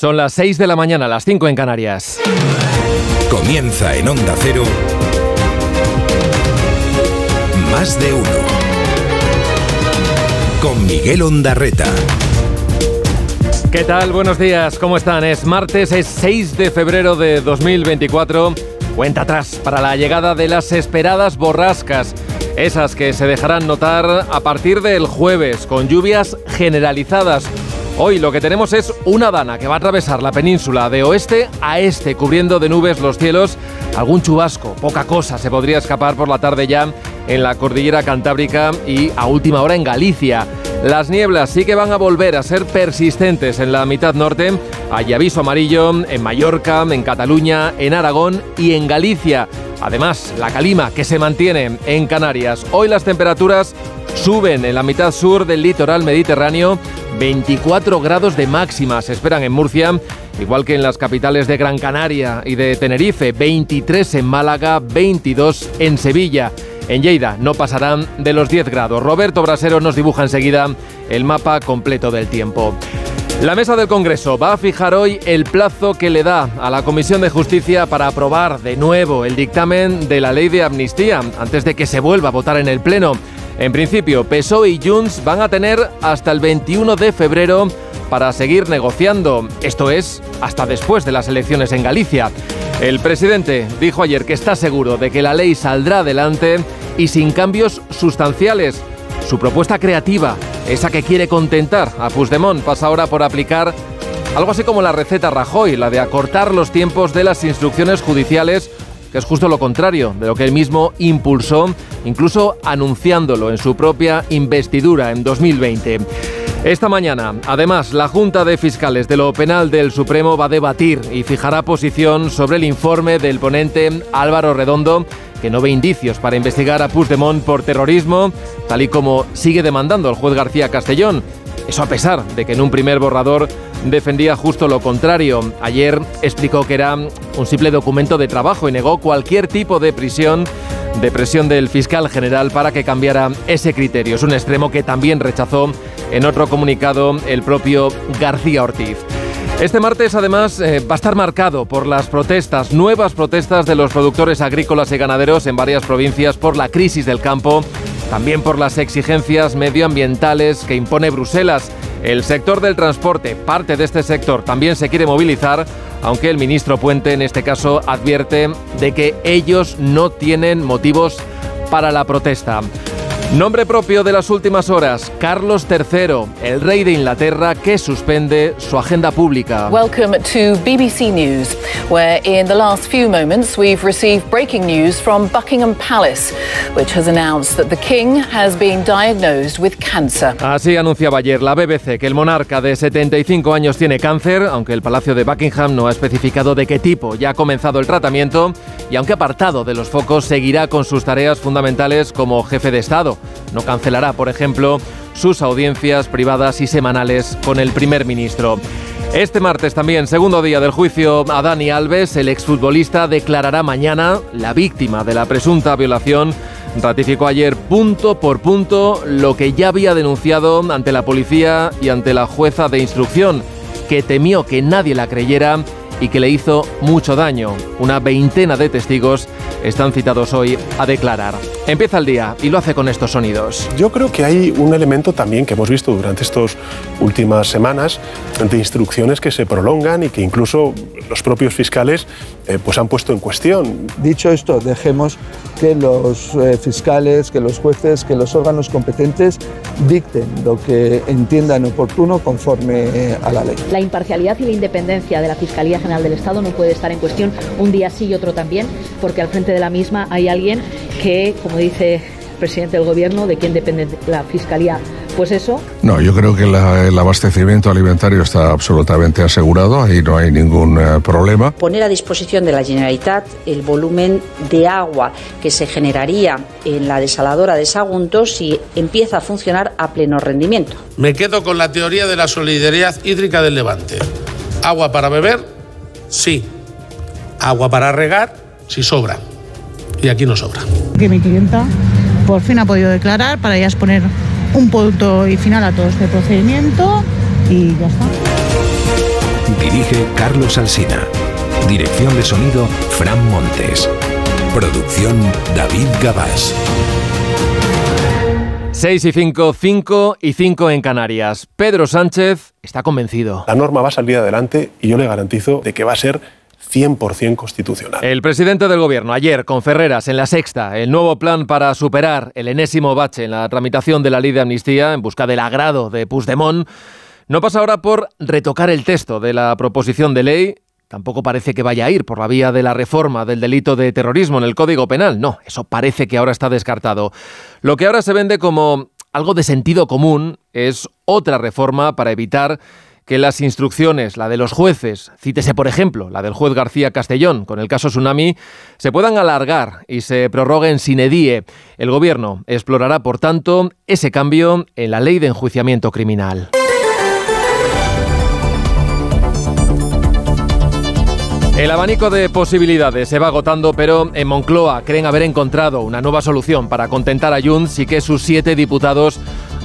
Son las 6 de la mañana, las 5 en Canarias. Comienza en Onda Cero. Más de uno. Con Miguel Ondarreta. ¿Qué tal? Buenos días, ¿cómo están? Es martes, es 6 de febrero de 2024. Cuenta atrás para la llegada de las esperadas borrascas. Esas que se dejarán notar a partir del jueves, con lluvias generalizadas Hoy lo que tenemos es una dana que va a atravesar la península de oeste a este, cubriendo de nubes los cielos. Algún chubasco, poca cosa se podría escapar por la tarde ya en la cordillera cantábrica y a última hora en Galicia. Las nieblas sí que van a volver a ser persistentes en la mitad norte. Hay aviso amarillo en Mallorca, en Cataluña, en Aragón y en Galicia. Además, la calima que se mantiene en Canarias. Hoy las temperaturas suben en la mitad sur del litoral mediterráneo. 24 grados de máxima se esperan en Murcia, igual que en las capitales de Gran Canaria y de Tenerife. 23 en Málaga, 22 en Sevilla. En Lleida no pasarán de los 10 grados. Roberto Brasero nos dibuja enseguida el mapa completo del tiempo. La mesa del Congreso va a fijar hoy el plazo que le da a la Comisión de Justicia para aprobar de nuevo el dictamen de la ley de amnistía antes de que se vuelva a votar en el Pleno. En principio, PSOE y Junts van a tener hasta el 21 de febrero para seguir negociando, esto es, hasta después de las elecciones en Galicia. El presidente dijo ayer que está seguro de que la ley saldrá adelante y sin cambios sustanciales. Su propuesta creativa esa que quiere contentar a Puigdemont pasa ahora por aplicar algo así como la receta Rajoy, la de acortar los tiempos de las instrucciones judiciales, que es justo lo contrario de lo que él mismo impulsó, incluso anunciándolo en su propia investidura en 2020. Esta mañana, además, la Junta de Fiscales de lo Penal del Supremo va a debatir y fijará posición sobre el informe del ponente Álvaro Redondo que no ve indicios para investigar a Puigdemont por terrorismo, tal y como sigue demandando el juez García Castellón. Eso a pesar de que en un primer borrador defendía justo lo contrario. Ayer explicó que era un simple documento de trabajo y negó cualquier tipo de prisión de presión del fiscal general para que cambiara ese criterio. Es un extremo que también rechazó en otro comunicado el propio García Ortiz. Este martes, además, eh, va a estar marcado por las protestas, nuevas protestas de los productores agrícolas y ganaderos en varias provincias por la crisis del campo, también por las exigencias medioambientales que impone Bruselas. El sector del transporte, parte de este sector, también se quiere movilizar, aunque el ministro Puente en este caso advierte de que ellos no tienen motivos para la protesta. Nombre propio de las últimas horas, Carlos III, el rey de Inglaterra que suspende su agenda pública. Welcome to BBC News, where in the last few moments we've received breaking news from Buckingham Palace, which has announced that the king has been diagnosed with cancer. Así anunciaba ayer la BBC que el monarca de 75 años tiene cáncer, aunque el Palacio de Buckingham no ha especificado de qué tipo ya ha comenzado el tratamiento y aunque apartado de los focos seguirá con sus tareas fundamentales como jefe de Estado. No cancelará, por ejemplo, sus audiencias privadas y semanales con el primer ministro. Este martes también, segundo día del juicio a Dani Alves, el exfutbolista declarará mañana la víctima de la presunta violación. Ratificó ayer punto por punto lo que ya había denunciado ante la policía y ante la jueza de instrucción, que temió que nadie la creyera y que le hizo mucho daño. Una veintena de testigos están citados hoy a declarar. Empieza el día y lo hace con estos sonidos. Yo creo que hay un elemento también que hemos visto durante estas últimas semanas de instrucciones que se prolongan y que incluso los propios fiscales eh, pues han puesto en cuestión. Dicho esto, dejemos que los eh, fiscales, que los jueces, que los órganos competentes dicten lo que entiendan oportuno conforme eh, a la ley. La imparcialidad y la independencia de la Fiscalía General del Estado no puede estar en cuestión un día sí y otro también, porque al frente de la misma hay alguien que, como dice presidente del Gobierno, de quien depende la Fiscalía pues eso. No, yo creo que el abastecimiento alimentario está absolutamente asegurado, ahí no hay ningún eh, problema. Poner a disposición de la Generalitat el volumen de agua que se generaría en la desaladora de Sagunto si empieza a funcionar a pleno rendimiento. Me quedo con la teoría de la solidaridad hídrica del Levante. Agua para beber, sí. Agua para regar, si sobra. Y aquí no sobra. Que mi clienta por fin ha podido declarar para ya exponer un punto y final a todo este procedimiento y ya está. Dirige Carlos Alsina. Dirección de sonido Fran Montes. Producción David Gabás. 6 y 5, 5 y 5 en Canarias. Pedro Sánchez está convencido. La norma va a salir adelante y yo le garantizo de que va a ser 100% constitucional. El presidente del gobierno ayer con Ferreras en la sexta, el nuevo plan para superar el enésimo bache en la tramitación de la ley de amnistía en busca del agrado de Puigdemont, no pasa ahora por retocar el texto de la proposición de ley Tampoco parece que vaya a ir por la vía de la reforma del delito de terrorismo en el Código Penal. No, eso parece que ahora está descartado. Lo que ahora se vende como algo de sentido común es otra reforma para evitar que las instrucciones, la de los jueces, cítese por ejemplo la del juez García Castellón con el caso Tsunami, se puedan alargar y se prorroguen sin edie. El Gobierno explorará, por tanto, ese cambio en la ley de enjuiciamiento criminal. El abanico de posibilidades se va agotando, pero en Moncloa creen haber encontrado una nueva solución para contentar a Junts y que sus siete diputados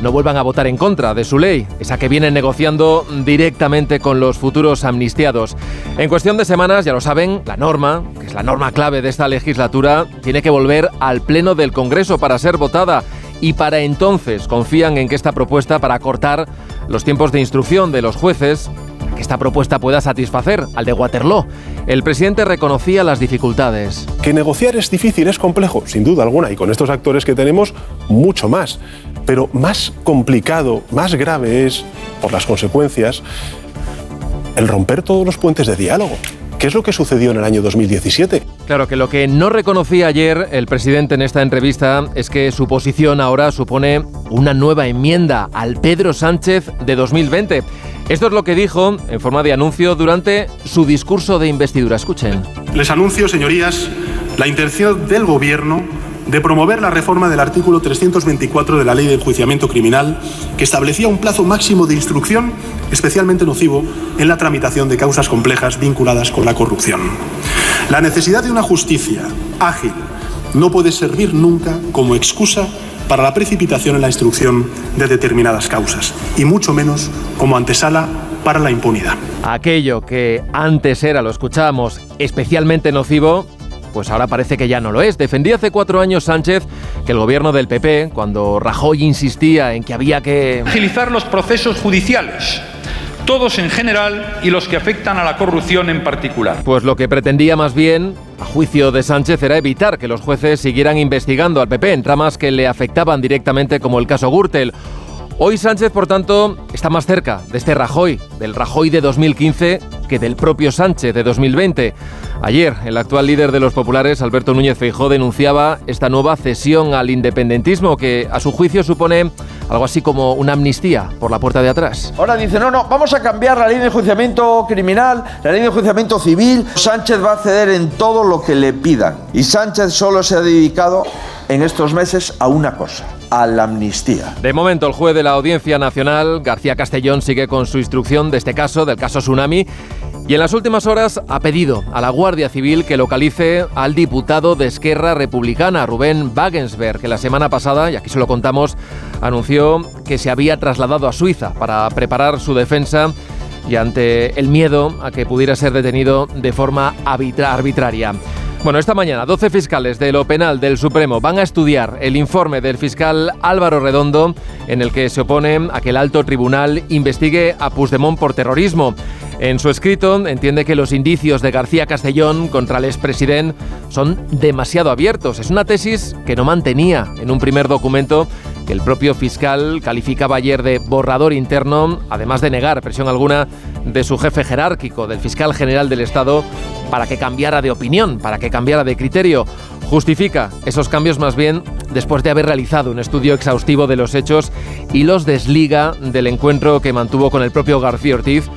no vuelvan a votar en contra de su ley, esa que vienen negociando directamente con los futuros amnistiados. En cuestión de semanas, ya lo saben, la norma, que es la norma clave de esta legislatura, tiene que volver al Pleno del Congreso para ser votada y para entonces confían en que esta propuesta para cortar los tiempos de instrucción de los jueces que esta propuesta pueda satisfacer al de Waterloo. El presidente reconocía las dificultades. Que negociar es difícil, es complejo, sin duda alguna, y con estos actores que tenemos, mucho más. Pero más complicado, más grave es, por las consecuencias, el romper todos los puentes de diálogo. ¿Qué es lo que sucedió en el año 2017? Claro que lo que no reconocía ayer el presidente en esta entrevista es que su posición ahora supone una nueva enmienda al Pedro Sánchez de 2020. Esto es lo que dijo en forma de anuncio durante su discurso de investidura. Escuchen. Les anuncio, señorías, la intención del Gobierno de promover la reforma del artículo 324 de la Ley de Enjuiciamiento Criminal, que establecía un plazo máximo de instrucción especialmente nocivo en la tramitación de causas complejas vinculadas con la corrupción. La necesidad de una justicia ágil no puede servir nunca como excusa para la precipitación en la instrucción de determinadas causas, y mucho menos como antesala para la impunidad. Aquello que antes era, lo escuchábamos, especialmente nocivo, pues ahora parece que ya no lo es. Defendía hace cuatro años Sánchez que el gobierno del PP, cuando Rajoy insistía en que había que... Agilizar los procesos judiciales todos en general y los que afectan a la corrupción en particular. Pues lo que pretendía más bien, a juicio de Sánchez, era evitar que los jueces siguieran investigando al PP en tramas que le afectaban directamente como el caso Gürtel. Hoy Sánchez, por tanto, está más cerca de este Rajoy, del Rajoy de 2015, que del propio Sánchez de 2020. Ayer, el actual líder de los populares, Alberto Núñez Feijó, denunciaba esta nueva cesión al independentismo que, a su juicio, supone algo así como una amnistía por la puerta de atrás. Ahora dice, no, no, vamos a cambiar la ley de enjuiciamiento criminal, la ley de enjuiciamiento civil. Sánchez va a ceder en todo lo que le pidan. Y Sánchez solo se ha dedicado en estos meses a una cosa, a la amnistía. De momento, el juez de la Audiencia Nacional, García Castellón, sigue con su instrucción de este caso, del caso Tsunami, y en las últimas horas ha pedido a la Guardia Civil que localice al diputado de Esquerra Republicana, Rubén Wagensberg, que la semana pasada, y aquí se lo contamos, anunció que se había trasladado a Suiza para preparar su defensa y ante el miedo a que pudiera ser detenido de forma arbitraria. Bueno, esta mañana 12 fiscales de lo penal del Supremo van a estudiar el informe del fiscal Álvaro Redondo en el que se opone a que el alto tribunal investigue a Puigdemont por terrorismo. En su escrito entiende que los indicios de García Castellón contra el expresidente son demasiado abiertos. Es una tesis que no mantenía en un primer documento que el propio fiscal calificaba ayer de borrador interno, además de negar presión alguna de su jefe jerárquico, del fiscal general del Estado, para que cambiara de opinión, para que cambiara de criterio. Justifica esos cambios más bien después de haber realizado un estudio exhaustivo de los hechos y los desliga del encuentro que mantuvo con el propio García Ortiz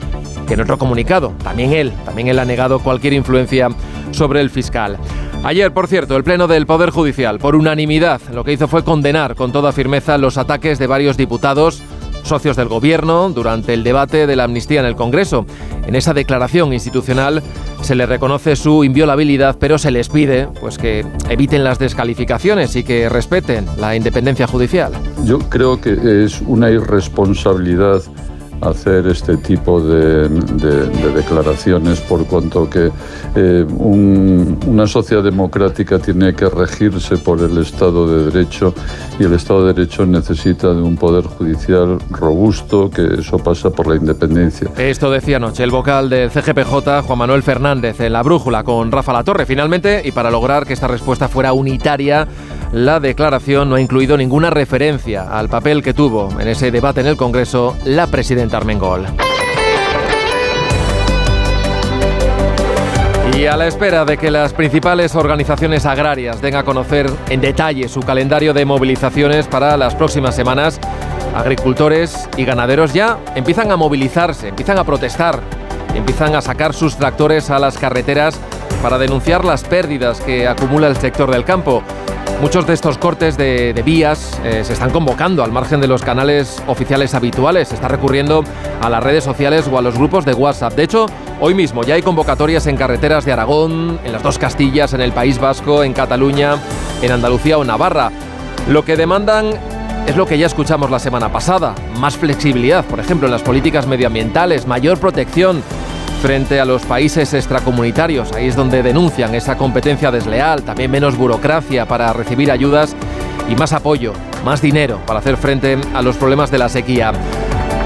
que en otro comunicado, también él, también él ha negado cualquier influencia sobre el fiscal. Ayer, por cierto, el Pleno del Poder Judicial, por unanimidad, lo que hizo fue condenar con toda firmeza los ataques de varios diputados socios del gobierno durante el debate de la amnistía en el Congreso. En esa declaración institucional se le reconoce su inviolabilidad, pero se les pide pues que eviten las descalificaciones y que respeten la independencia judicial. Yo creo que es una irresponsabilidad hacer este tipo de, declaraciones por cuanto que eh, una sociedad democrática tiene que regirse por el Estado de Derecho y el Estado de Derecho necesita de un poder judicial robusto, que eso pasa por la independencia. Esto decía anoche el vocal del CGPJ, Juan Manuel Fernández, en la brújula con Rafa Latorre. Finalmente, y para lograr que esta respuesta fuera unitaria, la declaración no ha incluido ninguna referencia al papel que tuvo en ese debate en el Congreso la presidenta Armengol. Y a la espera de que las principales organizaciones agrarias den a conocer en detalle su calendario de movilizaciones para las próximas semanas, agricultores y ganaderos ya empiezan a movilizarse, empiezan a protestar, empiezan a sacar sus tractores a las carreteras para denunciar las pérdidas que acumula el sector del campo. Muchos de estos cortes de, vías eh, se están convocando al margen de los canales oficiales habituales. Se está recurriendo a las redes sociales o a los grupos de WhatsApp. De hecho, hoy mismo ya hay convocatorias en carreteras de Aragón, en las dos Castillas, en el País Vasco, en Cataluña, en Andalucía o Navarra. Lo que demandan es lo que ya escuchamos la semana pasada. Más flexibilidad, por ejemplo, en las políticas medioambientales, mayor protección frente a los países extracomunitarios. Ahí es donde denuncian esa competencia desleal, también menos burocracia para recibir ayudas y más apoyo, más dinero para hacer frente a los problemas de la sequía.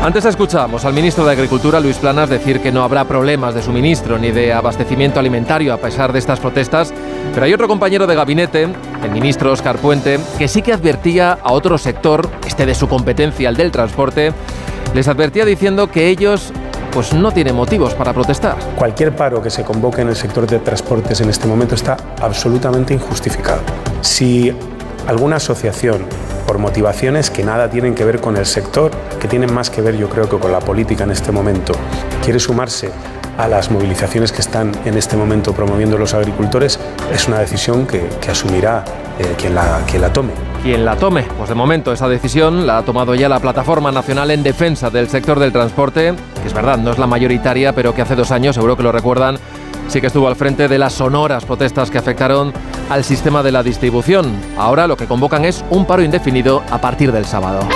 Antes escuchábamos al ministro de Agricultura, Luis Planas, decir que no habrá problemas de suministro ni de abastecimiento alimentario a pesar de estas protestas, pero hay otro compañero de gabinete, el ministro Oscar Puente, que sí que advertía a otro sector, este de su competencia, el del transporte, les advertía diciendo que ellos pues no tiene motivos para protestar. Cualquier paro que se convoque en el sector de transportes en este momento está absolutamente injustificado. Si alguna asociación, por motivaciones que nada tienen que ver con el sector, que tienen más que ver yo creo que con la política en este momento, quiere sumarse a las movilizaciones que están en este momento promoviendo los agricultores, es una decisión que, asumirá eh, quien, la, quien la tome. Quien la tome, pues de momento esa decisión la ha tomado ya la Plataforma Nacional en Defensa del Sector del Transporte, que es verdad, no es la mayoritaria, pero que hace dos años, seguro que lo recuerdan, sí que estuvo al frente de las sonoras protestas que afectaron al sistema de la distribución. Ahora lo que convocan es un paro indefinido a partir del sábado.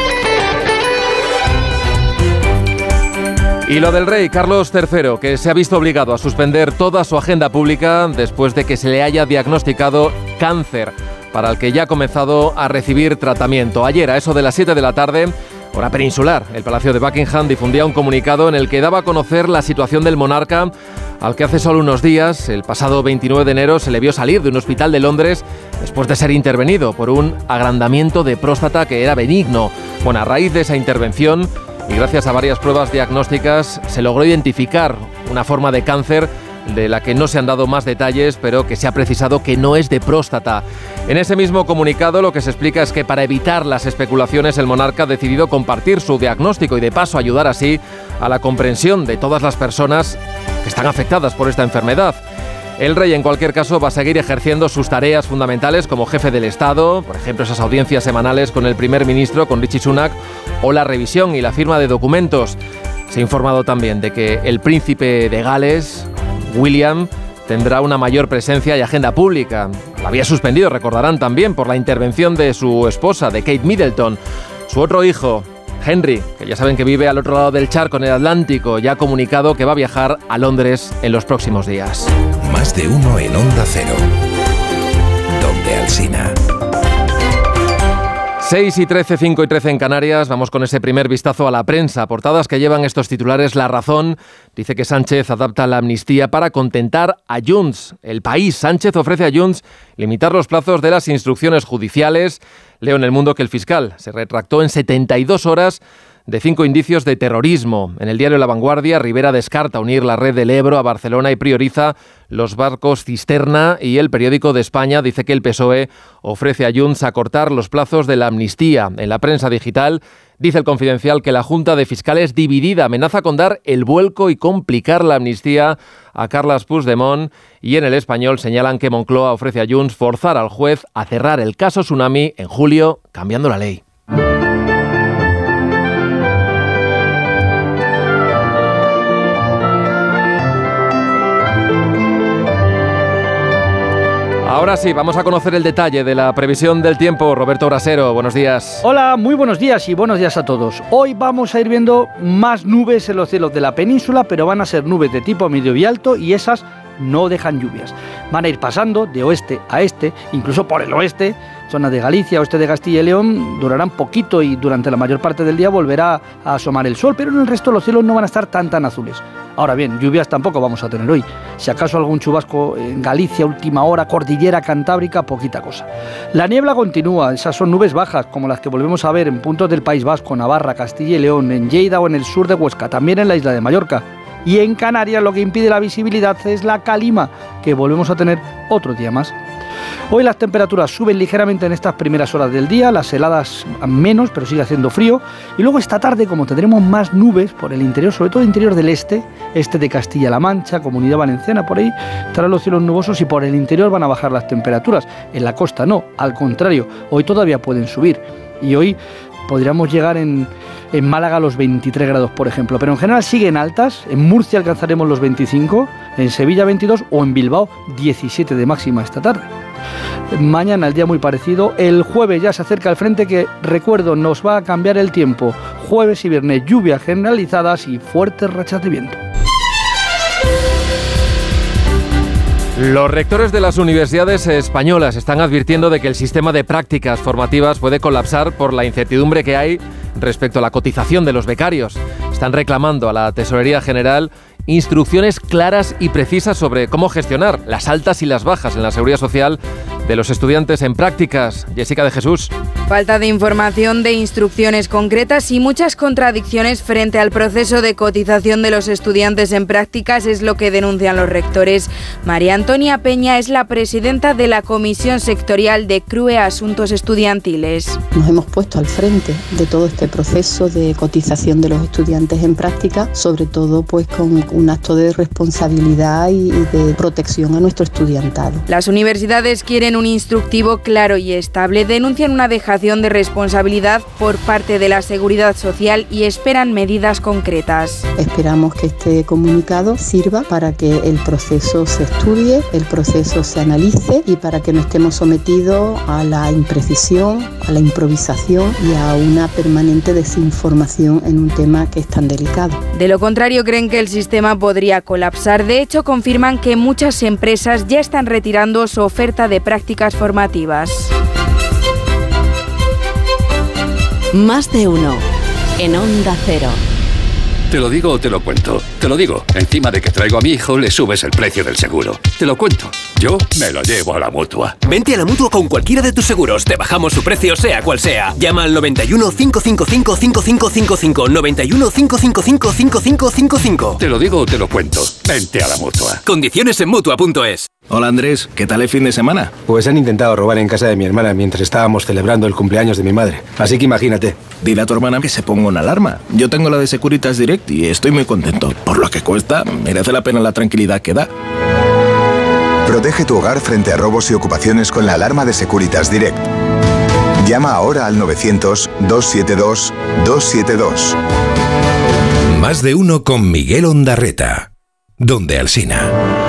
Y lo del rey Carlos III, que se ha visto obligado a suspender toda su agenda pública después de que se le haya diagnosticado cáncer, para el que ya ha comenzado a recibir tratamiento. Ayer, a eso de las 7 de la tarde, hora peninsular, el Palacio de Buckingham difundía un comunicado en el que daba a conocer la situación del monarca, al que hace solo unos días, el pasado 29 de enero, se le vio salir de un hospital de Londres después de ser intervenido por un agrandamiento de próstata que era benigno. Bueno, a raíz de esa intervención, y gracias a varias pruebas diagnósticas se logró identificar una forma de cáncer de la que no se han dado más detalles, pero que se ha precisado que no es de próstata. En ese mismo comunicado lo que se explica es que para evitar las especulaciones el monarca ha decidido compartir su diagnóstico y de paso ayudar así a la comprensión de todas las personas que están afectadas por esta enfermedad. El rey, en cualquier caso, va a seguir ejerciendo sus tareas fundamentales como jefe del Estado, por ejemplo, esas audiencias semanales con el primer ministro, con Richie Sunak, o la revisión y la firma de documentos. Se ha informado también de que el príncipe de Gales, William, tendrá una mayor presencia y agenda pública. La había suspendido, recordarán también, por la intervención de su esposa, de Kate Middleton. Su otro hijo, Henry, que ya saben que vive al otro lado del charco en el Atlántico, ya ha comunicado que va a viajar a Londres en los próximos días. Más de uno en Onda Cero. Donde Alcina. 6 y 13, 5 y 13 en Canarias. Vamos con ese primer vistazo a la prensa. Portadas que llevan estos titulares. La razón dice que Sánchez adapta la amnistía para contentar a Junts. El país. Sánchez ofrece a Junts limitar los plazos de las instrucciones judiciales. Leo en el mundo que el fiscal se retractó en 72 horas de cinco indicios de terrorismo. En el diario La Vanguardia, Rivera descarta unir la red del Ebro a Barcelona y prioriza los barcos cisterna y el periódico de España dice que el PSOE ofrece a Junts acortar los plazos de la amnistía. En la prensa digital dice el confidencial que la Junta de Fiscales dividida amenaza con dar el vuelco y complicar la amnistía a Carlas Puigdemont y en el español señalan que Moncloa ofrece a Junts forzar al juez a cerrar el caso Tsunami en julio cambiando la ley. Ahora sí, vamos a conocer el detalle de la previsión del tiempo. Roberto Brasero, buenos días. Hola, muy buenos días y buenos días a todos. Hoy vamos a ir viendo más nubes en los cielos de la península, pero van a ser nubes de tipo medio y alto y esas no dejan lluvias. Van a ir pasando de oeste a este, incluso por el oeste, zonas de Galicia, oeste de Castilla y León, durarán poquito y durante la mayor parte del día volverá a asomar el sol, pero en el resto los cielos no van a estar tan tan azules. Ahora bien, lluvias tampoco vamos a tener hoy. Si acaso algún chubasco en Galicia, última hora, cordillera cantábrica, poquita cosa. La niebla continúa, esas son nubes bajas, como las que volvemos a ver en puntos del País Vasco, Navarra, Castilla y León, en Lleida o en el sur de Huesca, también en la isla de Mallorca. Y en Canarias lo que impide la visibilidad es la calima, que volvemos a tener otro día más. Hoy las temperaturas suben ligeramente en estas primeras horas del día, las heladas menos, pero sigue haciendo frío. Y luego esta tarde, como tendremos más nubes por el interior, sobre todo el interior del este, este de Castilla-La Mancha, Comunidad Valenciana, por ahí estarán los cielos nubosos y por el interior van a bajar las temperaturas. En la costa no, al contrario, hoy todavía pueden subir. Y hoy podríamos llegar en, en Málaga los 23 grados, por ejemplo, pero en general siguen altas. En Murcia alcanzaremos los 25, en Sevilla 22 o en Bilbao 17 de máxima esta tarde. Mañana el día muy parecido. El jueves ya se acerca el frente que, recuerdo, nos va a cambiar el tiempo. Jueves y viernes lluvias generalizadas y fuertes rachas de viento. Los rectores de las universidades españolas están advirtiendo de que el sistema de prácticas formativas puede colapsar por la incertidumbre que hay respecto a la cotización de los becarios. Están reclamando a la Tesorería General instrucciones claras y precisas sobre cómo gestionar las altas y las bajas en la seguridad social de los estudiantes en prácticas. Jessica de Jesús. Falta de información, de instrucciones concretas y muchas contradicciones frente al proceso de cotización de los estudiantes en prácticas es lo que denuncian los rectores. María Antonia Peña es la presidenta de la Comisión Sectorial de CRUE Asuntos Estudiantiles. Nos hemos puesto al frente de todo este proceso de cotización de los estudiantes en práctica, sobre todo pues con un acto de responsabilidad y de protección a nuestro estudiantado. Las universidades quieren un instructivo claro y estable, denuncian una dejación de responsabilidad por parte de la Seguridad Social y esperan medidas concretas. Esperamos que este comunicado sirva para que el proceso se estudie, el proceso se analice y para que no estemos sometidos a la imprecisión, a la improvisación y a una permanente desinformación en un tema que es tan delicado. De lo contrario, creen que el sistema podría colapsar. De hecho, confirman que muchas empresas ya están retirando su oferta de prácticas formativas. Más de uno en Onda Cero. Te lo digo o te lo cuento. Te lo digo. Encima de que traigo a mi hijo, le subes el precio del seguro. Te lo cuento. Yo me lo llevo a la mutua. Vente a la mutua con cualquiera de tus seguros. Te bajamos su precio, sea cual sea. Llama al 91 555 5555. 91 555 5555. Te lo digo o te lo cuento. Vente a la mutua. Condiciones en mutua.es. Hola Andrés, ¿qué tal el fin de semana? Pues han intentado robar en casa de mi hermana mientras estábamos celebrando el cumpleaños de mi madre. Así que imagínate. Dile a tu hermana que se ponga una alarma. Yo tengo la de Securitas Direct y estoy muy contento. Por lo que cuesta, merece la pena la tranquilidad que da. Protege tu hogar frente a robos y ocupaciones con la alarma de Securitas Direct. Llama ahora al 900-272-272. Más de uno con Miguel Ondarreta. Donde Alsina.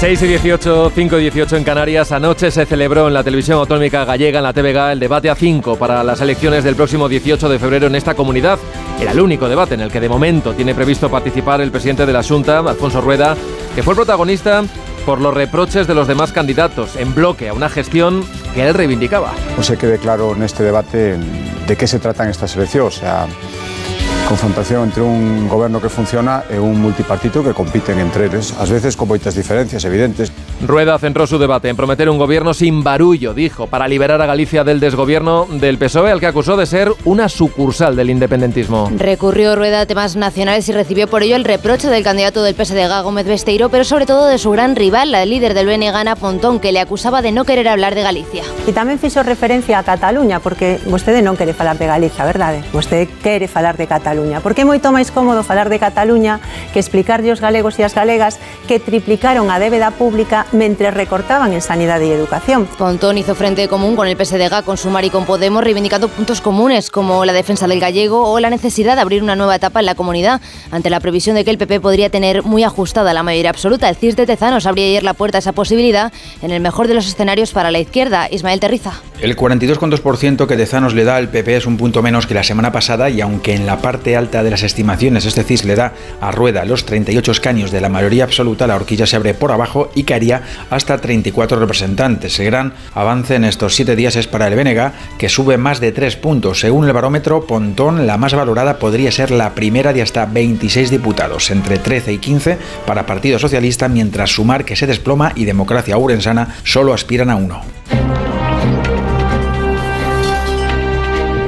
6 y 18, 5 y 18 en Canarias. Anoche se celebró en la televisión autonómica gallega, en la TVG, el debate a 5 para las elecciones del próximo 18 de febrero en esta comunidad. Era el único debate en el que de momento tiene previsto participar el presidente de la Junta, Alfonso Rueda, que fue el protagonista por los reproches de los demás candidatos en bloque a una gestión que él reivindicaba. No se quede claro en este debate de qué se trata en esta selección. O sea, confrontación entre un goberno que funciona e un multipartito que compiten entre eles, ás veces con moitas diferencias evidentes. Rueda centró su debate en prometer un gobierno sin barullo, dijo, para liberar a Galicia del desgobierno del PSOE, al que acusó de ser una sucursal del independentismo. Recurrió Rueda a temas nacionales y recibió por ello el reproche del candidato del PSDG, Gómez Besteiro, pero sobre todo de su gran rival, la líder del BNG, Ana Pontón, que le acusaba de no querer hablar de Galicia. E tamén fixo referencia a Cataluña, porque vostede non quere falar de Galicia, verdade? Vostede quere falar de Cataluña. Porque é moito máis cómodo falar de Cataluña que explicarlle aos galegos e as galegas que triplicaron a débeda pública mentre recortaban en sanidade e educación. Pontón hizo frente común con el PSDG, con Sumar y con Podemos, reivindicando puntos comunes como la defensa del gallego o la necesidad de abrir una nueva etapa en la comunidad, ante la previsión de que el PP podría tener muy ajustada la mayoría absoluta. El CIS de Tezanos abría ayer la puerta a esa posibilidad en el mejor de los escenarios para la izquierda. Ismael Terriza. El 42,2% que Tezanos le da al PP es un punto menos que la semana pasada y aunque en la parte alta de las estimaciones este CIS le da a Rueda los 38 escaños de la mayoría absoluta, la horquilla se abre por abajo y caería hasta 34 representantes. El gran avance en estos siete días es para el Bénega, que sube más de 3 puntos. Según el barómetro, Pontón, la más valorada, podría ser la primera de hasta 26 diputados, entre 13 y 15 para Partido Socialista, mientras Sumar, que se desploma, y Democracia Urensana solo aspiran a uno.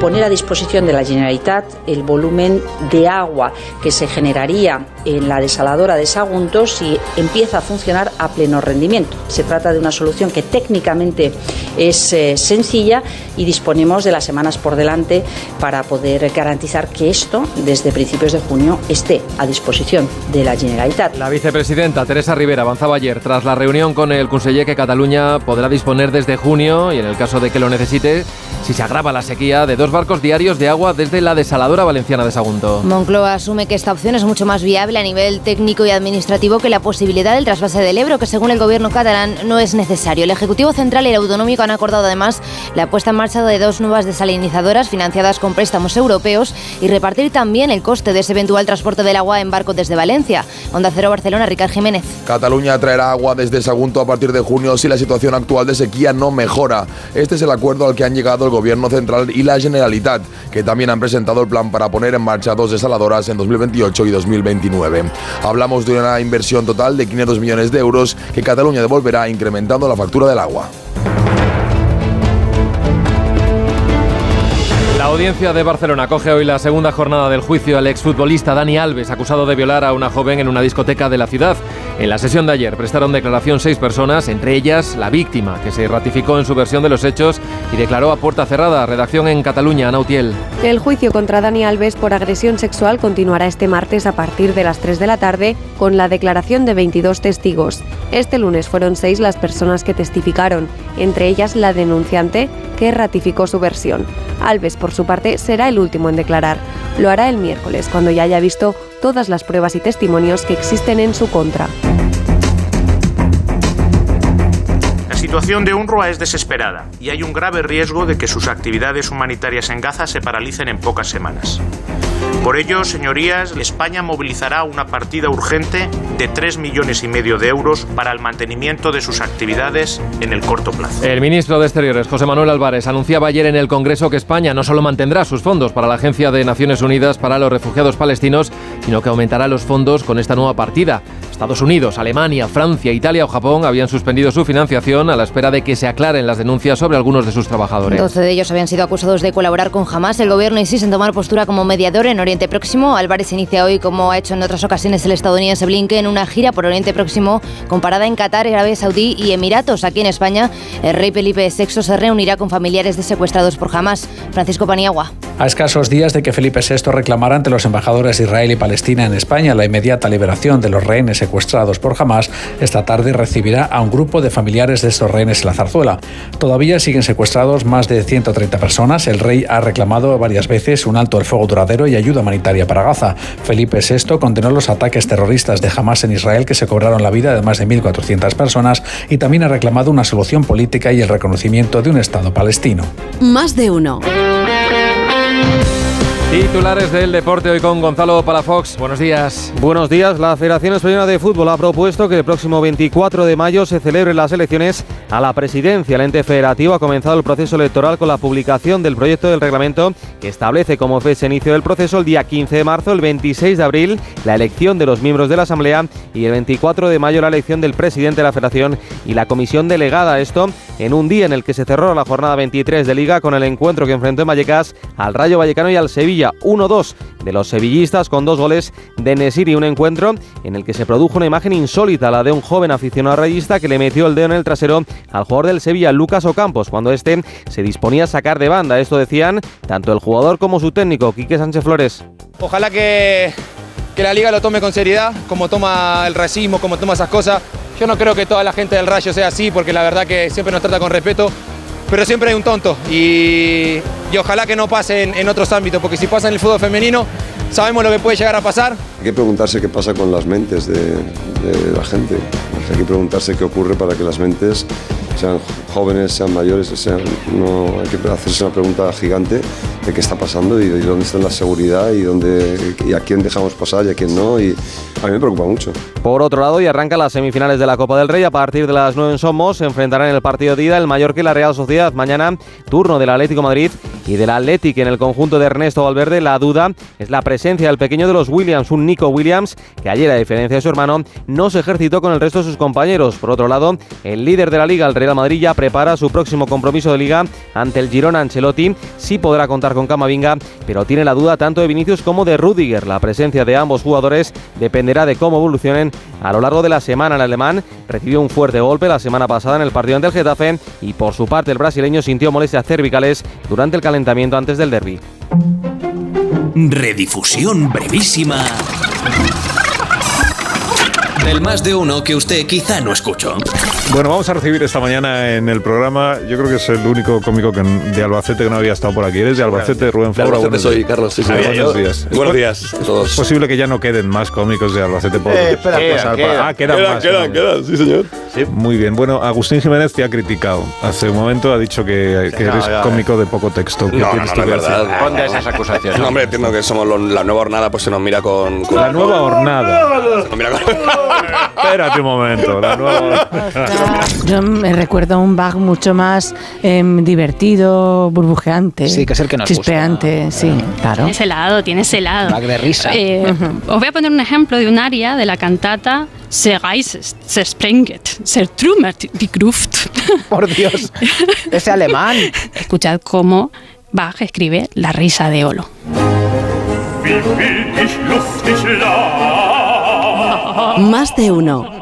Poner a disposición de la Generalitat el volumen de agua que se generaría en la desaladora de Sagunto si empieza a funcionar a pleno rendimiento. Se trata de una solución que técnicamente es eh, sencilla y disponemos de las semanas por delante para poder garantizar que esto, desde principios de junio, esté a disposición de la Generalitat. La vicepresidenta Teresa Rivera avanzaba ayer tras la reunión con el conseller que Cataluña podrá disponer desde junio y en el caso de que lo necesite, si se agrava la sequía, de dos barcos diarios de agua desde la desaladora valenciana de Sagunto. Moncloa asume que esta opción es mucho más viable a nivel técnico y administrativo que la posibilidad del trasvase del Ebro, que según el gobierno catalán no es necesario. El Ejecutivo Central y el Autonómico han acordado además la puesta en marcha de dos nuevas desalinizadoras financiadas con préstamos europeos y repartir también el coste de ese eventual transporte del agua en barco desde Valencia. Onda Cero Barcelona, Ricard Jiménez. Cataluña traerá agua desde Sagunto a partir de junio si la situación actual de sequía no mejora. Este es el acuerdo al que han llegado el Gobierno Central y la Generalitat, que también han presentado el plan para poner en marcha dos desaladoras en 2028 y 2029. Hablamos de una inversión total de 500 millones de euros que Cataluña devolverá incrementando la factura del agua. La audiencia de Barcelona coge hoy la segunda jornada del juicio al exfutbolista Dani Alves, acusado de violar a una joven en una discoteca de la ciudad. En la sesión de ayer prestaron declaración seis personas, entre ellas la víctima, que se ratificó en su versión de los hechos y declaró a puerta cerrada. Redacción en Cataluña, Nautiel. El juicio contra Dani Alves por agresión sexual continuará este martes a partir de las 3 de la tarde con la declaración de 22 testigos. Este lunes fueron seis las personas que testificaron, entre ellas la denunciante, que ratificó su versión. Alves, por su parte, será el último en declarar. Lo hará el miércoles, cuando ya haya visto todas las pruebas y testimonios que existen en su contra. La situación de UNRWA es desesperada y hay un grave riesgo de que sus actividades humanitarias en Gaza se paralicen en pocas semanas. Por ello, señorías, España movilizará una partida urgente de 3 millones y medio de euros para el mantenimiento de sus actividades en el corto plazo. El ministro de Exteriores, José Manuel Álvarez, anunciaba ayer en el Congreso que España no solo mantendrá sus fondos para la Agencia de Naciones Unidas para los Refugiados Palestinos, sino que aumentará los fondos con esta nueva partida. Estados Unidos, Alemania, Francia, Italia o Japón habían suspendido su financiación a la espera de que se aclaren las denuncias sobre algunos de sus trabajadores. 12 de ellos habían sido acusados de colaborar con Hamas. El gobierno insiste en tomar postura como mediador en Oriente Próximo. Álvarez inicia hoy, como ha hecho en otras ocasiones el estadounidense Blinken, una gira por Oriente Próximo comparada en Qatar, Arabia Saudí y Emiratos. Aquí en España, el rey Felipe VI se reunirá con familiares de secuestrados por Hamas. Francisco Paniagua. A escasos días de que Felipe VI reclamara ante los embajadores de Israel y Palestina en España la inmediata liberación de los rehenes secuestrados por Hamas, esta tarde recibirá a un grupo de familiares de estos rehenes en la zarzuela. Todavía siguen secuestrados más de 130 personas. El rey ha reclamado varias veces un alto el fuego duradero y ayuda humanitaria para Gaza. Felipe VI condenó los ataques terroristas de Hamas en Israel que se cobraron la vida de más de 1.400 personas y también ha reclamado una solución política y el reconocimiento de un Estado palestino. Más de uno. Thank you. Titulares del deporte hoy con Gonzalo Palafox. Buenos días. Buenos días. La Federación Española de Fútbol ha propuesto que el próximo 24 de mayo se celebren las elecciones a la presidencia. El ente federativo ha comenzado el proceso electoral con la publicación del proyecto del reglamento que establece como fecha inicio del proceso el día 15 de marzo, el 26 de abril la elección de los miembros de la Asamblea y el 24 de mayo la elección del presidente de la Federación y la comisión delegada. Esto en un día en el que se cerró la jornada 23 de Liga con el encuentro que enfrentó en Vallecas al Rayo Vallecano y al Sevilla. 1-2 de los sevillistas con dos goles de Nesiri. Un encuentro en el que se produjo una imagen insólita, la de un joven aficionado rayista que le metió el dedo en el trasero al jugador del Sevilla, Lucas Ocampos, cuando este se disponía a sacar de banda. Esto decían tanto el jugador como su técnico, Quique Sánchez Flores. Ojalá que, que la liga lo tome con seriedad, como toma el racismo, como toma esas cosas. Yo no creo que toda la gente del Rayo sea así, porque la verdad que siempre nos trata con respeto, pero siempre hay un tonto. Y, y ojalá que no pase en, en otros ámbitos, porque si pasa en el fútbol femenino, sabemos lo que puede llegar a pasar. Hay que preguntarse qué pasa con las mentes de, de la gente. Hay que preguntarse qué ocurre para que las mentes sean jóvenes, sean mayores, sean, no, hay que hacerse una pregunta gigante de qué está pasando y de dónde está la seguridad y, dónde, y a quién dejamos pasar y a quién no. Y a mí me preocupa mucho. Por otro lado, y arranca las semifinales de la Copa del Rey a partir de las 9 en Somos. Se enfrentarán en el partido de ida el Mallorca y la Real Sociedad. Mañana, turno del Atlético Madrid y del Atlético en el conjunto de Ernesto Valverde. La duda es la presencia del pequeño de los Williams, un Nico Williams, que ayer, a diferencia de su hermano, no se ejercitó con el resto de sus compañeros. Por otro lado, el líder de la Liga, el Real Madrid, ya prepara su próximo compromiso de Liga ante el Girona Ancelotti. Sí podrá contar con Camavinga, pero tiene la duda tanto de Vinicius como de Rudiger. La presencia de ambos jugadores dependerá de cómo evolucionen a lo largo de la semana. El alemán recibió un fuerte golpe la semana pasada en el partido ante el Getafe y por su parte el brasileño sintió molestias cervicales durante el calentamiento antes del derby. Redifusión brevísima del más de uno que usted quizá no escuchó. Bueno, vamos a recibir esta mañana en el programa, yo creo que es el único cómico que, de Albacete que no había estado por aquí. ¿Eres de Albacete, Rubén Fabra? Albacete Buenos soy, días. Carlos, sí, sí. Buenos yo. días. Buenos días a todos. Es posible que ya no queden más cómicos de Albacete por Eh, espera, pasar quedan. por- Ah, quedan, Quedan, más. quedan, quedan, sí, señor. Muy bien. Bueno, Agustín Jiménez te ha criticado. Hace un momento ha dicho que, que no, eres cómico de poco texto. ¿Qué No, no, verdad. Ponte esas acusaciones. No, hombre, entiendo que somos lo- la nueva hornada, pues se nos mira con. con- La nueva hornada. Nos mira con- Espérate un momento. La nueva Yo me recuerdo a un bag mucho más em, divertido, burbujeante. Sí, que es el que nos gusta. Chispeante, sí, claro. Tienes helado, tienes helado. Bag de risa. Eh, Os voy a poner un ejemplo de un aria de la cantata Se reiset, se sprenget, se trummert die Gruft. Por Dios, ese alemán. Escuchad cómo Bach escribe la risa de Olo. Más de uno.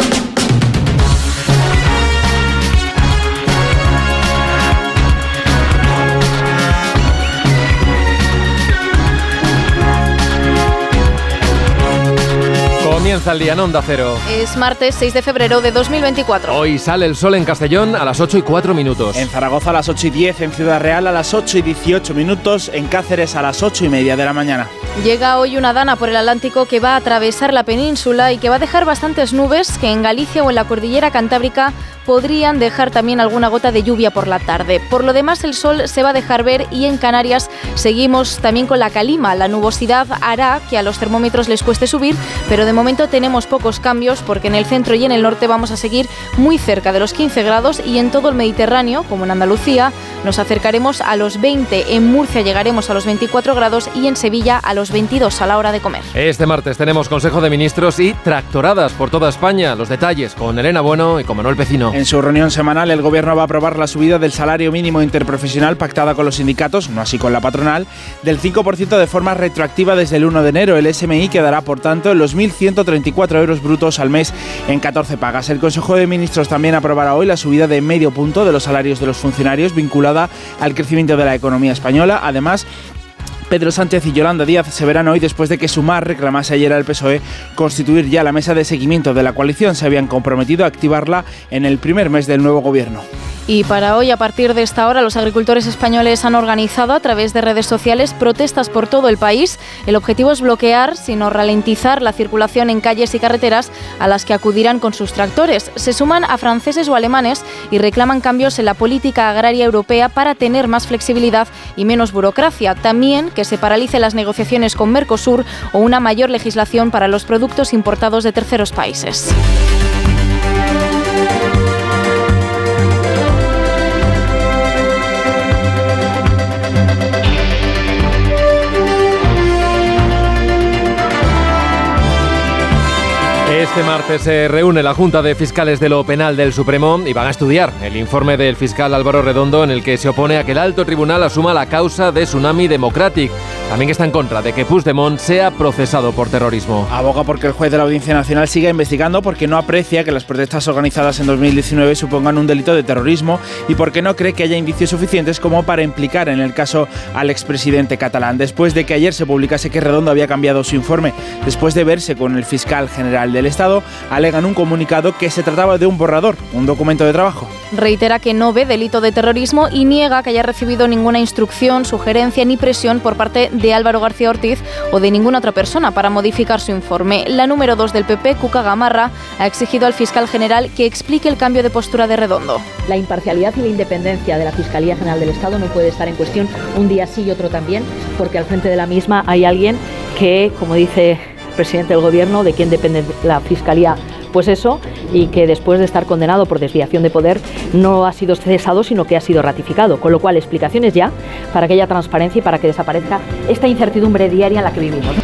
Comienza el día en Onda Cero. Es martes 6 de febrero de 2024. Hoy sale el sol en Castellón a las 8 y 4 minutos. En Zaragoza a las 8 y 10, en Ciudad Real a las 8 y 18 minutos, en Cáceres a las 8 y media de la mañana. Llega hoy una dana por el Atlántico que va a atravesar la península y que va a dejar bastantes nubes que en Galicia o en la cordillera cantábrica podrían dejar también alguna gota de lluvia por la tarde. Por lo demás, el sol se va a dejar ver y en Canarias seguimos también con la calima. La nubosidad hará que a los termómetros les cueste subir, pero de momento tenemos pocos cambios porque en el centro y en el norte vamos a seguir muy cerca de los 15 grados y en todo el Mediterráneo, como en Andalucía, nos acercaremos a los 20. En Murcia llegaremos a los 24 grados y en Sevilla a los 22 a la hora de comer. Este martes tenemos Consejo de Ministros y tractoradas por toda España. Los detalles con Elena Bueno y con Manuel Pecino. En su reunión semanal, el Gobierno va a aprobar la subida del salario mínimo interprofesional pactada con los sindicatos, no así con la patronal, del 5% de forma retroactiva desde el 1 de enero. El SMI quedará, por tanto, en los 1.134 euros brutos al mes en 14 pagas. El Consejo de Ministros también aprobará hoy la subida de medio punto de los salarios de los funcionarios vinculada al crecimiento de la economía española. Además, Pedro Sánchez y Yolanda Díaz se verán hoy después de que Sumar reclamase ayer al PSOE constituir ya la mesa de seguimiento de la coalición. Se habían comprometido a activarla en el primer mes del nuevo gobierno. Y para hoy, a partir de esta hora, los agricultores españoles han organizado a través de redes sociales protestas por todo el país. El objetivo es bloquear, sino ralentizar la circulación en calles y carreteras a las que acudirán con sus tractores. Se suman a franceses o alemanes y reclaman cambios en la política agraria europea para tener más flexibilidad y menos burocracia. También que se paralicen las negociaciones con Mercosur o una mayor legislación para los productos importados de terceros países. Este martes se reúne la Junta de Fiscales de lo Penal del Supremo y van a estudiar el informe del fiscal Álvaro Redondo en el que se opone a que el alto tribunal asuma la causa de Tsunami Democratic. También está en contra de que Puigdemont sea procesado por terrorismo. Aboga porque el juez de la Audiencia Nacional siga investigando porque no aprecia que las protestas organizadas en 2019 supongan un delito de terrorismo y porque no cree que haya indicios suficientes como para implicar en el caso al expresidente catalán. Después de que ayer se publicase que Redondo había cambiado su informe, después de verse con el fiscal general del Estado, alegan un comunicado que se trataba de un borrador, un documento de trabajo. Reitera que no ve delito de terrorismo y niega que haya recibido ninguna instrucción, sugerencia ni presión por parte de Álvaro García Ortiz o de ninguna otra persona para modificar su informe. La número 2 del PP, Cuca Gamarra, ha exigido al fiscal general que explique el cambio de postura de Redondo. La imparcialidad y la independencia de la Fiscalía General del Estado no puede estar en cuestión un día sí y otro también, porque al frente de la misma hay alguien que, como dice presidente del Gobierno, de quien depende la Fiscalía pues eso, y que después de estar condenado por desviación de poder no ha sido cesado, sino que ha sido ratificado. Con lo cual, explicaciones ya para que haya transparencia y para que desaparezca esta incertidumbre diaria en la que vivimos.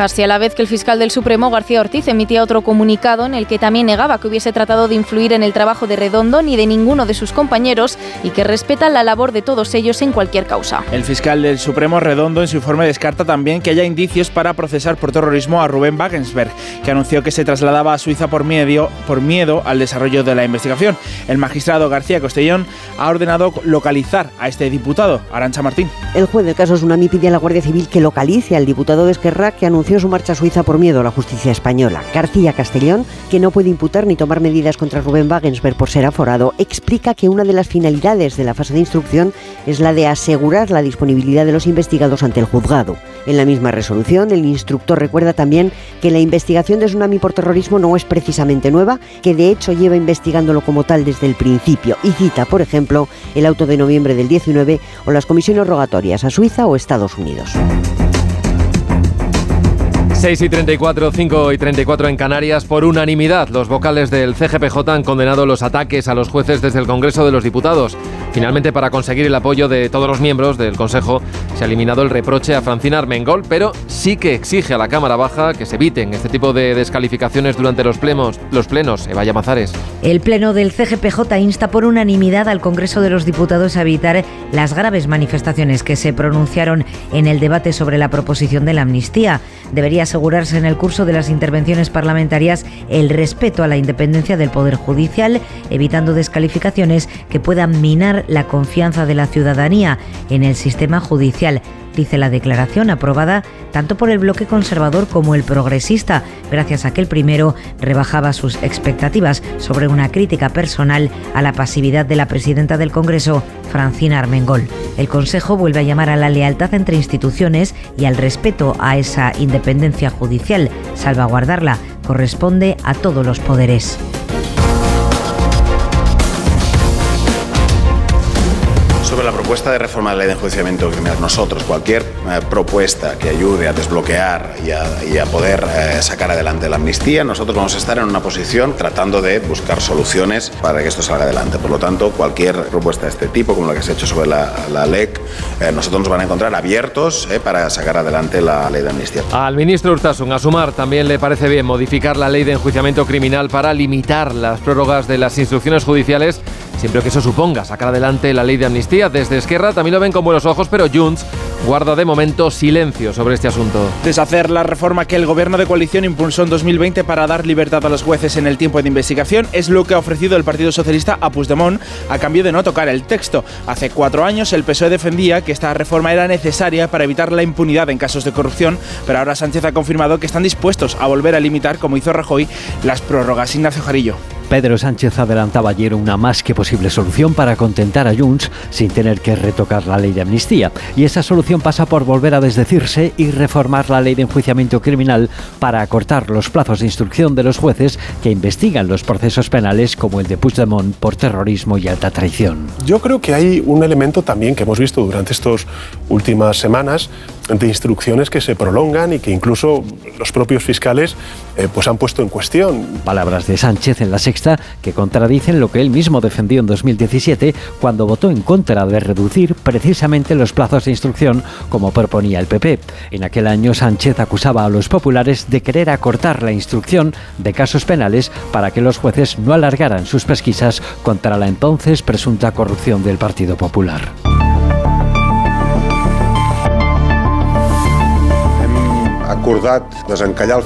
Casi a la vez que el fiscal del Supremo, García Ortiz, emitía otro comunicado en el que también negaba que hubiese tratado de influir en el trabajo de Redondo ni de ninguno de sus compañeros y que respeta la labor de todos ellos en cualquier causa. El fiscal del Supremo Redondo en su informe descarta también que haya indicios para procesar por terrorismo a Rubén Wagensberg, que anunció que se trasladaba a Suiza por miedo, por miedo al desarrollo de la investigación. El magistrado García Costellón ha ordenado localizar a este diputado, Arancha Martín. El juez del caso Tsunami pide a la Guardia Civil que localice al diputado de Esquerra que anunció su marcha a Suiza por miedo a la justicia española. García Castellón, que no puede imputar ni tomar medidas contra Rubén Wagensberg por ser aforado, explica que una de las finalidades de la fase de instrucción es la de asegurar la disponibilidad de los investigados ante el juzgado. En la misma resolución, el instructor recuerda también que la investigación de Tsunami por terrorismo no es precisamente nueva, que de hecho lleva investigándolo como tal desde el principio y cita, por ejemplo, el auto de noviembre del 19 o las comisiones rogatorias a Suiza o Estados Unidos. 6 y 34, 5 y 34 en Canarias. Por unanimidad, los vocales del CGPJ han condenado los ataques a los jueces desde el Congreso de los Diputados. Finalmente, para conseguir el apoyo de todos los miembros del Consejo, se ha eliminado el reproche a Francina Armengol, pero sí que exige a la Cámara Baja que se eviten este tipo de descalificaciones durante los plenos. Los plenos. Evaya Mazares. El Pleno del CGPJ insta por unanimidad al Congreso de los Diputados a evitar las graves manifestaciones que se pronunciaron en el debate sobre la proposición de la amnistía. Debería asegurarse en el curso de las intervenciones parlamentarias el respeto a la independencia del Poder Judicial, evitando descalificaciones que puedan minar la confianza de la ciudadanía en el sistema judicial dice la declaración aprobada tanto por el bloque conservador como el progresista, gracias a que el primero rebajaba sus expectativas sobre una crítica personal a la pasividad de la presidenta del Congreso, Francina Armengol. El Consejo vuelve a llamar a la lealtad entre instituciones y al respeto a esa independencia judicial. Salvaguardarla corresponde a todos los poderes. Sobre la propuesta de reforma de la ley de enjuiciamiento criminal, nosotros, cualquier eh, propuesta que ayude a desbloquear y a, y a poder eh, sacar adelante la amnistía, nosotros vamos a estar en una posición tratando de buscar soluciones para que esto salga adelante. Por lo tanto, cualquier propuesta de este tipo, como la que se ha hecho sobre la, la LEC, eh, nosotros nos van a encontrar abiertos eh, para sacar adelante la ley de amnistía. Al ministro Urtasun, a sumar, también le parece bien modificar la ley de enjuiciamiento criminal para limitar las prórrogas de las instrucciones judiciales, siempre que eso suponga sacar adelante la ley de amnistía. Desde Esquerra también lo ven con buenos ojos, pero Junts guarda de momento silencio sobre este asunto. Deshacer la reforma que el gobierno de coalición impulsó en 2020 para dar libertad a los jueces en el tiempo de investigación es lo que ha ofrecido el Partido Socialista a Puigdemont a cambio de no tocar el texto. Hace cuatro años el PSOE defendía que esta reforma era necesaria para evitar la impunidad en casos de corrupción, pero ahora Sánchez ha confirmado que están dispuestos a volver a limitar, como hizo Rajoy, las prórrogas. Ignacio Jarillo. Pedro Sánchez adelantaba ayer una más que posible solución para contentar a Junts sin tener que retocar la ley de amnistía. Y esa solución pasa por volver a desdecirse y reformar la ley de enjuiciamiento criminal para acortar los plazos de instrucción de los jueces que investigan los procesos penales como el de Puigdemont por terrorismo y alta traición. Yo creo que hay un elemento también que hemos visto durante estas últimas semanas de instrucciones que se prolongan y que incluso los propios fiscales eh, pues han puesto en cuestión. Palabras de Sánchez en la sexta que contradicen lo que él mismo defendió en 2017 cuando votó en contra de reducir precisamente los plazos de instrucción como proponía el PP. En aquel año Sánchez acusaba a los populares de querer acortar la instrucción de casos penales para que los jueces no alargaran sus pesquisas contra la entonces presunta corrupción del Partido Popular. I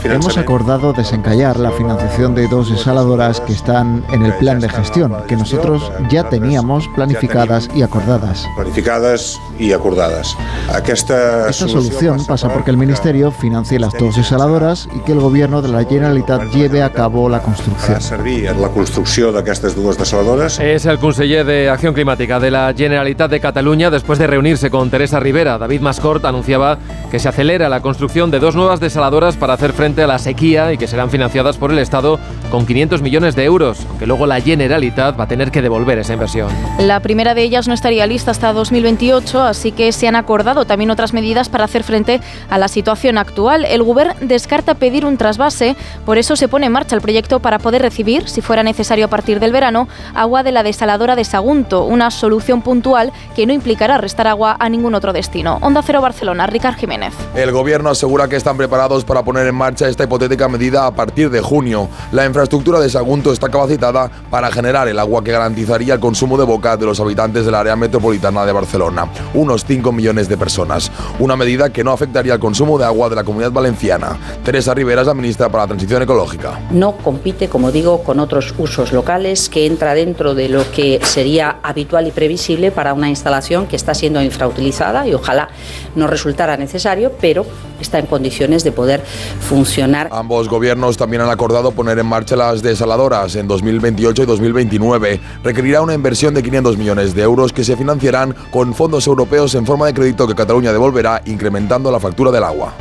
Hemos acordado desencallar la financiación de dos desaladoras que están en el plan de gestión, que nosotros ya teníamos planificadas y acordadas. Planificadas y acordadas. Esta solución pasa porque el Ministerio financie las dos desaladoras y que el Gobierno de la Generalitat lleve a cabo la construcción. la construcción de estas dos desaladoras. Es el conseller de Acción Climática de la Generalitat de Cataluña después de reunirse con Teresa Rivera. David Mascort anunciaba que se acelera la construcción de dos nuevas desaladoras para hacer frente a la sequía y que serán financiadas por el Estado con 500 millones de euros, aunque luego la Generalitat va a tener que devolver esa inversión. La primera de ellas no estaría lista hasta 2028, así que se han acordado también otras medidas para hacer frente a la situación actual. El Gobierno descarta pedir un trasvase, por eso se pone en marcha el proyecto para poder recibir, si fuera necesario a partir del verano, agua de la desaladora de Sagunto, una solución puntual que no implicará restar agua a ningún otro destino. Onda Cero Barcelona, Ricard Jiménez. El Gobierno asegura que preparados para poner en marcha esta hipotética medida a partir de junio. La infraestructura de Sagunto está capacitada para generar el agua que garantizaría el consumo de boca de los habitantes del área metropolitana de Barcelona, unos 5 millones de personas. Una medida que no afectaría el consumo de agua de la comunidad valenciana. Teresa Rivera es la ministra para la Transición Ecológica. No compite, como digo, con otros usos locales que entra dentro de lo que sería habitual y previsible para una instalación que está siendo infrautilizada y ojalá no resultara necesario, pero está en condiciones de poder funcionar. Ambos gobiernos también han acordado poner en marcha las desaladoras en 2028 y 2029. Requerirá una inversión de 500 millones de euros que se financiarán con fondos europeos en forma de crédito que Cataluña devolverá, incrementando la factura del agua.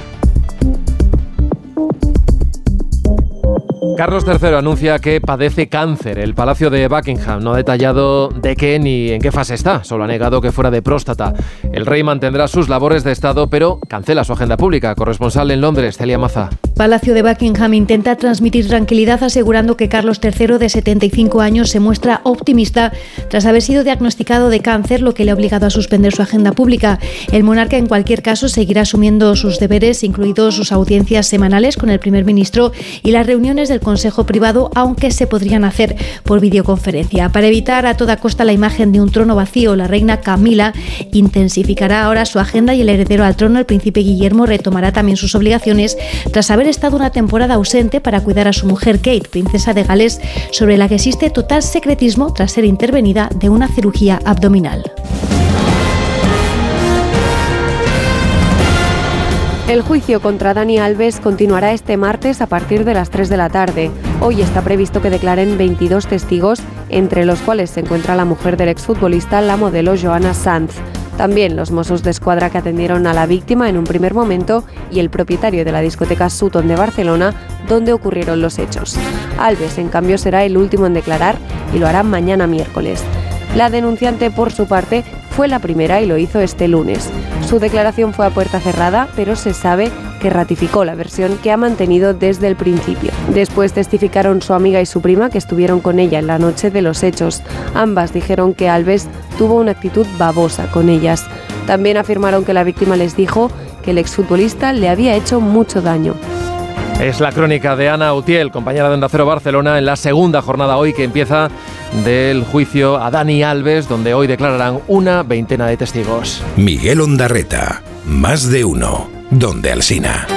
Carlos III anuncia que padece cáncer. El Palacio de Buckingham no ha detallado de qué ni en qué fase está, solo ha negado que fuera de próstata. El rey mantendrá sus labores de Estado, pero cancela su agenda pública. Corresponsal en Londres, Celia Maza. Palacio de Buckingham intenta transmitir tranquilidad asegurando que Carlos III, de 75 años, se muestra optimista tras haber sido diagnosticado de cáncer, lo que le ha obligado a suspender su agenda pública. El monarca, en cualquier caso, seguirá asumiendo sus deberes, incluidos sus audiencias semanales con el primer ministro y las reuniones del Consejo Privado, aunque se podrían hacer por videoconferencia. Para evitar a toda costa la imagen de un trono vacío, la reina Camila intensificará ahora su agenda y el heredero al trono, el príncipe Guillermo, retomará también sus obligaciones tras haber estado una temporada ausente para cuidar a su mujer Kate, princesa de Gales, sobre la que existe total secretismo tras ser intervenida de una cirugía abdominal. El juicio contra Dani Alves continuará este martes a partir de las 3 de la tarde. Hoy está previsto que declaren 22 testigos, entre los cuales se encuentra la mujer del exfutbolista, la modelo Joana Sanz. También los mozos de escuadra que atendieron a la víctima en un primer momento y el propietario de la discoteca Sutton de Barcelona, donde ocurrieron los hechos. Alves, en cambio, será el último en declarar y lo hará mañana miércoles. La denunciante, por su parte, fue la primera y lo hizo este lunes. Su declaración fue a puerta cerrada, pero se sabe que ratificó la versión que ha mantenido desde el principio. Después testificaron su amiga y su prima que estuvieron con ella en la noche de los hechos. Ambas dijeron que Alves tuvo una actitud babosa con ellas. También afirmaron que la víctima les dijo que el exfutbolista le había hecho mucho daño. Es la crónica de Ana Utiel, compañera de Onda Cero Barcelona, en la segunda jornada hoy que empieza del juicio a Dani Alves, donde hoy declararán una veintena de testigos. Miguel Ondarreta, más de uno, donde Alsina.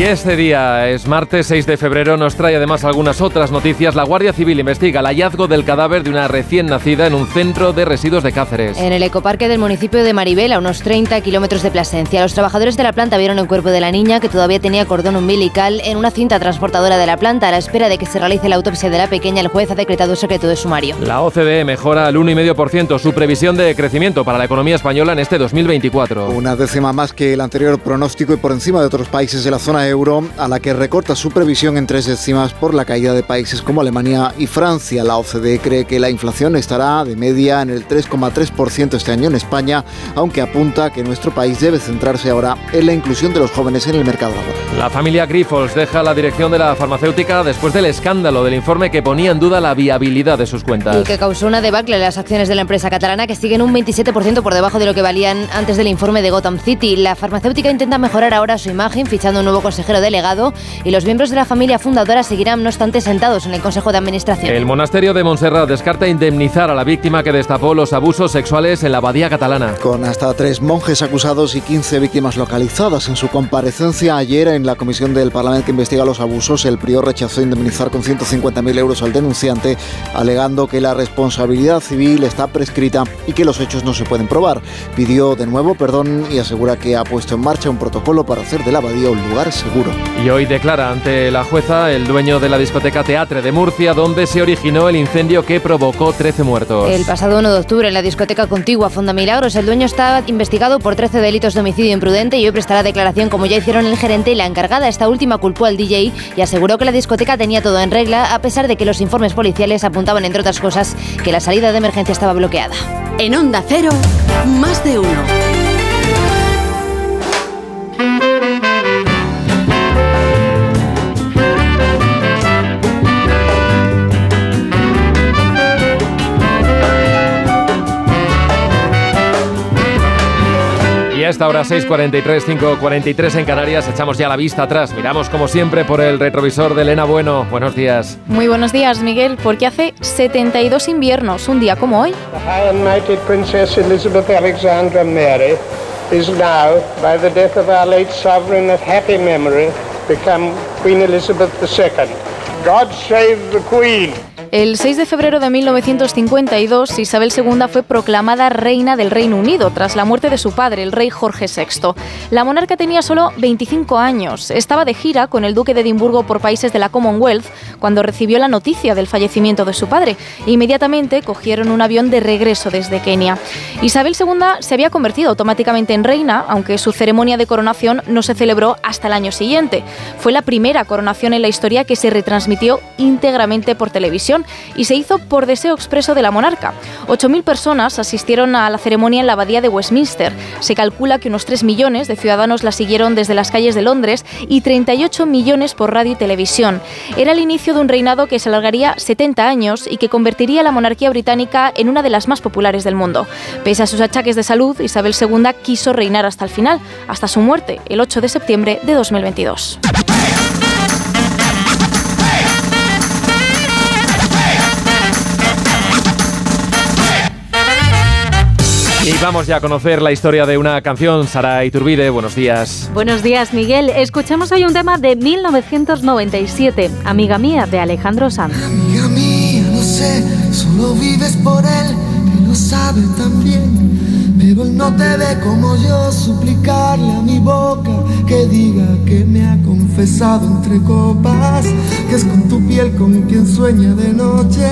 Y este día es martes 6 de febrero, nos trae además algunas otras noticias. La Guardia Civil investiga el hallazgo del cadáver de una recién nacida en un centro de residuos de Cáceres. En el ecoparque del municipio de Maribel, a unos 30 kilómetros de Plasencia, los trabajadores de la planta vieron el cuerpo de la niña que todavía tenía cordón umbilical en una cinta transportadora de la planta. A la espera de que se realice la autopsia de la pequeña, el juez ha decretado secreto de sumario. La OCDE mejora al 1,5% su previsión de crecimiento para la economía española en este 2024. Una décima más que el anterior pronóstico y por encima de otros países de la zona euro, a la que recorta su previsión en tres décimas por la caída de países como Alemania y Francia. La OCDE cree que la inflación estará de media en el 3,3% este año en España, aunque apunta que nuestro país debe centrarse ahora en la inclusión de los jóvenes en el mercado laboral. La familia Grifols deja la dirección de la farmacéutica después del escándalo del informe que ponía en duda la viabilidad de sus cuentas. Y que causó una debacle en las acciones de la empresa catalana que siguen un 27% por debajo de lo que valían antes del informe de Gotham City. La farmacéutica intenta mejorar ahora su imagen fichando un nuevo consejero delegado y los miembros de la familia fundadora seguirán, no obstante, sentados en el Consejo de Administración. El monasterio de Montserrat descarta indemnizar a la víctima que destapó los abusos sexuales en la abadía catalana. Con hasta tres monjes acusados y 15 víctimas localizadas en su comparecencia ayer en la comisión del Parlamento que investiga los abusos, el prior rechazó indemnizar con 150.000 euros al denunciante, alegando que la responsabilidad civil está prescrita y que los hechos no se pueden probar. Pidió de nuevo perdón y asegura que ha puesto en marcha un protocolo para hacer de la abadía un lugar seguro. Y hoy declara ante la jueza el dueño de la discoteca Teatre de Murcia, donde se originó el incendio que provocó 13 muertos. El pasado 1 de octubre en la discoteca contigua Fonda Milagros, el dueño está investigado por 13 delitos de homicidio imprudente y hoy prestará declaración como ya hicieron el gerente y la encargada. Esta última culpó al DJ y aseguró que la discoteca tenía todo en regla, a pesar de que los informes policiales apuntaban, entre otras cosas, que la salida de emergencia estaba bloqueada. En Onda Cero, más de uno. Esta hora 6.43, 5.43 en Canarias. Echamos ya la vista atrás. Miramos como siempre por el retrovisor de Elena Bueno. Buenos días. Muy buenos días, Miguel. Porque hace 72 inviernos, un día como hoy. The Princess Elizabeth Alexandra Mary is now, by the death of our late sovereign of happy memory, become Queen Elizabeth II. God save the Queen. El 6 de febrero de 1952, Isabel II fue proclamada reina del Reino Unido tras la muerte de su padre, el rey Jorge VI. La monarca tenía solo 25 años. Estaba de gira con el duque de Edimburgo por países de la Commonwealth cuando recibió la noticia del fallecimiento de su padre. Inmediatamente cogieron un avión de regreso desde Kenia. Isabel II se había convertido automáticamente en reina, aunque su ceremonia de coronación no se celebró hasta el año siguiente. Fue la primera coronación en la historia que se retransmitió íntegramente por televisión y se hizo por deseo expreso de la monarca. 8.000 personas asistieron a la ceremonia en la abadía de Westminster. Se calcula que unos 3 millones de ciudadanos la siguieron desde las calles de Londres y 38 millones por radio y televisión. Era el inicio de un reinado que se alargaría 70 años y que convertiría la monarquía británica en una de las más populares del mundo. Pese a sus achaques de salud, Isabel II quiso reinar hasta el final, hasta su muerte, el 8 de septiembre de 2022. Y vamos ya a conocer la historia de una canción. Sara Iturbide, buenos días. Buenos días, Miguel. Escuchemos hoy un tema de 1997, Amiga mía, de Alejandro Sanz. Amiga mía, no sé, solo vives por él, que lo sabe también. Pero él no te ve como yo, suplicarle a mi boca que diga que me ha confesado entre copas, que es con tu piel con quien sueña de noche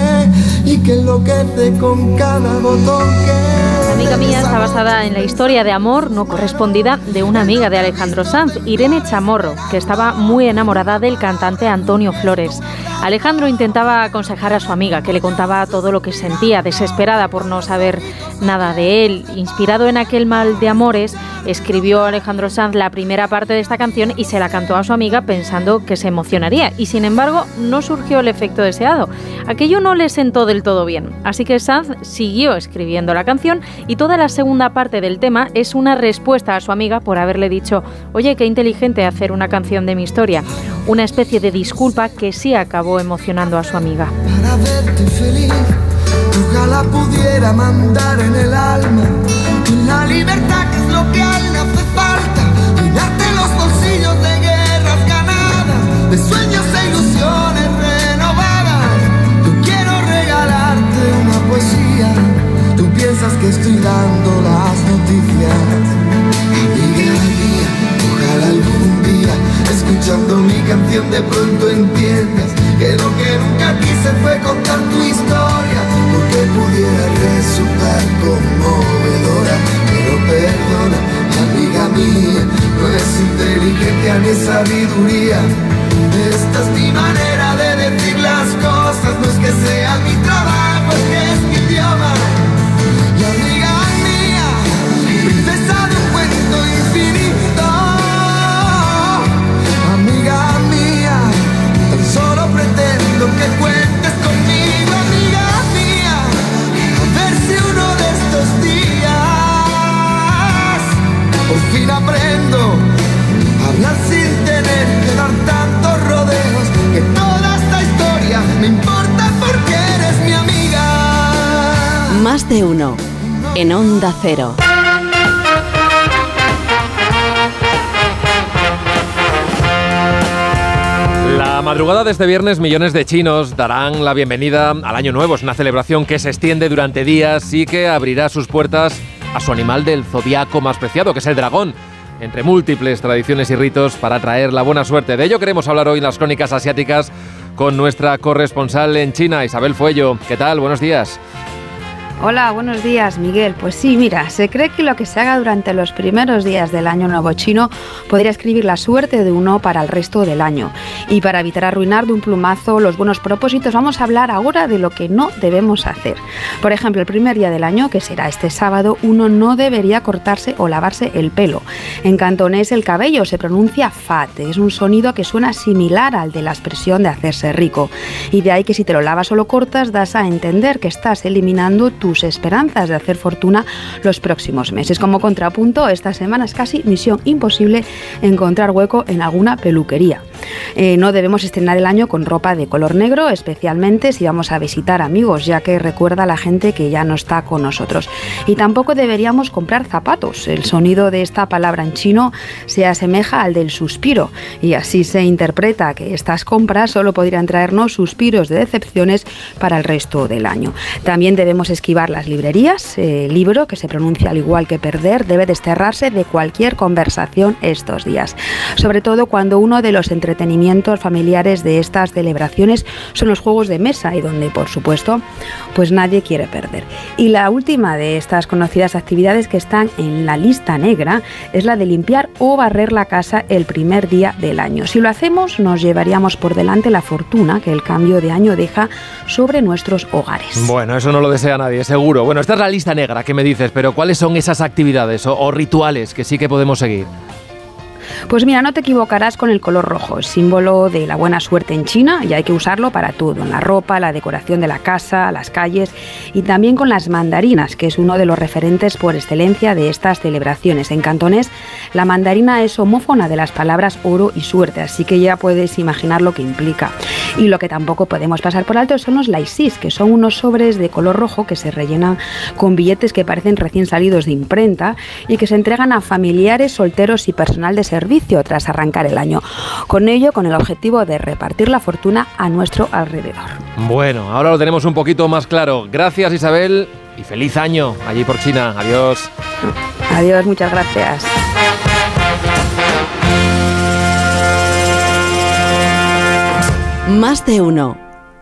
y que enloquece con cada botón que Amiga mía está basada en la historia de amor no correspondida de una amiga de Alejandro Sanz, Irene Chamorro, que estaba muy enamorada del cantante Antonio Flores. Alejandro intentaba aconsejar a su amiga, que le contaba todo lo que sentía, desesperada por no saber nada de él. Inspirado en aquel mal de amores, escribió Alejandro Sanz la primera parte de esta canción y se la cantó a su amiga pensando que se emocionaría. Y sin embargo, no surgió el efecto deseado. Aquello no le sentó del todo bien. Así que Sanz siguió escribiendo la canción y toda la segunda parte del tema es una respuesta a su amiga por haberle dicho, oye, qué inteligente hacer una canción de mi historia. Una especie de disculpa que sí acabó emocionando a su amiga ojalá pudiera mandar en el alma y la libertad que es lo que a él hace falta, llenarte los bolsillos de guerras ganadas, de sueños e ilusiones renovadas. Yo quiero regalarte una poesía, tú piensas que estoy dando las noticias. Pronto entiendas que lo que nunca quise fue contar tu historia, porque pudiera resultar conmovedora. Pero perdona, amiga mía, no es inteligencia ni sabiduría. Esta es mi manera de decir las cosas, no es que sea mi De uno. En Onda Cero. La madrugada de este viernes, millones de chinos darán la bienvenida al Año Nuevo. Es una celebración que se extiende durante días y que abrirá sus puertas a su animal del zodiaco más preciado, que es el dragón. Entre múltiples tradiciones y ritos para traer la buena suerte. De ello queremos hablar hoy en las crónicas asiáticas con nuestra corresponsal en China, Isabel Fuello. ¿Qué tal? Buenos días. Hola, buenos días, Miguel. Pues sí, mira, se cree que lo que se haga durante los primeros días del año nuevo chino podría escribir la suerte de uno para el resto del año. Y para evitar arruinar de un plumazo los buenos propósitos, vamos a hablar ahora de lo que no debemos hacer. Por ejemplo, el primer día del año, que será este sábado, uno no debería cortarse o lavarse el pelo. En cantonés el cabello se pronuncia fat, es un sonido que suena similar al de la expresión de hacerse rico. Y de ahí que si te lo lavas o lo cortas, das a entender que estás eliminando tus esperanzas de hacer fortuna los próximos meses. Como contrapunto, esta semana es casi misión imposible encontrar hueco en alguna peluquería. Eh, no debemos estrenar el año con ropa de color negro, especialmente si vamos a visitar amigos, ya que recuerda a la gente que ya no está con nosotros. Y tampoco deberíamos comprar zapatos. El sonido de esta palabra en chino se asemeja al del suspiro y así se interpreta que estas compras solo podrían traernos suspiros de decepciones para el resto del año. También debemos esquivar las librerías. El libro, que se pronuncia al igual que perder, debe desterrarse de cualquier conversación estos días. Sobre todo cuando uno de los entretenimientos familiares de estas celebraciones son los juegos de mesa y donde, por supuesto, pues nadie quiere perder. Y la última de estas conocidas actividades que están en la lista negra es la de limpiar o barrer la casa el primer día del año. Si lo hacemos, nos llevaríamos por delante la fortuna que el cambio de año deja sobre nuestros hogares. Bueno, eso no lo desea nadie, seguro. Bueno, esta es la lista negra que me dices, pero ¿cuáles son esas actividades o, o rituales que sí que podemos seguir? Pues mira, no te equivocarás con el color rojo, símbolo de la buena suerte en China y hay que usarlo para todo, en la ropa, la decoración de la casa, las calles y también con las mandarinas, que es uno de los referentes por excelencia de estas celebraciones. En cantonés, la mandarina es homófona de las palabras oro y suerte, así que ya puedes imaginar lo que implica. Y lo que tampoco podemos pasar por alto son los laisis, que son unos sobres de color rojo que se rellenan con billetes que parecen recién salidos de imprenta y que se entregan a familiares, solteros y personal de servicio tras arrancar el año. Con ello, con el objetivo de repartir la fortuna a nuestro alrededor. Bueno, ahora lo tenemos un poquito más claro. Gracias Isabel y feliz año allí por China. Adiós. Adiós, muchas gracias. Más de uno.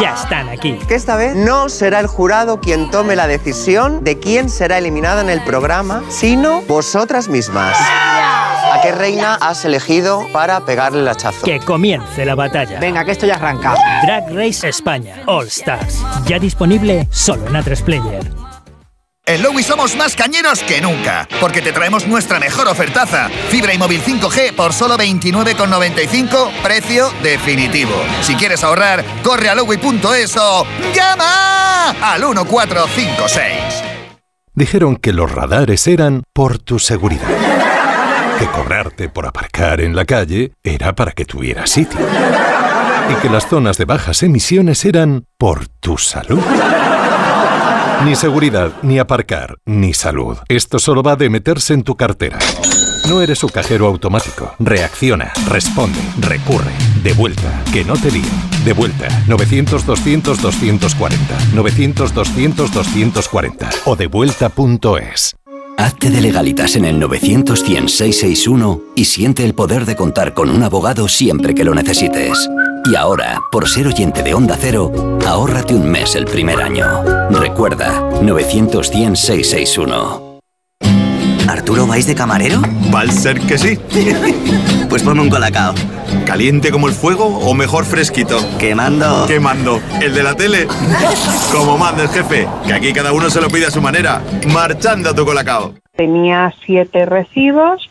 Ya están aquí. Que esta vez no será el jurado quien tome la decisión de quién será eliminado en el programa, sino vosotras mismas. ¿A qué reina has elegido para pegarle el hachazo? Que comience la batalla. Venga, que esto ya arranca. Drag Race España All Stars. Ya disponible solo en A3 Player. En Lowy somos más cañeros que nunca, porque te traemos nuestra mejor ofertaza. Fibra y móvil 5G por solo 29,95, precio definitivo. Si quieres ahorrar, corre a lowy.es o llama al 1456. Dijeron que los radares eran por tu seguridad. Que cobrarte por aparcar en la calle era para que tuvieras sitio. Y que las zonas de bajas emisiones eran por tu salud. Ni seguridad, ni aparcar, ni salud. Esto solo va de meterse en tu cartera. No eres su cajero automático. Reacciona, responde, recurre. De vuelta, que no te lío. De vuelta, 900-200-240. 900-200-240. O devuelta.es. Hazte de legalitas en el 900 661 y siente el poder de contar con un abogado siempre que lo necesites. Y ahora, por ser oyente de Onda Cero, ahórrate un mes el primer año. Recuerda, 900 661 ¿Arturo vais de camarero? Va a ser que sí. pues ponme un colacao. ¿Caliente como el fuego o mejor fresquito? Quemando. Quemando. ¿El de la tele? como manda el jefe, que aquí cada uno se lo pide a su manera. Marchando a tu colacao. Tenía siete recibos,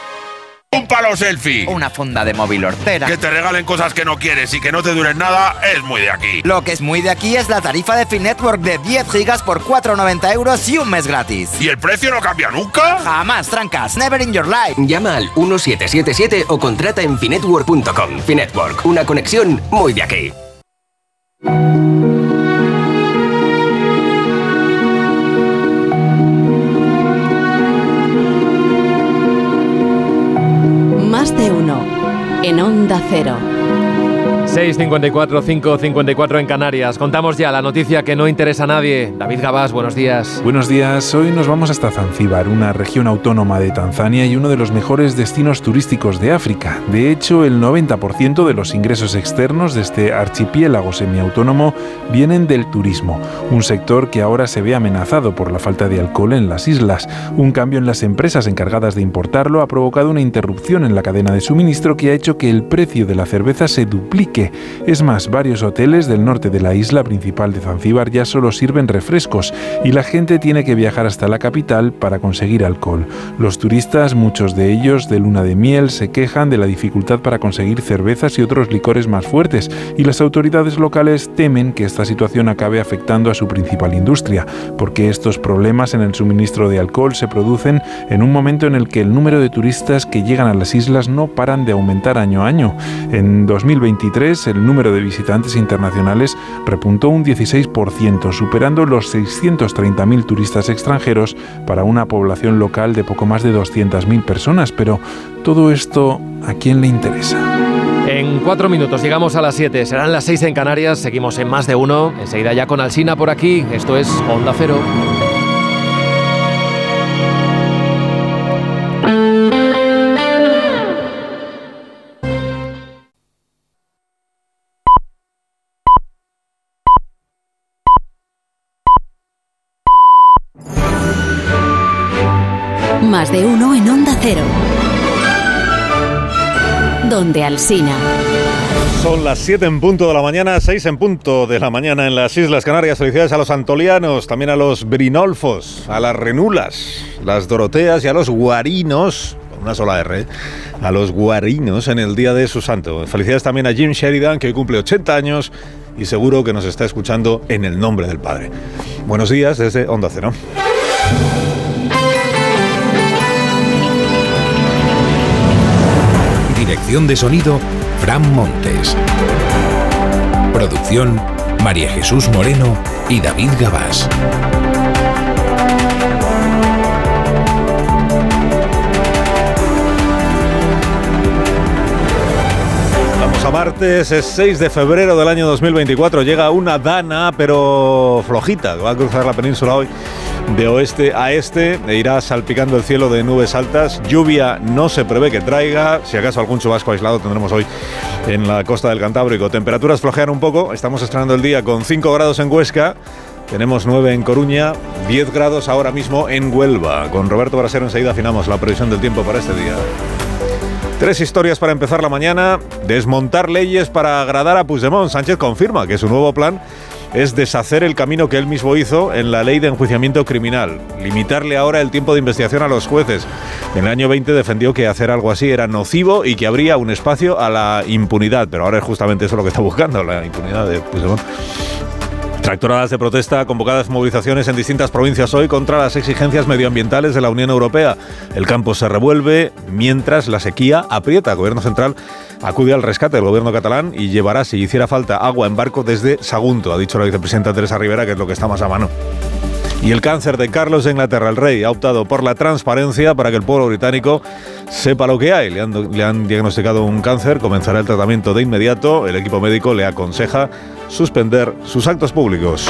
Un palo selfie. Una funda de móvil hortera. Que te regalen cosas que no quieres y que no te duren nada es muy de aquí. Lo que es muy de aquí es la tarifa de Finetwork de 10 gigas por 4,90 euros y un mes gratis. ¿Y el precio no cambia nunca? Jamás, trancas. Never in your life. Llama al 1777 o contrata en finetwork.com. Finetwork, una conexión muy de aquí. En Onda Cero. 6.54, 5.54 en Canarias. Contamos ya la noticia que no interesa a nadie. David Gabás, buenos días. Buenos días. Hoy nos vamos hasta Zanzíbar, una región autónoma de Tanzania y uno de los mejores destinos turísticos de África. De hecho, el 90% de los ingresos externos de este archipiélago semiautónomo vienen del turismo, un sector que ahora se ve amenazado por la falta de alcohol en las islas. Un cambio en las empresas encargadas de importarlo ha provocado una interrupción en la cadena de suministro que ha hecho que el precio de la cerveza se duplique es más, varios hoteles del norte de la isla principal de Zanzíbar ya solo sirven refrescos y la gente tiene que viajar hasta la capital para conseguir alcohol. Los turistas, muchos de ellos de luna de miel, se quejan de la dificultad para conseguir cervezas y otros licores más fuertes y las autoridades locales temen que esta situación acabe afectando a su principal industria, porque estos problemas en el suministro de alcohol se producen en un momento en el que el número de turistas que llegan a las islas no paran de aumentar año a año. En 2023 el número de visitantes internacionales repuntó un 16%, superando los 630.000 turistas extranjeros para una población local de poco más de 200.000 personas. Pero todo esto, ¿a quién le interesa? En cuatro minutos llegamos a las 7, serán las 6 en Canarias, seguimos en más de uno, enseguida ya con Alsina por aquí, esto es Onda Cero. Más de uno en Onda Cero. Donde Alsina. Son las 7 en punto de la mañana, 6 en punto de la mañana en las Islas Canarias. Felicidades a los antolianos, también a los brinolfos, a las renulas, las doroteas y a los guarinos, una sola R, a los guarinos en el día de su santo. Felicidades también a Jim Sheridan, que hoy cumple 80 años y seguro que nos está escuchando en el nombre del Padre. Buenos días desde Onda Cero. De sonido, Fran Montes. Producción, María Jesús Moreno y David Gabás. Vamos a martes, es 6 de febrero del año 2024. Llega una dana, pero flojita, va a cruzar la península hoy de oeste a este e irá salpicando el cielo de nubes altas. Lluvia no se prevé que traiga, si acaso algún chubasco aislado tendremos hoy en la costa del Cantábrico. Temperaturas flojean un poco, estamos estrenando el día con 5 grados en Huesca. Tenemos 9 en Coruña, 10 grados ahora mismo en Huelva. Con Roberto Brasero enseguida afinamos la previsión del tiempo para este día. Tres historias para empezar la mañana. Desmontar leyes para agradar a Puigdemont. Sánchez confirma que su nuevo plan es deshacer el camino que él mismo hizo en la ley de enjuiciamiento criminal, limitarle ahora el tiempo de investigación a los jueces. En el año 20 defendió que hacer algo así era nocivo y que habría un espacio a la impunidad, pero ahora es justamente eso lo que está buscando, la impunidad de Puigdemont. Tractoradas de protesta, convocadas movilizaciones en distintas provincias hoy contra las exigencias medioambientales de la Unión Europea. El campo se revuelve mientras la sequía aprieta. El gobierno central acude al rescate del gobierno catalán y llevará, si hiciera falta, agua en barco desde Sagunto, ha dicho la vicepresidenta Teresa Rivera, que es lo que está más a mano. Y el cáncer de Carlos de Inglaterra, el rey, ha optado por la transparencia para que el pueblo británico sepa lo que hay. Le han, le han diagnosticado un cáncer, comenzará el tratamiento de inmediato. El equipo médico le aconseja suspender sus actos públicos.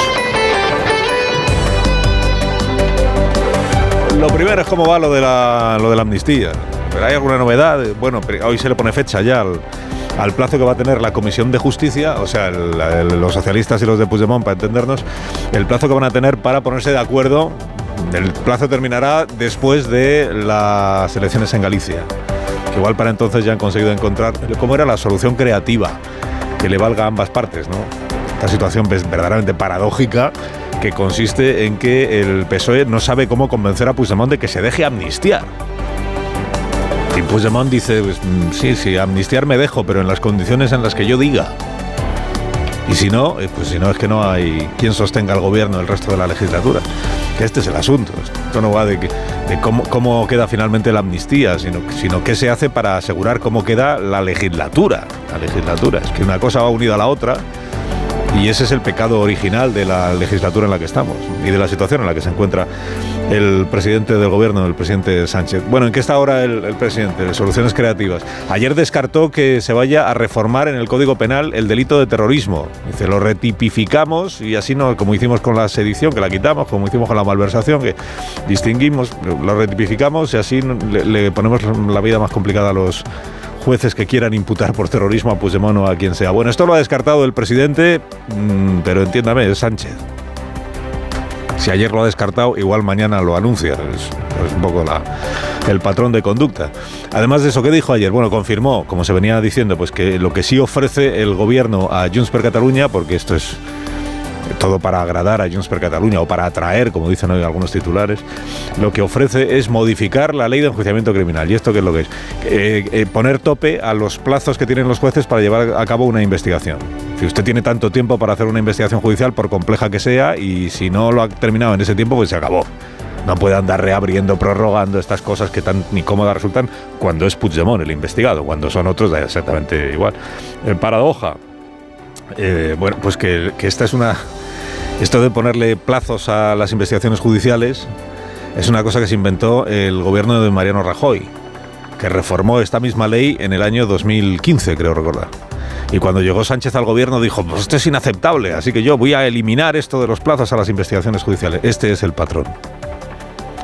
Lo primero es cómo va lo de la, lo de la amnistía. Pero hay alguna novedad. Bueno, hoy se le pone fecha ya al, al plazo que va a tener la Comisión de Justicia, o sea, los socialistas y los de Puigdemont, para entendernos, el plazo que van a tener para ponerse de acuerdo. El plazo terminará después de las elecciones en Galicia. Que igual para entonces ya han conseguido encontrar cómo era la solución creativa que le valga a ambas partes, ¿no? Esta situación verdaderamente paradójica que consiste en que el PSOE no sabe cómo convencer a Puigdemont de que se deje amnistiar. Y Puigdemont dice, pues, sí, sí, amnistiar me dejo, pero en las condiciones en las que yo diga. Y si no, pues si no es que no hay quien sostenga el gobierno el resto de la legislatura. Que este es el asunto. Esto no va de, que, de cómo, cómo, queda finalmente la amnistía, sino, sino qué se hace para asegurar cómo queda la legislatura. La legislatura. Es que una cosa va unida a la otra. Y ese es el pecado original de la legislatura en la que estamos y de la situación en la que se encuentra el presidente del gobierno, el presidente Sánchez. Bueno, ¿en qué está ahora el, presidente? Soluciones creativas. Ayer descartó que se vaya a reformar en el Código Penal el delito de terrorismo. Dice, lo retipificamos y así no, como hicimos con la sedición, que la quitamos, como hicimos con la malversación, que distinguimos, lo retipificamos y así le ponemos la vida más complicada a los jueces que quieran imputar por terrorismo a Puigdemont o a quien sea. Bueno, esto lo ha descartado el presidente, mmm, pero entiéndame, es Sánchez. Si ayer lo ha descartado, igual mañana lo anuncia. Es, un poco la, el patrón de conducta. Además de eso, ¿qué dijo ayer? Bueno, confirmó, como se venía diciendo, pues que lo que sí ofrece el gobierno a Junts per Catalunya, porque esto es todo para agradar a Junts per Catalunya o para atraer, como dicen hoy algunos titulares, lo que ofrece es modificar la ley de enjuiciamiento criminal. ¿Y esto qué es lo que es? Eh, eh, poner tope a los plazos que tienen los jueces para llevar a cabo una investigación. Si usted tiene tanto tiempo para hacer una investigación judicial, por compleja que sea, y si no lo ha terminado en ese tiempo, pues se acabó. No puede andar reabriendo, prorrogando estas cosas que tan incómodas resultan cuando es Puigdemont el investigado, cuando son otros da exactamente igual. Eh, paradoja. Eh, bueno, pues que, esta es una, esto de ponerle plazos a las investigaciones judiciales es una cosa que se inventó el gobierno de Mariano Rajoy, que reformó esta misma ley en el año 2015, creo recordar. Y cuando llegó Sánchez al gobierno dijo, pues esto es inaceptable, así que yo voy a eliminar esto de los plazos a las investigaciones judiciales. Este es el patrón.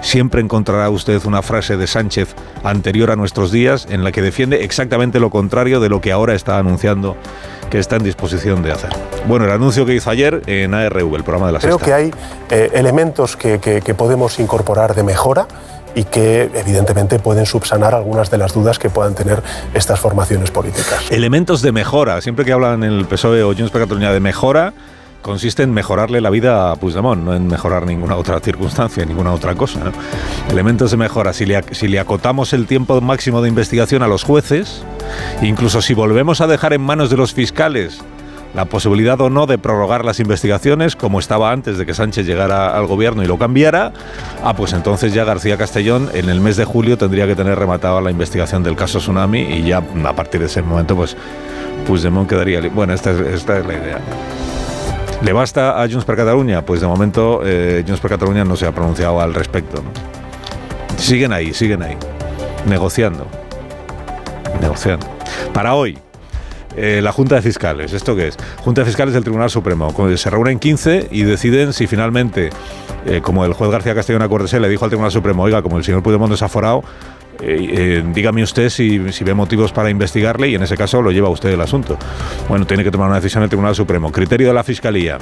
Siempre encontrará usted una frase de Sánchez anterior a nuestros días en la que defiende exactamente lo contrario de lo que ahora está anunciando que está en disposición de hacer. Bueno, el anuncio que hizo ayer en ARV, el programa de la Creo sexta. que hay eh, elementos que, que, que podemos incorporar de mejora y que evidentemente pueden subsanar algunas de las dudas que puedan tener estas formaciones políticas. Elementos de mejora. Siempre que hablan en el PSOE o Junts per Catalunya de mejora, consiste en mejorarle la vida a Puigdemont, no en mejorar ninguna otra circunstancia, ninguna otra cosa. ¿no? Elementos de mejora. Si le, acotamos el tiempo máximo de investigación a los jueces, incluso si volvemos a dejar en manos de los fiscales la posibilidad o no de prorrogar las investigaciones, como estaba antes de que Sánchez llegara al gobierno y lo cambiara, ah, pues entonces ya García Castellón en el mes de julio tendría que tener rematada la investigación del caso Tsunami y ya a partir de ese momento, pues Puigdemont quedaría... Bueno, esta es, esta es la idea. ¿Le basta a Junts per Catalunya? Pues de momento eh, Junts per Catalunya no se ha pronunciado al respecto. Siguen ahí, siguen ahí, negociando, negociando. Para hoy, eh, la Junta de Fiscales. ¿Esto qué es? Junta de Fiscales del Tribunal Supremo. Se reúnen 15 y deciden si finalmente, eh, como el juez García Castellón Cortesé le dijo al Tribunal Supremo, oiga, como el señor Puigdemont es aforado, eh, dígame usted si, ve motivos para investigarle y en ese caso lo lleva usted el asunto. Bueno, tiene que tomar una decisión el Tribunal Supremo. Criterio de la Fiscalía.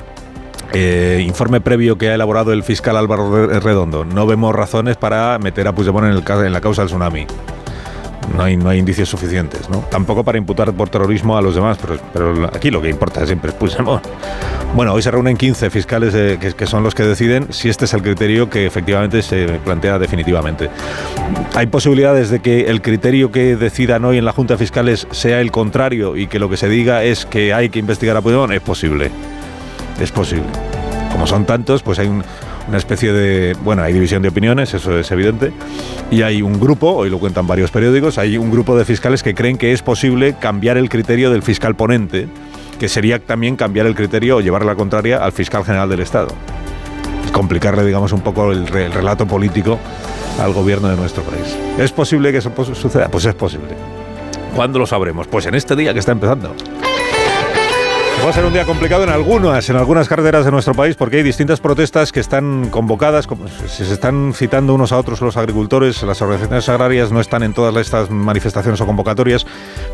Informe previo que ha elaborado el fiscal Álvaro Redondo. No vemos razones para meter a Puigdemont en, el, en la causa del tsunami. No hay, no hay indicios suficientes, ¿no? Tampoco para imputar por terrorismo a los demás, pero, pero aquí lo que importa siempre es Puigdemont. Bueno, hoy se reúnen 15 fiscales eh, que, que son los que deciden si este es el criterio que efectivamente se plantea definitivamente. Hay posibilidades de que el criterio que decidan hoy en la Junta de Fiscales sea el contrario y que lo que se diga es que hay que investigar a Puigdemont. Es posible. Es posible. Como son tantos, pues hay un- una especie de... Bueno, hay división de opiniones, eso es evidente. Y hay un grupo, hoy lo cuentan varios periódicos, hay un grupo de fiscales que creen que es posible cambiar el criterio del fiscal ponente, que sería también cambiar el criterio o llevar la contraria al fiscal general del Estado. Complicarle, digamos, un poco el, el relato político al gobierno de nuestro país. ¿Es posible que eso suceda? Pues es posible. ¿Cuándo lo sabremos? Pues en este día que está empezando. Va a ser un día complicado en algunas, en algunas carreteras de nuestro país, porque hay distintas protestas que están convocadas, se se están citando unos a otros los agricultores, las organizaciones agrarias no están en todas estas manifestaciones o convocatorias,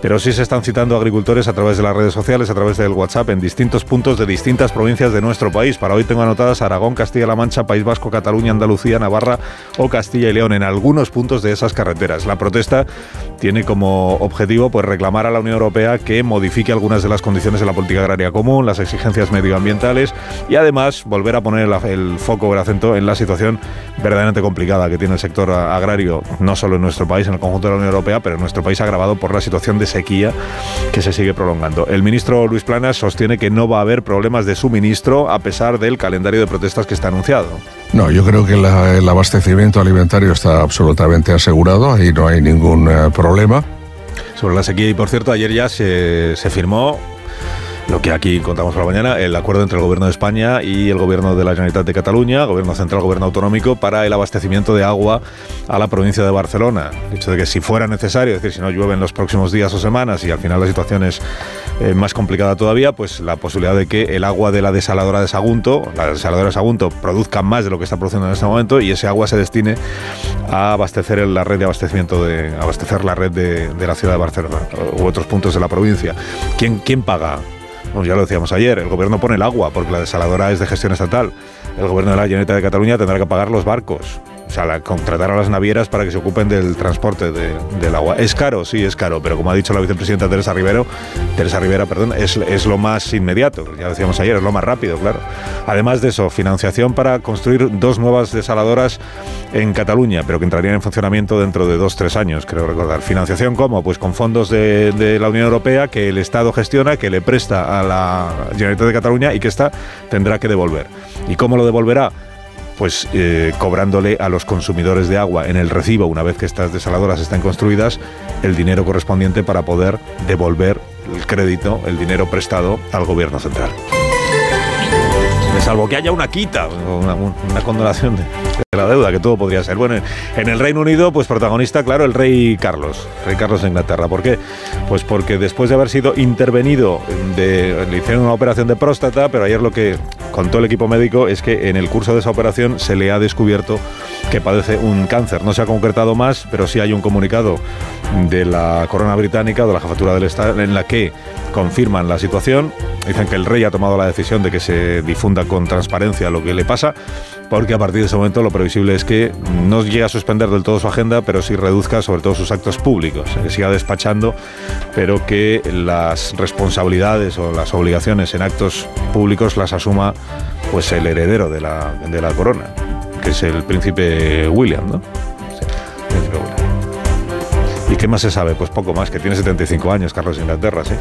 pero sí se están citando agricultores a través de las redes sociales, a través del WhatsApp, en distintos puntos de distintas provincias de nuestro país. Para hoy tengo anotadas Aragón, Castilla-La Mancha, País Vasco, Cataluña, Andalucía, Navarra o Castilla y León, en algunos puntos de esas carreteras. La protesta tiene como objetivo pues reclamar a la Unión Europea que modifique algunas de las condiciones de la política agraria común, las exigencias medioambientales y además volver a poner el, foco el acento en la situación verdaderamente complicada que tiene el sector agrario, no solo en nuestro país, en el conjunto de la Unión Europea, pero en nuestro país agravado por la situación de sequía que se sigue prolongando. El ministro Luis Planas sostiene que no va a haber problemas de suministro a pesar del calendario de protestas que está anunciado. No, yo creo que la- el abastecimiento alimentario está absolutamente asegurado, ahí no hay ningún eh, problema. Sobre la sequía, y por cierto, ayer ya se, se firmó lo que aquí contamos por la mañana, el acuerdo entre el Gobierno de España y el Gobierno de la Generalitat de Cataluña, Gobierno Central, Gobierno Autonómico, para el abastecimiento de agua a la provincia de Barcelona. El hecho de que si fuera necesario, es decir, si no llueve en los próximos días o semanas y al final la situación es eh, más complicada todavía, pues la posibilidad de que el agua de la desaladora de Sagunto, la desaladora de Sagunto, produzca más de lo que está produciendo en este momento y ese agua se destine a abastecer la red de abastecimiento de abastecer la red de, de la ciudad de Barcelona u otros puntos de la provincia. ¿Quién, quién paga? Bueno, ya lo decíamos ayer, el gobierno pone el agua porque la desaladora es de gestión estatal. El gobierno de la Generalitat de Cataluña tendrá que pagar los barcos. O sea, la- contratar a las navieras para que se ocupen del transporte de- del agua. ¿Es caro? Sí, es caro, pero como ha dicho la vicepresidenta Teresa Rivero, Teresa Rivera, perdón, es, es lo más inmediato, ya decíamos ayer, es lo más rápido, claro. Además de eso, financiación para construir dos nuevas desaladoras en Cataluña, pero que entrarían en funcionamiento dentro de dos, tres años, creo recordar. ¿Financiación cómo? Pues con fondos de, de la Unión Europea que el Estado gestiona, que le presta a la Generalitat de Cataluña y que ésta tendrá que devolver. ¿Y cómo lo devolverá? Pues eh, cobrándole a los consumidores de agua en el recibo, una vez que estas desaladoras estén construidas, el dinero correspondiente para poder devolver el crédito, el dinero prestado al gobierno central. Salvo que haya una quita, una, una condonación de la deuda, que todo podría ser. Bueno, en el Reino Unido, pues protagonista, claro, el rey Carlos, rey Carlos de Inglaterra. ¿Por qué? Pues porque después de haber sido intervenido, de, le hicieron una operación de próstata, pero ayer lo que contó el equipo médico es que en el curso de esa operación se le ha descubierto que padece un cáncer. No se ha concretado más, pero sí hay un comunicado de la corona británica, de la jefatura del Estado, en la que confirman la situación. Dicen que el rey ha tomado la decisión de que se difunda con transparencia lo que le pasa, porque a partir de ese momento lo previsible es que no llegue a suspender del todo su agenda, pero sí reduzca sobre todo sus actos públicos, que siga despachando, pero que las responsabilidades o las obligaciones en actos públicos las asuma pues el heredero de la, de la corona, que es el príncipe William, ¿no? ¿Y qué más se sabe? Pues poco más, que tiene 75 años Carlos de Inglaterra, sí.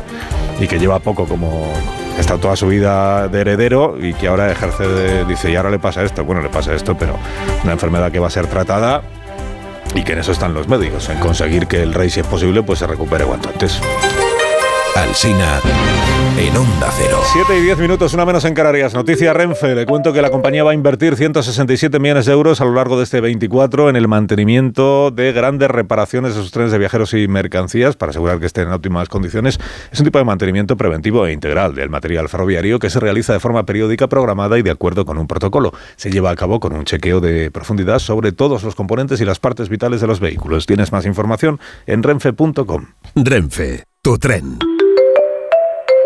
Y que lleva poco como... Estado toda su vida de heredero y que ahora ejerce de... Dice, y ahora le pasa esto. Bueno, le pasa esto, pero una enfermedad que va a ser tratada y que en eso están los médicos, en conseguir que el rey, si es posible, pues se recupere cuanto antes. Alsina en Onda Cero. 7 y 10 minutos, una menos en Canarias. Noticia Renfe. Le cuento que la compañía va a invertir 167 millones de euros a lo largo de este 24 en el mantenimiento de grandes reparaciones de sus trenes de viajeros y mercancías para asegurar que estén en óptimas condiciones. Es un tipo de mantenimiento preventivo e integral del material ferroviario que se realiza de forma periódica, programada y de acuerdo con un protocolo. Se lleva a cabo con un chequeo de profundidad sobre todos los componentes y las partes vitales de los vehículos. Tienes más información en renfe.com. Renfe, tu tren.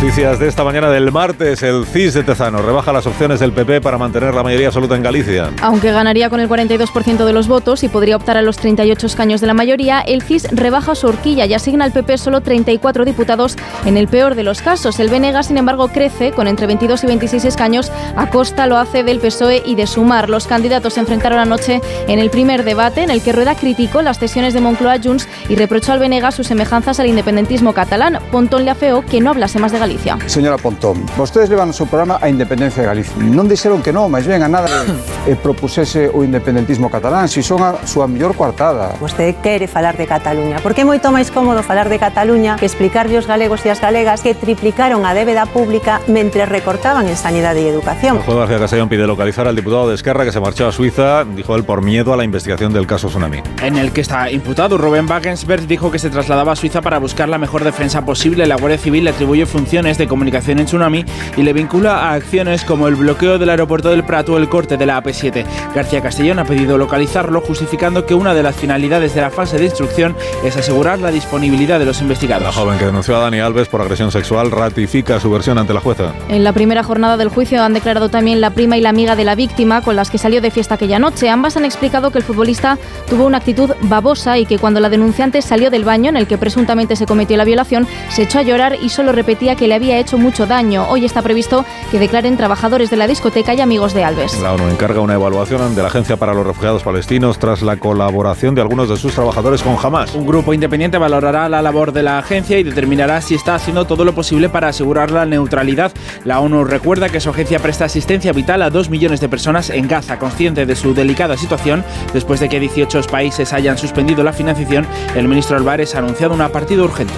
Noticias de esta mañana del martes. El CIS de Tezano rebaja las opciones del PP para mantener la mayoría absoluta en Galicia. Aunque ganaría con el 42% de los votos y podría optar a los 38 escaños de la mayoría, el CIS rebaja su horquilla y asigna al PP solo 34 diputados en el peor de los casos. El BNG, sin embargo, crece con entre 22 y 26 escaños. A costa lo hace del PSOE y de Sumar. Los candidatos se enfrentaron anoche en el primer debate en el que Rueda criticó las cesiones de Moncloa Junts y reprochó al BNG sus semejanzas al independentismo catalán. Pontón le afeó que no hablase más de Galicia. Señora Pontón, vostedes levan o seu programa a independencia de Galicia. Non dixeron que non, máis ben a nada e propusese o independentismo catalán, si son a súa mellor coartada. Vostede quere falar de Cataluña, porque é moito máis cómodo falar de Cataluña que explicarlle aos galegos e as galegas que triplicaron a débeda pública mentre recortaban en sanidade e educación. El juez García Castellón pide localizar al diputado de Esquerra que se marchó a Suiza, dijo él, por miedo a la investigación del caso Tsunami. En el que está imputado, Rubén Wagensberg dijo que se trasladaba a Suiza para buscar la mejor defensa posible. La Guardia Civil le atribuye de comunicación en Tsunami y le vincula a acciones como el bloqueo del aeropuerto del Prat o el corte de la AP7. García Castellón ha pedido localizarlo, justificando que una de las finalidades de la fase de instrucción es asegurar la disponibilidad de los investigados. La joven que denunció a Dani Alves por agresión sexual ratifica su versión ante la jueza. En la primera jornada del juicio han declarado también la prima y la amiga de la víctima con las que salió de fiesta aquella noche. Ambas han explicado que el futbolista tuvo una actitud babosa y que cuando la denunciante salió del baño en el que presuntamente se cometió la violación, se echó a llorar y solo repetía que le había hecho mucho daño. Hoy está previsto que declaren trabajadores de la discoteca y amigos de Alves. La ONU encarga una evaluación de la Agencia para los Refugiados Palestinos tras la colaboración de algunos de sus trabajadores con Hamas. Un grupo independiente valorará la labor de la agencia y determinará si está haciendo todo lo posible para asegurar la neutralidad. La ONU recuerda que su agencia presta asistencia vital a dos millones de personas en Gaza, consciente de su delicada situación. Después de que 18 países hayan suspendido la financiación, el ministro Álvarez ha anunciado una partida urgente.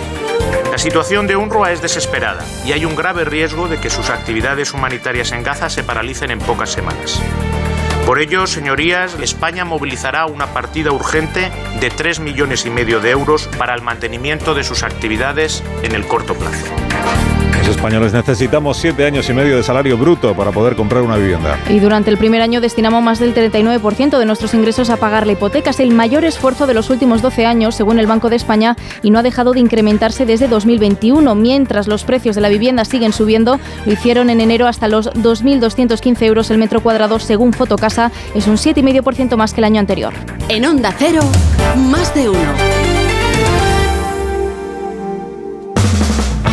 La situación de UNRWA es desesperada y hay un grave riesgo de que sus actividades humanitarias en Gaza se paralicen en pocas semanas. Por ello, señorías, España movilizará una partida urgente de 3 millones y medio de euros para el mantenimiento de sus actividades en el corto plazo. Los españoles necesitamos siete años y medio de salario bruto para poder comprar una vivienda. Y durante el primer año destinamos más del 39% de nuestros ingresos a pagar la hipoteca. Es el mayor esfuerzo de los últimos 12 años, según el Banco de España, y no ha dejado de incrementarse desde 2021. Mientras los precios de la vivienda siguen subiendo, lo hicieron en enero hasta los 2.215 euros el metro cuadrado, según Fotocasa. Es un 7,5% más que el año anterior. En Onda Cero, más de uno.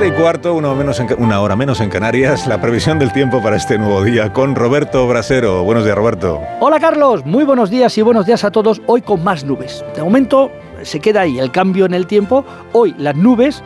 Siete y cuarto, una, menos en- una hora menos en Canarias, la previsión del tiempo para este nuevo día con Roberto Brasero. Buenos días, Roberto. Hola Carlos, muy buenos días y buenos días a todos. Hoy con más nubes. De momento se queda ahí el cambio en el tiempo. Hoy las nubes,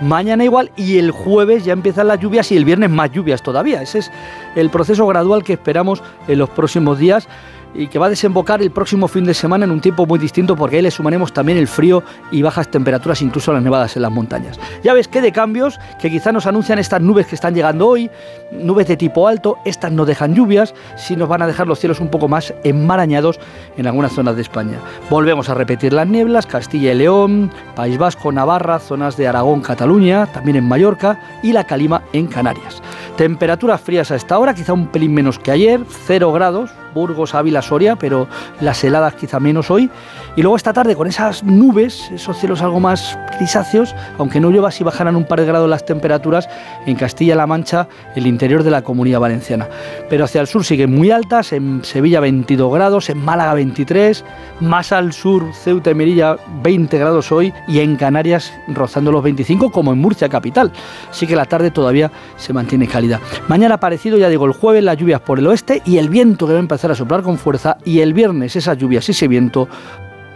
mañana igual y el jueves ya empiezan las lluvias y el viernes más lluvias todavía. Ese es el proceso gradual que esperamos en los próximos días y que va a desembocar el próximo fin de semana en un tiempo muy distinto porque ahí le sumaremos también el frío y bajas temperaturas, incluso las nevadas en las montañas. Ya ves que de cambios que quizá nos anuncian estas nubes que están llegando hoy, nubes de tipo alto, estas no dejan lluvias, si nos van a dejar los cielos un poco más enmarañados en algunas zonas de España. Volvemos a repetir las nieblas, Castilla y León, País Vasco, Navarra, zonas de Aragón, Cataluña, también en Mallorca y la Calima en Canarias. Temperaturas frías a esta hora, quizá un pelín menos que ayer, 0 grados, Burgos, Ávila, Soria, pero las heladas quizá menos hoy. Y luego esta tarde con esas nubes, esos cielos algo más grisáceos, aunque no llueva, si bajarán un par de grados las temperaturas en Castilla-La Mancha, el interior de la comunidad valenciana. Pero hacia el sur siguen muy altas, en Sevilla 22 grados, en Málaga 23, más al sur Ceuta y Melilla 20 grados hoy y en Canarias rozando los 25 como en Murcia capital. Así que la tarde todavía se mantiene cálida. Mañana parecido, ya digo, el jueves las lluvias por el oeste y el viento que va a empezar a soplar con fuerza y el viernes esas lluvias y ese viento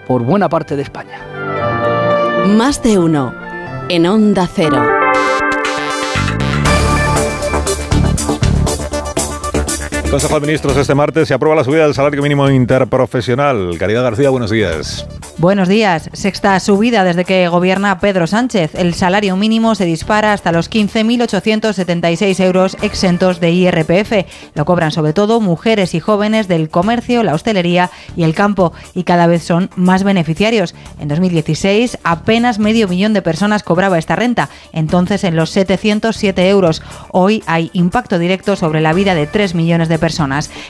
por buena parte de España. Más de uno en Onda Cero. Consejo de Ministros este martes se aprueba la subida del salario mínimo interprofesional. Caridad García, buenos días. Buenos días. Sexta subida desde que gobierna Pedro Sánchez. El salario mínimo se dispara hasta los 15.876 euros exentos de IRPF. Lo cobran sobre todo mujeres y jóvenes del comercio, la hostelería y el campo y cada vez son más beneficiarios. En 2016 apenas medio millón de personas cobraba esta renta, entonces en los 707 euros. Hoy hay impacto directo sobre la vida de 3 millones de personas.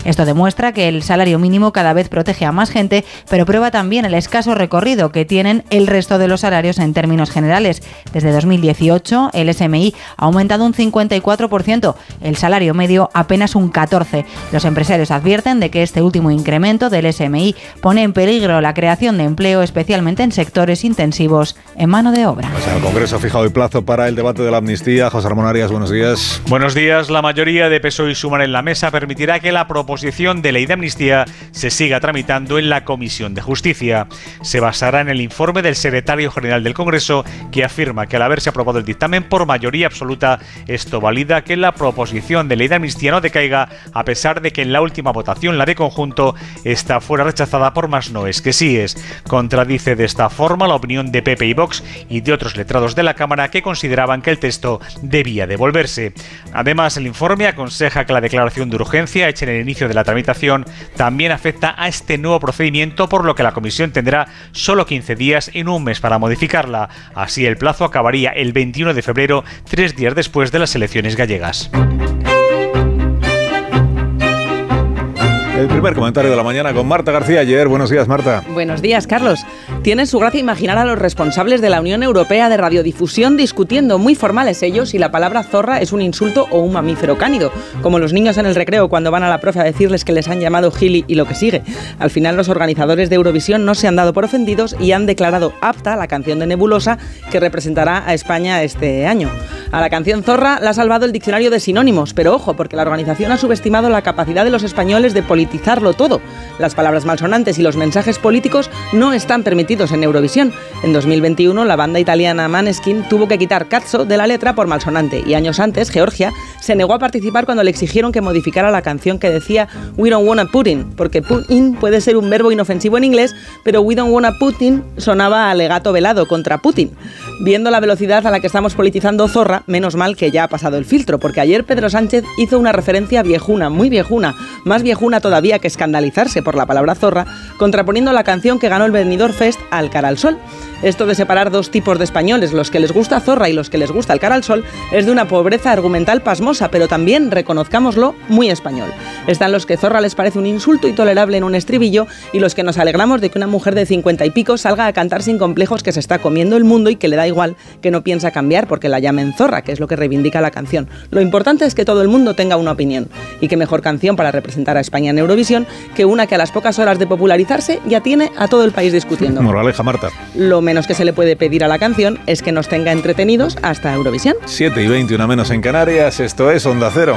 Esto demuestra que el salario mínimo cada vez protege a más gente, pero prueba también el escaso recorrido que tienen el resto de los salarios en términos generales. Desde 2018, el SMI ha aumentado un 54%, el salario medio apenas un 14%. Los empresarios advierten de que este último incremento del SMI pone en peligro la creación de empleo, especialmente en sectores intensivos en mano de obra. Pues el Congreso ha fijado el plazo para el debate de la amnistía. José Ramón Arias, buenos días. Buenos días. La mayoría de PSOE y Sumar en la mesa permitirá que la proposición de ley de amnistía se siga tramitando en la Comisión de Justicia. Se basará en el informe del secretario general del Congreso que afirma que al haberse aprobado el dictamen por mayoría absoluta, esto valida que la proposición de ley de amnistía no decaiga a pesar de que en la última votación, la de conjunto, esta fuera rechazada por más noes que síes. Contradice de esta forma la opinión de Pepe y Vox y de otros letrados de la Cámara que consideraban que el texto debía devolverse. Además, el informe aconseja que la declaración de urgencia hecha en el inicio de la tramitación también afecta a este nuevo procedimiento, por lo que la Comisión tendrá solo 15 días en un mes para modificarla. Así el plazo acabaría el 21 de febrero, tres días después de las elecciones gallegas. El primer comentario de la mañana con Marta García ayer. Buenos días, Marta. Buenos días, Carlos. Tiene su gracia imaginar a los responsables de la Unión Europea de Radiodifusión discutiendo muy formales ellos si la palabra zorra es un insulto o un mamífero cánido, como los niños en el recreo cuando van a la profe a decirles que les han llamado gili y lo que sigue. Al final los organizadores de Eurovisión no se han dado por ofendidos y han declarado apta la canción de Nebulosa que representará a España este año. A la canción zorra la ha salvado el diccionario de sinónimos, pero ojo, porque la organización ha subestimado la capacidad de los españoles de politizar todo. Las palabras malsonantes y los mensajes políticos no están permitidos en Eurovisión. En 2021, la banda italiana Maneskin tuvo que quitar cazzo de la letra por malsonante y años antes, Georgia se negó a participar cuando le exigieron que modificara la canción que decía We don't wanna Putin, porque Putin puede ser un verbo inofensivo en inglés, pero We don't wanna Putin sonaba alegato velado contra Putin. Viendo la velocidad a la que estamos politizando Zorra, menos mal que ya ha pasado el filtro, porque ayer Pedro Sánchez hizo una referencia viejuna, muy viejuna, más viejuna todavía que escandalizarse por la palabra zorra, contraponiendo la canción que ganó el Benidorm Fest al cara al sol. Esto de separar dos tipos de españoles, los que les gusta Zorra y los que les gusta el cara al sol, es de una pobreza argumental pasmosa, pero también, reconozcámoslo, muy español. Están los que Zorra les parece un insulto intolerable en un estribillo y los que nos alegramos de que una mujer de cincuenta y pico salga a cantar sin complejos que se está comiendo el mundo y que le da igual que no piensa cambiar porque la llamen Zorra, que es lo que reivindica la canción. Lo importante es que todo el mundo tenga una opinión. Y qué mejor canción para representar a España en Eurovisión que una que a las pocas horas de popularizarse ya tiene a todo el país discutiendo. Moraleja, Marta. Lo menos que se le puede pedir a la canción es que nos tenga entretenidos hasta Eurovisión. 7 y 21 menos en Canarias, esto es Onda Cero.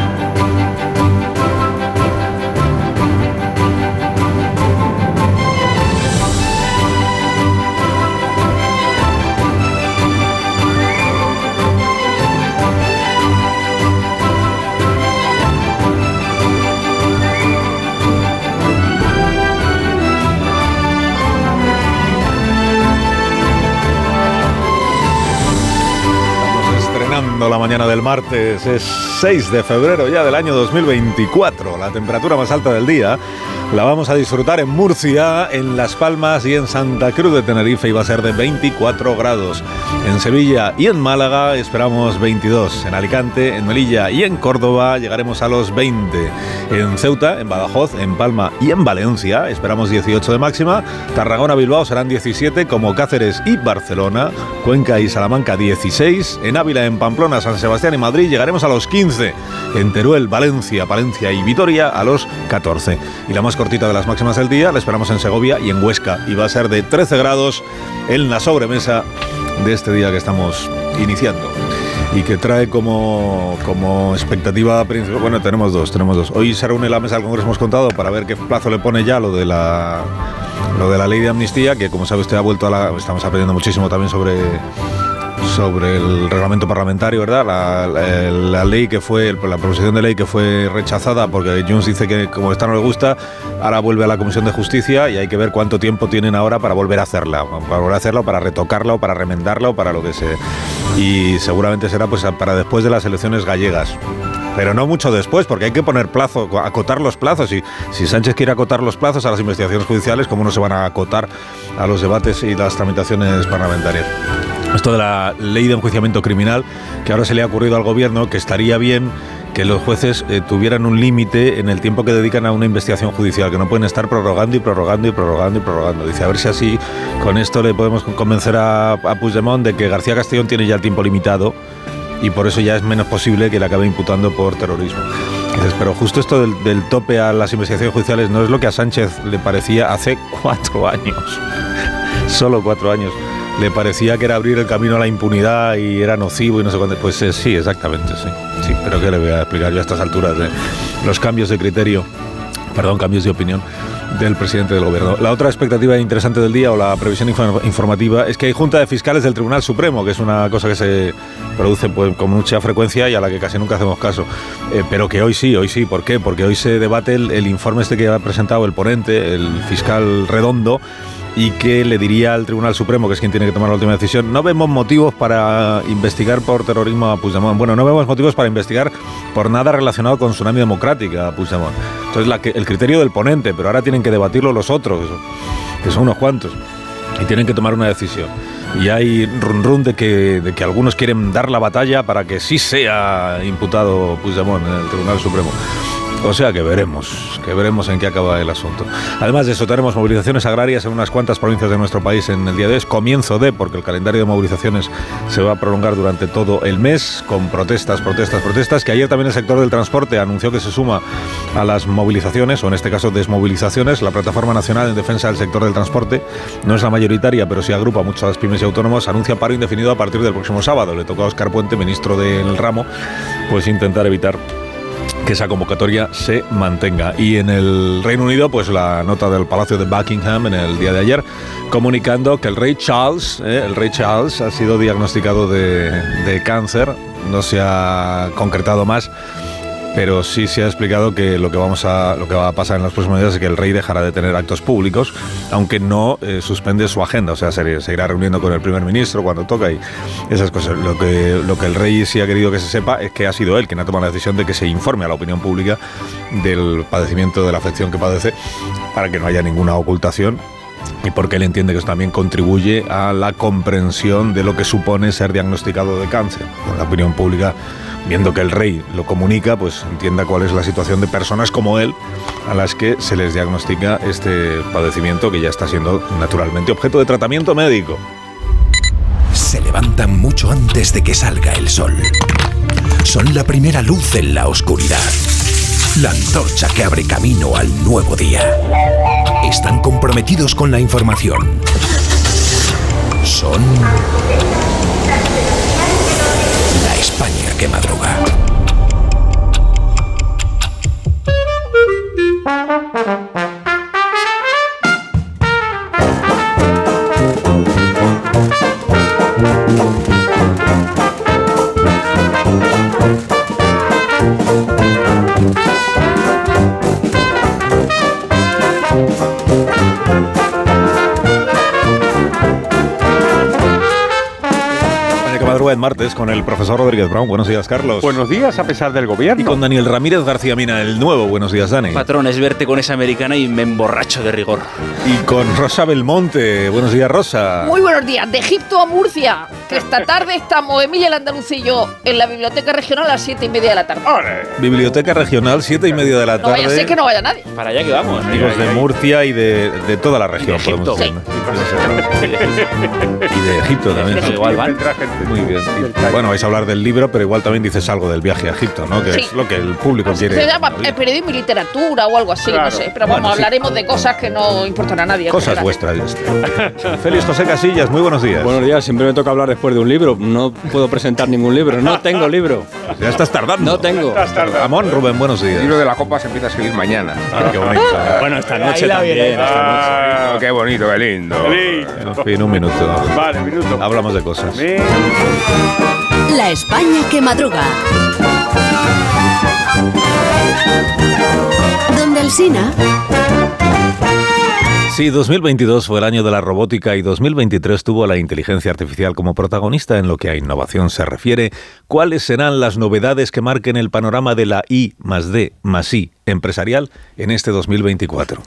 Mañana del martes, es 6 de febrero ya del año 2024. La temperatura más alta del día la vamos a disfrutar en Murcia, en Las Palmas y en Santa Cruz de Tenerife y va a ser de 24 grados. En Sevilla y en Málaga esperamos 22. En Alicante, en Melilla y en Córdoba llegaremos a los 20. En Ceuta, en Badajoz, en Palma y en Valencia esperamos 18 de máxima. Tarragona, Bilbao serán 17, como Cáceres y Barcelona. Cuenca y Salamanca 16. En Ávila, en Pamplona, San Sebastián y Madrid llegaremos a los 15. En Teruel, Valencia, Palencia y Vitoria a los 14. Y la más cortita de las máximas del día la esperamos en Segovia y en Huesca. Y va a ser de 13 grados en la sobremesa de este día que estamos iniciando y que trae como, como expectativa principal. Bueno, tenemos dos, tenemos dos. Hoy se reúne la mesa del Congreso, hemos contado, para ver qué plazo le pone ya lo de la lo de la ley de amnistía, que como sabe usted ha vuelto a la. Estamos aprendiendo muchísimo también sobre sobre el reglamento parlamentario, ¿verdad? La, ley que fue, la proposición de ley que fue rechazada porque Jones dice que como esta no le gusta, ahora vuelve a la Comisión de Justicia y hay que ver cuánto tiempo tienen ahora para volver a hacerla, para volver a hacerla, para retocarla, o para remendarla, o para lo que sea. Y seguramente será pues para después de las elecciones gallegas. Pero no mucho después, porque hay que poner plazo, acotar los plazos. Y si Sánchez quiere acotar los plazos a las investigaciones judiciales, ¿cómo no se van a acotar a los debates y las tramitaciones parlamentarias? Esto de la ley de enjuiciamiento criminal, que ahora se le ha ocurrido al gobierno, que estaría bien que los jueces eh, tuvieran un límite en el tiempo que dedican a una investigación judicial, que no pueden estar prorrogando y prorrogando y prorrogando y prorrogando. Dice, a ver si así con esto le podemos convencer a, a Puigdemont de que García Castellón tiene ya el tiempo limitado y por eso ya es menos posible que le acabe imputando por terrorismo. Pero justo esto del, del tope a las investigaciones judiciales no es lo que a Sánchez le parecía hace cuatro años, solo cuatro años. Le parecía que era abrir el camino a la impunidad y era nocivo y no sé cuánto. Pues eh, sí, exactamente, sí. Sí, pero ¿qué le voy a explicar yo a estas alturas de los cambios de criterio, perdón, cambios de opinión del presidente del gobierno. La otra expectativa interesante del día o la previsión infor- informativa es que hay Junta de Fiscales del Tribunal Supremo, que es una cosa que se produce pues, con mucha frecuencia y a la que casi nunca hacemos caso. Eh, pero que hoy sí, hoy sí. ¿Por qué? Porque hoy se debate el, el informe este que ha presentado el ponente, el fiscal redondo, y que le diría al Tribunal Supremo, que es quien tiene que tomar la última decisión, no vemos motivos para investigar por terrorismo a Puigdemont. Bueno, no vemos motivos para investigar por nada relacionado con Tsunami Democrática a Puigdemont. Entonces, la que- el criterio del ponente, pero ahora tienen que debatirlo los otros, que son- unos cuantos, y tienen que tomar una decisión. Y hay run run de que, de que algunos quieren dar la batalla para que sí sea imputado Puigdemont en el Tribunal Supremo. O sea que veremos, que veremos en qué acaba el asunto. Además de eso, tenemos movilizaciones agrarias en unas cuantas provincias de nuestro país en el día de hoy. Es comienzo de, porque el calendario de movilizaciones se va a prolongar durante todo el mes, con protestas, protestas, protestas, que ayer también el sector del transporte anunció que se suma a las movilizaciones, o en este caso desmovilizaciones. La Plataforma Nacional en Defensa del Sector del Transporte no es la mayoritaria, pero sí agrupa muchas pymes y autónomos, anuncia paro indefinido a partir del próximo sábado. Le tocó a Oscar Puente, ministro del ramo, pues intentar evitar que esa convocatoria se mantenga. Y en el Reino Unido, pues la nota del Palacio de Buckingham en el día de ayer, comunicando que el rey Charles, eh, el rey Charles ha sido diagnosticado de, de cáncer, no se ha concretado más. Pero sí se ha explicado que lo que va a pasar en los próximos días es que el rey dejará de tener actos públicos, aunque no eh, suspende su agenda, o sea, se seguirá reuniendo con el primer ministro cuando toca y esas cosas. Lo que el rey sí ha querido que se sepa es que ha sido él quien ha tomado la decisión de que se informe a la opinión pública del padecimiento de la afección que padece para que no haya ninguna ocultación y porque él entiende que eso también contribuye a la comprensión de lo que supone ser diagnosticado de cáncer. Con la opinión pública viendo que el rey lo comunica, pues entienda cuál es la situación de personas como él a las que se les diagnostica este padecimiento que ya está siendo naturalmente objeto de tratamiento médico. Se levantan mucho antes de que salga el sol. Son la primera luz en la oscuridad. La antorcha que abre camino al nuevo día. Están comprometidos con la información. Son la España que madruga. Martes con el profesor Rodríguez Brown. Buenos días, Carlos. Buenos días, a pesar del gobierno. Y con Daniel Ramírez García Mina, el nuevo. Buenos días, Dani. Patrón, es verte con esa americana y me emborracho de rigor. Y con Rosa Belmonte. Buenos días, Rosa. Muy buenos días, de Egipto a Murcia, que esta tarde estamos Emilia el Andaluz y yo en la biblioteca regional a las siete y media de la tarde. Biblioteca Regional, siete y media de la No vaya a tarde. ser que no vaya nadie. Para allá que vamos. Amigos de Murcia y de, de toda la región, podemos decir. ¿no? Y de Egipto también. Igual. Muy bien. Bueno, vais a hablar del libro, pero igual también dices algo del viaje a Egipto, ¿no? Que Sí. es lo que el público quiere. Se llama eh, periodismo y literatura o algo así, Claro. no sé. Pero Bueno, vamos, sí. hablaremos de cosas que no importan a nadie. Cosas vuestras. Félix José Casillas, muy buenos días. Buenos días, siempre me toca hablar después de un libro. No puedo presentar ningún libro, no tengo libro. Ya estás tardando. No tengo. Ramón Rubén, buenos días. El libro de la copa se empieza a escribir mañana. Ah, qué bonito. Bueno, esta noche la también. viene. esta noche. Ah, qué bonito, qué lindo. En fin, un minuto. Vale, minuto. Hablamos de cosas. La España que madruga. Donde Alsina. Sí, 2022 fue el año de la robótica y 2023 tuvo a la inteligencia artificial como protagonista en lo que a innovación se refiere. ¿Cuáles serán las novedades que marquen el panorama de la I más D más I empresarial en este 2024?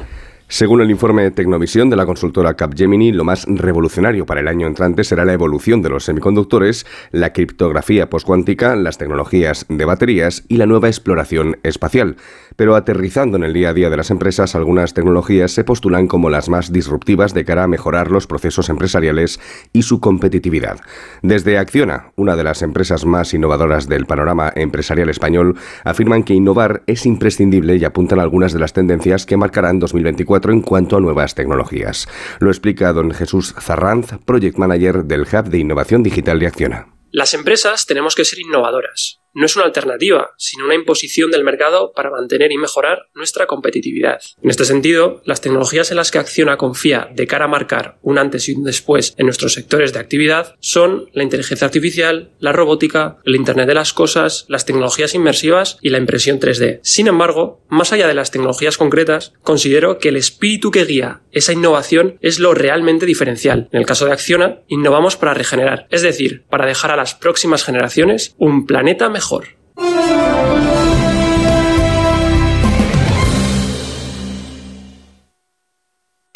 Según el informe Tecnovisión de la consultora Capgemini, lo más revolucionario para el año entrante será la evolución de los semiconductores, la criptografía postcuántica, las tecnologías de baterías y la nueva exploración espacial. Pero aterrizando en el día a día de las empresas, algunas tecnologías se postulan como las más disruptivas de cara a mejorar los procesos empresariales y su competitividad. Desde Acciona, una de las empresas más innovadoras del panorama empresarial español, afirman que innovar es imprescindible y apuntan algunas de las tendencias que marcarán 2024 en cuanto a nuevas tecnologías. Lo explica don Jesús Zarranz, Project Manager del Hub de Innovación Digital de Acciona. Las empresas tenemos que ser innovadoras. No es una alternativa, sino una imposición del mercado para mantener y mejorar nuestra competitividad. En este sentido, las tecnologías en las que Acciona confía de cara a marcar un antes y un después en nuestros sectores de actividad son la inteligencia artificial, la robótica, el Internet de las Cosas, las tecnologías inmersivas y la impresión 3D. Sin embargo, más allá de las tecnologías concretas, considero que el espíritu que guía esa innovación es lo realmente diferencial. En el caso de Acciona, innovamos para regenerar, es decir, para dejar a las próximas generaciones un planeta mejor.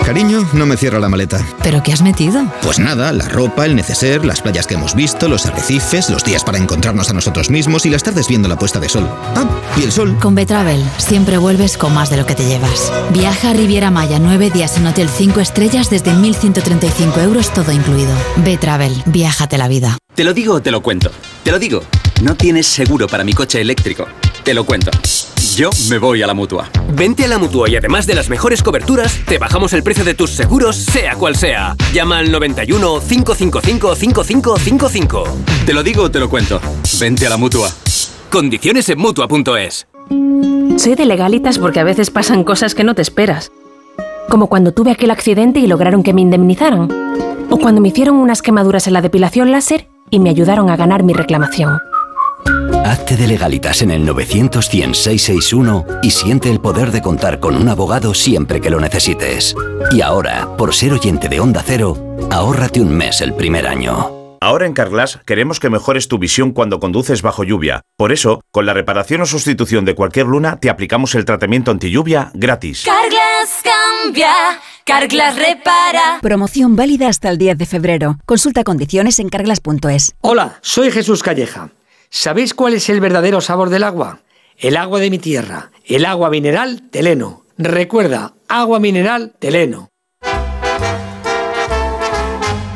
Cariño, no me cierra la maleta. ¿Pero qué has metido? Pues nada, la ropa, el neceser, las playas que hemos visto, los arrecifes, los días para encontrarnos a nosotros mismos y las tardes viendo la puesta de sol. Ah, y el sol. Con Betravel siempre vuelves con más de lo que te llevas. Viaja a Riviera Maya nueve días en Hotel 5 Estrellas desde 1.135 euros todo incluido. Betravel, viájate la vida. Te lo digo o te lo cuento. Te lo digo. No tienes seguro para mi coche eléctrico. Te lo cuento. Yo me voy a la mutua. Vente a la mutua y además de las mejores coberturas, te bajamos el precio de tus seguros, sea cual sea. Llama al 91 555 5555. Te lo digo o te lo cuento. Vente a la mutua. Condiciones en mutua.es. Soy de legalitas porque a veces pasan cosas que no te esperas. Como cuando tuve aquel accidente y lograron que me indemnizaran. O cuando me hicieron unas quemaduras en la depilación láser y me ayudaron a ganar mi reclamación. Hazte de legalitas en el 900 y siente el poder de contar con un abogado siempre que lo necesites. Y ahora, por ser oyente de Onda Cero, ahórrate un mes el primer año. Ahora en Carglass queremos que mejores tu visión cuando conduces bajo lluvia. Por eso, con la reparación o sustitución de cualquier luna, te aplicamos el tratamiento anti lluvia gratis. Carglass cambia, Carglass repara. Promoción válida hasta el 10 de febrero. Consulta condiciones en carglass.es. Hola, soy Jesús Calleja. ¿Sabéis cuál es el verdadero sabor del agua? El agua de mi tierra, el agua mineral Teleno. Recuerda, agua mineral Teleno.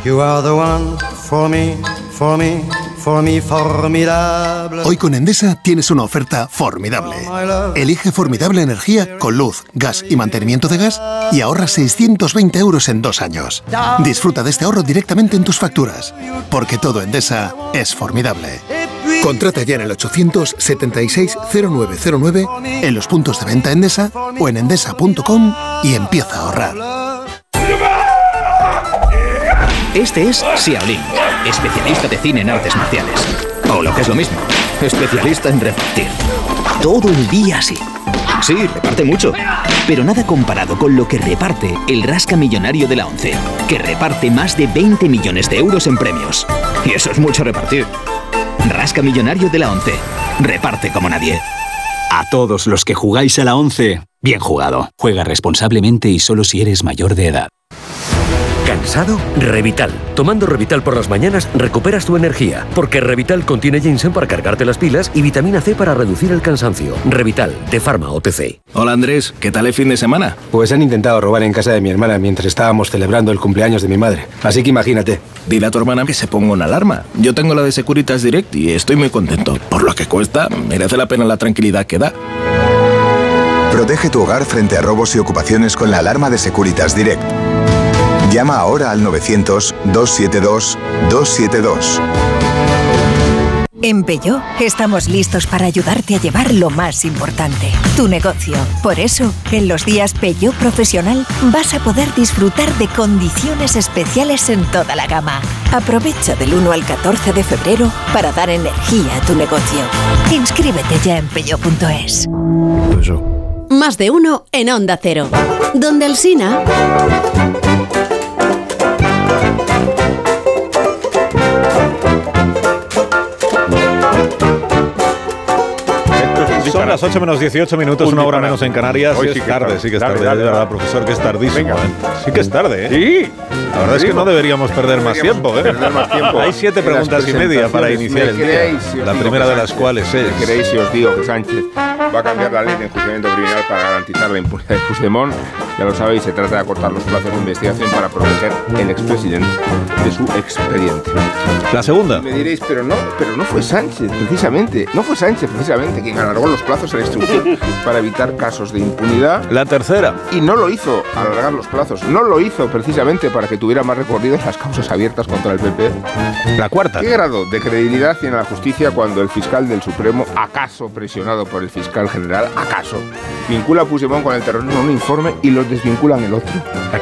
You are the one for me, for me, for me, formidable. Hoy con Endesa tienes una oferta formidable. Elige formidable energía con luz, gas y mantenimiento de gas y ahorra 620 euros en dos años. Disfruta de este ahorro directamente en tus facturas, porque todo Endesa es formidable. Contrata ya en el 876-0909, en los puntos de venta Endesa o en endesa.com y empieza a ahorrar. Este es Xiaolin, especialista de cine en artes marciales. O lo que es lo mismo, especialista en repartir. Todo el día así. Sí, reparte mucho. Pero nada comparado con lo que reparte el Rasca Millonario de la ONCE, que reparte más de 20 millones de euros en premios. Y eso es mucho repartir. Rasca Millonario de la ONCE. Reparte como nadie. A todos los que jugáis a la 11, bien jugado. Juega responsablemente y solo si eres mayor de edad. ¿Cansado? Revital. Tomando Revital por las mañanas recuperas tu energía, porque Revital contiene ginseng para cargarte las pilas y vitamina C para reducir el cansancio. Revital, de Pharma OTC. Hola Andrés, ¿qué tal el fin de semana? Pues han intentado robar en casa de mi hermana mientras estábamos celebrando el cumpleaños de mi madre. Así que imagínate. Dile a tu hermana que se ponga una alarma. Yo tengo la de Securitas Direct y estoy muy contento. Por lo que cuesta, merece la pena la tranquilidad que da. Protege tu hogar frente a robos y ocupaciones con la alarma de Securitas Direct. Llama ahora al 900-272-272. En Peugeot estamos listos para ayudarte a llevar lo más importante, tu negocio. Por eso, en los días Peugeot Profesional vas a poder disfrutar de condiciones especiales en toda la gama. Aprovecha del 1 al 14 de febrero para dar energía a tu negocio. Inscríbete ya en peugeot.es. Más de uno en Onda Cero. Donde el Sina... las 8 menos 18 minutos, Un una hora menos en Canarias. Hoy Sí es tarde, sí que es tarde. dale, de verdad, dale. profesor, que es tardísimo. Venga. ¿eh? Sí que es tarde, ¿eh? Sí. La verdad es que no deberíamos perder más Deberíamos tiempo, ¿eh? perder más tiempo. Hay siete preguntas y media para iniciar el ¿Me creéis si día. La primera de las cuales es... ¿Me creéis si os digo que Sánchez va a cambiar la ley de enjuiciamiento criminal para garantizar la impunidad de Puigdemont? Ya lo sabéis, se trata de acortar los plazos de investigación para proteger el expresidente de su expediente. La segunda. Me diréis, pero no, pero no fue Sánchez, precisamente. No fue Sánchez, precisamente, quien alargó los plazos en la instrucción para evitar casos de impunidad. La tercera. Y no lo hizo alargar los plazos. No lo hizo precisamente para que tuviera más recorrido las causas abiertas contra el PP. La cuarta. ¿Qué grado de credibilidad tiene la justicia cuando el fiscal del Supremo, acaso presionado por el fiscal general, acaso, vincula a Puigdemont con el terrorismo en un informe y los desvincula en el otro?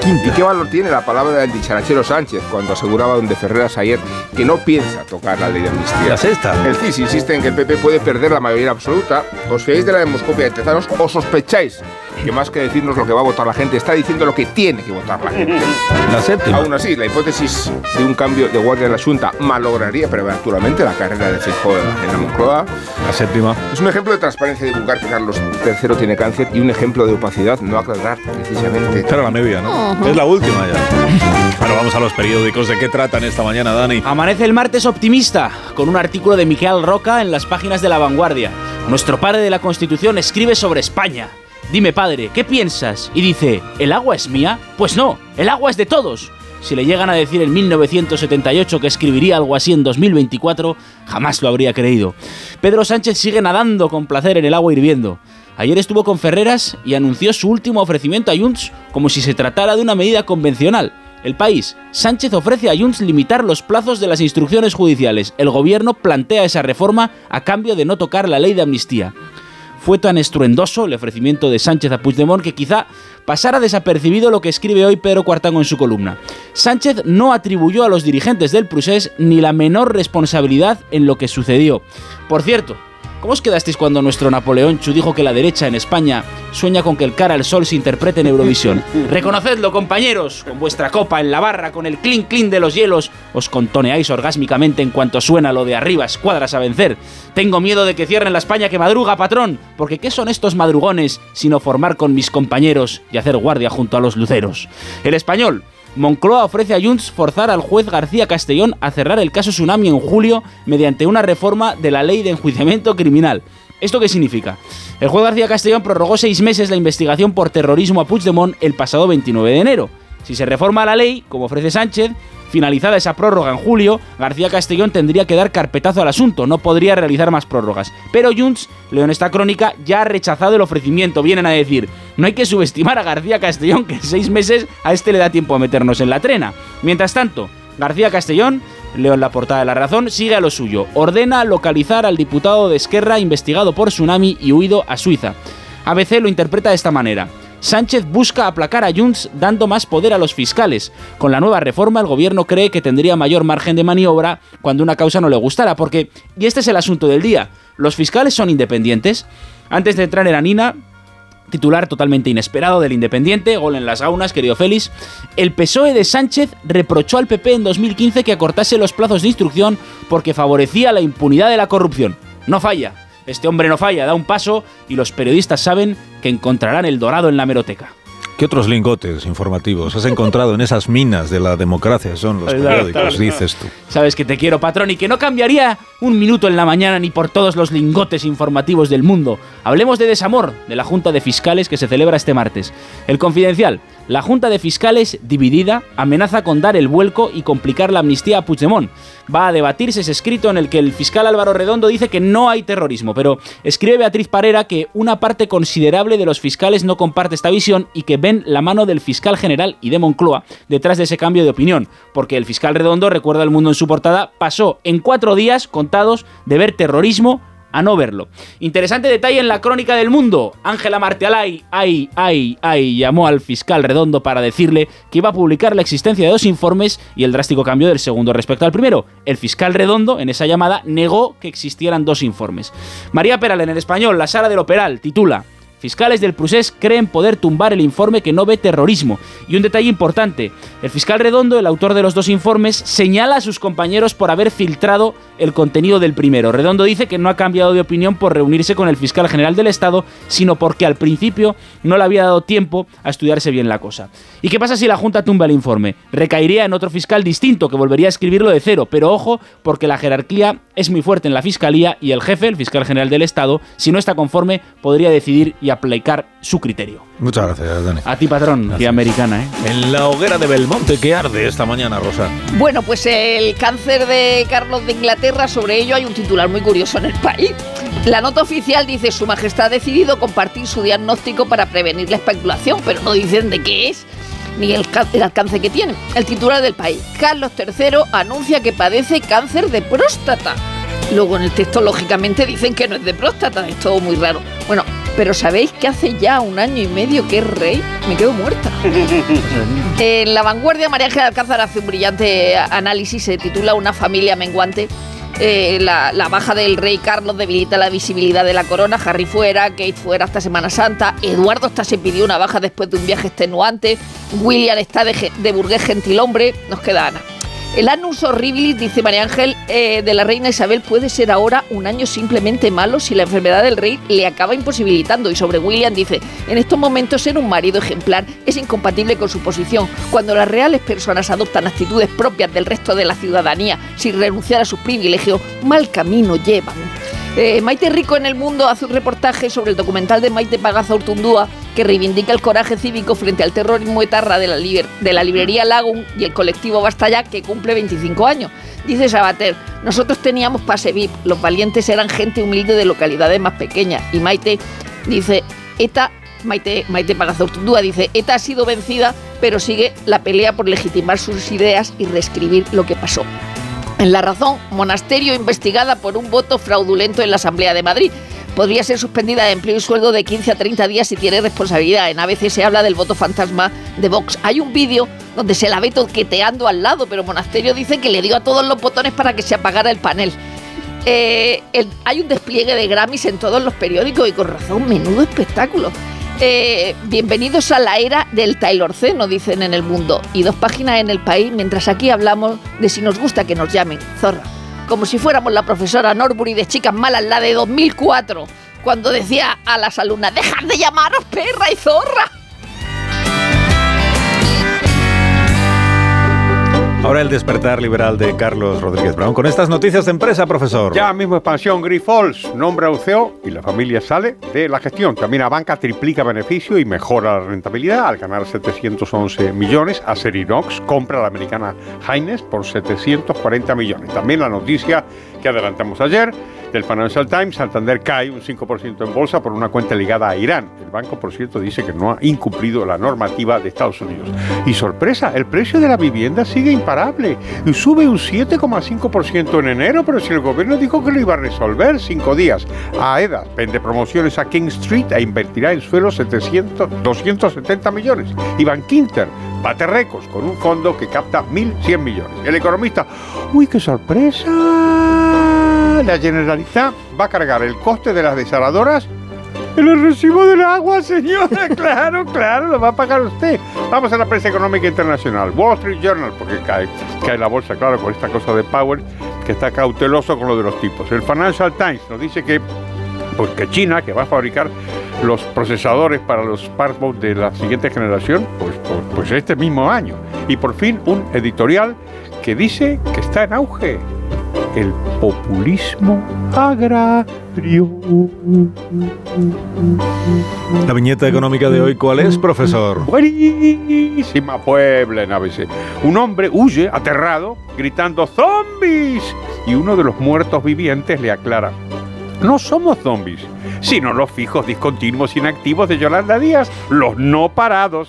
¿Y qué valor tiene la palabra del dicharachero Sánchez cuando aseguraba donde Ferreras ayer que no piensa tocar la ley de amnistía? La sexta. El CIS insiste en que el PP puede perder la mayoría absoluta. ¿Os fiáis de la demoscopia de Tezanos o sospecháis que más que decirnos lo que va a votar la gente, está diciendo lo que tiene que votar la gente? La séptima. Aún así, la hipótesis de un cambio de guardia en la Junta malograría prematuramente la carrera de Feijóo en la Moncloa. La séptima. Es un ejemplo de transparencia divulgar que Carlos III tiene cáncer y un ejemplo de opacidad no aclarar precisamente. Esta era la media, ¿no? Ujú. Es la última ya. Ahora vamos a los periódicos. ¿De qué tratan esta mañana, Dani? Amanece el martes optimista, con un artículo de Miquel Roca en las páginas de La Vanguardia. Nuestro padre de la Constitución escribe sobre España. Dime, padre, ¿qué piensas? Y dice, ¿el agua es mía? Pues no, el agua es de todos. Si le llegan a decir en 1978 que escribiría algo así en 2024, jamás lo habría creído. Pedro Sánchez sigue nadando con placer en el agua hirviendo. Ayer estuvo con Ferreras y anunció su último ofrecimiento a Junts como si se tratara de una medida convencional. El país. Sánchez ofrece a Junts limitar los plazos de las instrucciones judiciales. El gobierno plantea esa reforma a cambio de no tocar la ley de amnistía. Fue tan estruendoso el ofrecimiento de Sánchez a Puigdemont que quizá pasara desapercibido lo que escribe hoy Pedro Cuartango en su columna. Sánchez no atribuyó a los dirigentes del Prusés ni la menor responsabilidad en lo que sucedió. Por cierto, ¿Cómo os quedasteis cuando nuestro Napoleón Chu dijo que la derecha en España sueña con que el cara al sol se interprete en Eurovisión? Reconocedlo, compañeros, con vuestra copa en la barra, con el clink clink de los hielos, os contoneáis orgásmicamente en cuanto suena lo de arriba, escuadras a vencer. Tengo miedo de que cierren la España que madruga, patrón, porque ¿qué son estos madrugones sino formar con mis compañeros y hacer guardia junto a los luceros? El español Moncloa ofrece a Junts forzar al juez García Castellón a cerrar el caso Tsunami en julio mediante una reforma de la ley de enjuiciamiento criminal. ¿Esto qué significa? El juez García Castellón prorrogó seis meses la investigación por terrorismo a Puigdemont el pasado 29 de enero. Si se reforma la ley, como ofrece Sánchez, finalizada esa prórroga en julio, García Castellón tendría que dar carpetazo al asunto, no podría realizar más prórrogas. Pero Junts, leo en esta crónica, ya ha rechazado el ofrecimiento. Vienen a decir, no hay que subestimar a García Castellón, que en seis meses a este le da tiempo a meternos en la trena. Mientras tanto, García Castellón, leo en la portada de La Razón, sigue a lo suyo. Ordena localizar al diputado de Esquerra investigado por tsunami y huido a Suiza. ABC lo interpreta de esta manera. Sánchez busca aplacar a Junts dando más poder a los fiscales. Con la nueva reforma el gobierno cree que tendría mayor margen de maniobra cuando una causa no le gustara, porque, y este es el asunto del día, ¿los fiscales son independientes? Antes de entrar en la Nina, titular totalmente inesperado del Independiente, gol en las aunas, querido Félix. El PSOE de Sánchez reprochó al PP en 2015 que acortase los plazos de instrucción porque favorecía la impunidad de la corrupción. No falla. Este hombre no falla, da un paso y los periodistas saben que encontrarán el dorado en la meroteca. ¿Qué otros lingotes informativos has encontrado en esas minas de la democracia? Son los periódicos, dices tú. Sabes que te quiero, patrón, y que no cambiaría un minuto en la mañana ni por todos los lingotes informativos del mundo. Hablemos de desamor de la Junta de Fiscales que se celebra este martes. El Confidencial. La Junta de Fiscales, dividida, amenaza con dar el vuelco y complicar la amnistía a Puigdemont. Va a debatirse ese escrito en el que el fiscal Álvaro Redondo dice que no hay terrorismo, pero escribe Beatriz Parera que una parte considerable de los fiscales no comparte esta visión y que ven la mano del fiscal general y de Moncloa detrás de ese cambio de opinión, porque el fiscal Redondo, recuerda el mundo en su portada, pasó en cuatro días contados de ver terrorismo a no verlo. Interesante detalle en la crónica del mundo. Ángela Martialay, ay, ay, ay, llamó al fiscal Redondo para decirle que iba a publicar la existencia de dos informes y el drástico cambio del segundo respecto al primero. El fiscal Redondo, en esa llamada, negó que existieran dos informes. María Peral, en el español, la Sara del Operal, titula Fiscales del Prusés creen poder tumbar el informe que no ve terrorismo. Y un detalle importante, el fiscal Redondo, el autor de los dos informes, señala a sus compañeros por haber filtrado el contenido del primero. Redondo dice que no ha cambiado de opinión por reunirse con el fiscal general del Estado, sino porque al principio no le había dado tiempo a estudiarse bien la cosa. ¿Y qué pasa si la Junta tumba el informe? Recaería en otro fiscal distinto que volvería a escribirlo de cero, pero ojo, porque la jerarquía es muy fuerte en la Fiscalía y el jefe, el fiscal general del Estado, si no está conforme, podría decidir y aplicar su criterio. Muchas gracias, Dani. A ti, patrón, y americana, ¿eh? En la hoguera de Belmonte, ¿qué arde esta mañana, Rosa? Bueno, pues el cáncer de Carlos de Inglaterra, sobre ello hay un titular muy curioso en el país. La nota oficial dice, Su Majestad ha decidido compartir su diagnóstico para prevenir la especulación, pero no dicen de qué es ni el, el, alcance que tiene. El titular del país, Carlos III anuncia que padece cáncer de próstata. Luego en el texto, lógicamente, dicen que no es de próstata, es todo muy raro. Bueno, pero ¿sabéis que hace ya un año y medio que es rey? Me quedo muerta. en La Vanguardia, María Ángel Alcázar hace un brillante análisis, se titula Una familia menguante. Eh, la, la, baja del rey Carlos debilita la visibilidad de la corona. Harry fuera, Kate fuera hasta Semana Santa. Eduardo hasta se pidió una baja después de un viaje extenuante. William está de, de burgués gentilhombre. Nos queda Ana. El anus horribilis, dice María Ángel, eh, de la reina Isabel puede ser ahora un año simplemente malo si la enfermedad del rey le acaba imposibilitando. Y sobre William dice, en estos momentos ser un marido ejemplar es incompatible con su posición. Cuando las reales personas adoptan actitudes propias del resto de la ciudadanía sin renunciar a sus privilegios, mal camino llevan. Eh, Maite Rico en el Mundo hace un reportaje sobre el documental de Maite Pagaza Urtundúa que reivindica el coraje cívico frente al terrorismo etarra de la, de la librería Lagun y el colectivo Basta Ya que cumple 25 años. Dice Sabater, nosotros teníamos pase VIP, los valientes eran gente humilde de localidades más pequeñas. Y Maite dice, ETA, Maite, Maite Pagaza Urtundúa dice, ETA ha sido vencida, pero sigue la pelea por legitimar sus ideas y reescribir lo que pasó. En La Razón, Monasterio investigada por un voto fraudulento en la Asamblea de Madrid. Podría ser suspendida de empleo y sueldo de 15 a 30 días si tiene responsabilidad. En ABC se habla del voto fantasma de Vox. Hay un vídeo donde se la ve toqueteando al lado, pero Monasterio dice que le dio a todos los botones para que se apagara el panel. Eh, hay un despliegue de Grammys en todos los periódicos y con razón, menudo espectáculo. Eh, bienvenidos a la era del Taylorceno, dicen en el mundo. Y dos páginas en el país, mientras aquí hablamos de si nos gusta que nos llamen zorra. Como si fuéramos la profesora Norbury de Chicas Malas, la de 2004, cuando decía a las alumnas, dejad de llamaros perra y zorra. Ahora el despertar liberal de Carlos Rodríguez Brown. Con estas noticias de empresa, profesor. Ya mismo expansión Grifols, nombra a CEO y la familia sale de la gestión. También a banca triplica beneficio y mejora la rentabilidad al ganar 711 millones. A Serinox compra la americana Heinz por 740 millones. También la noticia que adelantamos ayer del Financial Times, Santander cae un 5% en bolsa por una cuenta ligada a Irán. El banco, por cierto, dice que no ha incumplido la normativa de Estados Unidos. Y sorpresa, el precio de la vivienda sigue imparable y sube un 7,5% en enero, pero si el gobierno dijo que lo iba a resolver cinco días. AEDAS vende promociones a King Street e invertirá en suelo 700, 270 millones. Iván Quinter bate récords con un fondo que capta 1.100 millones. El economista, uy, qué sorpresa. La Generalitat va a cargar el coste de las desaladoras en el recibo del agua, señora. Claro, claro, lo va a pagar usted. Vamos a la prensa económica internacional. Wall Street Journal, porque cae, cae la bolsa, claro, con esta cosa de Power, que está cauteloso con lo de los tipos. El Financial Times nos dice que porque China, que va a fabricar los procesadores para los smartphones de la siguiente generación, pues, pues, pues este mismo año. Y por fin un editorial que dice que está en auge el populismo agrario. La viñeta económica de hoy, ¿cuál es, profesor? Buenísima Puebla en ABC. Un hombre huye aterrado, gritando ¡Zombies! Y uno de los muertos vivientes le aclara. No somos zombies, sino los fijos discontinuos inactivos de Yolanda Díaz, los no parados.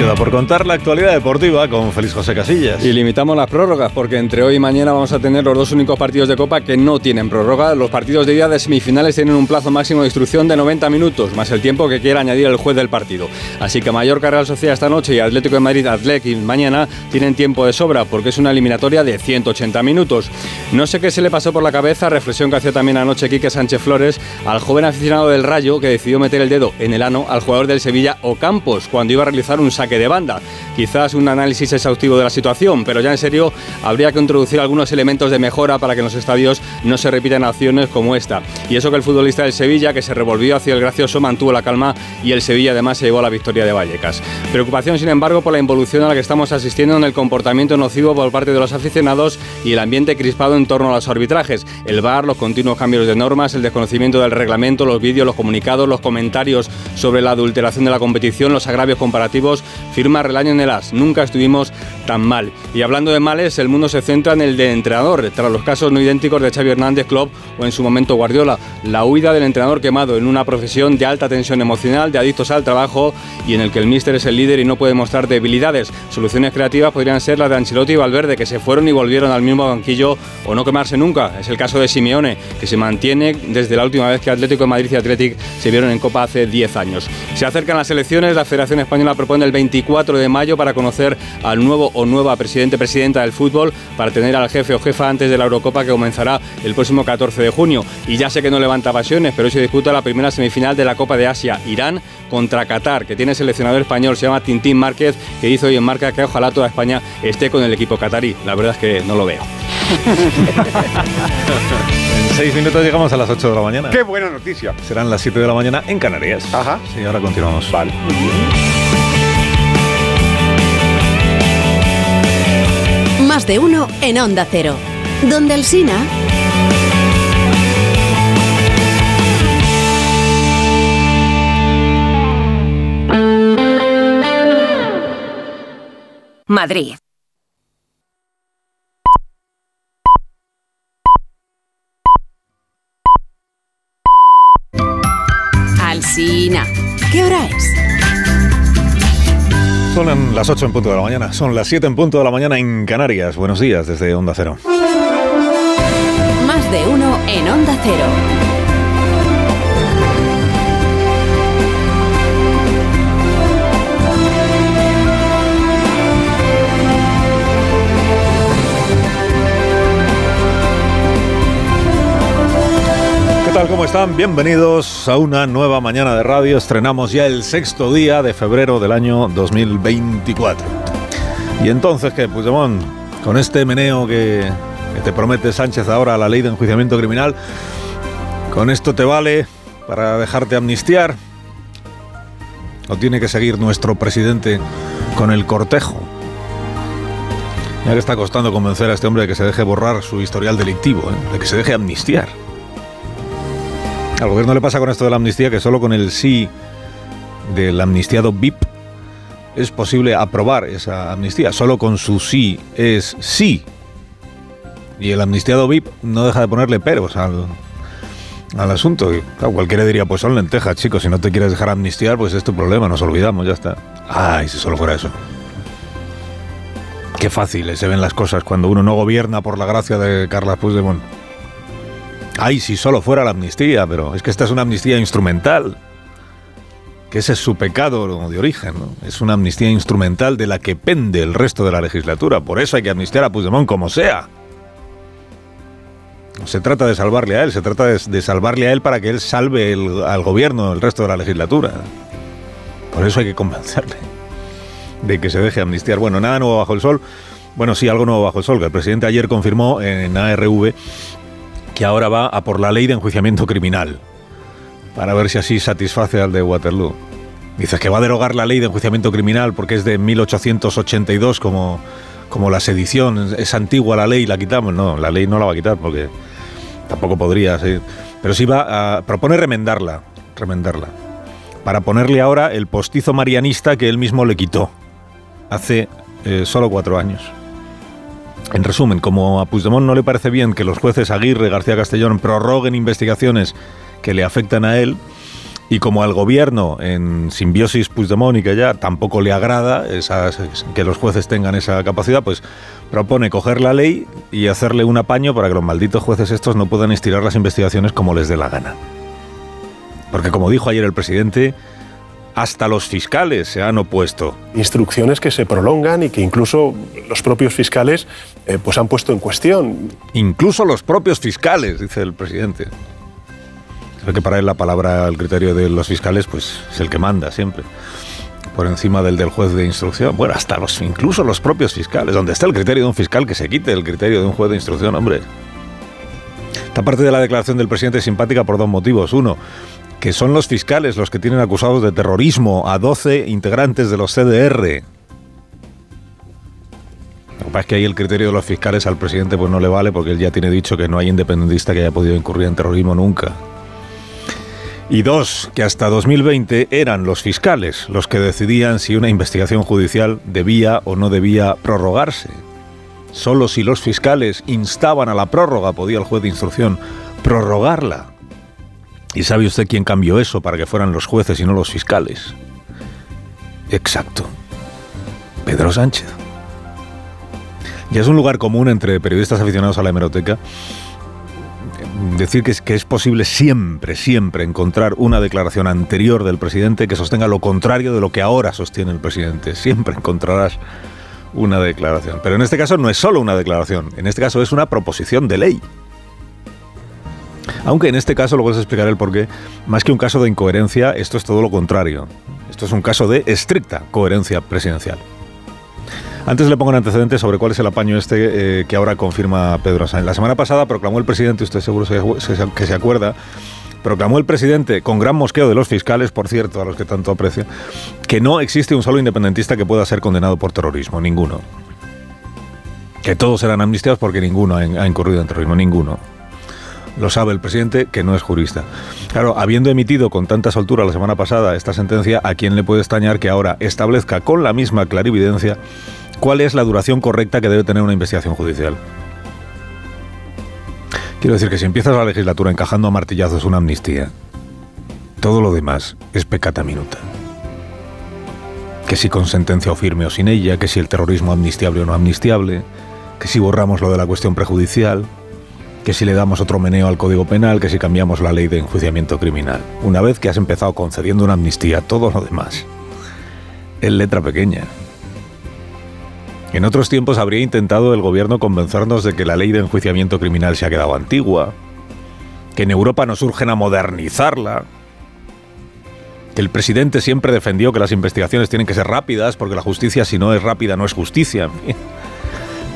Queda por contar la actualidad deportiva con Félix José Casillas. Y limitamos las prórrogas porque entre hoy y mañana vamos a tener los dos únicos partidos de Copa que no tienen prórroga. Los partidos de día de semifinales tienen un plazo máximo de instrucción de 90 minutos, más el tiempo que quiera añadir el juez del partido. Así que Mallorca Real Sociedad esta noche y Atlético de Madrid Atlético mañana tienen tiempo de sobra porque es una eliminatoria de 180 minutos. No sé qué se le pasó por la cabeza, reflexión que hacía también anoche Quique Sánchez Flores, al joven aficionado del Rayo que decidió meter el dedo en el ano al jugador del Sevilla Ocampos cuando iba a realizar un saque de banda. Quizás un análisis exhaustivo de la situación, pero ya en serio habría que introducir algunos elementos de mejora para que en los estadios no se repitan acciones como esta. Y eso que el futbolista del Sevilla, que se revolvió hacia el gracioso, mantuvo la calma y el Sevilla además se llevó a la victoria de Vallecas. Preocupación, sin embargo, por la involución a la que estamos asistiendo en el comportamiento nocivo por parte de los aficionados y el ambiente crispado en torno a los arbitrajes. El VAR, los continuos cambios de normas, el desconocimiento del reglamento, los vídeos, los comunicados, los comentarios sobre la adulteración de la competición, los agravios comparativos, firma Relaño en el AS. Nunca estuvimos tan mal. Y hablando de males, el mundo se centra en el de entrenador, tras los casos no idénticos de Xavi Hernández, Klopp o en su momento Guardiola. La huida del entrenador quemado en una profesión de alta tensión emocional, de adictos al trabajo y en el que el míster es el líder y no puede mostrar debilidades. Soluciones creativas podrían ser las de Ancelotti y Valverde, que se fueron y volvieron al mismo banquillo o no quemarse nunca. Es el caso de Simeone, que se mantiene desde la última vez que Atlético de Madrid y Athletic se vieron en Copa hace 10 años. Se acercan las elecciones, la Federación Española propone el 24 de mayo para conocer al nuevo o nueva presidente presidenta del fútbol, para tener al jefe o jefa antes de la Eurocopa que comenzará el próximo 14 de junio. Y ya sé que no levanta pasiones, pero hoy se disputa la primera semifinal de la Copa de Asia, Irán contra Qatar, que tiene seleccionador español, se llama Tintín Márquez, que dice hoy en marca que ojalá toda España esté con el equipo qatarí. La verdad es que no lo veo. En seis minutos llegamos a las 8 de la mañana. ¡Qué buena noticia! Serán las 7 de la mañana en Canarias. Ajá. Sí, ahora continuamos. Vale. Más de uno en Onda Cero. Donde el Sina. Madrid. Alsina. ¿Qué hora es? Son las 8 en punto de la mañana. Son las 7 en punto de la mañana en Canarias. Buenos días desde Onda Cero. Más de uno en Onda Cero. ¿Cómo están? Bienvenidos a una nueva mañana de radio. Estrenamos ya el sexto día de febrero del año 2024. Y entonces, ¿qué, Puigdemont? Con este meneo que, que te promete Sánchez ahora a la ley de enjuiciamiento criminal, ¿con esto te vale para dejarte amnistiar? ¿O tiene que seguir nuestro presidente con el cortejo? Ya le está costando convencer a este hombre de que se deje borrar su historial delictivo, ¿eh? de que se deje amnistiar. Al gobierno le pasa con esto de la amnistía que solo con el sí del amnistiado VIP es posible aprobar esa amnistía. Solo con su sí es sí. Y el amnistiado VIP no deja de ponerle peros al, al asunto. Y, claro, cualquiera diría, pues son lentejas, chicos, si no te quieres dejar amnistiar, pues es tu problema, nos olvidamos, ya está. Ay, si solo fuera eso. Qué fáciles se ven las cosas cuando uno no gobierna por la gracia de Carla Puigdemont. Ay, si solo fuera la amnistía, pero es que esta es una amnistía instrumental. Que ese es su pecado de origen, ¿no? Es una amnistía instrumental de la que pende el resto de la legislatura. Por eso hay que amnistiar a Puigdemont como sea. Se trata de salvarle a él, se trata de, salvarle a él para que él salve al gobierno, el resto de la legislatura. Por eso hay que convencerle de que se deje amnistiar. Bueno, nada nuevo bajo el sol. Bueno, sí, algo nuevo bajo el sol, que el presidente ayer confirmó en ARV que ahora va a por la ley de enjuiciamiento criminal, para ver si así satisface al de Waterloo. Dices que va a derogar la ley de enjuiciamiento criminal porque es de 1882 como, como la sedición, es antigua la ley, la quitamos. No, la ley no la va a quitar porque tampoco podría. sí. Pero sí va a propone remendarla, remendarla, para ponerle ahora el postizo marianista que él mismo le quitó hace eh, solo cuatro años. En resumen, como a Puigdemont no le parece bien que los jueces Aguirre y García Castellón prorroguen investigaciones que le afectan a él, y como al gobierno en simbiosis Puigdemont y que ya tampoco le agrada esas- que los jueces tengan esa capacidad, pues propone coger la ley y hacerle un apaño para que los malditos jueces estos no puedan estirar las investigaciones como les dé la gana. Porque como dijo ayer el presidente, hasta los fiscales se han opuesto. Instrucciones que se prolongan y que incluso los propios fiscales eh, pues han puesto en cuestión. Incluso los propios fiscales, dice el presidente. Creo que para él la palabra, el criterio de los fiscales, pues es el que manda siempre. Por encima del del juez de instrucción. Bueno, hasta los, incluso los propios fiscales. Donde está el criterio de un fiscal, que se quite el criterio de un juez de instrucción, hombre. Esta parte de la declaración del presidente es simpática por dos motivos. Uno, que son los fiscales los que tienen acusados de terrorismo a 12 integrantes de los CDR. Lo que pasa es que ahí el criterio de los fiscales al presidente pues no le vale porque él ya tiene dicho que no hay independentista que haya podido incurrir en terrorismo nunca. Y dos, que hasta 2020 eran los fiscales los que decidían si una investigación judicial debía o no debía prorrogarse. Solo si los fiscales instaban a la prórroga podía el juez de instrucción prorrogarla. ¿Y sabe usted quién cambió eso para que fueran los jueces y no los fiscales? Exacto. Pedro Sánchez. Ya es un lugar común entre periodistas aficionados a la hemeroteca decir que es, que es posible siempre, siempre encontrar una declaración anterior del presidente que sostenga lo contrario de lo que ahora sostiene el presidente. Siempre encontrarás una declaración. Pero en este caso no es solo una declaración, en este caso es una proposición de ley. Aunque en este caso, luego les explicaré el porqué, más que un caso de incoherencia, esto es todo lo contrario. Esto es un caso de estricta coherencia presidencial. Antes le pongo un antecedente sobre cuál es el apaño este eh, que ahora confirma Pedro Sánchez. La semana pasada proclamó el presidente, usted seguro se- se- que se acuerda, proclamó el presidente, con gran mosqueo de los fiscales, por cierto, a los que tanto aprecio, que no existe un solo independentista que pueda ser condenado por terrorismo, ninguno. Que todos serán amnistiados porque ninguno ha incurrido en terrorismo, ninguno. Lo sabe el presidente, que no es jurista. Claro, habiendo emitido con tanta soltura la semana pasada esta sentencia, ¿a quién le puede extrañar que ahora establezca con la misma clarividencia cuál es la duración correcta que debe tener una investigación judicial? Quiero decir que si empiezas la legislatura encajando a martillazos una amnistía, todo lo demás es pecata minuta. Que si con sentencia o firme o sin ella, que si el terrorismo amnistiable o no amnistiable, que si borramos lo de la cuestión prejudicial, que si le damos otro meneo al Código Penal, que si cambiamos la ley de enjuiciamiento criminal. Una vez que has empezado concediendo una amnistía, todo lo demás es letra pequeña. En otros tiempos habría intentado el gobierno convencernos de que la ley de enjuiciamiento criminal se ha quedado antigua, que en Europa nos urgen a modernizarla, que el presidente siempre defendió que las investigaciones tienen que ser rápidas, porque la justicia si no es rápida no es justicia.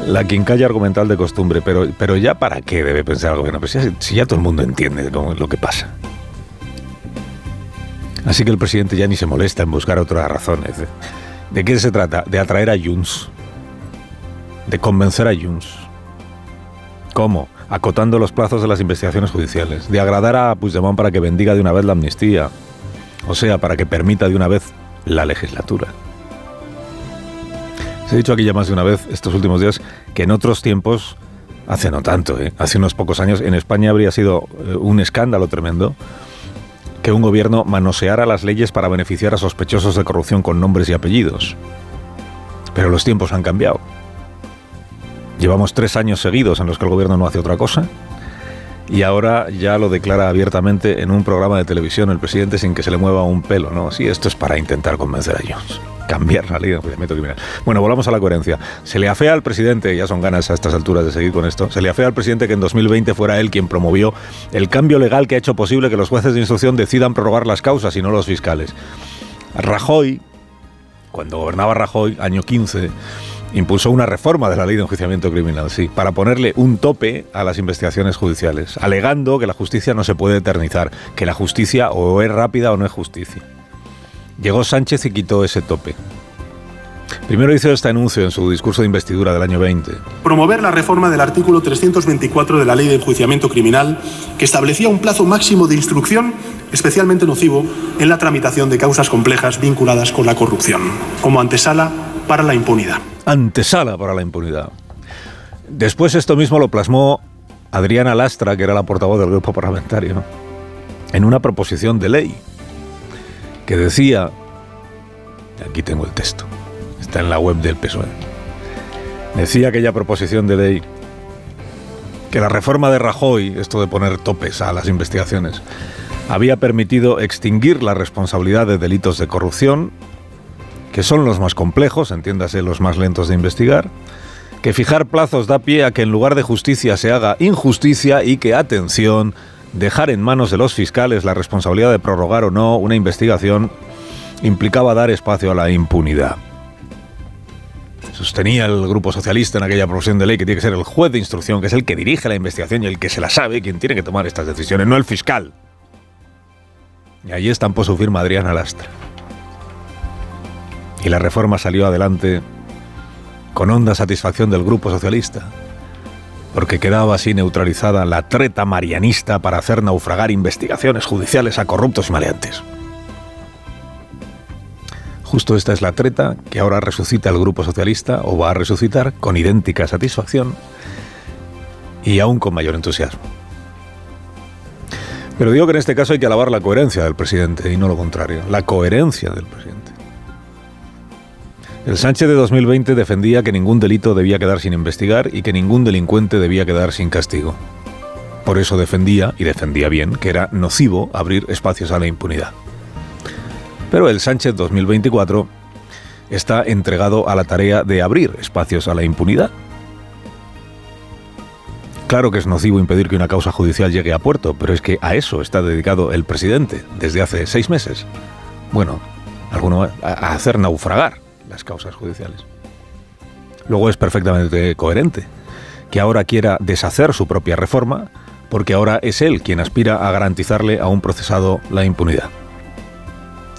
La quincalla argumental de costumbre, pero, pero ya para qué debe pensar el gobierno, pues si, si ya todo el mundo entiende es lo que pasa. Así que el presidente ya ni se molesta en buscar otras razones. ¿De qué se trata? De atraer a Junts. De convencer a Junts. ¿Cómo? Acotando los plazos de las investigaciones judiciales. De agradar a Puigdemont para que bendiga de una vez la amnistía. O sea, para que permita de una vez la legislatura. Ha dicho aquí ya más de una vez estos últimos días que en otros tiempos, hace no tanto, ¿eh? hace unos pocos años, en España habría sido eh, un escándalo tremendo que un gobierno manoseara las leyes para beneficiar a sospechosos de corrupción con nombres y apellidos. Pero los tiempos han cambiado. Llevamos tres años seguidos en los que el gobierno no hace otra cosa y ahora ya lo declara abiertamente en un programa de televisión el presidente sin que se le mueva un pelo, ¿no? Sí, esto es para intentar convencer a Jones. Cambiar la ley de enjuiciamiento criminal. Bueno, volvamos a la coherencia. Se le afea al presidente, ya son ganas a estas alturas de seguir con esto, se le afea al presidente que en 2020 fuera él quien promovió el cambio legal que ha hecho posible que los jueces de instrucción decidan prorrogar las causas y no los fiscales. Rajoy, cuando gobernaba Rajoy, año 15, impulsó una reforma de la ley de enjuiciamiento criminal, sí, para ponerle un tope a las investigaciones judiciales, alegando que la justicia no se puede eternizar, que la justicia o es rápida o no es justicia. Llegó Sánchez y quitó ese tope. Primero hizo este anuncio en su discurso de investidura del año 20. Promover la reforma del artículo 324 de la Ley de Enjuiciamiento Criminal, que establecía un plazo máximo de instrucción especialmente nocivo en la tramitación de causas complejas vinculadas con la corrupción, como antesala para la impunidad. Antesala para la impunidad. Después esto mismo lo plasmó Adriana Lastra, que era la portavoz del grupo parlamentario, en una proposición de ley que decía, aquí tengo el texto, está en la web del PSOE, decía aquella proposición de ley que la reforma de Rajoy, esto de poner topes a las investigaciones, había permitido extinguir la responsabilidad de delitos de corrupción, que son los más complejos, entiéndase los más lentos de investigar, que fijar plazos da pie a que en lugar de justicia se haga injusticia y que, atención, dejar en manos de los fiscales la responsabilidad de prorrogar o no una investigación implicaba dar espacio a la impunidad. Sostenía el Grupo Socialista en aquella proposición de ley que tiene que ser el juez de instrucción, que es el que dirige la investigación y el que se la sabe, quien tiene que tomar estas decisiones, no el fiscal. Y allí estampó su firma Adriana Lastra. Y la reforma salió adelante con honda satisfacción del Grupo Socialista, porque quedaba así neutralizada la treta marianista para hacer naufragar investigaciones judiciales a corruptos y maleantes. Justo esta es la treta que ahora resucita el Grupo Socialista o va a resucitar con idéntica satisfacción y aún con mayor entusiasmo. Pero digo que en este caso hay que alabar la coherencia del presidente y no lo contrario, la coherencia del presidente. El Sánchez de 2020 defendía que ningún delito debía quedar sin investigar y que ningún delincuente debía quedar sin castigo. Por eso defendía, y defendía bien, que era nocivo abrir espacios a la impunidad. Pero el Sánchez 2024 está entregado a la tarea de abrir espacios a la impunidad. Claro que es nocivo impedir que una causa judicial llegue a puerto, pero es que a eso está dedicado el presidente desde hace seis meses. Bueno, alguno a hacer naufragar causas judiciales. Luego es perfectamente coherente que ahora quiera deshacer su propia reforma porque ahora es él quien aspira a garantizarle a un procesado la impunidad.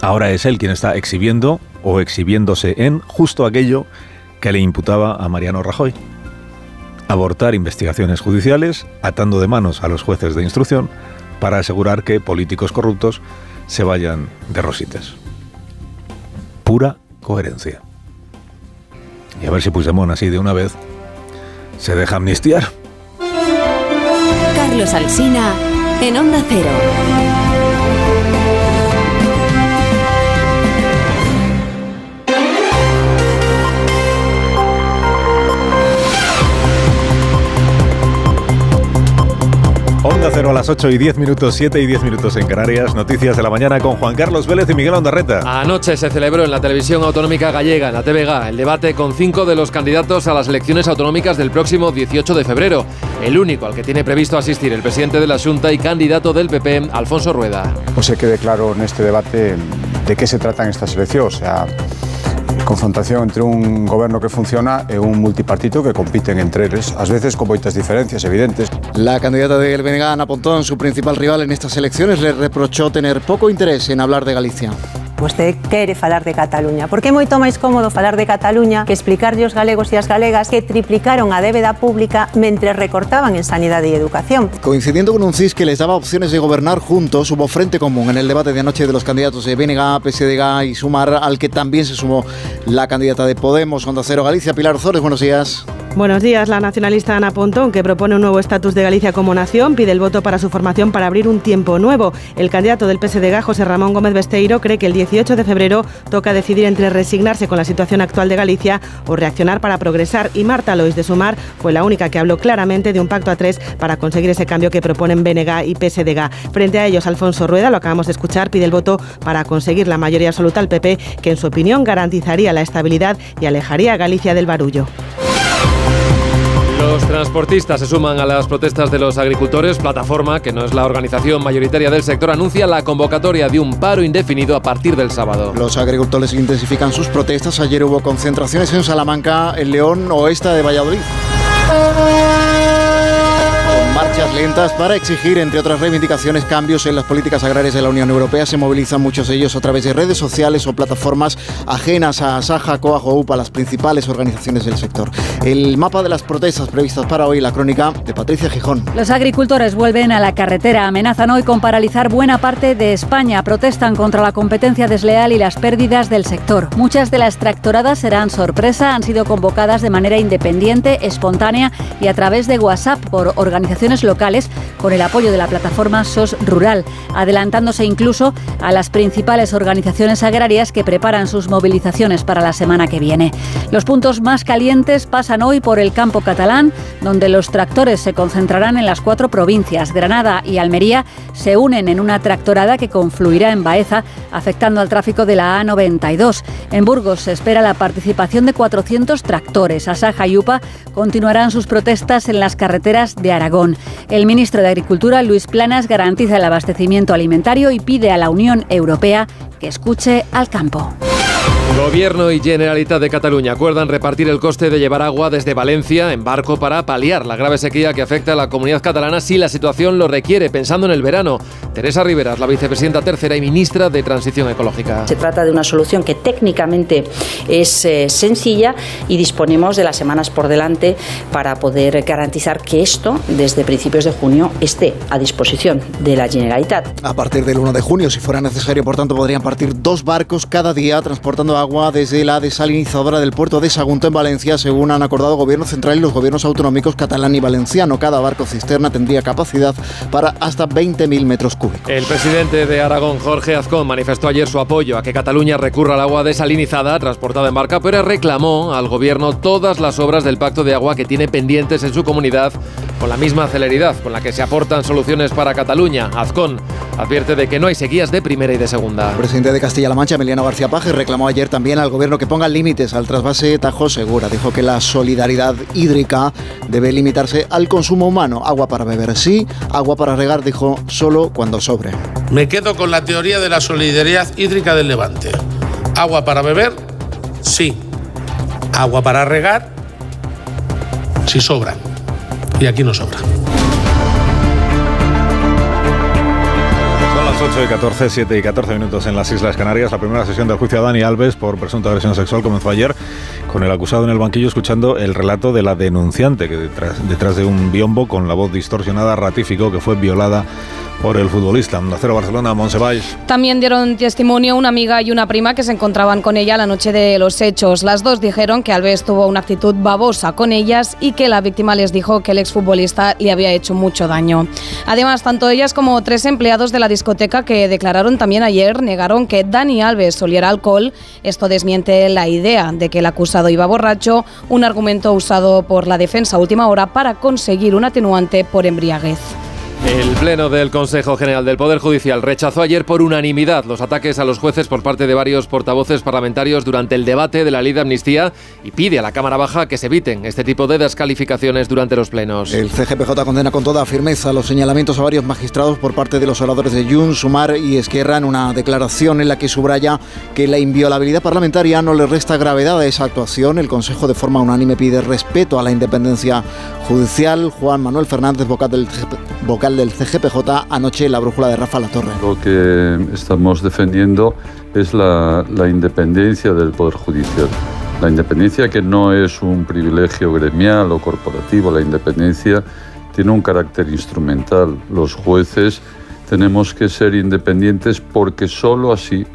Ahora es él quien está exhibiendo o exhibiéndose en justo aquello que le imputaba a Mariano Rajoy abortar investigaciones judiciales, atando de manos a los jueces de instrucción para asegurar que políticos corruptos se vayan de rositas. Pura coherencia. Y a ver si Puigdemont así de una vez se deja amnistiar. Carlos Alsina en Onda Cero. Las 8 y 10 minutos, 7 y 10 minutos en Canarias. Noticias de la mañana con Juan Carlos Vélez y Miguel Ondarreta. Anoche se celebró en la televisión autonómica gallega, en la TVG, el debate con cinco de los candidatos a las elecciones autonómicas del próximo 18 de febrero. El único al que tiene previsto asistir el presidente de la Junta y candidato del PP, Alfonso Rueda. Pues se quede claro en este debate de qué se tratan estas elecciones. O sea, confrontación entre un goberno que funciona e un multipartito que compiten entre eles, ás veces con moitas diferencias evidentes. La candidata del BNG, Ana su principal rival en estas elecciones, le reprochó tener poco interés en hablar de Galicia. Vostede quere falar de Cataluña. Porque é moito máis cómodo falar de Cataluña que explicarlle aos galegos e as galegas que triplicaron a débeda pública mentre recortaban en sanidade e educación. Coincidiendo con un CIS que les daba opciones de gobernar juntos, hubo frente común en el debate de anoche de los candidatos de BNG, PSDG y Sumar, al que también se sumó la candidata de Podemos, Onda Cero Galicia, Pilar Ozores. Buenos días. Buenos días. La nacionalista Ana Pontón, que propone un nuevo estatus de Galicia como nación, pide el voto para su formación para abrir un tiempo nuevo. El candidato del PSDG, José Ramón Gómez Besteiro, cree que el 18 de febrero toca decidir entre resignarse con la situación actual de Galicia o reaccionar para progresar. Y Marta Lois de Sumar fue la única que habló claramente de un pacto a tres para conseguir ese cambio que proponen BNG y PSDG. Frente a ellos, Alfonso Rueda, lo acabamos de escuchar, pide el voto para conseguir la mayoría absoluta al PP, que en su opinión garantizaría la estabilidad y alejaría a Galicia del barullo. Los transportistas se suman a las protestas de los agricultores. Plataforma, que no es la organización mayoritaria del sector, anuncia la convocatoria de un paro indefinido a partir del sábado. Los agricultores intensifican sus protestas. Ayer hubo concentraciones en Salamanca, en León o esta de Valladolid. Marchas lentas para exigir, entre otras reivindicaciones, cambios en las políticas agrarias de la Unión Europea. Se movilizan muchos de ellos a través de redes sociales o plataformas ajenas a Saja, Coag o UPA, las principales organizaciones del sector. El mapa de las protestas previstas para hoy, la crónica de Patricia Gijón. Los agricultores vuelven a la carretera, amenazan hoy con paralizar buena parte de España, protestan contra la competencia desleal y las pérdidas del sector. Muchas de las tractoradas serán sorpresa, han sido convocadas de manera independiente, espontánea y a través de WhatsApp por organizaciones locales con el apoyo de la plataforma SOS Rural, adelantándose incluso a las principales organizaciones agrarias que preparan sus movilizaciones para la semana que viene. Los puntos más calientes pasan hoy por el campo catalán, donde los tractores se concentrarán en las cuatro provincias. Granada y Almería se unen en una tractorada que confluirá en Baeza, afectando al tráfico de la A92. En Burgos se espera la participación de 400 tractores. Asaja y UPA continuarán sus protestas en las carreteras de Aragón. El ministro de Agricultura, Luis Planas, garantiza el abastecimiento alimentario y pide a la Unión Europea que escuche al campo. Gobierno y Generalitat de Cataluña acuerdan repartir el coste de llevar agua desde Valencia en barco para paliar la grave sequía que afecta a la comunidad catalana si la situación lo requiere, pensando en el verano. Teresa Riveras, la vicepresidenta tercera y ministra de Transición Ecológica. Se trata de una solución que técnicamente es eh, sencilla y disponemos de las semanas por delante para poder garantizar que esto, desde principios de junio, esté a disposición de la Generalitat. A partir del 1 de junio, si fuera necesario, por tanto, podrían partir dos barcos cada día transportando agua desde la desalinizadora del puerto de Sagunto en Valencia, según han acordado el Gobierno Central y los gobiernos autonómicos catalán y valenciano. Cada barco cisterna tendría capacidad para hasta 20.000 metros cúbicos. El presidente de Aragón, Jorge Azcón, manifestó ayer su apoyo a que Cataluña recurra al agua desalinizada transportada en barca, pero reclamó al Gobierno todas las obras del Pacto de Agua que tiene pendientes en su comunidad con la misma celeridad con la que se aportan soluciones para Cataluña. Azcón advierte de que no hay sequías de primera y de segunda. El presidente de Castilla-La Mancha, Emiliano García Paje, reclamó ayer también al gobierno que ponga límites al trasvase Tajo Segura. Dijo que la solidaridad hídrica debe limitarse al consumo humano. Agua para beber sí, agua para regar, dijo, solo cuando sobre. Me quedo con la teoría de la solidaridad hídrica del Levante. Agua para beber, sí. Agua para regar, si sobra. Y aquí no sobra. Las 8 y 14, 7 y 14 minutos en las Islas Canarias. La primera sesión del juicio a Dani Alves por presunta agresión sexual comenzó ayer con el acusado en el banquillo escuchando el relato de la denunciante que detrás, detrás de un biombo con la voz distorsionada ratificó que fue violada por el futbolista. Cero Barcelona, Monsevalls. También dieron testimonio una amiga y una prima que se encontraban con ella la noche de los hechos. Las dos dijeron que Alves tuvo una actitud babosa con ellas y que la víctima les dijo que el exfutbolista le había hecho mucho daño. Además, tanto ellas como tres empleados de la discoteca que declararon también ayer negaron que Dani Alves oliera alcohol. Esto desmiente la idea de que el acusado iba borracho, un argumento usado por la defensa última hora para conseguir un atenuante por embriaguez. El Pleno del Consejo General del Poder Judicial rechazó ayer por unanimidad los ataques a los jueces por parte de varios portavoces parlamentarios durante el debate de la ley de amnistía y pide a la Cámara Baja que se eviten este tipo de descalificaciones durante los plenos. El CGPJ condena con toda firmeza los señalamientos a varios magistrados por parte de los oradores de Jun, Sumar y Esquerra en una declaración en la que subraya que la inviolabilidad parlamentaria no le resta gravedad a esa actuación. El Consejo de forma unánime pide respeto a la independencia judicial. Juan Manuel Fernández, vocal del, vocal del CGPJ, anoche la brújula de Rafa La Torre. Lo que estamos defendiendo es la, la independencia del Poder Judicial. La independencia que no es un privilegio gremial o corporativo, la independencia tiene un carácter instrumental. Los jueces tenemos que ser independientes porque sólo así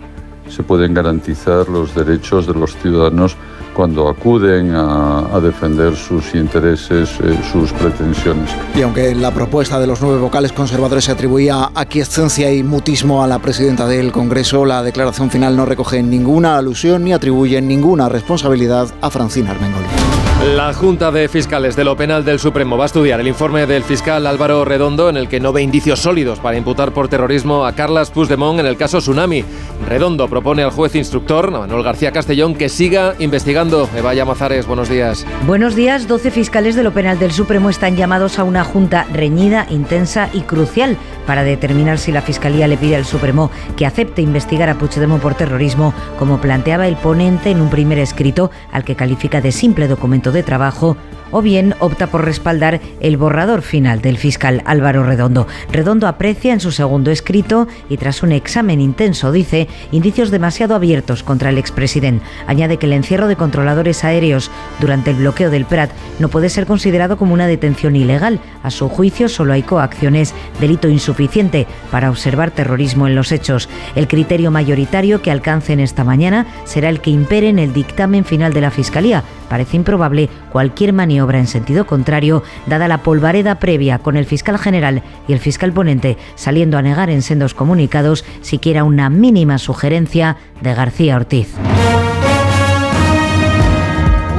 se pueden garantizar los derechos de los ciudadanos cuando acuden a, defender sus intereses, eh, sus pretensiones. Y aunque la propuesta de los nueve vocales conservadores se atribuía aquiescencia y mutismo a la presidenta del Congreso, la declaración final no recoge ninguna alusión ni atribuye ninguna responsabilidad a Francina Armengol. La Junta de Fiscales de lo Penal del Supremo va a estudiar el informe del fiscal Álvaro Redondo en el que no ve indicios sólidos para imputar por terrorismo a Carlas Puigdemont en el caso Tsunami. Redondo propone al juez instructor, Manuel García Castellón, que siga investigando. Eva Llamazares, buenos días. Buenos días. 12 fiscales de lo penal del Supremo están llamados a una junta reñida, intensa y crucial para determinar si la Fiscalía le pide al Supremo que acepte investigar a Puigdemont por terrorismo, como planteaba el ponente en un primer escrito al que califica de simple documento de trabajo o bien opta por respaldar el borrador final del fiscal Álvaro Redondo. Redondo aprecia en su segundo escrito y tras un examen intenso, dice, indicios demasiado abiertos contra el expresidente. Añade que el encierro de controladores aéreos durante el bloqueo del Prat no puede ser considerado como una detención ilegal. A su juicio solo hay coacciones, delito insuficiente para observar terrorismo en los hechos. El criterio mayoritario que alcancen esta mañana será el que impere en el dictamen final de la Fiscalía. Parece improbable cualquier maniobra en sentido contrario, dada la polvareda previa con el fiscal general y el fiscal ponente saliendo a negar en sendos comunicados siquiera una mínima sugerencia de García Ortiz.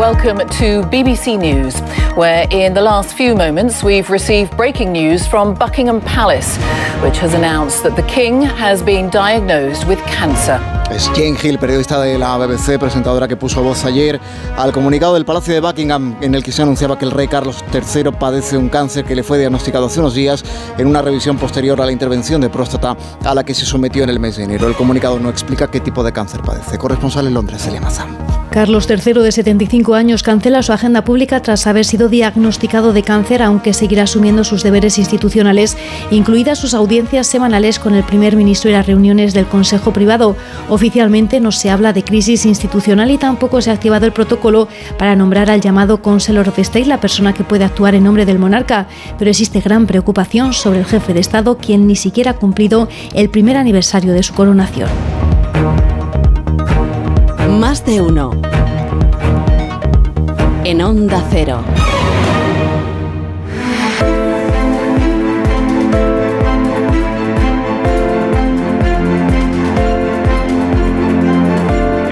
Welcome to BBC News, where in the last few moments we've received breaking news from Buckingham Palace, which has announced that the King has been diagnosed with cancer. Es Jane Hill, periodista de la BBC, presentadora que puso voz ayer al comunicado del Palacio de Buckingham en el que se anunciaba que el rey Carlos III padece un cáncer que le fue diagnosticado hace unos días en una revisión posterior a la intervención de próstata a la que se sometió en el mes de enero. El comunicado no explica qué tipo de cáncer padece. Corresponsal en Londres, Celia Mazán. Carlos III, de 75 años, cancela su agenda pública tras haber sido diagnosticado de cáncer, aunque seguirá asumiendo sus deberes institucionales, incluidas sus audiencias semanales con el primer ministro y las reuniones del Consejo Privado. Oficialmente no se habla de crisis institucional y tampoco se ha activado el protocolo para nombrar al llamado Counselor of State, la persona que puede actuar en nombre del monarca. Pero existe gran preocupación sobre el jefe de Estado, quien ni siquiera ha cumplido el primer aniversario de su coronación. Más de uno. En Onda Cero.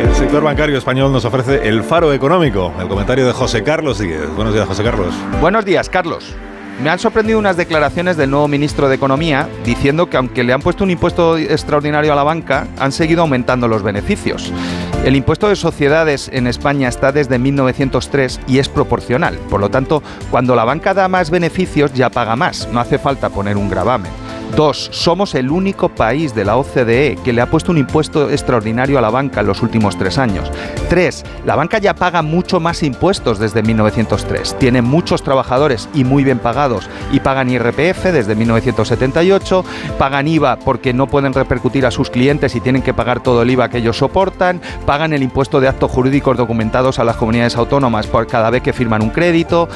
El sector bancario español nos ofrece el faro económico. El comentario de José Carlos Díez. Buenos días, José Carlos. Buenos días, Carlos. Me han sorprendido unas declaraciones del nuevo ministro de Economía diciendo que aunque le han puesto un impuesto extraordinario a la banca, han seguido aumentando los beneficios. El impuesto de sociedades en España está desde 1903 y es proporcional. Por lo tanto, cuando la banca da más beneficios ya paga más. No hace falta poner un gravamen. Dos, somos el único país de la OCDE que le ha puesto un impuesto extraordinario a la banca en los últimos tres años. Tres, la banca ya paga mucho más impuestos desde 1903. Tiene muchos trabajadores y muy bien pagados y pagan IRPF desde 1978, pagan IVA porque no pueden repercutir a sus clientes y tienen que pagar todo el IVA que ellos soportan, pagan el impuesto de actos jurídicos documentados a las comunidades autónomas por cada vez que firman un crédito.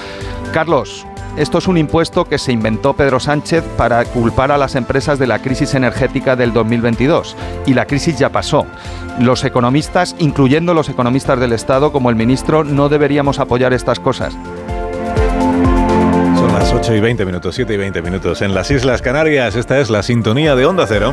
Carlos, esto es un impuesto que se inventó Pedro Sánchez para culpar a las empresas de la crisis energética del 2022. Y la crisis ya pasó. Los economistas, incluyendo los economistas del Estado como el ministro, no deberíamos apoyar estas cosas. Son las 8 y 20 minutos, 7 y 20 minutos. En las Islas Canarias, esta es la sintonía de Onda Cero.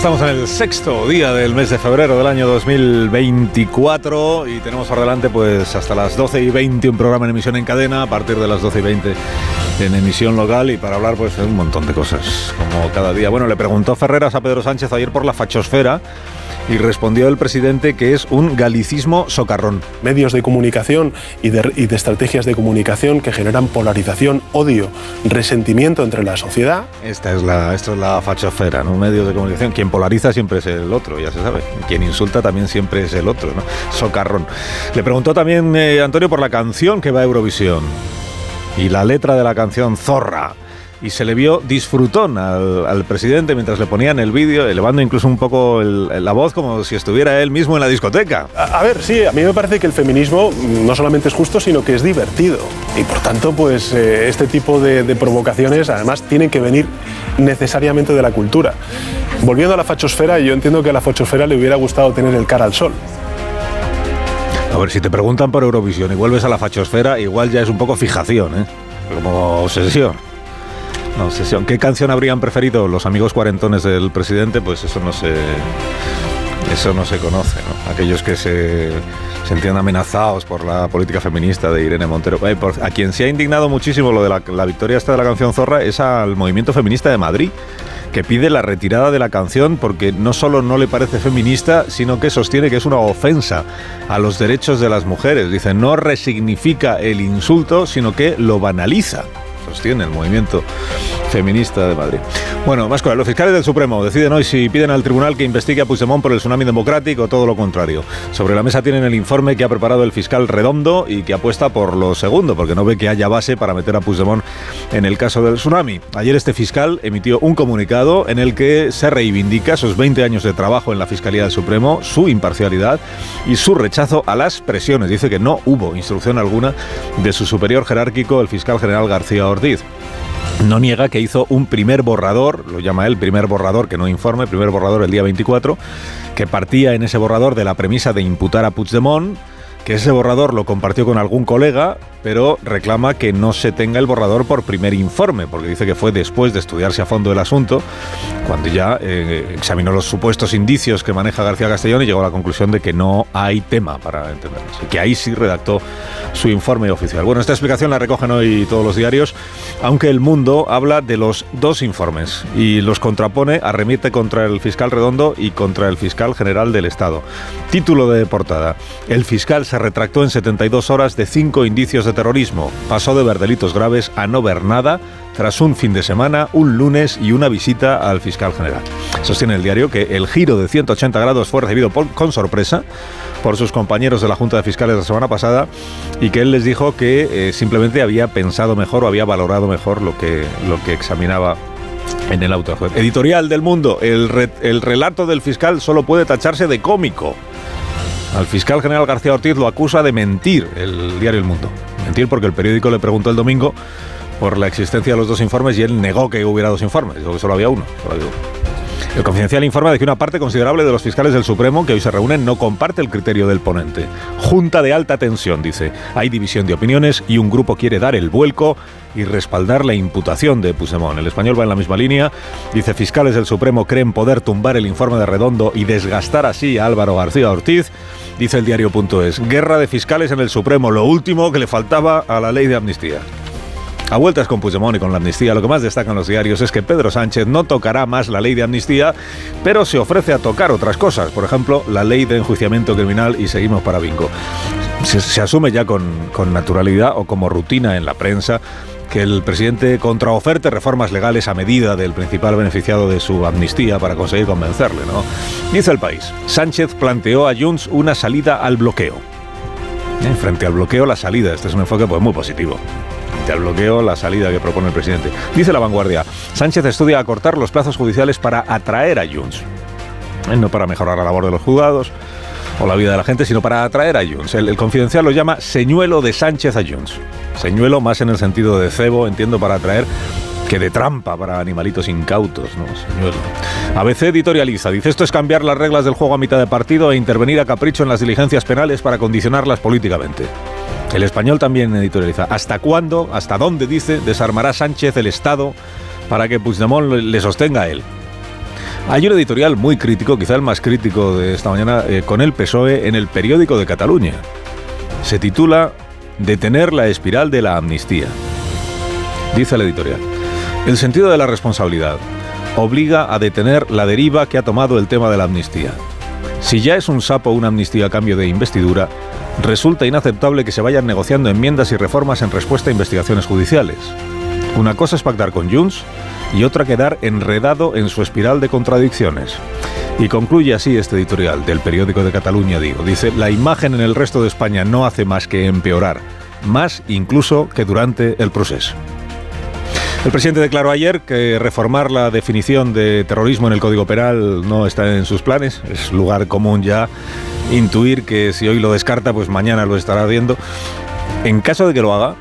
Estamos en el sexto día del mes de febrero del año 2024 y tenemos por delante pues hasta las 12 y 20 un programa en emisión en cadena, a partir de las 12 y 20 en emisión local y para hablar pues de un montón de cosas, como cada día. Bueno, le preguntó Ferreras a Pedro Sánchez ayer por la fachosfera y respondió el presidente que es un galicismo socarrón. Medios de comunicación y de, y de estrategias de comunicación que generan polarización, odio, resentimiento entre la sociedad. Esta es la, esto es la fachosfera, ¿no? Medios de comunicación. Quien polariza siempre es el otro, ya se sabe. Quien insulta también siempre es el otro, ¿no? Socarrón. Le preguntó también eh, Antonio por la canción que va a Eurovisión y la letra de la canción Zorra. Y se le vio disfrutón al, al presidente mientras le ponían el vídeo, elevando incluso un poco el- la voz como si estuviera él mismo en la discoteca. A, a ver, sí, a mí me parece que el feminismo no solamente es justo, sino que es divertido. Y por tanto, pues eh, este tipo de, de provocaciones además tienen que venir necesariamente de la cultura. Volviendo a la fachosfera, yo entiendo que a la fachosfera le hubiera gustado tener el cara al sol. A ver, si te preguntan por Eurovisión y vuelves a la fachosfera, igual ya es un poco fijación, ¿eh? Como obsesión. Una obsesión. ¿Qué canción habrían preferido los amigos cuarentones del presidente? Pues eso no se. Eso no se conoce, ¿no? Aquellos que se sentían amenazados por la política feminista de Irene Montero. Eh, a quien se ha indignado muchísimo lo de la, la victoria esta de la canción Zorra es al movimiento feminista de Madrid, que pide la retirada de la canción porque no solo no le parece feminista, sino que sostiene que es una ofensa a los derechos de las mujeres. Dice, no resignifica el insulto, sino que lo banaliza. Sostiene el movimiento feminista de Madrid. Bueno, más cosas. Los fiscales del Supremo deciden hoy si piden al tribunal que investigue a Puigdemont por el tsunami democrático o todo lo contrario. Sobre la mesa tienen el informe que ha preparado el fiscal Redondo y que apuesta por lo segundo, porque no ve que haya base para meter a Puigdemont en el caso del tsunami. Ayer este fiscal emitió un comunicado en el que se reivindica sus 20 años de trabajo en la Fiscalía del Supremo, su imparcialidad y su rechazo a las presiones. Dice que no hubo instrucción alguna de su superior jerárquico, el fiscal general García Ortiz. No niega que hizo un primer borrador, lo llama él primer borrador, que no informe, primer borrador el día 24, que partía en ese borrador de la premisa de imputar a Puigdemont, que ese borrador lo compartió con algún colega, pero reclama que no se tenga el borrador por primer informe, porque dice que fue después de estudiarse a fondo el asunto, cuando ya eh, examinó los supuestos indicios que maneja García Castellón y llegó a la conclusión de que no hay tema para entendernos, y que ahí sí redactó su informe oficial. Bueno, esta explicación la recogen hoy todos los diarios, aunque el mundo habla de los dos informes y los contrapone, arremite contra el fiscal Redondo y contra el fiscal general del Estado. Título de portada. El fiscal se retractó en 72 horas de cinco indicios de terrorismo. Pasó de ver delitos graves a no ver nada tras un fin de semana, un lunes y una visita al fiscal general. Sostiene el diario que el giro de 180 grados fue recibido con sorpresa por sus compañeros de la Junta de Fiscales la semana pasada y que él les dijo que eh, simplemente había pensado mejor o había valorado mejor lo que, lo que examinaba en el auto. Editorial del Mundo, el, el relato del fiscal solo puede tacharse de cómico. Al fiscal general García Ortiz lo acusa de mentir el diario El Mundo. Mentir porque el periódico le preguntó el domingo por la existencia de los dos informes y él negó que hubiera dos informes, dijo que solo había uno. El confidencial informa de que una parte considerable de los fiscales del Supremo que hoy se reúnen no comparte el criterio del ponente. Junta de alta tensión, dice. Hay división de opiniones y un grupo quiere dar el vuelco y respaldar la imputación de Puigdemont. El español va en la misma línea. Dice, fiscales del Supremo creen poder tumbar el informe de Redondo y desgastar así a Álvaro García Ortiz. Dice el diario.es, guerra de fiscales en el Supremo, lo último que le faltaba a la ley de amnistía. A vueltas con Puigdemont y con la amnistía, lo que más destacan los diarios es que Pedro Sánchez no tocará más la ley de amnistía, pero se ofrece a tocar otras cosas, por ejemplo, la ley de enjuiciamiento criminal y seguimos para bingo. Se, asume ya con, con naturalidad o como rutina en la prensa que el presidente contraoferte reformas legales a medida del principal beneficiado de su amnistía para conseguir convencerle, ¿no? Dice el país, Sánchez planteó a Junts una salida al bloqueo. ¿Eh? Frente al bloqueo, la salida. Este es un enfoque pues, muy positivo. Frente al bloqueo, la salida que propone el presidente. Dice la vanguardia, Sánchez estudia acortar los plazos judiciales para atraer a Junts. Eh, no para mejorar la labor de los juzgados o la vida de la gente, sino para atraer a Junts. El, confidencial lo llama señuelo de Sánchez a Junts. Señuelo más en el sentido de cebo, entiendo, para atraer que de trampa para animalitos incautos, ¿no? Señuelo. ABC editorializa, dice esto es cambiar las reglas del juego a mitad de partido e intervenir a capricho en las diligencias penales para condicionarlas políticamente. El español también editorializa, ¿hasta cuándo, hasta dónde, dice, desarmará Sánchez el Estado para que Puigdemont le sostenga a él? Hay un editorial muy crítico, quizá el más crítico de esta mañana, eh, con el PSOE en el periódico de Cataluña. Se titula Detener la espiral de la amnistía. Dice el editorial. El sentido de la responsabilidad obliga a detener la deriva que ha tomado el tema de la amnistía. Si ya es un sapo una amnistía a cambio de investidura, resulta inaceptable que se vayan negociando enmiendas y reformas en respuesta a investigaciones judiciales. Una cosa es pactar con Junts y otra quedar enredado en su espiral de contradicciones. Y concluye así este editorial del periódico de Cataluña, digo. Dice, la imagen en el resto de España no hace más que empeorar, más incluso que durante el proceso. El presidente declaró ayer que reformar la definición de terrorismo en el Código Penal no está en sus planes. Es lugar común ya intuir que si hoy lo descarta, pues mañana lo estará viendo. En caso de que lo haga,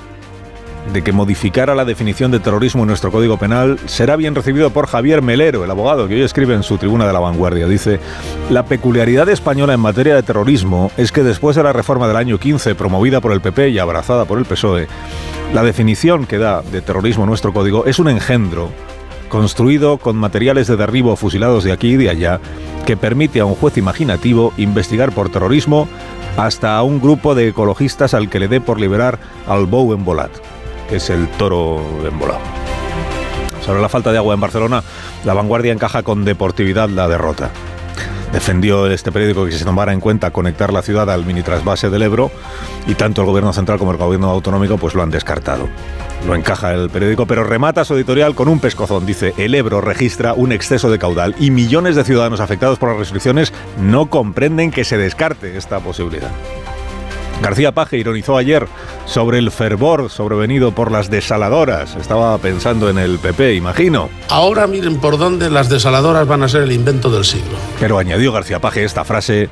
de que modificara la definición de terrorismo en nuestro Código Penal será bien recibido por Javier Melero, el abogado que hoy escribe en su tribuna de la vanguardia. Dice, la peculiaridad española en materia de terrorismo es que después de la reforma del año 15 promovida por el PP y abrazada por el PSOE, la definición que da de terrorismo nuestro código es un engendro construido con materiales de derribo fusilados de aquí y de allá que permite a un juez imaginativo investigar por terrorismo hasta a un grupo de ecologistas al que le dé por liberar al Bou en Volat que es el toro embolado. Sobre la falta de agua en Barcelona, la vanguardia encaja con deportividad la derrota. Defendió este periódico que se tomara en cuenta conectar la ciudad al mini trasvase del Ebro y tanto el gobierno central como el gobierno autonómico pues lo han descartado. Lo encaja el periódico, pero remata su editorial con un pescozón. Dice, el Ebro registra un exceso de caudal y millones de ciudadanos afectados por las restricciones no comprenden que se descarte esta posibilidad. García Paje ironizó ayer sobre el fervor sobrevenido por las desaladoras. Estaba pensando en el PP, imagino. Ahora miren por dónde las desaladoras van a ser el invento del siglo. Pero añadió García Paje esta frase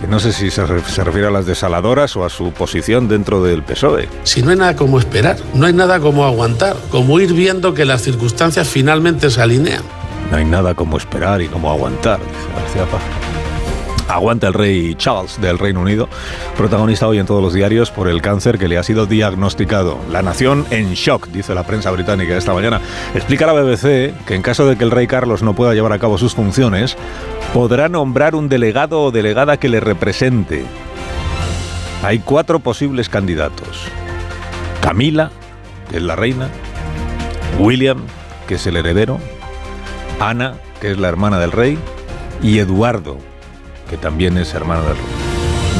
que no sé si se, refiere a las desaladoras o a su posición dentro del PSOE. Si no hay nada como esperar, no hay nada como aguantar, como ir viendo que las circunstancias finalmente se alinean. No hay nada como esperar y como aguantar, dice García Paje. Aguanta el rey Charles del Reino Unido, protagonista hoy en todos los diarios por el cáncer que le ha sido diagnosticado. La nación en shock, dice la prensa británica esta mañana. Explica la BBC que en caso de que el rey Carlos no pueda llevar a cabo sus funciones, podrá nombrar un delegado o delegada que le represente. Hay cuatro posibles candidatos. Camila, que es la reina, William, que es el heredero, Ana, que es la hermana del rey, y Eduardo, que también es hermano del rey.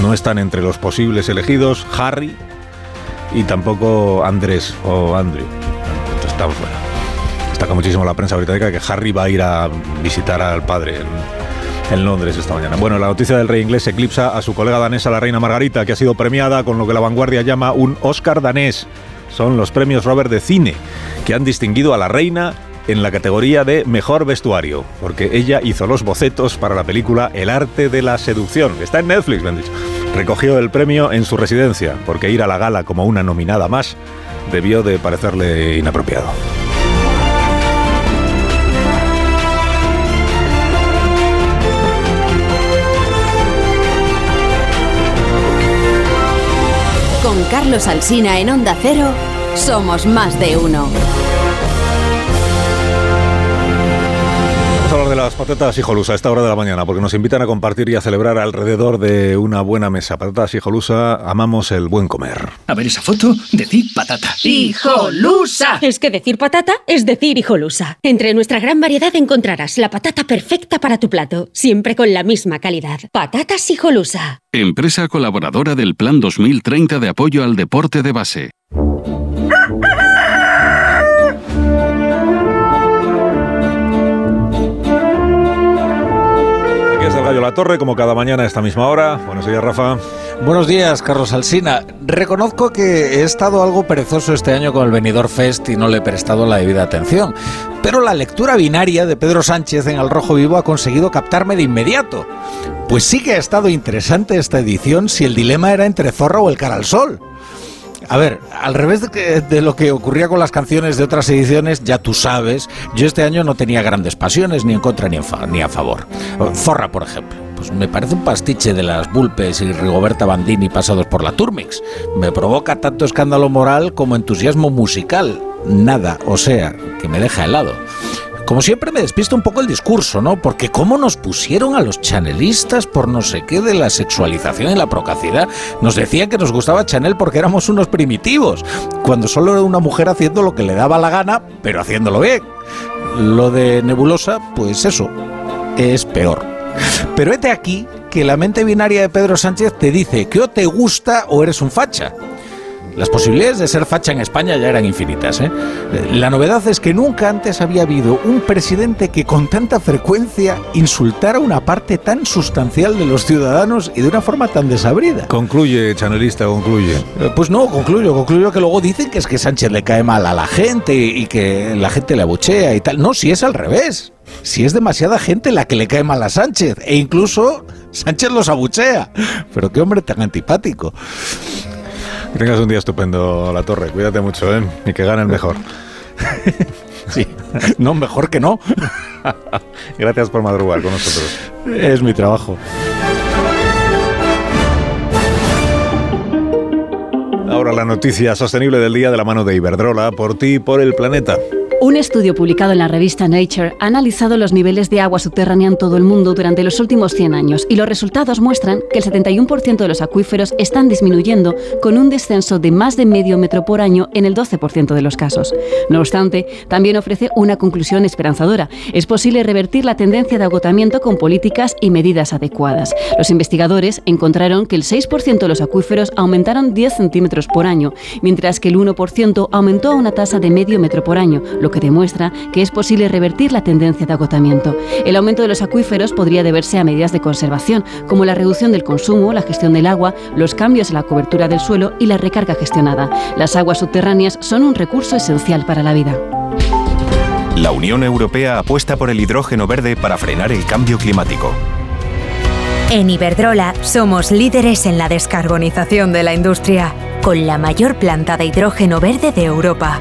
No están entre los posibles elegidos Harry y tampoco Andrés o Andrew. Están fuera. Destaca muchísimo la prensa británica que Harry va a ir a visitar al padre en, en Londres esta mañana. Bueno, la noticia del rey inglés eclipsa a su colega danesa, la reina Margarita, que ha sido premiada con lo que la vanguardia llama un Oscar danés. Son los premios Robert de cine, que han distinguido a la reina en la categoría de Mejor Vestuario, porque ella hizo los bocetos para la película El arte de la seducción, que está en Netflix, me han dicho. Recogió el premio en su residencia, porque ir a la gala como una nominada más debió de parecerle inapropiado. Con Carlos Alsina en Onda Cero, somos más de uno. Las patatas hijolusa a esta hora de la mañana, porque nos invitan a compartir y a celebrar alrededor de una buena mesa. Patatas hijolusa, amamos el buen comer. A ver esa foto, decir patata. ¡Hijolusa! Es que decir patata es decir hijolusa. Entre nuestra gran variedad encontrarás la patata perfecta para tu plato, siempre con la misma calidad. Patatas hijolusa. Empresa colaboradora del Plan 2030 de apoyo al deporte de base. Torre, como cada mañana a esta misma hora. Buenos días, Rafa. Buenos días, Carlos Alsina. Reconozco que he estado algo perezoso este año con el Benidorm Fest y no le he prestado la debida atención. Pero la lectura binaria de Pedro Sánchez en El Rojo Vivo ha conseguido captarme de inmediato. Pues sí que ha estado interesante esta edición si el dilema era entre Zorra o el Cara al Sol. A ver, al revés de, lo que ocurría con las canciones de otras ediciones, ya tú sabes, yo este año no tenía grandes pasiones ni en contra ni, ni a favor. Zorra, por ejemplo. Pues me parece un pastiche de las Bulpes y Rigoberta Bandini pasados por la Turmix. Me provoca tanto escándalo moral como entusiasmo musical. Nada, o sea, que me deja helado. Como siempre me despista un poco el discurso, ¿no? Porque cómo nos pusieron a los chanelistas por no sé qué de la sexualización y la procacidad. Nos decían que nos gustaba Chanel porque éramos unos primitivos, cuando solo era una mujer haciendo lo que le daba la gana, pero haciéndolo bien. Lo de Nebulosa, pues eso, es peor. Pero este aquí que la mente binaria de Pedro Sánchez te dice que o te gusta o eres un facha. Las posibilidades de ser facha en España ya eran infinitas. ¿eh? La novedad es que nunca antes había habido un presidente que con tanta frecuencia insultara una parte tan sustancial de los ciudadanos y de una forma tan desabrida. Concluye, chanelista, concluye. Eh, pues no, concluyo, concluyo que luego dicen que es que Sánchez le cae mal a la gente y que la gente le abuchea y tal. No, si es al revés. Si es demasiada gente la que le cae mal a Sánchez e incluso Sánchez los abuchea. Pero qué hombre tan antipático. Que tengas un día estupendo, La Torre. Cuídate mucho, ¿eh? Y que gane el mejor. sí, no, mejor que no. Gracias por madrugar con nosotros. Es mi trabajo. Ahora la noticia sostenible del día de la mano de Iberdrola, por ti y por el planeta. Un estudio publicado en la revista Nature ha analizado los niveles de agua subterránea en todo el mundo durante los últimos 100 años y los resultados muestran que el 71% de los acuíferos están disminuyendo con un descenso de más de medio metro por año en el 12% de los casos. No obstante, también ofrece una conclusión esperanzadora. Es posible revertir la tendencia de agotamiento con políticas y medidas adecuadas. Los investigadores encontraron que el 6% de los acuíferos aumentaron 10 centímetros por año, mientras que el 1% aumentó a una tasa de medio metro por año, lo que demuestra que es posible revertir la tendencia de agotamiento. El aumento de los acuíferos podría deberse a medidas de conservación, como la reducción del consumo, la gestión del agua, los cambios en la cobertura del suelo y la recarga gestionada. Las aguas subterráneas son un recurso esencial para la vida. La Unión Europea apuesta por el hidrógeno verde para frenar el cambio climático. En Iberdrola somos líderes en la descarbonización de la industria, con la mayor planta de hidrógeno verde de Europa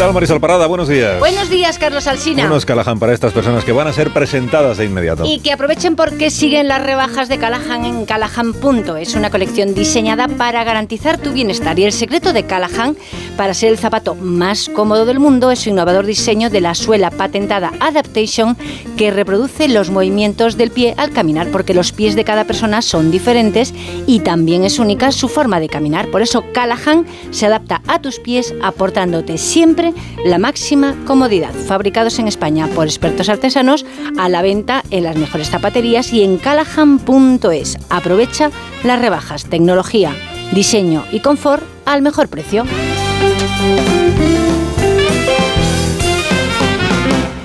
Tal, Marisol Parada? Buenos días. Buenos días, Carlos Alsina. Buenos Callahan para estas personas que van a ser presentadas de inmediato. Y que aprovechen porque siguen las rebajas de Callahan en Callahan. Es una colección diseñada para garantizar tu bienestar. Y el secreto de Callahan para ser el zapato más cómodo del mundo es su innovador diseño de la suela patentada Adaptation que reproduce los movimientos del pie al caminar porque los pies de cada persona son diferentes y también es única su forma de caminar. Por eso Callahan se adapta a tus pies aportándote siempre la máxima comodidad. Fabricados en España por expertos artesanos, a la venta en las mejores zapaterías y en callahan.es. Aprovecha las rebajas, tecnología, diseño y confort al mejor precio.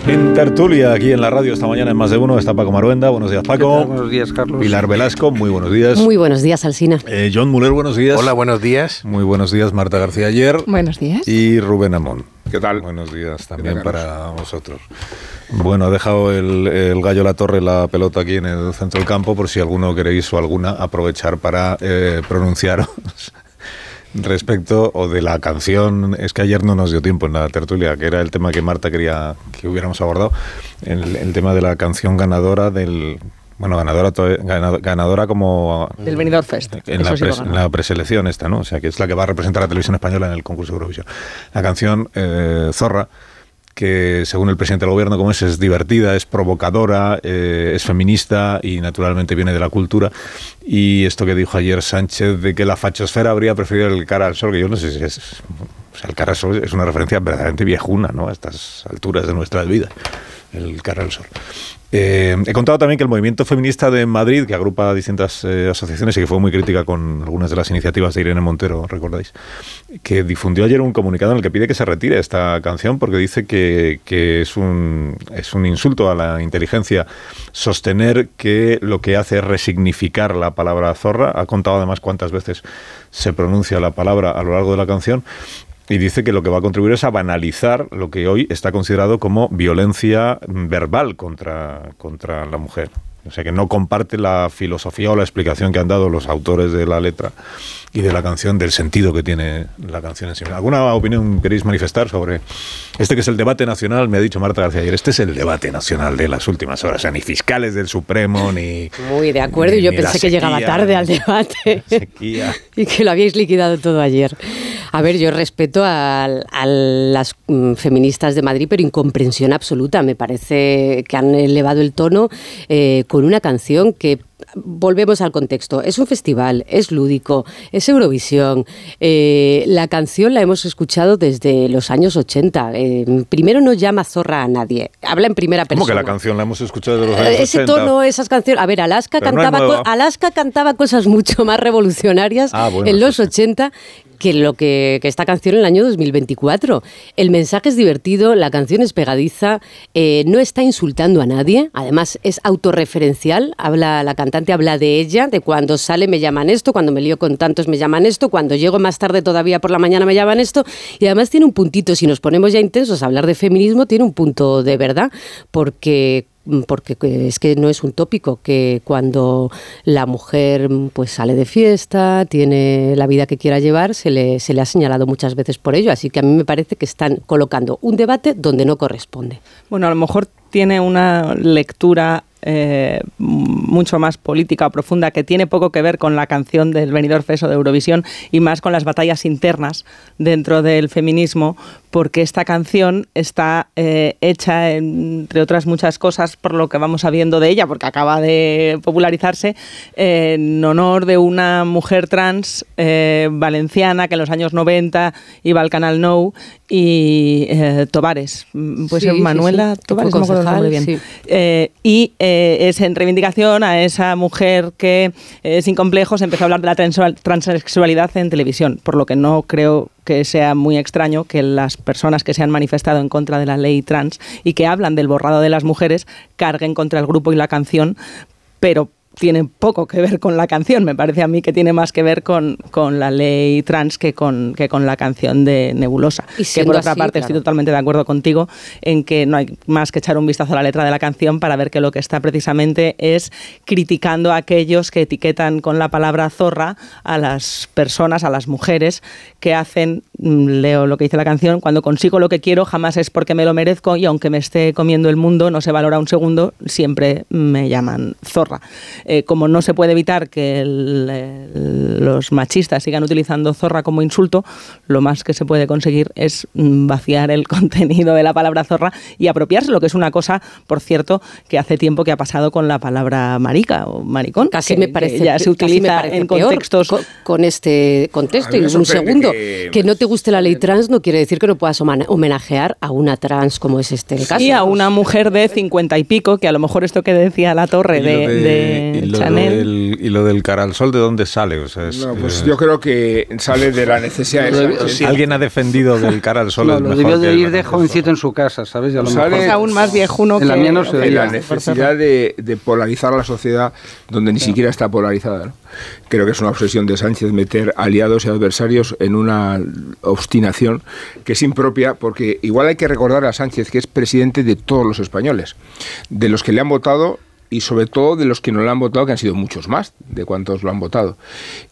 En tertulia, aquí en la radio esta mañana en Más de Uno, está Paco Maruenda. Buenos días, Paco. Buenos días, Carlos. Pilar Velasco, muy buenos días. Muy buenos días, Alsina. Eh, John Muller, buenos días. Hola, buenos días. Muy buenos días, Marta García Ayer. Buenos días. Y Rubén Amón. ¿Qué tal? Buenos días también para vosotros. Bueno, ha dejado el, gallo La Torre la pelota aquí en el centro del campo por si alguno queréis o alguna aprovechar para eh, pronunciaros respecto o de la canción, es que ayer no nos dio tiempo en la tertulia, que era el tema que Marta quería que hubiéramos abordado, el, tema de la canción ganadora del... Bueno, ganadora, ganadora como... Del Benidorm Fest. En la, preselección esta, ¿no? O sea, que es la que va a representar a la televisión española en el concurso Eurovisión. La canción eh, Zorra, que según el presidente del gobierno, como es, es divertida, es provocadora, eh, es feminista y naturalmente viene de la cultura. Y esto que dijo ayer Sánchez de que la fachosfera habría preferido el cara al sol, que yo no sé si es O sea, el cara al sol es una referencia verdaderamente viejuna, ¿no? A estas alturas de nuestra vida, el cara al sol. Eh, he contado también que el movimiento feminista de Madrid, que agrupa distintas eh, asociaciones y que fue muy crítica con algunas de las iniciativas de Irene Montero, recordáis, que difundió ayer un comunicado en el que pide que se retire esta canción porque dice que, es un insulto a la inteligencia sostener que lo que hace es resignificar la palabra zorra. Ha contado además cuántas veces se pronuncia la palabra a lo largo de la canción y dice que lo que va a contribuir es a banalizar lo que hoy está considerado como violencia verbal contra, contra la mujer. O sea que no comparte la filosofía o la explicación que han dado los autores de la letra y de la canción, del sentido que tiene la canción en sí. ¿Alguna opinión queréis manifestar sobre este que es el debate nacional? Me ha dicho Marta García ayer, este es el debate nacional de las últimas horas. O sea, ni fiscales del Supremo, ni... Muy de acuerdo, ni- yo ni pensé la que llegaba sequía, tarde al debate sequía. y que lo habíais liquidado todo ayer. A ver, yo respeto a, a las mm, feministas de Madrid, pero incomprensión absoluta. Me parece que han elevado el tono eh, con una canción que volvemos al contexto. Es un festival, es lúdico, es Eurovisión. Eh, la canción la hemos escuchado desde los años 80. Eh, primero no llama zorra a nadie. Habla en primera ¿Cómo persona. que la canción la hemos escuchado de los Eh, años Ese 80? tono, esas canciones. A ver, Alaska Pero cantaba, Alaska cantaba cosas mucho más revolucionarias Ah, bueno, en sí, los 80 que lo que, que esta canción en el año 2024. El mensaje es divertido, la canción es pegadiza, eh, no está insultando a nadie, además es autorreferencial, habla, la cantante habla de ella, de cuando sale me llaman esto, cuando me lío con tantos me llaman esto, cuando llego más tarde todavía por la mañana me llaman esto, y además tiene un puntito, si nos ponemos ya intensos a hablar de feminismo, tiene un punto de verdad, porque porque es que no es un tópico que cuando la mujer mm, pues sale de fiesta, tiene la vida que quiera llevar, se le, se le ha señalado muchas veces por ello. Así que a mí me parece que están colocando un debate donde no corresponde. Bueno, a lo mejor tiene una lectura eh, mucho más política o profunda que tiene poco que ver con la canción del Benidorm Fest o de Eurovisión y más con las batallas internas dentro del feminismo, porque esta canción está eh, hecha, entre otras muchas cosas, por lo que vamos sabiendo de ella, porque acaba de popularizarse, eh, en honor de una mujer trans eh, valenciana que en los años 90 iba al canal No y Tobares, puede Sí, Manuela sí, Tobares, no me acuerdo concejal, bien. y eh, es en reivindicación a esa mujer que eh, sin complejos empezó a hablar de la transexualidad en televisión, por lo que no creo que sea muy extraño que las personas que se han manifestado en contra de la ley trans y que hablan del borrado de las mujeres carguen contra el grupo y la canción, pero tiene poco que ver con la canción. Me parece a mí que tiene más que ver con, con la ley trans que con, que con la canción de Nebulosa. Y que por otra así, parte claro. estoy totalmente de acuerdo contigo en que no hay más que echar un vistazo a la letra de la canción para ver que lo que está precisamente es criticando a aquellos que etiquetan con la palabra zorra a las personas, a las mujeres que hacen, mm, leo lo que dice la canción, cuando consigo lo que quiero jamás es porque me lo merezco y aunque me esté comiendo el mundo no se valora un segundo, siempre me llaman zorra. Eh, como no se puede evitar que el- los machistas sigan utilizando zorra como insulto, lo más que se puede conseguir es vaciar el contenido de la palabra zorra y apropiarse, lo que es una cosa, por cierto, que hace tiempo que ha pasado con la palabra marica o maricón. Casi que- me que parece, ya se casi me utiliza parece en contextos co- con, este contexto. Y un segundo, que- que, no te guste la ley trans no quiere decir que no puedas homenajear a una trans como es este el caso. Y a una mujer de cincuenta y pico, que a lo mejor esto que decía la torre de, de y lo Chanel. del- y lo del cara al sol, ¿de dónde sale? O sea, es, No, pues eh, yo creo que sale de la necesidad de si alguien ha defendido del cara al sol No, es lo debió que de ir de jovencito en su casa, ¿sabes? Y a lo Sale- mejor- Es aún más viejuno En la que- mía no se de la necesidad de, de polarizar la sociedad donde ni siquiera está polarizada. ¿no? Creo que es una obsesión de Sánchez meter aliados y adversarios en una obstinación que es impropia, porque igual hay que recordar a Sánchez que es presidente de todos los españoles, de los que le han votado y sobre todo de los que no le han votado, que han sido muchos más de cuantos lo han votado.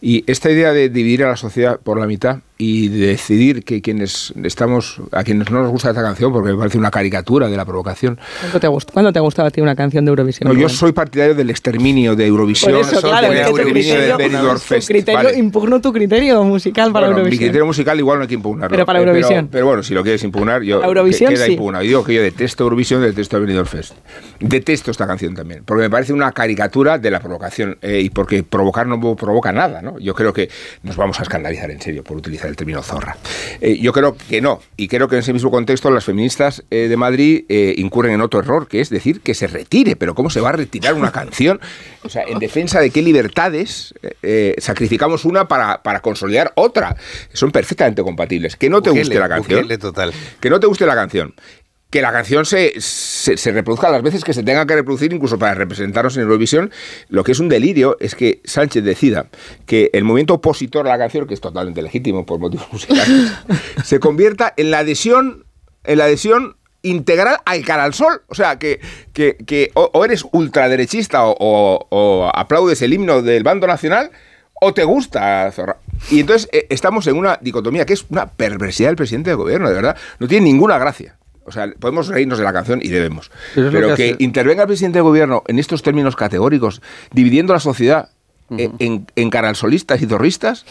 Y esta idea de dividir a la sociedad por la mitad y de decidir que quienes estamos, a quienes no nos gusta esta canción, porque me parece una caricatura de la provocación, ¿Cuándo te, gust- cuándo te ha gustado a ti una canción de Eurovisión? no, yo soy partidario del exterminio de Eurovisión, Por eso, claro, del exterminio del criterio- tu Fest. criterio- vale. impugno tu criterio musical para Bueno, mi Eurovisión. criterio musical igual no hay que impugnarlo. Pero para Eh, Eurovisión. Pero, bueno, si lo quieres impugnar, yo Eurovisión, que- queda sí. impugnado. Y digo que yo detesto Eurovisión, detesto Benidorm Fest. Detesto esta canción también, porque me parece una caricatura de la provocación eh, y porque provocar no provoca nada, ¿no? Yo creo que nos vamos a escandalizar en serio por utilizar el término zorra. Eh, yo creo que no, y creo que en ese mismo contexto las feministas eh, de Madrid incurren en otro error, que es decir que se retire, pero ¿cómo se va a retirar una canción? O sea, en defensa de qué libertades sacrificamos una para, para consolidar otra. Son perfectamente compatibles. Que no te guste la canción. Total. Que no te guste la canción. Que la canción se, se, se reproduzca las veces que se tenga que reproducir, incluso para representarnos en Eurovisión. Lo que es un delirio es que Sánchez decida que el movimiento opositor a la canción, que es totalmente legítimo por motivos musicales, se convierta en la adhesión, en la adhesión integral al cara al sol. O sea, que, que, que o, o eres ultraderechista o, o, o aplaudes el himno del bando nacional o te gusta Zorra. Y entonces eh, estamos en una dicotomía que es una perversidad del presidente del gobierno, de verdad. No tiene ninguna gracia. O sea, podemos reírnos de la canción y debemos. Pero que intervenga el presidente del gobierno en estos términos categóricos, dividiendo la sociedad eh, en, en caralsolistas y zorristas,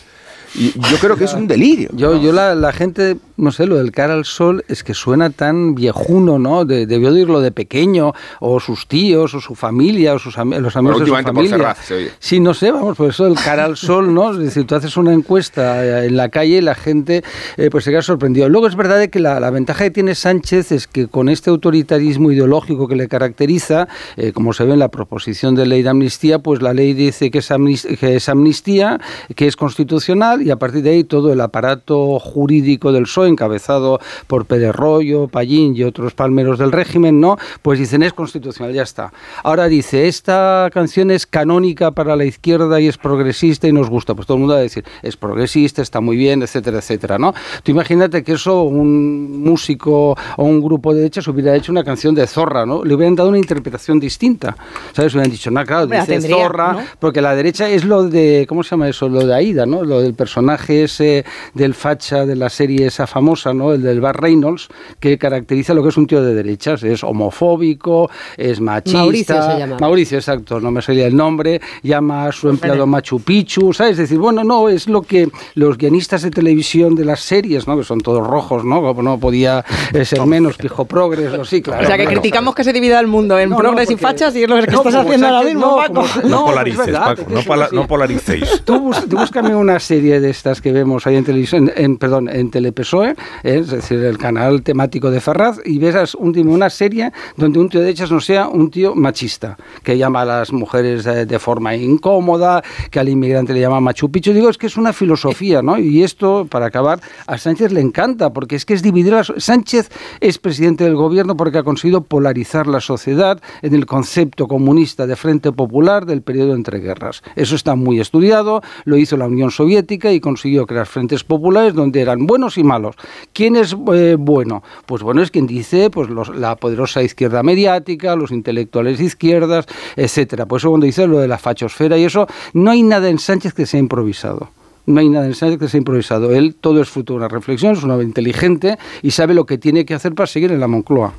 y yo creo que es un delirio. Yo, yo la, la gente, no sé, lo del cara al sol es que suena tan viejuno, ¿no? De- debió de oírlo de pequeño, o sus tíos, o su familia, o sus ami- los amigos de su por familia. Ferraz se oye. Sí, no sé, vamos, por eso el cara al sol, ¿no? Es decir, tú haces una encuesta en la calle y la gente eh, pues se queda sorprendido. Luego es verdad de que la, la ventaja que tiene Sánchez es que con este autoritarismo ideológico que le caracteriza, eh, como se ve en la proposición de ley de amnistía, pues la ley dice que es, amnis- que es amnistía, que es constitucional y a partir de ahí todo el aparato jurídico del PSOE, encabezado por Pérez Royo, Pallín y otros palmeros del régimen, ¿no? Pues dicen es constitucional, ya está. Ahora dice, esta canción es canónica para la izquierda y es progresista y nos gusta. Pues todo el mundo va a decir, es progresista, está muy bien, etcétera, etcétera, ¿no? Tú imagínate que eso un músico o un grupo de derechas hubiera hecho una canción de zorra, ¿no? Le hubieran dado una interpretación distinta. ¿Sabes? Hubieran dicho, no, claro, dice tendría, zorra, ¿no? porque la derecha es lo de, ¿cómo se llama eso? Lo de Aida, ¿no? Lo del personaje ese del facha de la serie esa famosa, ¿no? El del Bar Reynolds, que caracteriza lo que es un tío de derechas. Es homofóbico, es machista. Mauricio se llama. Mauricio, exacto, no me salía el nombre. Llama a su empleado Machu Picchu, ¿sabes? Es decir, bueno, no, es lo que los guionistas de televisión de las series, ¿no? Que son todos rojos, ¿no? Como no podía eh, ser menos, pijo progres, o sí, claro. o sea, que claro. criticamos que se divida el mundo en No, no, progres y porque- fachas y es lo que No, estás haciendo ahora mismo, no, Paco. No, es polarices, Paco, no, es pola- así. no polaricéis. Tú, bus- tú búscame una serie de estas que vemos ahí en televisión, en, perdón, en Telepesoe, ¿eh? es decir, el canal temático de Ferraz, y ves un, una serie donde un tío de hechas no sea un tío machista, que llama a las mujeres de forma incómoda, que al inmigrante le llama Machu Picchu. Digo, es que es una filosofía, ¿no? Y esto, para acabar, a Sánchez le encanta, porque es que es dividir so- Sánchez es presidente del gobierno porque ha conseguido polarizar la sociedad en el concepto comunista de Frente Popular del periodo entre guerras. Eso está muy estudiado, lo hizo la Unión Soviética y consiguió crear frentes populares donde eran buenos y malos. ¿Quién es eh, bueno? Pues bueno es quien dice pues los- la poderosa izquierda mediática, los intelectuales de izquierdas, etcétera. Por eso cuando dice lo de la fachosfera y eso, no hay nada en Sánchez que sea improvisado. No hay nada en Sánchez que sea improvisado. Él todo es fruto de una reflexión, es un hombre inteligente y sabe lo que tiene que hacer para seguir en la Moncloa.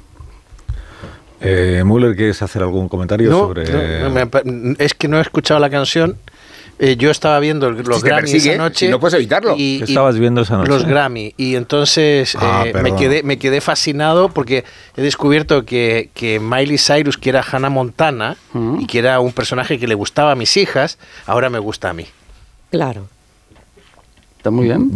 Eh, Müller, ¿quieres hacer algún comentario No, sobre...? no, me pa- es que no he escuchado la canción. Eh, yo estaba viendo el- los Si Grammy persigue, esa noche. si no puedes evitarlo. y- ¿Qué y- estabas viendo esa noche? Los Grammy. Y entonces Ah, eh, me, quedé, me quedé fascinado porque he descubierto que, que Miley Cyrus, que era Hannah Montana y que era un personaje que le gustaba a mis hijas, ahora me gusta a mí. Claro. Está muy bien.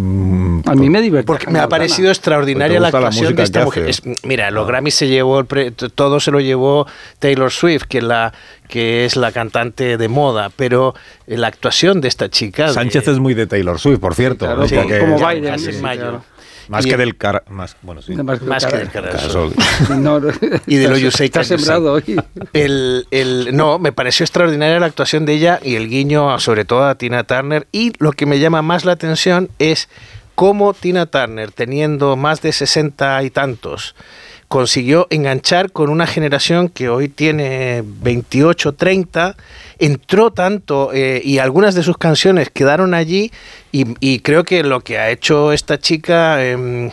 Mm, A mí me divierte. Porque me ha parecido extraordinaria la gusta la actuación de esta que mujer. Es- mira, los Ah. Grammy se llevó, el pre- todo se lo llevó Taylor Swift, que, la, que es la cantante de moda, pero eh, la actuación de esta chica... de- Sánchez es muy de Taylor Swift, por cierto. claro, ¿no? sí, Porque- como Biden, mayo. claro. Más Y- que del cara... Más, bueno, sí. Más que Más que del Carasol. No, y de lo You Say Está sembrado hoy. El, el- no, me pareció extraordinaria la actuación de ella y el guiño, sobre todo a Tina Turner. Y lo que me llama más la atención es cómo Tina Turner, teniendo más de 60 y tantos, consiguió enganchar con una generación que hoy tiene 28, 30, entró tanto eh, y algunas de sus canciones quedaron allí y, y creo que lo que ha hecho esta chica, em,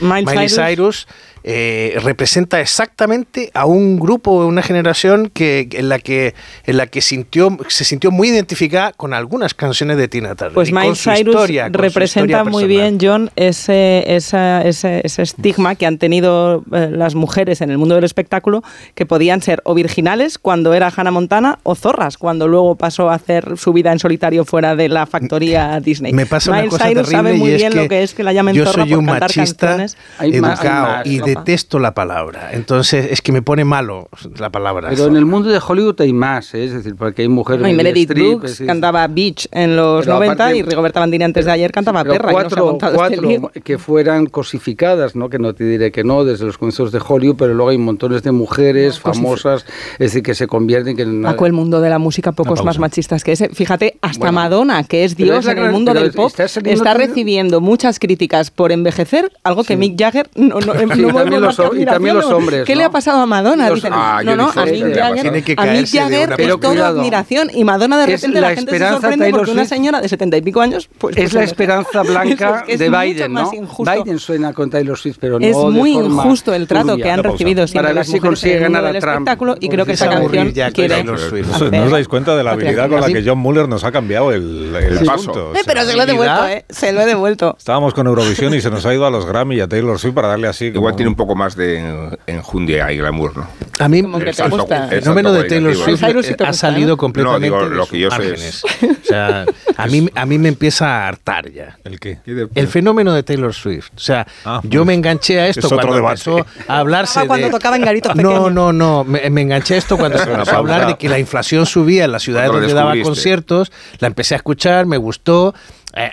Miley Miley Cyrus. Cyrus, eh, representa exactamente a un grupo, una generación que, en la que, en la que sintió, se sintió muy identificada con algunas canciones de Tina Turner. Pues Miley Cyrus representa muy bien, John, ese, ese, estigma que han tenido eh, las mujeres en el mundo del espectáculo, que podían ser o virginales cuando era Hannah Montana o zorras cuando luego pasó a hacer su vida en solitario fuera de la factoría Disney. Me pasa una cosa Cyrus sabe muy bien lo que es que la llamen yo soy un machista educado y detesto la palabra. Entonces es que me pone malo la palabra. Pero en el mundo de Hollywood hay más, ¿eh? es decir, porque hay mujeres. No, y Meredith Brooks cantaba Beach en los 90 y Rigoberta Bandini antes de ayer cantaba Perra. Cuatro, y cuatro este que fueran cosificadas, ¿no? que no te diré que no, desde los comienzos de Hollywood, pero luego hay montones de mujeres famosas, es decir, que se convierten. Que Paco, el mundo de la música, pocos más machistas que ese. Fíjate, hasta Madonna, que es Dios en el mundo del pop, está, recibiendo muchas críticas por envejecer, algo que Mick Jagger no, no, no también los, y también los hombres. ¿Qué le ha pasado a Madonna? Dicen, ah, no, no, a Mick Jagger, a Mick Jagger es toda admiración y Madonna de repente la, gente se sorprende porque una señora de setenta y pico años pues, es pues la esperanza blanca de Biden, ¿no? Biden suena con Taylor Swift, pero no Es muy injusto el trato que han recibido siempre las mujeres en el espectáculo y creo que esa canción quiere ¿No os dais cuenta de la habilidad con la que John Muller nos ha cambiado el, el paso? Pero se lo he devuelto, ¿eh? Se lo he devuelto. Estábamos con Eurovisión y se nos ha ido a los Grammy y a Taylor Swift para darle así. Igual tiene un poco más de enjundia y glamour, ¿no? A mí me gusta. El fenómeno de Taylor Swift ha salido completamente no, digo, lo que yo sé es... O sea, a mí, a mí me empieza a hartar ya. ¿El qué? El fenómeno de Taylor Swift. O sea, ah, yo pues, me enganché a esto cuando empezó a hablarse ah, cuando tocaba en garitos No, no, no. Me, me, enganché a esto cuando se empezó a hablar de que la inflación subía en las ciudades donde daba conciertos. La empecé a escuchar, me gustó eh,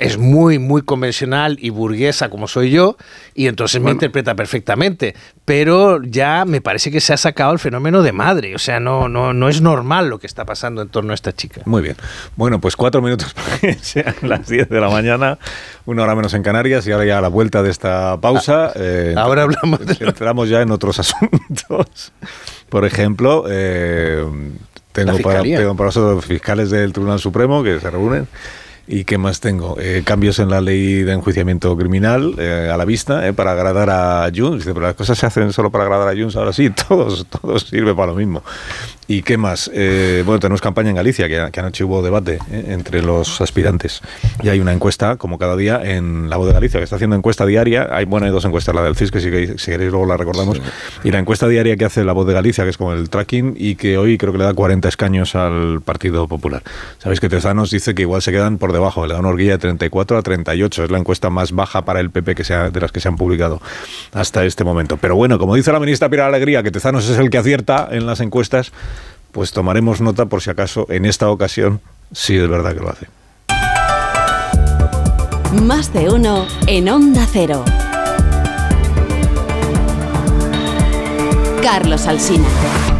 es muy, muy convencional y burguesa como soy yo, y entonces me interpreta perfectamente. Pero ya me parece que se ha sacado el fenómeno de madre. O sea, no, no, no es normal lo que está pasando en torno a esta chica. Muy bien. Bueno, pues cuatro minutos para que sean las 10 de la mañana, una hora menos en Canarias, y ahora ya a la vuelta de esta pausa. Ah, eh, ahora hablamos de. Entramos ya en otros asuntos. Por ejemplo, eh, tengo, para, tengo para los fiscales del Tribunal Supremo que se reúnen ¿Y qué más tengo? Eh, cambios en la ley de enjuiciamiento criminal eh, a la vista eh, para agradar a Junts. Pero las cosas se hacen solo para agradar a Junts. Ahora sí, todos, todos sirve para lo mismo. ¿Y qué más? bueno, tenemos campaña en Galicia, que, que anoche hubo debate entre los aspirantes. Y hay una encuesta, como cada día, en La Voz de Galicia, que está haciendo encuesta diaria. Hay, bueno, hay dos encuestas, la del CIS, que si, queréis, luego la recordamos. Y la encuesta diaria que hace La Voz de Galicia, que es como el tracking, y que hoy creo que le da 40 escaños al Partido Popular. Sabéis que Tezanos dice que igual se quedan por debajo bajo, le da una horquilla de 34 a 38. Es la encuesta más baja para el PP que sea, de las que se han publicado hasta este momento. Pero bueno, como dice la ministra Pilar Alegría, que Tezanos es el que acierta en las encuestas, pues tomaremos nota por si acaso en esta ocasión sí es verdad que lo hace. Más de uno en Onda Cero. Carlos Alsina.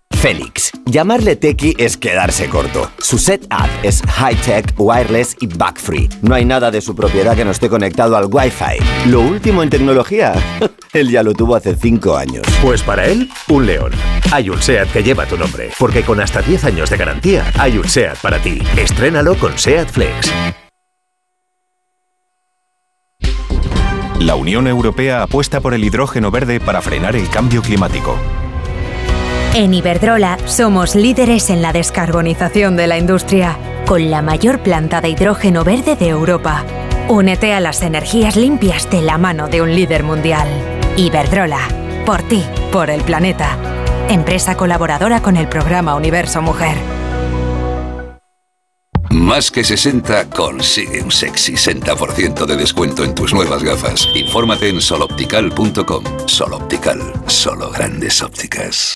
Félix. Llamarle Tequi es quedarse corto. Su setup es high-tech, wireless y bug-free. No hay nada de su propiedad que no esté conectado al Wi-Fi. Lo último en tecnología, él ya lo tuvo hace 5 años. Pues para él, un león. Hay un SEAT que lleva tu nombre, porque con hasta 10 años de garantía, hay un SEAT para ti. Estrénalo con SEAT Flex. La Unión Europea apuesta por el hidrógeno verde para frenar el cambio climático. En Iberdrola somos líderes en la descarbonización de la industria con la mayor planta de hidrógeno verde de Europa. Únete a las energías limpias de la mano de un líder mundial. Iberdrola, por ti, por el planeta. Empresa colaboradora con el programa Universo Mujer. Más que 60 consigue un sexy 60% de descuento en tus nuevas gafas. Infórmate en soloptical.com. Soloptical, solo grandes ópticas.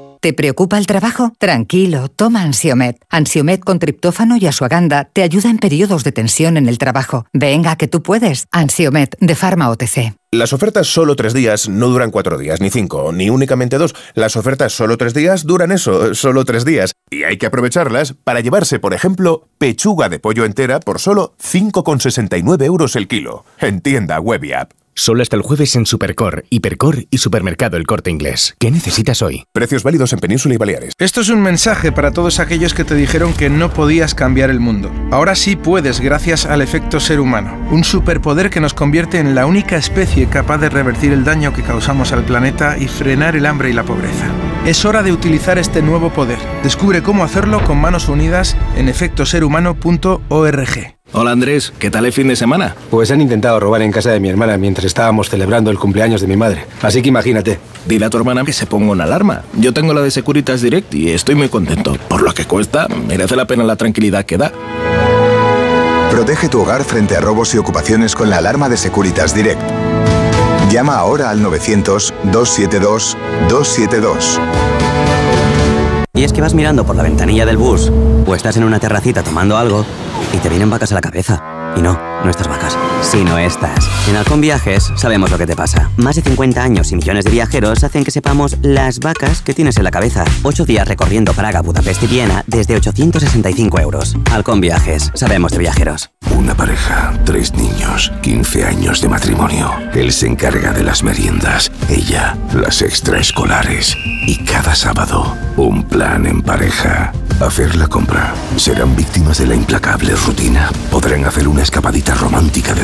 ¿Te preocupa el trabajo? Tranquilo, toma Ansiomet. Ansiomet con triptófano y asuaganda te ayuda en periodos de tensión en el trabajo. Venga, que tú puedes. Ansiomet de Pharma OTC. Las ofertas solo tres días no duran cuatro días, ni cinco, ni únicamente dos. Las ofertas solo tres días duran eso, solo tres días. Y hay que aprovecharlas para llevarse, por ejemplo, pechuga de pollo entera por solo 5,69 euros el kilo. En tienda web y app. Solo hasta el jueves en Supercor, Hipercor y Supermercado El Corte Inglés. ¿Qué necesitas hoy? Precios válidos en Península y Baleares. Esto es un mensaje para todos aquellos que te dijeron que no podías cambiar el mundo. Ahora sí puedes gracias al efecto ser humano, un superpoder que nos convierte en la única especie capaz de revertir el daño que causamos al planeta y frenar el hambre y la pobreza. Es hora de utilizar este nuevo poder. Descubre cómo hacerlo con manos unidas en efectoserhumano.org. Hola Andrés, ¿qué tal el fin de semana? Pues han intentado robar en casa de mi hermana mientras estábamos celebrando el cumpleaños de mi madre. Así que imagínate. Dile a tu hermana que se ponga una alarma. Yo tengo la de Securitas Direct y estoy muy contento. Por lo que cuesta, merece la pena la tranquilidad que da. Protege tu hogar frente a robos y ocupaciones con la alarma de Securitas Direct. Llama ahora al 900-272-272. Y es que vas mirando por la ventanilla del bus o estás en una terracita tomando algo te vienen vacas a la cabeza. Y no, estas vacas, sino estas. En Halcón Viajes sabemos lo que te pasa. Más de 50 años y millones de viajeros hacen que sepamos las vacas que tienes en la cabeza. Ocho días recorriendo Praga, Budapest y Viena desde 865 euros. Halcón Viajes, sabemos de viajeros. Una pareja, tres niños, 15 años de matrimonio. Él se encarga de las meriendas, ella las extraescolares. Y cada sábado, un plan en pareja. Hacer la compra. Serán víctimas de la implacable rutina. Podrán hacer una escapadita romántica de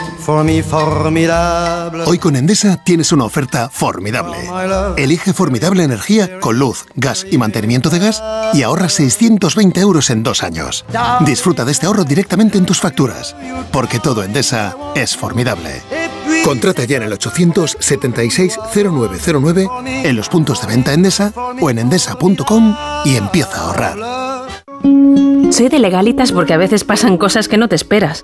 formidable. Hoy con Endesa tienes una oferta formidable. Elige formidable energía con luz, gas y mantenimiento de gas y ahorra 620 euros en dos años. Disfruta de este ahorro directamente en tus facturas, porque todo Endesa es formidable. Contrata ya en el 876-0909, en los puntos de venta Endesa o en endesa.com y empieza a ahorrar. Soy de legalitas porque a veces pasan cosas que no te esperas.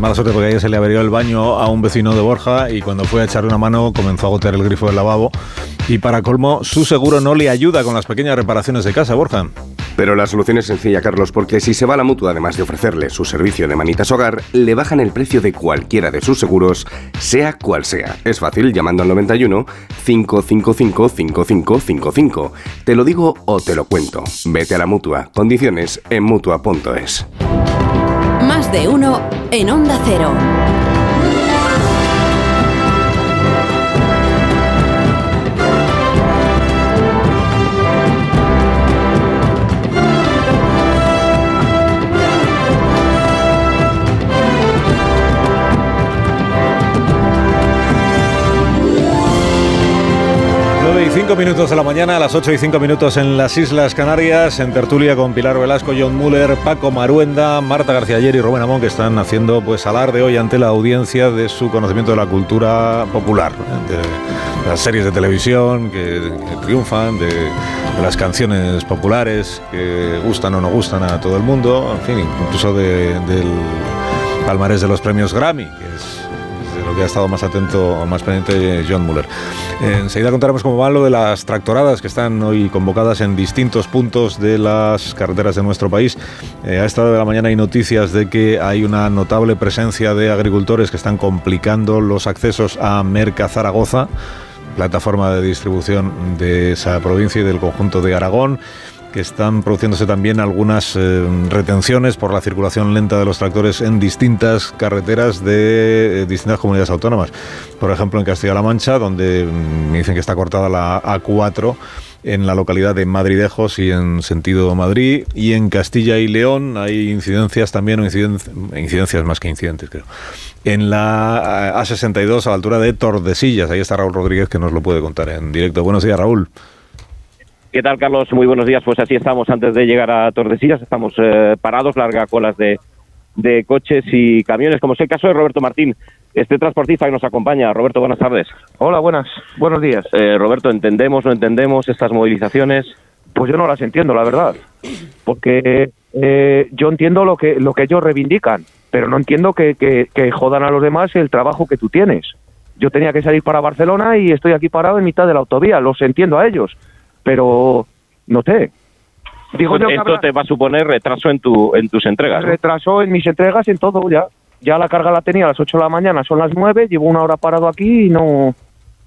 Mala suerte, porque ayer se le averió el baño a un vecino de Borja y cuando fue a echarle una mano comenzó a gotear el grifo del lavabo y para colmo su seguro no le ayuda con las pequeñas reparaciones de casa, Borja. Pero la solución es sencilla, Carlos, porque si se va a la mutua, además de ofrecerle su servicio de manitas hogar, le bajan el precio de cualquiera de sus seguros, sea cual sea. Es fácil llamando al 91 555 5555. Te lo digo o te lo cuento. Vete a la mutua. Condiciones en mutua.es. De uno en Onda Cero. 5 minutos de la mañana, a las 8 y 5 minutos en las Islas Canarias, en tertulia con Pilar Velasco, John Muller, Paco Maruenda, Marta García Ayer y Rubén Amón, que están haciendo pues alarde hoy ante la audiencia de su conocimiento de la cultura popular, de las series de televisión que, que triunfan, de, de las canciones populares que gustan o no gustan a todo el mundo, en fin, incluso de- del palmarés de los premios Grammy, que es de lo que ha estado más atento o más pendiente John Muller. Enseguida contaremos cómo va lo de las tractoradas que están hoy convocadas en distintos puntos de las carreteras de nuestro país. Eh, a esta hora de la mañana hay noticias de que hay una notable presencia de agricultores que están complicando los accesos a Merca Zaragoza plataforma de distribución de esa provincia y del conjunto de Aragón que están produciéndose también algunas eh, retenciones por la circulación lenta de los tractores en distintas carreteras de eh, distintas comunidades autónomas. Por ejemplo, en Castilla-La Mancha, donde mm, me dicen que está cortada la A4 en la localidad de Madridejos y en sentido Madrid. Y en Castilla y León hay incidencias también, o inciden- incidencias más que incidentes, creo. En la eh, A62 a la altura de Tordesillas. Ahí está Raúl Rodríguez que nos lo puede contar en directo. Buenos días, Raúl. ¿Qué tal, Carlos? Muy buenos días. Pues así estamos antes de llegar a Tordesillas. Estamos eh, parados, larga colas de, de coches y camiones, como es el caso de Roberto Martín, este transportista que nos acompaña. Roberto, buenas tardes. Hola, buenas. Buenos días. Eh, Roberto, ¿entendemos, no entendemos estas movilizaciones? Pues yo no las entiendo, la verdad. Porque eh, yo entiendo lo que, lo que ellos reivindican, pero no entiendo que, que, que jodan a los demás el trabajo que tú tienes. Yo tenía que salir para Barcelona y estoy aquí parado en mitad de la autovía. Los entiendo a ellos, pero no sé. Digo yo que Esto habrá- te va a suponer retraso en, tu, en tus entregas. ¿no? retrasó en mis entregas en todo ya. Ya la carga la tenía a las 8 de la mañana, son las 9, llevo una hora parado aquí y no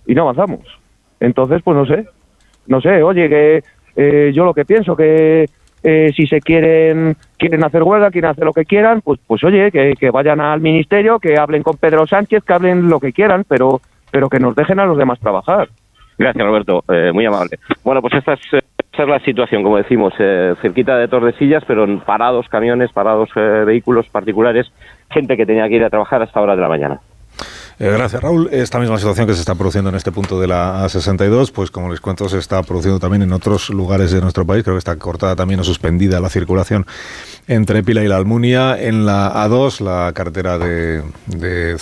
y no avanzamos. Entonces, pues no sé. No sé, oye, que eh, yo lo que pienso que eh, si se quieren quieren hacer huelga, quieren hacer lo que quieran, pues pues oye, que, que vayan al ministerio, que hablen con Pedro Sánchez, que hablen lo que quieran, pero pero que nos dejen a los demás trabajar. Gracias, Roberto. Eh, muy amable. Bueno, pues esta es, eh, es la situación, como decimos, eh, cerquita de Tordesillas, pero en parados camiones, parados eh, vehículos particulares, gente que tenía que ir a trabajar hasta hora de la mañana. Eh, gracias, Raúl. Esta misma situación que se está produciendo en este punto de la A62, pues como les cuento, se está produciendo también en otros lugares de nuestro país. Creo que está cortada también o suspendida la circulación entre Pila y la Almunia. En la A2, la carretera de, de,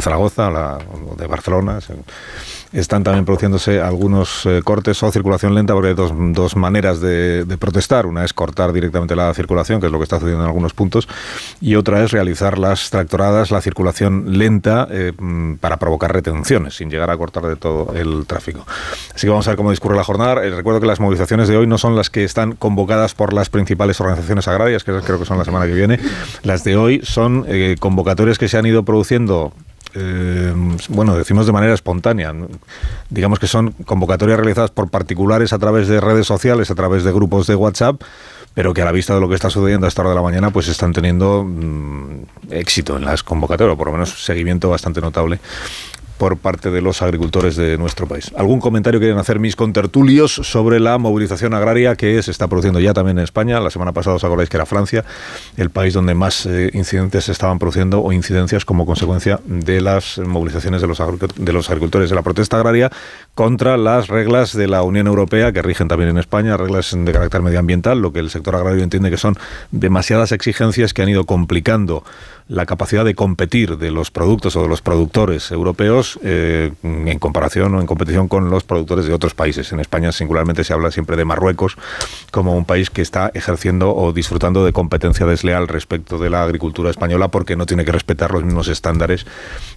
Zaragoza, la, de Barcelona, están también produciéndose algunos eh, cortes o circulación lenta porque hay dos, dos maneras de, de protestar. Una es cortar directamente la circulación, que es lo que está sucediendo en algunos puntos, y otra es realizar las tractoradas, la circulación lenta, eh, mm, para provocar retenciones, sin llegar a cortar de todo el tráfico. Así que vamos a ver cómo discurre la jornada. Eh, recuerdo que las movilizaciones de hoy no son las que están convocadas por las principales organizaciones agrarias, que creo que son la semana que viene. Las de hoy son eh, convocatorias que se han ido produciendo eh, bueno, decimos de manera espontánea. Digamos que son convocatorias realizadas por particulares a través de redes sociales, a través de grupos de WhatsApp, pero que a la vista de lo que está sucediendo a esta hora de la mañana, pues están teniendo mm, éxito en las convocatorias, o por lo menos seguimiento bastante notable por parte de los agricultores de nuestro país. ¿Algún comentario quieren hacer mis contertulios sobre la movilización agraria que se está produciendo ya también en España? La semana pasada os acordáis que era Francia, el país donde más eh, incidentes se estaban produciendo o incidencias como consecuencia de las movilizaciones de los, de los agricultores de la protesta agraria contra las reglas de la Unión Europea que rigen también en España, reglas de carácter medioambiental, lo que el sector agrario entiende que son demasiadas exigencias que han ido complicando la capacidad de competir de los productos o de los productores europeos eh, en comparación o en competición con los productores de otros países. En España singularmente se habla siempre de Marruecos como un país que está ejerciendo o disfrutando de competencia desleal respecto de la agricultura española porque no tiene que respetar los mismos estándares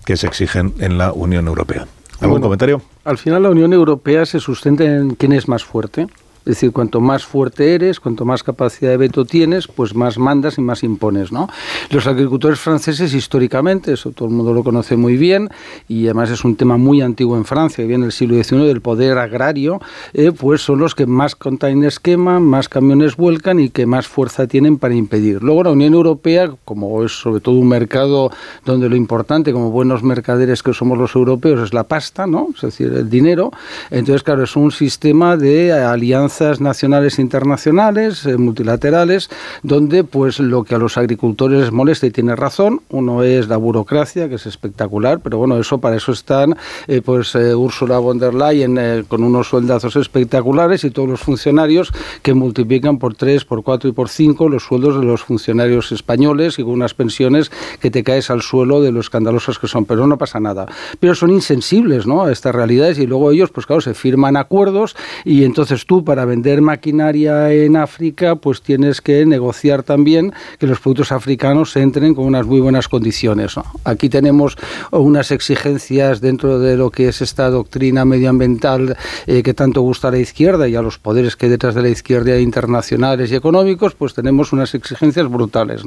que se exigen en la Unión Europea. ¿Algún comentario? Al final la Unión Europea se sustenta en quién es más fuerte. Es decir, cuanto más fuerte eres, cuanto más capacidad de veto tienes, pues más mandas y más impones, ¿no? Los agricultores franceses históricamente, eso todo el mundo lo conoce muy bien, y además es un tema muy antiguo en Francia, viene el siglo XIX del poder agrario, eh, pues son los que más containers queman, más camiones vuelcan y que más fuerza tienen para impedir. Luego la Unión Europea, como es sobre todo un mercado donde lo importante, como buenos mercaderes que somos los europeos, es la pasta, ¿no? Es decir, el dinero. Entonces, claro, es un sistema de alianza nacionales e internacionales, eh, multilaterales, donde pues lo que a los agricultores les molesta y tiene razón, uno es la burocracia, que es espectacular, pero bueno, eso para eso están eh, pues eh, Ursula von der Leyen con unos sueldazos espectaculares y todos los funcionarios que multiplican por tres, por cuatro y por cinco los sueldos de los funcionarios españoles y con unas pensiones que te caes al suelo de lo escandalosos que son, pero no pasa nada. Pero son insensibles ¿no? a estas realidades y luego ellos, pues claro, se firman acuerdos y entonces tú para vender maquinaria en África, pues tienes que negociar también que los productos africanos entren con unas muy buenas condiciones. Aquí tenemos unas exigencias dentro de lo que es esta doctrina medioambiental eh, que tanto gusta a la izquierda y a los poderes que detrás de la izquierda internacionales y económicos, pues tenemos unas exigencias brutales.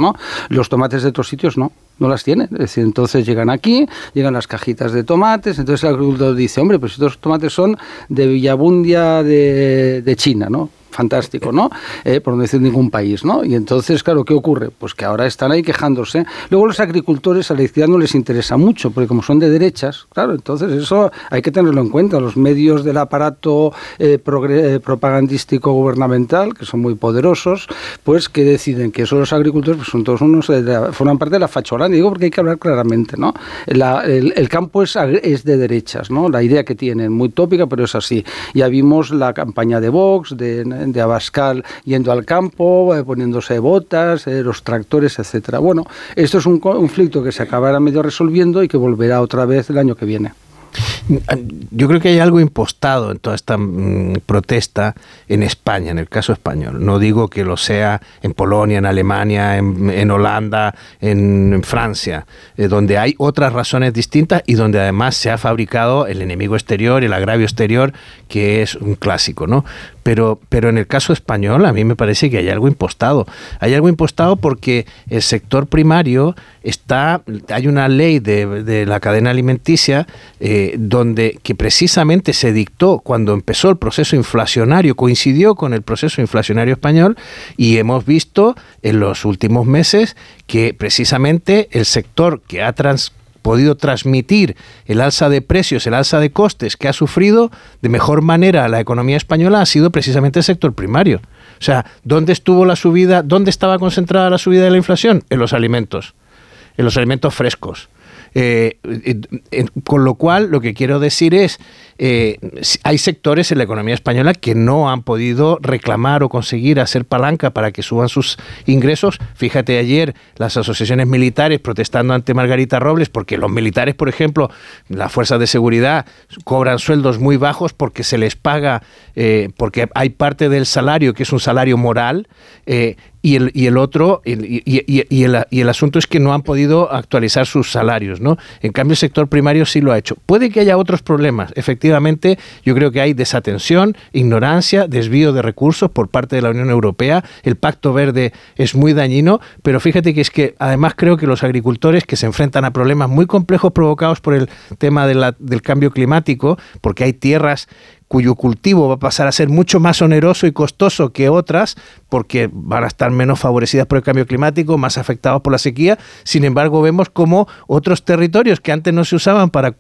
Los tomates de otros sitios no no las tienen. Es decir, entonces llegan aquí, llegan las cajitas de tomates, entonces el agricultor dice, hombre, pues estos tomates son de Villabundia de, de China, ¿no? Fantástico, ¿no? Eh, por no decir ningún país, ¿no? Y entonces, claro, ¿qué ocurre? Pues que ahora están ahí quejándose. Luego los agricultores a la izquierda no les interesa mucho, porque como son de derechas, claro, entonces eso hay que tenerlo en cuenta. Los medios del aparato eh, eh, propagandístico gubernamental, que son muy poderosos, pues que deciden que son los agricultores, pues son todos unos, forman parte de la facholanda. Digo porque hay que hablar claramente, ¿no? el, campo es, es de derechas, ¿no? La idea que tienen, muy tópica, pero es así. Ya vimos la campaña de Vox, de de Abascal yendo al campo, eh, poniéndose botas, eh, los tractores, etcétera. Bueno, esto es un conflicto que se acabará medio resolviendo y que volverá otra vez el año que viene. Yo creo que hay algo impostado en toda esta mm, protesta en España, en el caso español. No digo que lo sea en Polonia, en Alemania, en, Holanda, en, Francia, eh, donde hay otras razones distintas y donde además se ha fabricado el enemigo exterior, el agravio exterior, que es un clásico, ¿no? Pero, pero en el caso español a mí me parece que hay algo impostado. Hay algo impostado porque el sector primario está, hay una ley de, la cadena alimenticia eh, donde que precisamente se dictó cuando empezó el proceso inflacionario, coincidió con el proceso inflacionario español y hemos visto en los últimos meses que precisamente el sector que ha trans podido transmitir el alza de precios, el alza de costes que ha sufrido de mejor manera la economía española ha sido precisamente el sector primario. O sea, ¿dónde estuvo la subida? ¿Dónde estaba concentrada la subida de la inflación? En los alimentos, en los alimentos frescos. Eh, con lo cual, lo que quiero decir es, eh, hay sectores en la economía española que no han podido reclamar o conseguir hacer palanca para que suban sus ingresos. Fíjate ayer las asociaciones militares protestando ante Margarita Robles porque los militares, por ejemplo, las fuerzas de seguridad cobran sueldos muy bajos porque se les paga, eh, porque hay parte del salario que es un salario moral y el, y el otro, y, y, el, y, el, asunto es que no han podido actualizar sus salarios, ¿no? En cambio, el sector primario sí lo ha hecho. Puede que haya otros problemas. Efectivamente, yo creo que hay desatención, ignorancia, desvío de recursos por parte de la Unión Europea. El Pacto Verde es muy dañino, pero fíjate que es que además creo que los agricultores que se enfrentan a problemas muy complejos provocados por el tema del cambio climático, porque hay tierras cuyo cultivo va a pasar a ser mucho más oneroso y costoso que otras, porque van a estar menos favorecidas por el cambio climático, más afectados por la sequía. Sin embargo, vemos como otros territorios que antes no se usaban para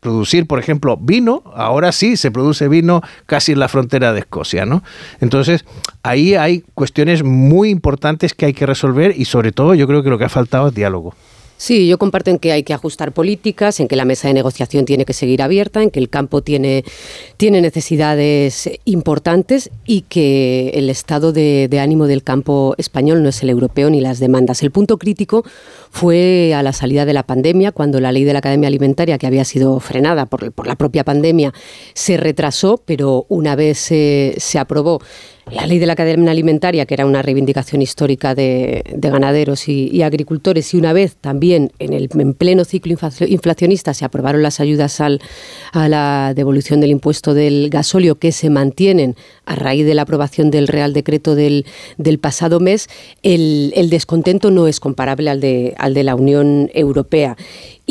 producir, por ejemplo, vino, ahora sí se produce vino casi en la frontera de Escocia, ¿no? Entonces, ahí hay cuestiones muy importantes que hay que resolver y sobre todo yo creo que lo que ha faltado es diálogo. Sí, yo comparto en que hay que ajustar políticas, en que la mesa de negociación tiene que seguir abierta, en que el campo tiene, tiene necesidades importantes y que el estado de, de ánimo del campo español no es el europeo ni las demandas. El punto crítico fue a la salida de la pandemia, cuando la ley de la Academia Alimentaria, que había sido frenada por, la propia pandemia, se retrasó, pero una vez se, se aprobó la ley de la cadena alimentaria, que era una reivindicación histórica de, de ganaderos y, agricultores, y una vez también en el en pleno ciclo inflacionista se aprobaron las ayudas al, a la devolución del impuesto del gasóleo que se mantienen a raíz de la aprobación del Real Decreto del, pasado mes, el, descontento no es comparable al de, al de la Unión Europea.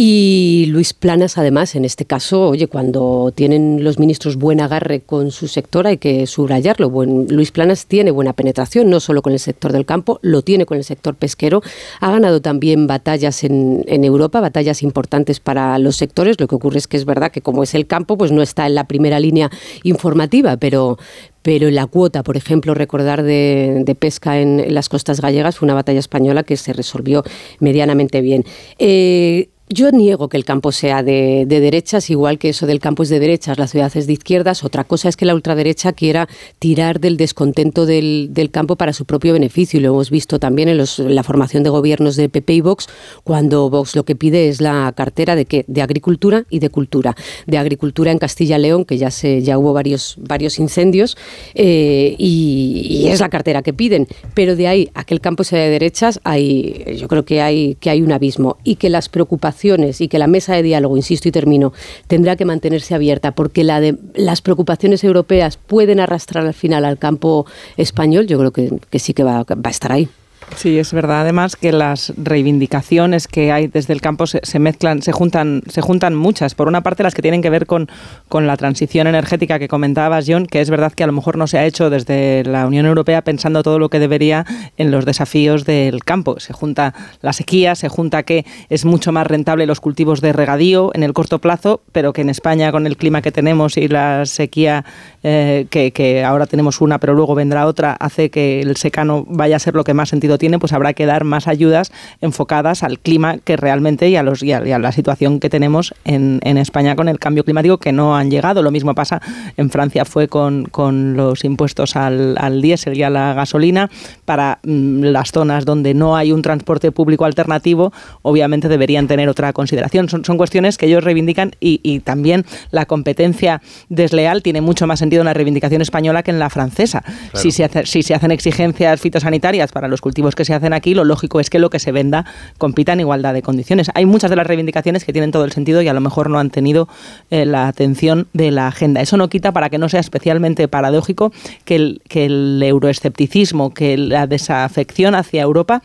Y Luis Planas, además, en este caso, oye, cuando tienen los ministros buen agarre con su sector, hay que subrayarlo. Luis Planas tiene buena penetración, no solo con el sector del campo, lo tiene con el sector pesquero. Ha ganado también batallas en, Europa, batallas importantes para los sectores. Lo que ocurre es que es verdad que como es el campo, pues no está en la primera línea informativa, pero, pero la cuota, por ejemplo, recordar de, pesca en, las costas gallegas fue una batalla española que se resolvió medianamente bien. Eh, yo niego que el campo sea de, de, derechas, igual que eso del campo es de derechas, la ciudad es de izquierdas. Otra cosa es que la ultraderecha quiera tirar del descontento del, campo para su propio beneficio. Y lo hemos visto también en, los, la formación de gobiernos de PP y Vox, cuando Vox lo que pide es la cartera de qué? De agricultura y de cultura. De agricultura en Castilla-León, que ya se ya hubo varios, varios incendios, eh, y, y, es la cartera que piden. Pero de ahí a que el campo sea de derechas, hay, yo creo que hay, que hay un abismo. Y que las preocupaciones y que la mesa de diálogo, insisto y termino, tendrá que mantenerse abierta porque la de, las preocupaciones europeas pueden arrastrar al final al campo español, yo creo que, que sí que va, va a estar ahí. Sí, es verdad. Además que las reivindicaciones que hay desde el campo se, se, mezclan, se juntan, se juntan muchas. Por una parte, las que tienen que ver con, con la transición energética que comentabas, John, que es verdad que a lo mejor no se ha hecho desde la Unión Europea pensando todo lo que debería en los desafíos del campo. Se junta la sequía, se junta que es mucho más rentable los cultivos de regadío en el corto plazo, pero que en España, con el clima que tenemos y la sequía eh, que, que ahora tenemos una, pero luego vendrá otra, hace que el secano vaya a ser lo que más sentido tiene, pues habrá que dar más ayudas enfocadas al clima que realmente y a, los, y a, y a la situación que tenemos en, en, España con el cambio climático que no han llegado. Lo mismo pasa en Francia fue con, con los impuestos al, al diésel y a la gasolina. Para mm, las zonas donde no hay un transporte público alternativo, obviamente deberían tener otra consideración. Son, son cuestiones que ellos reivindican y, y también la competencia desleal tiene mucho más sentido en la reivindicación española que en la francesa. Claro. Si, se hace, si se hacen exigencias fitosanitarias para los cultivos que se hacen aquí, lo lógico es que lo que se venda compita en igualdad de condiciones. Hay muchas de las reivindicaciones que tienen todo el sentido y a lo mejor no han tenido eh, la atención de la agenda. Eso no quita para que no sea especialmente paradójico que el, que el euroescepticismo, que la desafección hacia Europa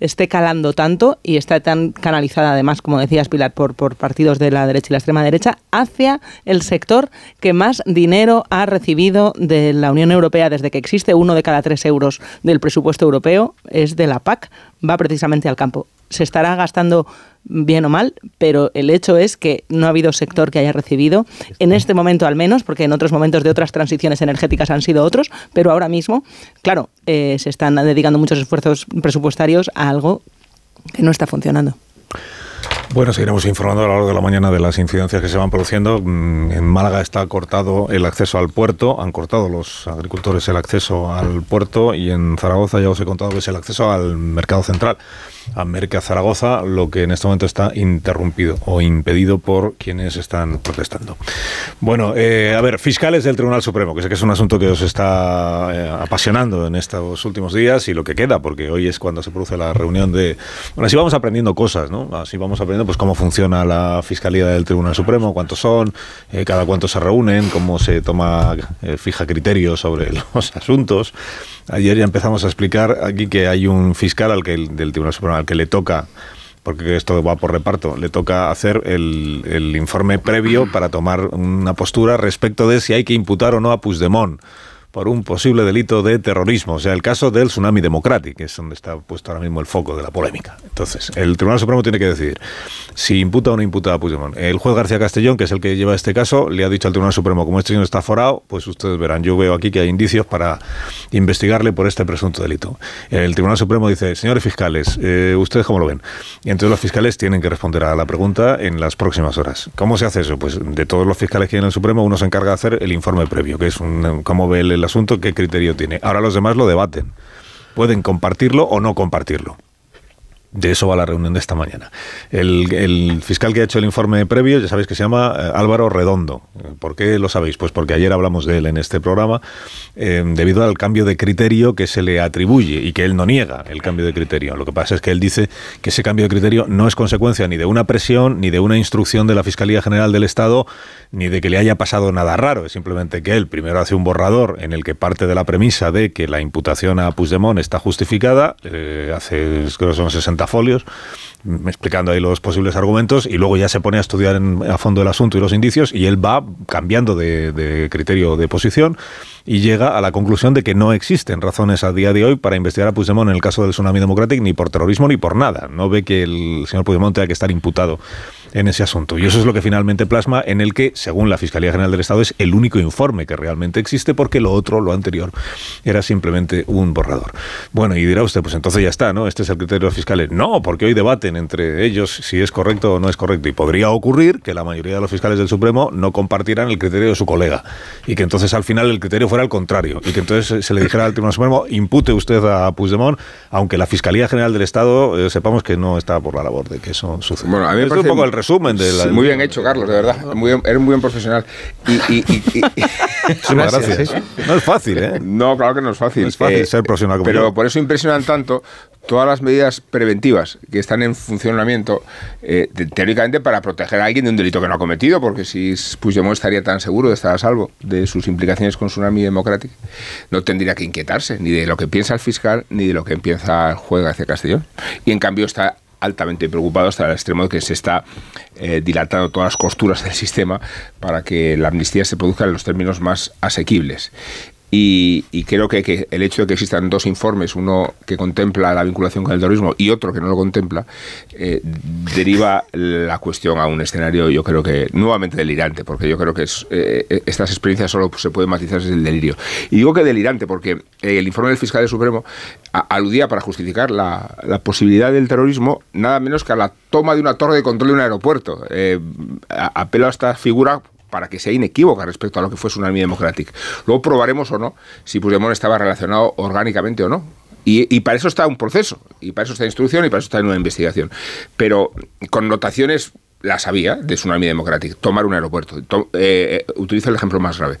esté calando tanto y está tan canalizada además, como decías Pilar, por, por partidos de la derecha y la extrema derecha, hacia el sector que más dinero ha recibido de la Unión Europea desde que existe. Uno de cada tres euros del presupuesto europeo es de la PAC, va precisamente al campo. Se estará gastando bien o mal, pero el hecho es que no ha habido sector que haya recibido, en este momento al menos, porque en otros momentos de otras transiciones energéticas han sido otros, pero ahora mismo, claro, eh, se están dedicando muchos esfuerzos presupuestarios a algo que no está funcionando. Bueno, seguiremos informando a lo largo de la mañana de las incidencias que se van produciendo. Mm, en Málaga está cortado el acceso al puerto, han cortado los agricultores el acceso al puerto y en Zaragoza ya os he contado que es el acceso al mercado central a Merca Zaragoza, lo que en este momento está interrumpido o impedido por quienes están protestando. Bueno, eh, a ver, fiscales del Tribunal Supremo, que sé que es un asunto que os está eh, apasionando en estos últimos días y lo que queda, porque hoy es cuando se produce la reunión de... Bueno, así vamos aprendiendo cosas, ¿no? Así vamos aprendiendo pues cómo funciona la Fiscalía del Tribunal Supremo, cuántos son, eh, cada cuánto se reúnen, cómo se toma, fija criterios sobre los asuntos. Ayer ya empezamos a explicar aquí que hay un fiscal al que del Tribunal Supremo al que le toca porque esto va por reparto, le toca hacer el, el, informe previo para tomar una postura respecto de si hay que imputar o no a Puigdemont por un posible delito de terrorismo. O sea, el caso del Tsunami Democratic, que es donde está puesto ahora mismo el foco de la polémica. Entonces, el Tribunal Supremo tiene que decidir si imputa o no imputa a Puigdemont. El juez García Castellón, que es el que lleva este caso, le ha dicho al Tribunal Supremo, como este señor está forado, pues ustedes verán, yo veo aquí que hay indicios para investigarle por este presunto delito. El Tribunal Supremo dice, señores fiscales, eh, ¿ustedes cómo lo ven? Y entonces los fiscales tienen que responder a la pregunta en las próximas horas. ¿Cómo se hace eso? Pues de todos los fiscales que hay en el Supremo, uno se encarga de hacer el informe previo, que es un, cómo ve el asunto, qué criterio tiene. Ahora los demás lo debaten. Pueden compartirlo o no compartirlo. De eso va la reunión de esta mañana. El, fiscal que ha hecho el informe previo, ya sabéis que se llama eh, Álvaro Redondo. ¿Por qué lo sabéis? Pues porque ayer hablamos de él en este programa, eh, debido al cambio de criterio que se le atribuye y que él no niega el cambio de criterio. Lo que pasa es que él dice que ese cambio de criterio no es consecuencia ni de una presión, ni de una instrucción de la Fiscalía General del Estado, ni de que le haya pasado nada raro. Es simplemente que él primero hace un borrador en el que parte de la premisa de que la imputación a Puigdemont está justificada, eh, hace creo son 60 folios, explicando ahí los posibles argumentos, y luego ya se pone a estudiar a fondo el asunto y los indicios, y él va cambiando de, de criterio de posición y llega a la conclusión de que no existen razones a día de hoy para investigar a Puigdemont en el caso del Tsunami Democratic ni por terrorismo ni por nada. No ve que el señor Puigdemont tenga que estar imputado en ese asunto. Y eso es lo que finalmente plasma en el que, según la Fiscalía General del Estado, es el único informe que realmente existe porque lo otro, lo anterior, era simplemente un borrador. Bueno, y dirá usted, pues entonces ya está, ¿no? Este es el criterio de los fiscales. No, porque hoy debaten entre ellos si es correcto o no es correcto. Y podría ocurrir que la mayoría de los fiscales del Supremo no compartieran el criterio de su colega. Y que entonces al final el criterio fuera el contrario. Y que entonces se le dijera al Tribunal Supremo, impute usted a Puigdemont, aunque la Fiscalía General del Estado eh, sepamos que no está por la labor de que eso suceda. Bueno, a mí me un poco el resumen de la... Muy bien hecho, Carlos, de verdad. Muy eres muy buen profesional. Y, y, y, gracias. No es fácil, ¿eh? No, claro que no es fácil. No es fácil ser profesional como Pero yo. por eso impresionan tanto todas las medidas preventivas que están en funcionamiento, eh, de- teóricamente para proteger a alguien de un delito que no ha cometido, porque si Puigdemont estaría tan seguro de estar a salvo de sus implicaciones con Tsunami Democratic, no tendría que inquietarse ni de lo que piensa el fiscal ni de lo que piensa el juez García Castellón. Y en cambio está altamente preocupado hasta el extremo de que se está eh, dilatando todas las costuras del sistema para que la amnistía se produzca en los términos más asequibles. Y, creo que, el hecho de que existan dos informes, uno que contempla la vinculación con el terrorismo y otro que no lo contempla, eh, deriva la cuestión a un escenario, yo creo que nuevamente delirante, porque yo creo que es, eh, estas experiencias solo se pueden matizar desde el delirio. Y digo que delirante porque el informe del fiscal del Supremo aludía para justificar la, posibilidad del terrorismo nada menos que a la toma de una torre de control de un aeropuerto. Eh, apelo a esta figura para que sea inequívoca respecto a lo que fue Tsunami Democratic. Luego probaremos o no si Puigdemont estaba relacionado orgánicamente o no. Y, para eso está un proceso, y para eso está instrucción, y para eso está una investigación. Pero connotaciones las había de Tsunami Democratic. Tomar un aeropuerto. To- eh, eh, utilizo el ejemplo más grave.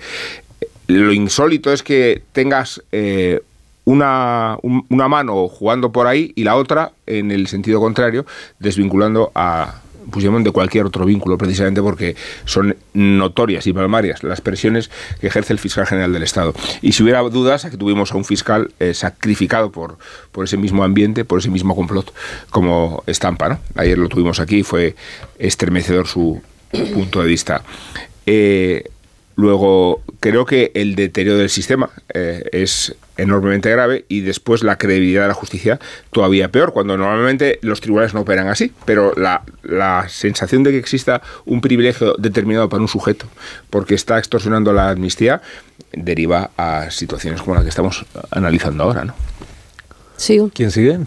Lo insólito es que tengas eh, una, un- una mano jugando por ahí y la otra en el sentido contrario, desvinculando a Puigdemont de cualquier otro vínculo, precisamente porque son notorias y palmarias las presiones que ejerce el fiscal general del Estado. Y si hubiera dudas, aquí tuvimos a un fiscal eh, sacrificado por, por ese mismo ambiente, por ese mismo complot, como estampa. ¿no? Ayer lo tuvimos aquí, fue estremecedor su punto de vista. Eh, Luego, creo que el deterioro del sistema eh, es enormemente grave y después la credibilidad de la justicia todavía peor, cuando normalmente los tribunales no operan así, pero la, la sensación de que exista un privilegio determinado para un sujeto porque está extorsionando la amnistía deriva a situaciones como la que estamos analizando ahora, ¿no? Sigo. ¿Quién sigue?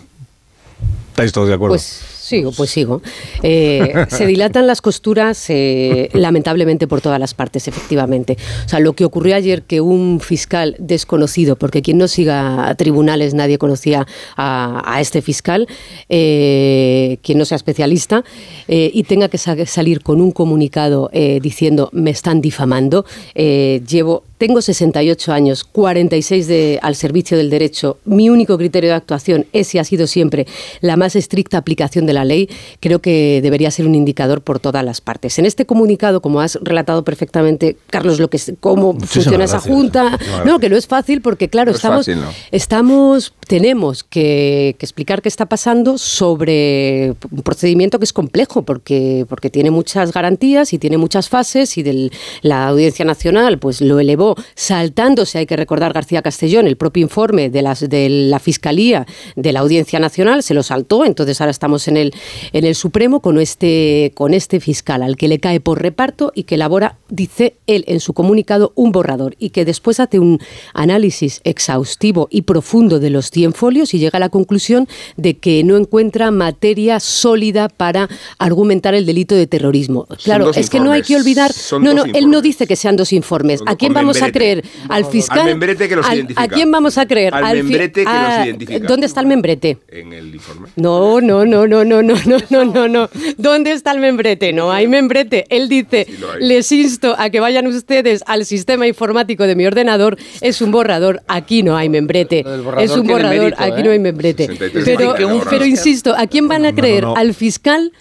¿Estáis todos de acuerdo? Pues sigo, pues sigo. Eh, se dilatan las costuras eh, lamentablemente por todas las partes, efectivamente. O sea, lo que ocurrió ayer que un fiscal desconocido, porque quien no siga a tribunales nadie conocía a, este fiscal, eh, quien no sea especialista, y tenga que sa- salir con un comunicado diciendo me están difamando. Llevo tengo 68 años, 46 de, al servicio del derecho. Mi único criterio de actuación es y ha sido siempre la más estricta aplicación de la ley. Creo que debería ser un indicador por todas las partes. En este comunicado, como has relatado perfectamente, Carlos, lo que es, cómo Muchísimas funciona esa junta, no, que no es fácil porque claro, No es estamos, fácil, ¿no? estamos, tenemos que, que explicar qué está pasando sobre un procedimiento que es complejo porque porque tiene muchas garantías y tiene muchas fases y del, la Audiencia Nacional pues lo elevó luego saltándose, hay que recordar García Castellón, el propio informe de, las, de la Fiscalía de la Audiencia Nacional, se lo saltó, entonces ahora estamos en el, en el Supremo con este, con este fiscal al que le cae por reparto y que elabora, dice él en su comunicado, un borrador y que después hace un análisis exhaustivo y profundo de los 100 folios y llega a la conclusión de que no encuentra materia sólida para argumentar el delito de terrorismo. Claro, es que no hay que olvidar, no, no, él no dice que sean dos informes. ¿A quién vamos a creer? ¿Al fiscal? Al membrete que los identifica. ¿A quién vamos a creer? Al membrete que los Ah, identifica. ¿Dónde está el membrete? En el informe. No, no, no, no, no, no, no, no, no, no. ¿Dónde está el membrete? No hay membrete. Él dice, les insto a que vayan ustedes al sistema informático de mi ordenador. Es un borrador. Aquí no hay membrete. Es un borrador. mérito, Aquí ¿eh? no hay membrete. 63 Pero, pero insisto, ¿a quién van a No, no, creer? no. ¿Al fiscal?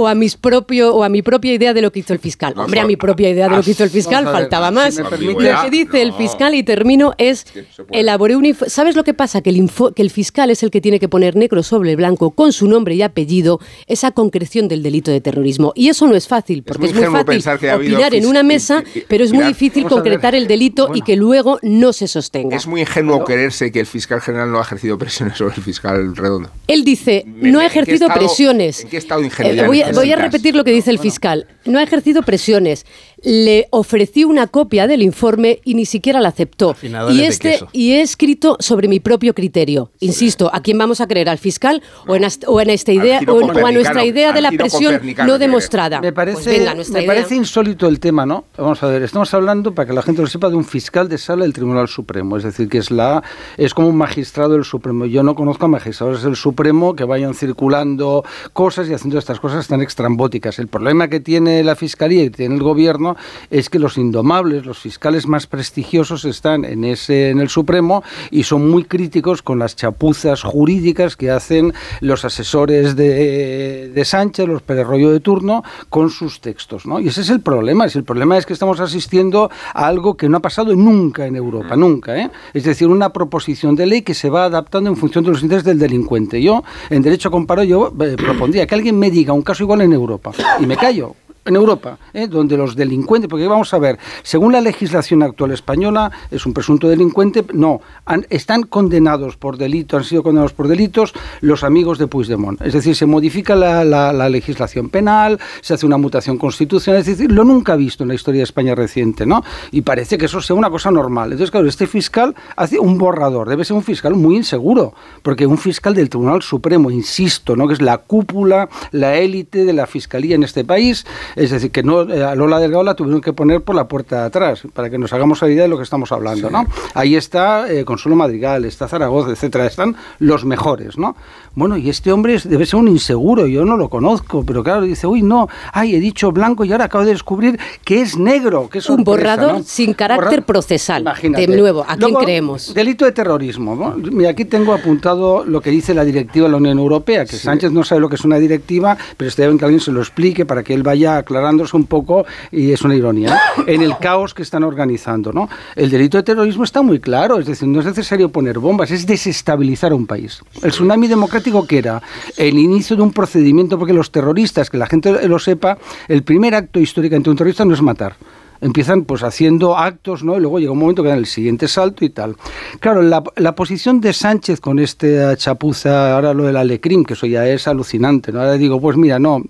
O a, mis propio, o a mi propia idea de lo que hizo el fiscal. Hombre, a mi propia idea de lo que hizo el fiscal ver, faltaba más. permite- Lo que dice el fiscal, y termino, es elaboré un ¿Sabes lo que pasa? Que el, info- que el fiscal es el que tiene que poner negro sobre blanco, con su nombre y apellido, esa concreción del delito de terrorismo. Y eso no es fácil, porque muy es muy, ingenuo fácil que ha opinar en una mesa, pero es muy difícil concretar el delito y que luego no se sostenga. Es muy ingenuo creerse que el fiscal general no ha ejercido presiones sobre el fiscal redondo. Él dice, Me- no ha ¿en qué ejercido estado- presiones. ¿En qué estado de Eh, voy? Voy a repetir lo que dice el fiscal. No ha ejercido presiones. Le ofrecí una copia del informe y ni siquiera la aceptó. Y, este, y he escrito sobre mi propio criterio. Insisto, ¿a quién vamos a creer? ¿Al fiscal o, en, ast- o en esta idea o, a nuestra idea de la presión no que demostrada? Me parece, Pues venga, nuestra me idea. parece insólito el tema, ¿no? Vamos a ver, estamos hablando, para que la gente lo sepa, de un fiscal de sala del Tribunal Supremo. Es decir, que es la es como un magistrado del Supremo. Yo no conozco a magistrados del Supremo que vayan circulando cosas y haciendo estas cosas tan extrambóticas. El problema que tiene la Fiscalía y tiene el Gobierno es que los indomables, los fiscales más prestigiosos están en, ese, en el Supremo y son muy críticos con las chapuzas jurídicas que hacen los asesores de, de Sánchez, los Pérez Royo de turno, con sus textos. ¿no? Y ese es el problema. Es el problema es que estamos asistiendo a algo que no ha pasado nunca en Europa, nunca. ¿eh? Es decir, una proposición de ley que se va adaptando en función de los intereses del delincuente. Yo, en derecho comparado, yo eh, propondría que alguien me diga un caso igual en Europa y me callo en Europa, ¿eh? donde los delincuentes, porque vamos a ver, según la legislación actual española, es un presunto delincuente, no, han- están condenados por delito, han sido condenados por delitos los amigos de Puigdemont. Es decir, se modifica la, la- la legislación penal, se hace una mutación constitucional, es decir, lo nunca visto en la historia de España reciente, ¿no? Y parece que eso sea una cosa normal. Entonces, claro, este fiscal hace un borrador, debe ser un fiscal muy inseguro, porque un fiscal del Tribunal Supremo, insisto, ¿no? que es la cúpula, la élite de la fiscalía en este país, es decir, que no eh, a Lola Delgado la tuvieron que poner por la puerta de atrás, para que nos hagamos la idea de lo que estamos hablando, ¿no? Ahí está eh, Consuelo Madrigal, está Zaragoza, etcétera, están los mejores, ¿no? Bueno, y este hombre debe ser un inseguro, yo no lo conozco, pero claro, dice, uy, no, ay, he dicho blanco y ahora acabo de descubrir que es negro, que es Un borrador sin carácter procesal. De nuevo, ¿a quién creemos? Delito de terrorismo. ¿no? Mira, aquí tengo apuntado lo que dice la directiva de la Unión Europea, que Sánchez no sabe lo que es una directiva, pero está bien que alguien se lo explique para que él vaya aclarándose un poco, y es una ironía, en el caos que están organizando. ¿no? El delito de terrorismo está muy claro, es decir, no es necesario poner bombas, es desestabilizar a un país. El tsunami democrático que era el inicio de un procedimiento, porque los terroristas, que la gente lo sepa, el primer acto histórico ante un terrorista no es matar empiezan pues haciendo actos, ¿no? Y luego llega un momento que dan el siguiente salto y tal. Claro, la, la posición de Sánchez con esta chapuza, ahora lo del Alecrim, que eso ya es alucinante, ¿no? Ahora digo, pues mira, no,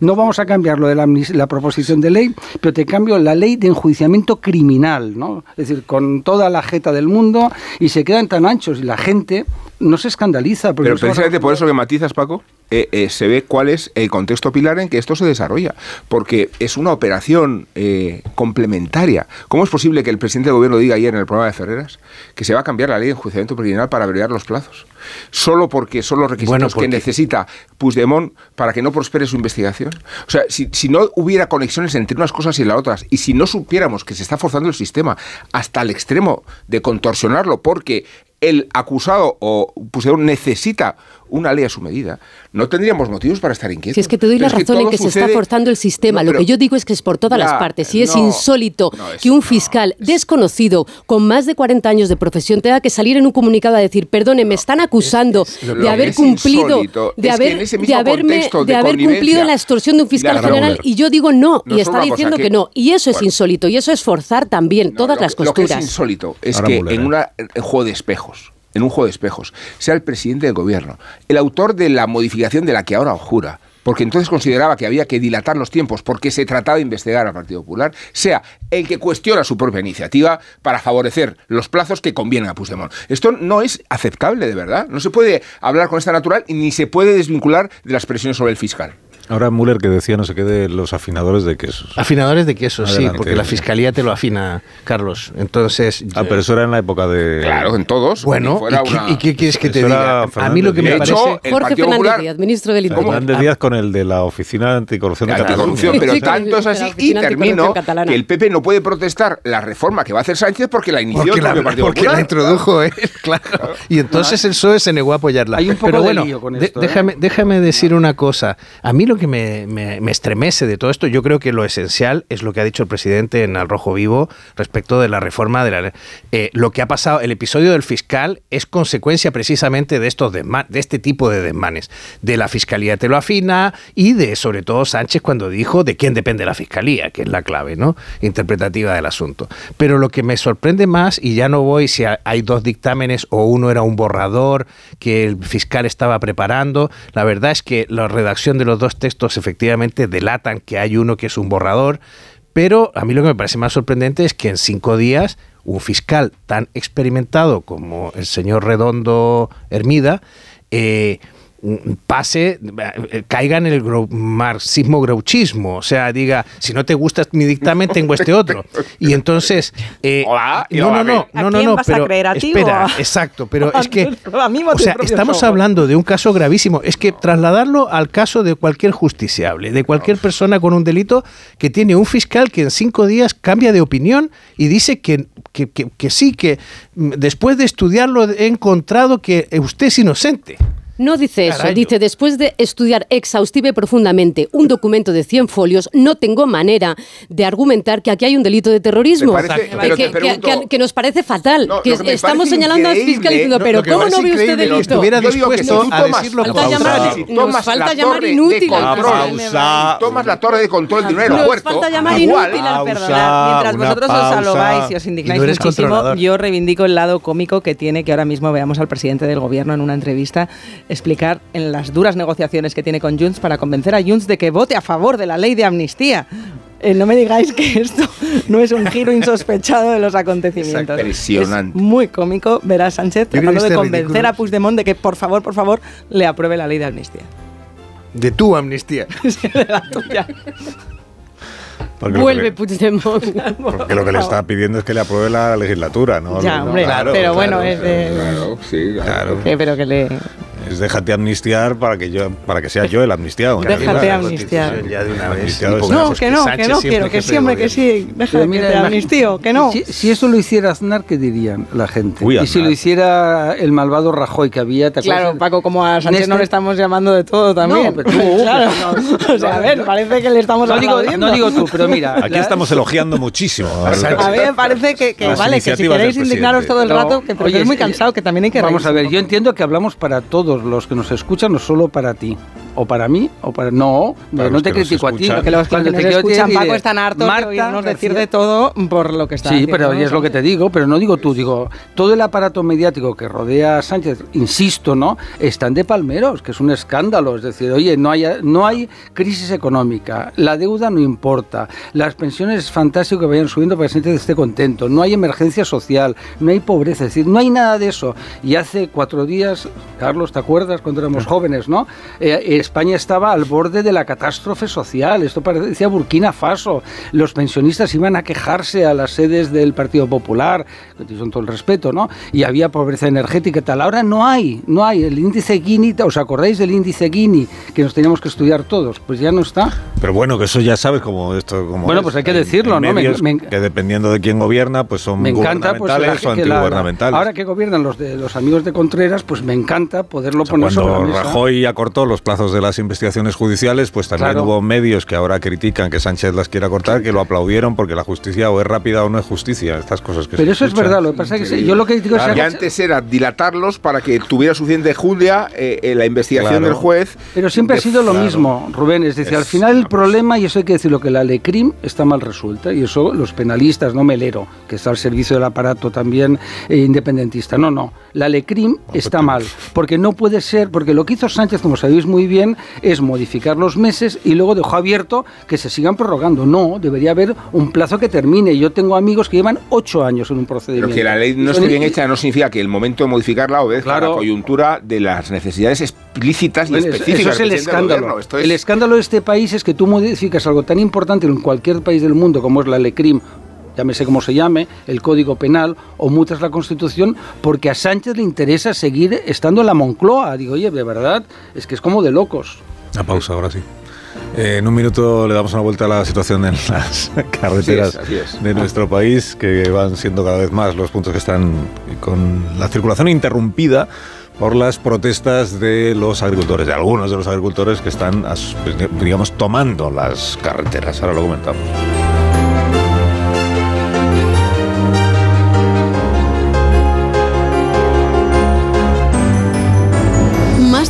no vamos a cambiar lo de la, la proposición de ley, pero te cambio la ley de enjuiciamiento criminal, ¿no? Es decir, con toda la jeta del mundo y se quedan tan anchos y la gente no se escandaliza. Porque Pero precisamente por eso que matizas, Paco, eh, eh, se ve cuál es el contexto pilar en que esto se desarrolla. Porque es una operación eh, complementaria. ¿Cómo es posible que el presidente del gobierno diga ayer en el programa de Ferreras que se va a cambiar la ley de enjuiciamiento criminal para abreviar los plazos? Solo porque son los requisitos Bueno, que necesita Puigdemont para que no prospere su investigación. O sea, si, si no hubiera conexiones entre unas cosas y las otras, y si no supiéramos que se está forzando el sistema hasta el extremo de contorsionarlo porque el acusado o Puigdemont necesita una ley a su medida, no tendríamos motivos para estar inquietos. Si es que te doy la Pero es que razón en que se está forzando el sistema. No, Lo que yo digo es que es por todas Ya, las partes. Y es no, insólito que un fiscal desconocido con más de 40 años de profesión tenga que salir en un comunicado a decir, perdone, me están acusando de haber cumplido, de haber, de haberme, de de haber cumplido la extorsión de un fiscal general. Y yo digo no, No y es está diciendo que, que- no. Y eso es insólito. Y eso es forzar también todas las Lo que es costuras. insólito es Ahora que en ¿eh? una- en juego de espejos, en un juego de espejos, sea el presidente del gobierno, el autor de la modificación de la que ahora jura, porque entonces consideraba que había que dilatar los tiempos porque se trataba de investigar al Partido Popular, sea el que cuestiona su propia iniciativa para favorecer los plazos que convienen a Puigdemont. Esto no es aceptable, de verdad. No se puede hablar con esta natural ni se puede desvincular de las presiones sobre el fiscal. Ahora Müller que decía no sé qué de los afinadores de quesos. Afinadores de queso, sí, Adelante. porque la fiscalía te lo afina, Carlos. Entonces. Ah, pero eso era en la época de. Claro, en todos. Bueno, fuera ¿y, qué, una- y qué quieres que te Eso diga? A Fernández mí lo que me Díaz. parece. De hecho, el Jorge Partido Fernández Popular- Díaz, ministro del Interior. Fernández Díaz con el de la Oficina Anticorrupción de La Cataluña. anticorrupción, pero Sí, tanto es la así y termino Anticorrupción que el PP no puede protestar la reforma que va a hacer Sánchez porque la inició Porque el la, propio Partido porque la Popular. introdujo él, claro. Y entonces el PSOE se negó a apoyarla. Hay un poco Pero de bueno, lío con de- esto, ¿eh? déjame, déjame decir una cosa. A mí lo que me, me- me estremece de todo esto, yo creo que lo esencial es lo que ha dicho el presidente en Al Rojo Vivo respecto de la reforma de la eh, lo que ha pasado, el episodio del fiscal es consecuencia precisamente de estos desma- de este tipo de desmanes. De la fiscalía te lo afina y de sobre todo Sánchez cuando dijo de quién depende la fiscalía, que es la clave, ¿no? Interpretativa del asunto. Pero lo que me sorprende más, y ya no voy si ha- hay dos dictámenes o uno era un borrador que el fiscal estaba preparando, la verdad es que la redacción de los dos textos efectivamente delatan que hay uno que es un borrador, pero a mí lo que me parece más sorprendente es que en cinco días un fiscal tan experimentado como el señor Redondo Hermida eh, pase, caiga en el grau- marxismo grouchismo, o sea, diga, si no te gusta mi dictamen, tengo este otro. Y entonces... eh, y no, no, a no, no, ¿A no, quién no, vas a pero creer, a ti espera, o a- exacto, pero es que... A o a sea, estamos hablando de un caso gravísimo. Es que trasladarlo al caso de cualquier justiciable, de cualquier persona con un delito que tiene un fiscal que en cinco días cambia de opinión y dice que, que, que- que sí, que mm, después de estudiarlo he encontrado que usted es inocente. No dice eso, Carayo. dice después de estudiar exhaustiva y profundamente un documento de 100 folios, no tengo manera de argumentar que aquí hay un delito de terrorismo. Parece- Que- pero que, que- pregunto- que- que nos parece fatal. No, que que estamos señalando al fiscal diciendo, no, pero que ¿cómo no ve usted que delito? estuviera que dispuesto si tú a tomas- decir lo Falta llamar- Si nos tomas falta la llamar inútil de al Pausa. tomas la torre de control del dinero Nos aeropuerto, falta llamar igual, inútil al Perdonar, mientras vosotros os pausa. alobáis y os Y indignáis no muchísimo, yo reivindico el lado cómico que tiene que ahora mismo veamos al presidente del gobierno en una entrevista explicar en las duras negociaciones que tiene con Junts para convencer a Junts de que vote a favor de la ley de amnistía. Eh, no me digáis que esto no es un giro insospechado de los acontecimientos. Es impresionante. Es muy cómico ver a Sánchez tratando de este convencer ridículo- a Puigdemont de que por favor, por favor, le apruebe la ley de amnistía. De tu amnistía. De la tuya. Porque Vuelve Puigdemont. Porque lo que le está pidiendo es que le apruebe la legislatura, ¿no? Ya, No, hombre, claro, pero claro, bueno, es de... Claro, sí, claro. que- pero que le... Es déjate amnistiar para que yo, para que sea yo el amnistiado. Déjate realidad. amnistiar. Ya de una vez. Amnistiado es- No, que no, que no siempre quiero, que de que sí. De que te amnistío, que no. Si, si eso lo hiciera Aznar, ¿qué dirían la gente? Uy, y si lo hiciera el malvado Rajoy que había. Claro, Paco, como a Sánchez no Néstor- le estamos llamando de todo también. No, pero tú, claro. pero o sea, a ver, parece que le estamos No digo, aplaudiendo. no digo tú, pero mira. Aquí la- estamos elogiando muchísimo. a- A mí me parece que, vale, que si queréis indignaros todo el rato, que es muy cansado, que también hay que Vamos a ver, yo entiendo que hablamos para todos los que nos escuchan, no solo para ti. O para mí, o para. No, Para no los te que critico a ti. escuchan. Porque los que Cuando nos te quiero escuchan, decir, Paco, están hartos de Marta oírnos decir de todo por lo que está Sí, haciendo, pero ¿no? y es lo que te digo, pero no digo tú, digo, todo el aparato mediático que rodea a Sánchez, insisto, ¿no? Están de palmeros, que es un escándalo, es decir, oye, no hay, no hay crisis económica, la deuda no importa, las pensiones es fantástico que vayan subiendo para que Sánchez esté contento, no hay emergencia social, no hay pobreza, es decir, no hay nada de eso. Y hace cuatro días, Carlos, ¿te acuerdas cuando éramos jóvenes, no? Eh, España estaba al borde de la catástrofe social. Esto parecía Burkina Faso. Los pensionistas iban a quejarse a las sedes del Partido Popular, con todo el respeto, ¿no? Y había pobreza energética y tal. Ahora no hay, no hay. El índice Gini, ¿os acordáis del índice Gini que nos teníamos que estudiar todos? Pues ya no está. Pero bueno, que eso ya sabes como esto. Como bueno, pues hay que decirlo, ¿no? que dependiendo de quién gobierna, pues son me encanta, pues, gubernamentales o antigubernamentales. ahora que gobiernan los de los amigos de Contreras, pues me encanta poderlo poner sobre la mesa. Rajoy acortó los plazos de las investigaciones judiciales, pues también hubo medios que ahora critican que Sánchez las quiera cortar, que lo aplaudieron porque la justicia o es rápida o no es justicia. Estas cosas que Pero eso es verdad, lo que pasa es que yo lo que digo es que antes era dilatarlos para que tuviera suficiente julia eh, la investigación del juez. Pero siempre ha sido lo mismo, Rubén. Es decir, al final el problema, y eso hay que decirlo, que la LECRIM está mal resuelta, y eso los penalistas, no Melero, que está al servicio del aparato también eh, independentista. No, no. La LECRIM está mal, porque no puede ser, porque lo que hizo Sánchez, como sabéis muy bien, es modificar los meses y luego dejó abierto que se sigan prorrogando. No, debería haber un plazo que termine. Yo tengo amigos que llevan ocho años en un procedimiento. Pero que la ley no esté bien hecha no significa que el momento de modificarla obedezca a la coyuntura de las necesidades explícitas y específicas. Eso es el escándalo. El escándalo de este país es que tú modificas algo tan importante en cualquier país del mundo como es la LECRIM llámese como se llame, el Código Penal o mutas la Constitución, porque a Sánchez le interesa seguir estando en la Moncloa. Digo, oye, de verdad, es que es como de locos. La pausa, ahora sí. Eh, en un minuto le damos una vuelta a la situación en las carreteras de nuestro país, que van siendo cada vez más los puntos que están con la circulación interrumpida por las protestas de los agricultores, de algunos de los agricultores que están, pues, digamos, tomando las carreteras. Ahora lo comentamos.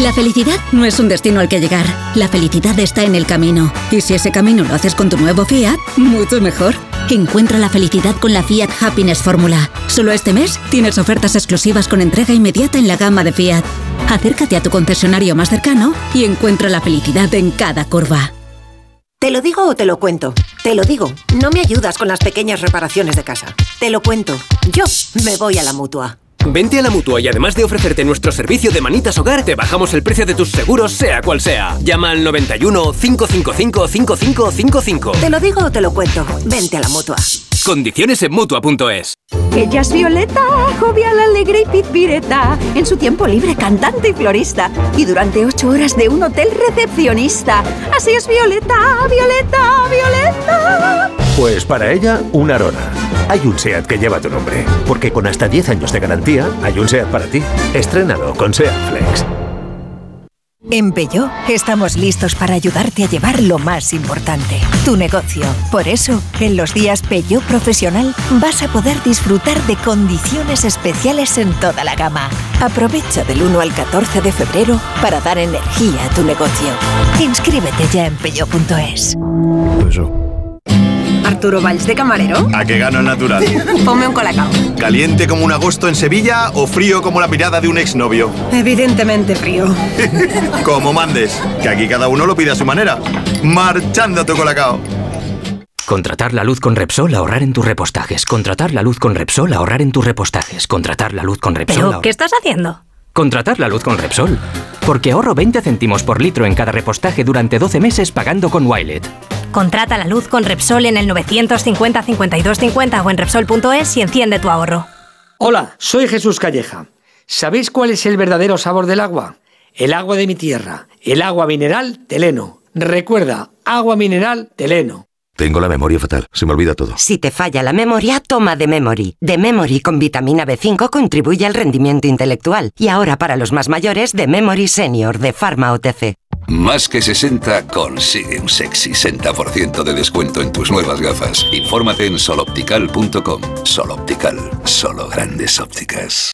La felicidad no es un destino al que llegar. La felicidad está en el camino. Y si ese camino lo haces con tu nuevo Fiat, mucho mejor. Encuentra la felicidad con la Fiat Happiness Fórmula. Solo este mes tienes ofertas exclusivas con entrega inmediata en la gama de Fiat. Acércate a tu concesionario más cercano y encuentra la felicidad en cada curva. ¿Te lo digo o te lo cuento? Te lo digo. No me ayudas con las pequeñas reparaciones de casa. Te lo cuento. Yo me voy a la mutua. Vente a la mutua y además de ofrecerte nuestro servicio de manitas hogar, te bajamos el precio de tus seguros, sea cual sea. Llama al 91 555 5555. Te lo digo o te lo cuento. Vente a la mutua. Condiciones en mutua.es. Ella es Violeta, jovial, alegre y pizpireta. En su tiempo libre, cantante y florista. Y durante ocho horas de un hotel recepcionista. Así es Violeta, Violeta, Violeta. Pues para ella, una arona. Hay un SEAT que lleva tu nombre. Porque con hasta 10 años de garantía, hay un SEAT para ti. Estrenado con SEAT Flex. En Peyo estamos listos para ayudarte a llevar lo más importante, tu negocio. Por eso, en los días Peyo Profesional vas a poder disfrutar de condiciones especiales en toda la gama. Aprovecha del 1 al 14 de febrero para dar energía a tu negocio. Inscríbete ya en peyo.es. Arturo Valls de camarero. ¿A qué gano el natural? Ponme un colacao. ¿Caliente como un agosto en Sevilla o frío como la mirada de un exnovio? Evidentemente frío. como mandes, que aquí cada uno lo pide a su manera. Marchando tu colacao. Contratar la luz con Repsol, ahorrar en tus repostajes. Contratar la luz con Repsol, ahorrar en tus repostajes. Contratar la luz con Repsol. ¿Pero qué estás haciendo? Contratar la luz con Repsol. Porque ahorro 20 céntimos por litro en cada repostaje durante 12 meses pagando con Wilet. Contrata la luz con Repsol en el 950 52 50 o en Repsol.es y enciende tu ahorro. Hola, soy Jesús Calleja. ¿Sabéis cuál es el verdadero sabor del agua? El agua de mi tierra, el agua mineral Teleno. Recuerda, agua mineral Teleno. Tengo la memoria fatal, se me olvida todo. Si te falla la memoria, toma de Memory. De Memory con vitamina B5 contribuye al rendimiento intelectual. Y ahora para los más mayores, de Memory Senior de Pharma OTC. Más que 60 consigue un sexy 60% de descuento en tus nuevas gafas. Infórmate en soloptical.com. Soloptical, solo grandes ópticas.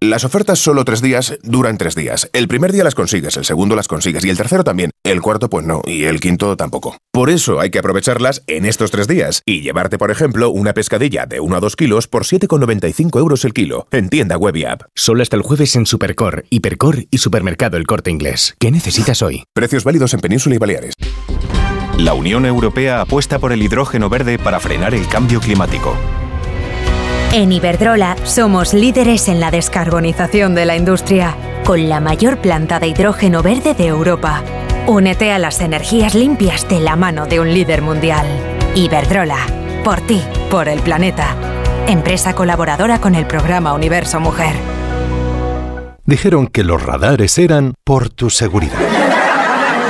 Las ofertas solo tres días duran tres días. El primer día las consigues, el segundo las consigues y el tercero también. El cuarto pues no y el quinto tampoco. Por eso hay que aprovecharlas en estos tres días y llevarte, por ejemplo, una pescadilla de 1 a 2 kilos por 7,95 euros el kilo. En tienda web y app. Solo hasta el jueves en Supercor, Hipercor y Supermercado El Corte Inglés. ¿Qué necesitas hoy? Precios válidos en Península y Baleares. La Unión Europea apuesta por el hidrógeno verde para frenar el cambio climático. En Iberdrola somos líderes en la descarbonización de la industria, con la mayor planta de hidrógeno verde de Europa. Únete a las energías limpias de la mano de un líder mundial. Iberdrola, por ti, por el planeta. Empresa colaboradora con el programa Universo Mujer. Dijeron que los radares eran por tu seguridad.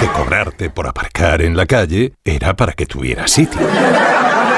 Que cobrarte por aparcar en la calle era para que tuvieras sitio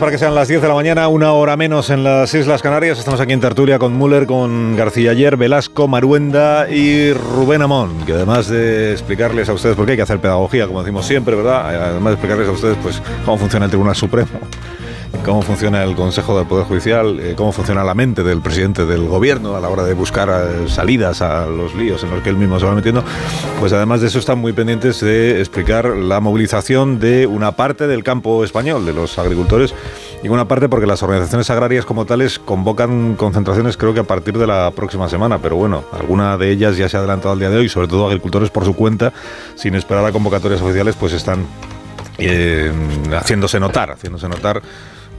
Para que sean las 10 de la mañana, una hora menos en las Islas Canarias. Estamos aquí en tertulia con Müller, con García Ayer, Velasco, Maruenda y Rubén Amón, que además de explicarles a ustedes, porque hay que hacer pedagogía, como decimos siempre, ¿verdad? Además de explicarles a ustedes pues cómo funciona el Tribunal Supremo cómo funciona el Consejo del Poder Judicial, eh, cómo funciona la mente del presidente del gobierno a la hora de buscar eh, salidas a los líos en los que él mismo se va metiendo, pues además de eso están muy pendientes de explicar la movilización de una parte del campo español, de los agricultores, y una parte porque las organizaciones agrarias como tales convocan concentraciones creo que a partir de la próxima semana, pero bueno, alguna de ellas ya se ha adelantado al día de hoy, sobre todo agricultores por su cuenta, sin esperar a convocatorias oficiales, pues están eh, haciéndose notar, haciéndose notar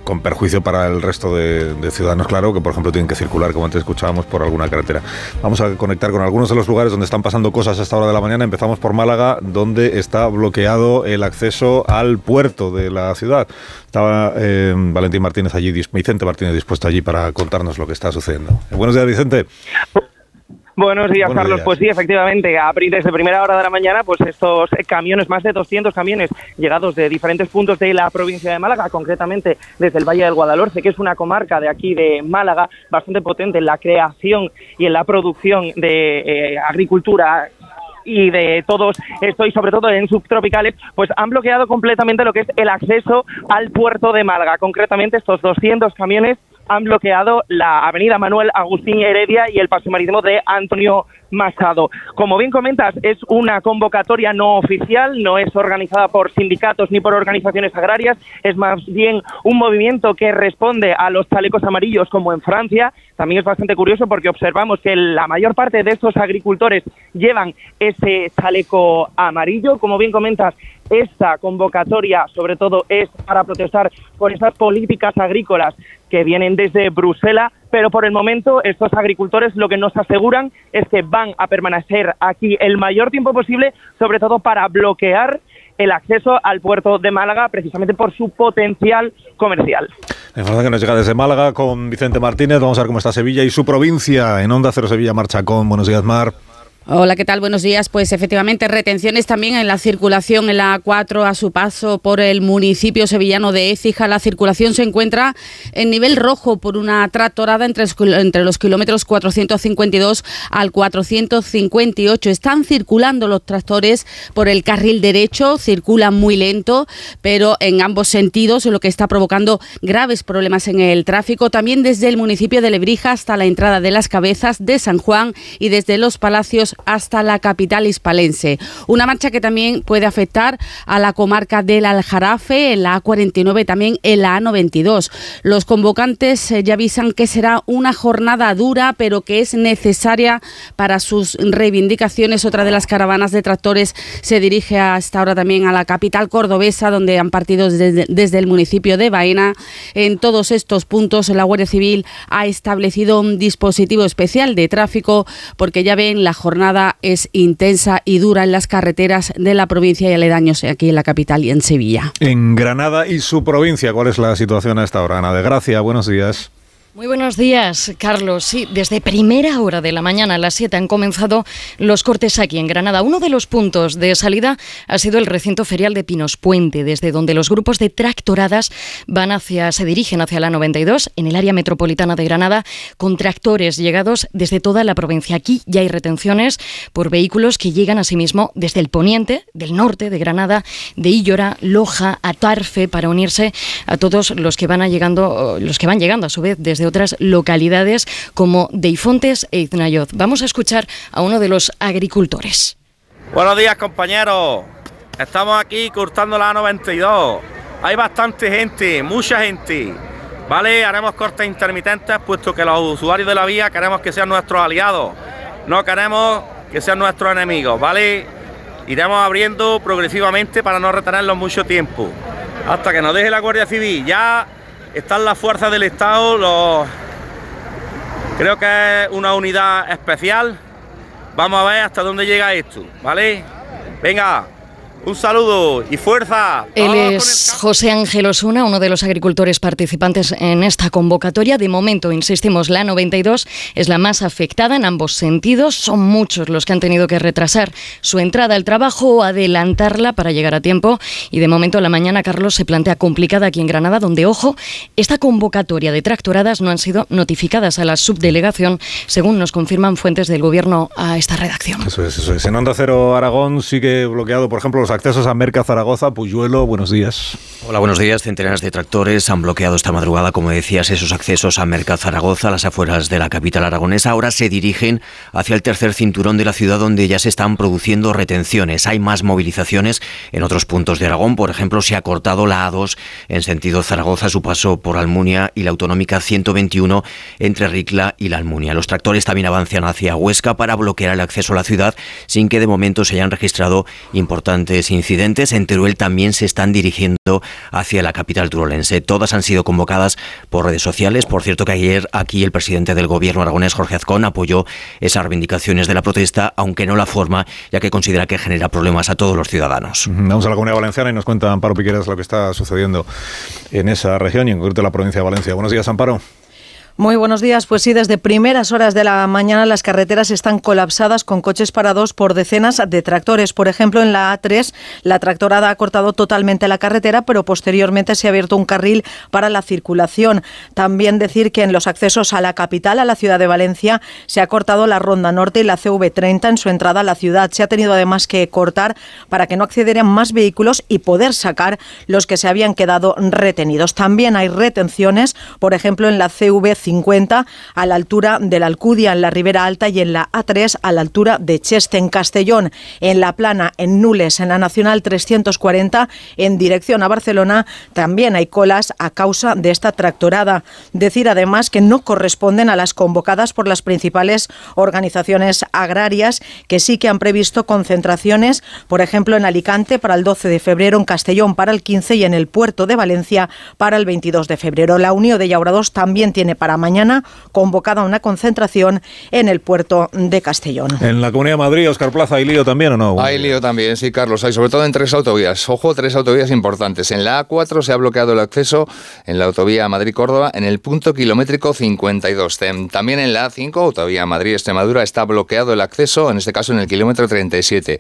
con perjuicio para el resto de, ciudadanos, claro, que por ejemplo tienen que circular, como antes escuchábamos, por alguna carretera. Vamos a conectar con algunos de los lugares donde están pasando cosas a esta hora de la mañana. Empezamos por Málaga, donde está bloqueado el acceso al puerto de la ciudad. Estaba eh, Valentín Martínez allí, Vicente Martínez dispuesto allí para contarnos lo que está sucediendo. buenos días, Vicente. Buenos días, Carlos. Pues sí, efectivamente, a, desde primera hora de la mañana, pues estos camiones, más de 200 camiones llegados de diferentes puntos de la provincia de Málaga, concretamente desde el Valle del Guadalhorce, que es una comarca de aquí de Málaga bastante potente en la creación y en la producción de eh, agricultura y de todos esto y sobre todo en subtropicales, pues han bloqueado completamente lo que es el acceso al puerto de Málaga. Concretamente estos 200 camiones han bloqueado la avenida Manuel Agustín Heredia y el paso marítimo de Antonio Machado. Como bien comentas, es una convocatoria no oficial, no es organizada por sindicatos ni por organizaciones agrarias, es más bien un movimiento que responde a los chalecos amarillos como en Francia. También es bastante curioso porque observamos que la mayor parte de estos agricultores llevan ese chaleco amarillo. Como bien comentas, esta convocatoria sobre todo es para protestar por esas políticas agrícolas que vienen desde Bruselas, pero por el momento estos agricultores lo que nos aseguran es que van a permanecer aquí el mayor tiempo posible, sobre todo para bloquear el acceso al puerto de Málaga, precisamente por su potencial comercial. La información que nos llega desde Málaga con Vicente Martínez. Vamos a ver cómo está Sevilla y su provincia. En Onda Cero Sevilla marcha con Buenos días, Mar. Hola, ¿qué tal? Buenos días. Pues efectivamente, retenciones también en la circulación en la A4 a su paso por el municipio sevillano de Écija. La circulación se encuentra en nivel rojo por una tractorada entre, entre los kilómetros 452 al 458. Están circulando los tractores por el carril derecho, circulan muy lento, pero en ambos sentidos, lo que está provocando graves problemas en el tráfico. También desde el municipio de Lebrija hasta la entrada de las cabezas de San Juan y desde los Palacios hasta la capital hispalense. Una marcha que también puede afectar a la comarca del Aljarafe, en la A49, también en la A92. Los convocantes eh, ya avisan que será una jornada dura, pero que es necesaria para sus reivindicaciones. Otra de las caravanas de tractores se dirige hasta ahora también a la capital cordobesa, donde han partido desde, desde el municipio de Baena. En todos estos puntos, la Guardia Civil ha establecido un dispositivo especial de tráfico, porque ya ven la jornada es intensa y dura en las carreteras de la provincia y aledaños aquí en la capital y en Sevilla. En Granada y su provincia, ¿cuál es la situación a esta hora? Ana de Gracia, buenos días. Muy buenos días, Carlos. Sí, desde primera hora de la mañana a las 7 han comenzado los cortes aquí en Granada. Uno de los puntos de salida ha sido el recinto ferial de Pinos Puente, desde donde los grupos de tractoradas van hacia, se dirigen hacia la 92 en el área metropolitana de Granada con tractores llegados desde toda la provincia. Aquí ya hay retenciones por vehículos que llegan asimismo desde el poniente, del norte de Granada, de Illora, Loja, Atarfe, para unirse a todos los que van llegando, los que van llegando a su vez desde otras localidades como Deifontes e Iznayoz. Vamos a escuchar a uno de los agricultores. Buenos días compañeros, estamos aquí cortando la A92. Hay bastante gente, mucha gente. ¿Vale? Haremos cortes intermitentes puesto que los usuarios de la vía queremos que sean nuestros aliados. No queremos que sean nuestros enemigos, ¿vale? Iremos abriendo progresivamente para no retenerlos mucho tiempo. Hasta que nos deje la Guardia Civil. Ya están las fuerzas del Estado, los... creo que es una unidad especial. Vamos a ver hasta dónde llega esto, ¿vale? Venga, un saludo y fuerza. Él es José Ángel Osuna, uno de los agricultores participantes en esta convocatoria. De momento, insistimos, la 92 es la más afectada en ambos sentidos. Son muchos los que han tenido que retrasar su entrada al trabajo o adelantarla para llegar a tiempo. Y de momento, la mañana, Carlos, se plantea complicada aquí en Granada, donde, ojo, esta convocatoria de tractoradas no han sido notificadas a la subdelegación, según nos confirman fuentes del Gobierno a esta redacción. Eso es, eso es. En Onda Cero Aragón sigue bloqueado, por ejemplo, los accesos a Merca Zaragoza. Puyuelo, buenos días. Hola, buenos días. Centenares de tractores han bloqueado esta madrugada, como decías, esos accesos a Merca Zaragoza, las afueras de la capital aragonesa. Ahora se dirigen hacia el tercer cinturón de la ciudad, donde ya se están produciendo retenciones. Hay más movilizaciones en otros puntos de Aragón. Por ejemplo, se ha cortado la A2 en sentido Zaragoza, su paso por Almunia y la autonómica 121 entre Ricla y la Almunia. Los tractores también avanzan hacia Huesca para bloquear el acceso a la ciudad, sin que de momento se hayan registrado importantes incidentes. En Teruel también se están dirigiendo hacia la capital turolense. Todas han sido convocadas por redes sociales. Por cierto que ayer aquí el presidente del gobierno aragonés, Jorge Azcón, apoyó esas reivindicaciones de la protesta, aunque no la forma, ya que considera que genera problemas a todos los ciudadanos. Vamos a la Comunidad Valenciana y nos cuenta Amparo Piqueras lo que está sucediendo en esa región y en concreto la provincia de Valencia. Buenos días, Amparo. Muy buenos días. Pues sí, desde primeras horas de la mañana las carreteras están colapsadas con coches parados por decenas de tractores. Por ejemplo, en la A3 la tractorada ha cortado totalmente la carretera, pero posteriormente se ha abierto un carril para la circulación. También decir que en los accesos a la capital, a la ciudad de Valencia, se ha cortado la Ronda Norte y la CV30 en su entrada a la ciudad. Se ha tenido además que cortar para que no accedieran más vehículos y poder sacar los que se habían quedado retenidos. También hay retenciones, por ejemplo, en la CV 50 a la altura de la Alcudia en la Ribera Alta y en la A3 a la altura de Cheste en Castellón, en La Plana, en Nules, en la Nacional 340 en dirección a Barcelona. También hay colas a causa de esta tractorada. Decir además que no corresponden a las convocadas por las principales organizaciones agrarias que sí que han previsto concentraciones, por ejemplo en Alicante para el 12 de febrero, en Castellón para el 15 y en el puerto de Valencia para el 22 de febrero. La Unión de Llaurados también tiene para mañana convocada una concentración en el puerto de Castellón. En la Comunidad de Madrid, Oscar Plaza, ¿hay lío también o no? Hay lío también, sí, Carlos. Hay sobre todo en tres autovías. Ojo, tres autovías importantes. En la A4 se ha bloqueado el acceso en la autovía Madrid-Córdoba en el punto kilométrico 52. También en la A5, autovía Madrid-Extremadura, está bloqueado el acceso, en este caso en el kilómetro 37.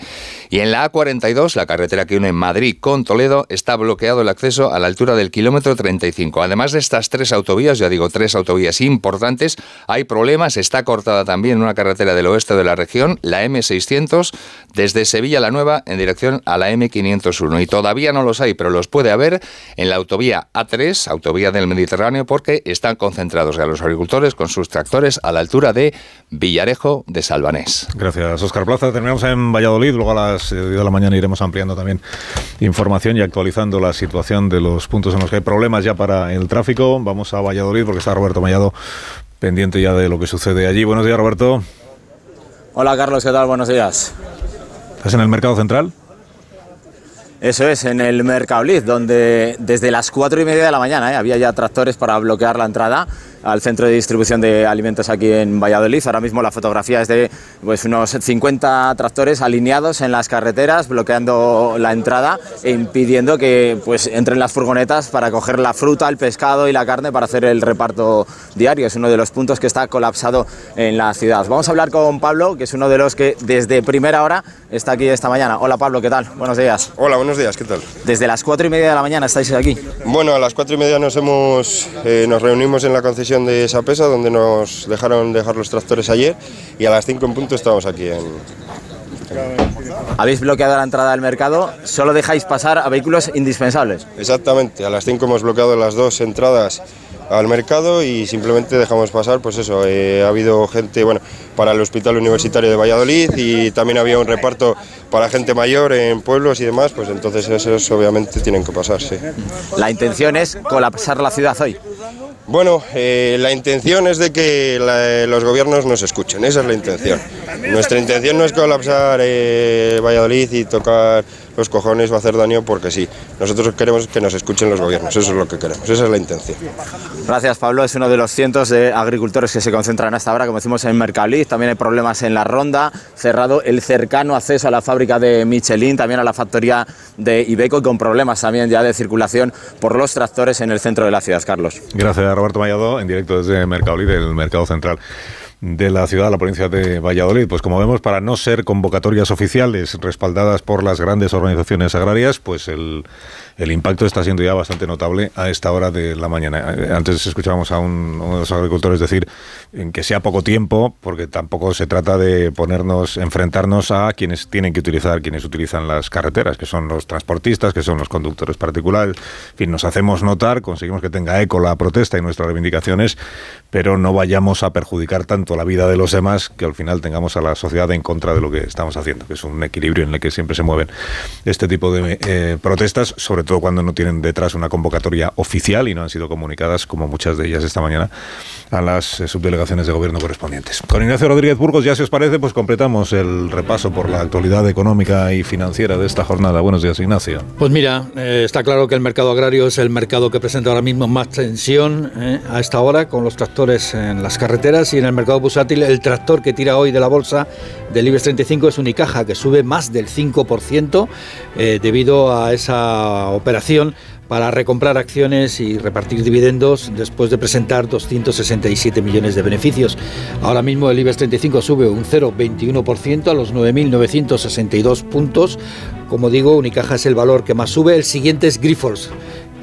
Y en la A42, la carretera que une Madrid con Toledo, está bloqueado el acceso a la altura del kilómetro 35. Además de estas tres autovías, ya digo, tres autovías importantes, hay problemas. Está cortada también una carretera del oeste de la región, la M600, desde Sevilla la Nueva en dirección a la M501. Y todavía no los hay, pero los puede haber en la autovía A3, autovía del Mediterráneo, porque están concentrados ya los agricultores con sus tractores a la altura de Villarejo de Salvanés. Gracias, Oscar Plaza. Terminamos en Valladolid, luego a las 10 de la mañana iremos ampliando también información y actualizando la situación de los puntos en los que hay problemas ya para el tráfico. Vamos a Valladolid porque está Roberto Pendiente ya de lo que sucede allí. Buenos días, Roberto. Hola, Carlos, ¿qué tal? Buenos días. ¿Estás en el mercado central? Eso es, en el Mercadolid, donde desde las cuatro y media de la mañana ¿eh? había ya tractores para bloquear la entrada al centro de distribución de alimentos aquí en Valladolid. Ahora mismo la fotografía es de pues, unos 50 tractores alineados en las carreteras, bloqueando la entrada e impidiendo que pues, entren las furgonetas para coger la fruta, el pescado y la carne para hacer el reparto diario. Es uno de los puntos que está colapsado en la ciudad. Vamos a hablar con Pablo, que es uno de los que desde primera hora está aquí esta mañana. Hola Pablo, ¿qué tal? Buenos días. Hola, buenos días, ¿qué tal? Desde las cuatro y media de la mañana estáis aquí. Bueno, a las cuatro y media nos hemos eh, nos reunimos en la concesión de Sapesa, donde nos dejaron dejar los tractores ayer, y a las cinco en punto estamos aquí en, Habéis bloqueado la entrada del mercado, solo dejáis pasar a vehículos indispensables. Exactamente, a las 5 hemos bloqueado las dos entradas al mercado y simplemente dejamos pasar, pues eso, eh, ha habido gente, bueno, para el Hospital Universitario de Valladolid y también había un reparto para gente mayor en pueblos y demás, pues entonces esos obviamente tienen que pasar, sí. La intención es colapsar la ciudad hoy. Bueno, eh, la intención es de que los gobiernos nos escuchen, esa es la intención. Nuestra intención no es colapsar eh, Valladolid y tocar los cojones o hacer daño porque sí. Nosotros queremos que nos escuchen los gobiernos, eso es lo que queremos, esa es la intención. Gracias Pablo, es uno de los cientos de agricultores que se concentran hasta ahora, como decimos en Mercadolid, también hay problemas en la ronda, cerrado el cercano acceso a la fábrica de Michelin, también a la factoría de Ibeco y con problemas también ya de circulación por los tractores en el centro de la ciudad, Carlos. Gracias, Roberto Mallado, en directo desde Mercadolid, del Mercado Central de la ciudad, la provincia de Valladolid. Pues como vemos, para no ser convocatorias oficiales respaldadas por las grandes organizaciones agrarias, pues el, el impacto está siendo ya bastante notable a esta hora de la mañana. Eh, Antes escuchábamos a un- uno de los agricultores decir que sea poco tiempo, porque tampoco se trata de ponernos, enfrentarnos a quienes tienen que utilizar, quienes utilizan las carreteras, que son los transportistas, que son los conductores particulares. En fin, nos hacemos notar, conseguimos que tenga eco la protesta y nuestras reivindicaciones, pero no vayamos a perjudicar tanto la vida de los demás que al final tengamos a la sociedad en contra de lo que estamos haciendo, que es un equilibrio en el que siempre se mueven este tipo de eh, protestas, sobre todo cuando no tienen detrás una convocatoria oficial y no han sido comunicadas, como muchas de ellas esta mañana, a las eh, subdelegaciones de gobierno correspondientes. Con Ignacio Rodríguez Burgos, ya si os parece, pues completamos el repaso por la actualidad económica y financiera de esta jornada. Buenos días, Ignacio. Pues mira, eh, está claro que el mercado agrario es el mercado que presenta ahora mismo más tensión a esta hora, con los tractores en las carreteras y en el mercado bursátil el tractor que tira hoy de la bolsa del IBEX 35 es Unicaja, que sube más del 5% eh, debido a esa operación para recomprar acciones y repartir dividendos después de presentar 267 millones de beneficios. Ahora mismo el IBEX 35 sube un 0,21% a los 9.962 puntos. Como digo, Unicaja es el valor que más sube. El siguiente es Grifols,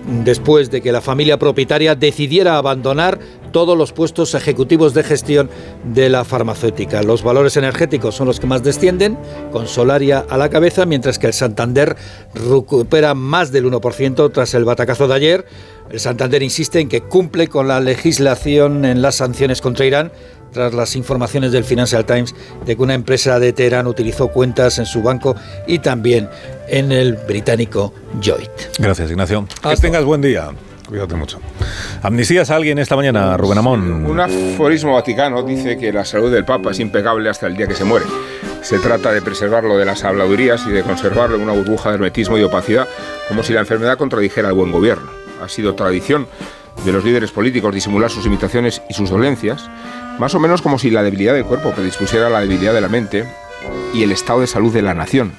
después de que la familia propietaria decidiera abandonar todos los puestos ejecutivos de gestión de la farmacéutica. Los valores energéticos son los que más descienden, con Solaria a la cabeza, mientras que el Santander recupera más del 1% tras el batacazo de ayer. El Santander insiste en que cumple con la legislación en las sanciones contra Irán tras las informaciones del Financial Times de que una empresa de Teherán utilizó cuentas en su banco y también en el británico Joint. Gracias, Ignacio. Que tengas buen día. Cuídate mucho. ¿Amnistías a alguien esta mañana, Rubén Amón? Un aforismo vaticano dice que la salud del Papa es impecable hasta el día que se muere. Se trata de preservarlo de las habladurías y de conservarlo en una burbuja de hermetismo y opacidad, como si la enfermedad contradijera el buen gobierno. Ha sido tradición de los líderes políticos disimular sus limitaciones y sus dolencias, más o menos como si la debilidad del cuerpo predispusiera a la debilidad de la mente y el estado de salud de la nación.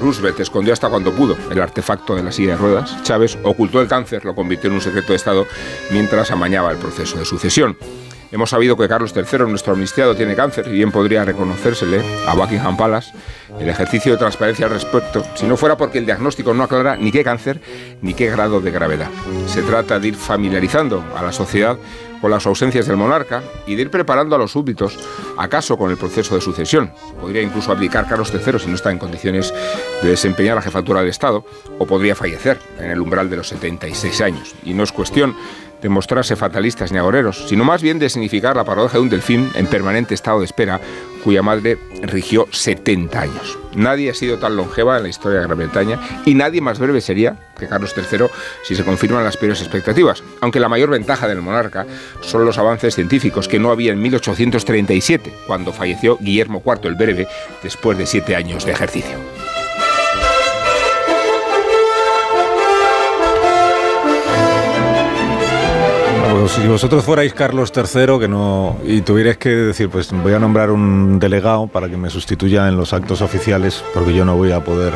Roosevelt escondió hasta cuando pudo el artefacto de la silla de ruedas. Chávez ocultó el cáncer, lo convirtió en un secreto de Estado mientras amañaba el proceso de sucesión. Hemos sabido que Carlos III, nuestro amnistiado, tiene cáncer y bien podría reconocérsele a Buckingham Palace el ejercicio de transparencia al respecto, si no fuera porque el diagnóstico no aclara ni qué cáncer ni qué grado de gravedad. Se trata de ir familiarizando a la sociedad con las ausencias del monarca y de ir preparando a los súbditos, acaso con el proceso de sucesión. Podría incluso aplicar Carlos III si no está en condiciones de desempeñar la jefatura del Estado, o podría fallecer en el umbral de los 76 años. Y no es cuestión de mostrarse fatalistas ni agoreros, sino más bien de significar la paradoja de un delfín en permanente estado de espera, cuya madre rigió 70 años. Nadie ha sido tan longeva en la historia de Gran Bretaña y nadie más breve sería que Carlos III si se confirman las peores expectativas, aunque la mayor ventaja del monarca son los avances científicos que no había en 1837, cuando falleció Guillermo IV el Breve después de siete años de ejercicio. Si vosotros fuerais Carlos III que no y tuvierais que decir, pues voy a nombrar un delegado para que me sustituya en los actos oficiales, porque yo no voy a poder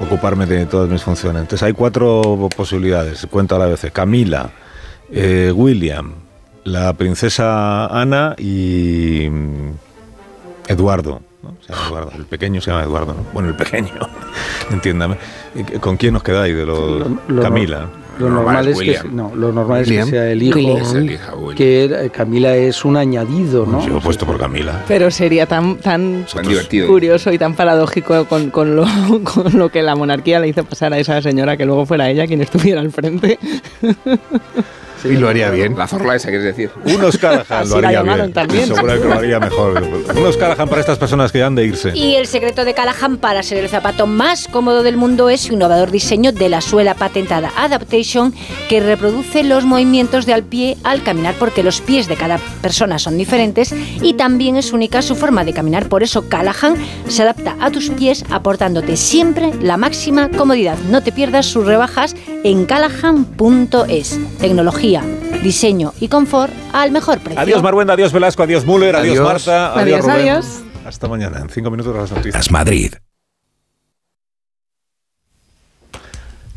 ocuparme de todas mis funciones. Entonces hay cuatro posibilidades, cuenta a la vez. Camila, eh, William, la princesa Ana y mm, Eduardo. Eduardo. El pequeño se llama Eduardo. Bueno, el pequeño, entiéndame. ¿Con quién os quedáis de los Camila? Lo normal, es, que, no, lo normal es que sea el hijo, que Camila es un añadido, ¿no? Yo he puesto por Camila. Pero sería tan, tan, curioso y tan paradójico con, con, lo, con lo que la monarquía le hizo pasar a esa señora que luego fuera ella quien estuviera al frente. y lo haría bien. La zorla esa, quieres decir. Unos Callahan lo haría bien. También. Seguro que lo haría mejor. Unos Callahan para estas personas que han de irse. Y el secreto de Callahan para ser el zapato más cómodo del mundo es su innovador diseño de la suela patentada Adaptation, que reproduce los movimientos de al pie al caminar, porque los pies de cada persona son diferentes y también es única su forma de caminar. Por eso Callahan se adapta a tus pies, aportándote siempre la máxima comodidad. No te pierdas sus rebajas en callahan.es. Tecnología diseño y confort al mejor precio. Adiós Maruenda, adiós Velasco, adiós Müller, adiós, Marta, adiós, adiós Hasta mañana, en cinco minutos las noticias. Madrid.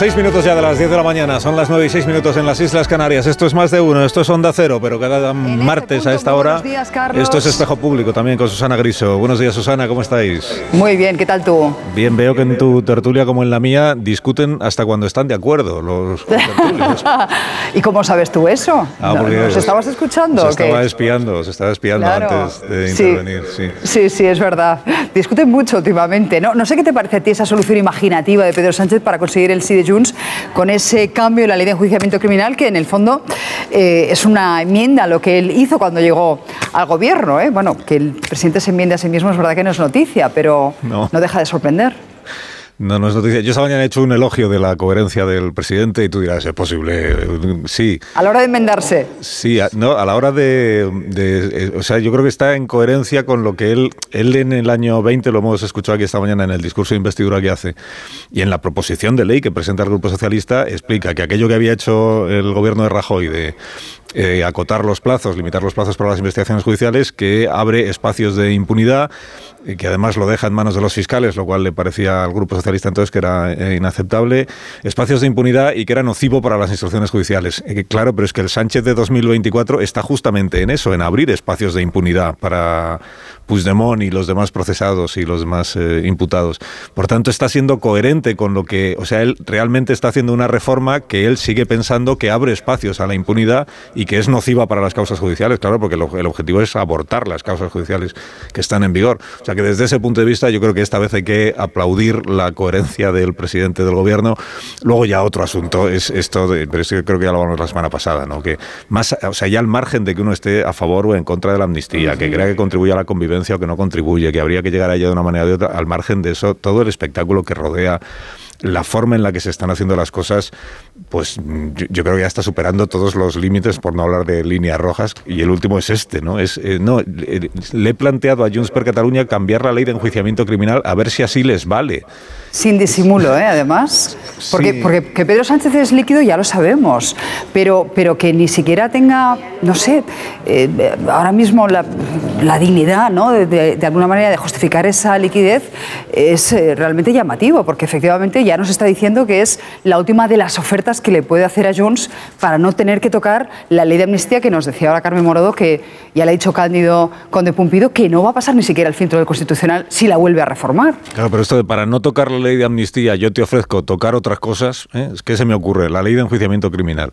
Seis minutos ya de las 10 de la mañana, son las 9 y 6 minutos en las Islas Canarias. Esto es más de uno, esto es Onda Cero, pero cada martes a esta hora. esto es Espejo Público también con Susana Griso. Buenos días, Susana, ¿cómo estáis? Muy bien, ¿qué tal tú? Bien, veo que en tu tertulia como en la mía discuten hasta cuando están de acuerdo los tertulios. ¿Y cómo sabes tú eso? Ah, ¿Nos estabas escuchando? Se estaba espiando, se estaba espiando antes de intervenir. Sí. sí. sí, es verdad. Discuten mucho últimamente. No, no sé qué te parece a ti esa solución imaginativa de Pedro Sánchez para conseguir el sí de con ese cambio en la ley de enjuiciamiento criminal que en el fondo eh, es una enmienda a lo que él hizo cuando llegó al gobierno. ¿eh? Bueno, que el presidente se enmiende a sí mismo es verdad que no es noticia, pero no deja de sorprender. No, no es noticia. Yo esta mañana he hecho un elogio de la coherencia del presidente y tú dirás, ¿es posible? Sí. A la hora de enmendarse. Sí, no, a la hora de, eh, O sea, yo creo que está en coherencia con lo que él, él en el año 20, lo hemos escuchado aquí esta mañana en el discurso de investidura que hace, y en la proposición de ley que presenta el Grupo Socialista, explica que aquello que había hecho el gobierno de Rajoy de eh, acotar los plazos, limitar los plazos para las investigaciones judiciales, que abre espacios de impunidad y que además lo deja en manos de los fiscales, lo cual le parecía al Grupo Socialista entonces que era eh, inaceptable, espacios de impunidad y que era nocivo para las instrucciones judiciales. Eh, claro, pero es que el Sánchez de 2024 está justamente en eso, en abrir espacios de impunidad para Puigdemont y los demás procesados y los demás eh, imputados. Por tanto, está siendo coherente con lo que, o sea, él realmente está haciendo una reforma que él sigue pensando que abre espacios a la impunidad que es nociva para las causas judiciales, claro, porque el objetivo es abortar las causas judiciales que están en vigor. O sea que desde ese punto de vista yo creo que esta vez hay que aplaudir la coherencia del presidente del gobierno. Luego ya otro asunto es esto, de, pero es creo que ya lo hablamos la semana pasada, ¿no? Que más, o sea, ya al margen de que uno esté a favor o en contra de la amnistía, que crea que contribuye a la convivencia o que no contribuye, que habría que llegar a ella de una manera o de otra, al margen de eso, todo el espectáculo que rodea la forma en la que se están haciendo las cosas, pues yo, creo que ya está superando todos los límites, por no hablar de líneas rojas, y el último es este, ¿no? Es, eh, no le he planteado a Junts per Cataluña cambiar la ley de enjuiciamiento criminal a ver si así les vale. Sin disimulo, ¿eh? además. Porque, porque que Pedro Sánchez es líquido ya lo sabemos, pero, pero que ni siquiera tenga, no sé, eh, ahora mismo la, dignidad, ¿no? De, alguna manera, de justificar esa liquidez es eh, realmente llamativo, porque efectivamente ya nos está diciendo que es la última de las ofertas que le puede hacer a Junts para no tener que tocar la ley de amnistía que nos decía ahora Carmen Morodo, que ya le ha dicho Cándido Conde Pumpido, que no va a pasar ni siquiera el filtro del Constitucional si la vuelve a reformar. Claro, pero esto de para no tocar la ley de amnistía, yo te ofrezco tocar otras cosas, ¿eh? ¿qué se me ocurre? La ley de enjuiciamiento criminal.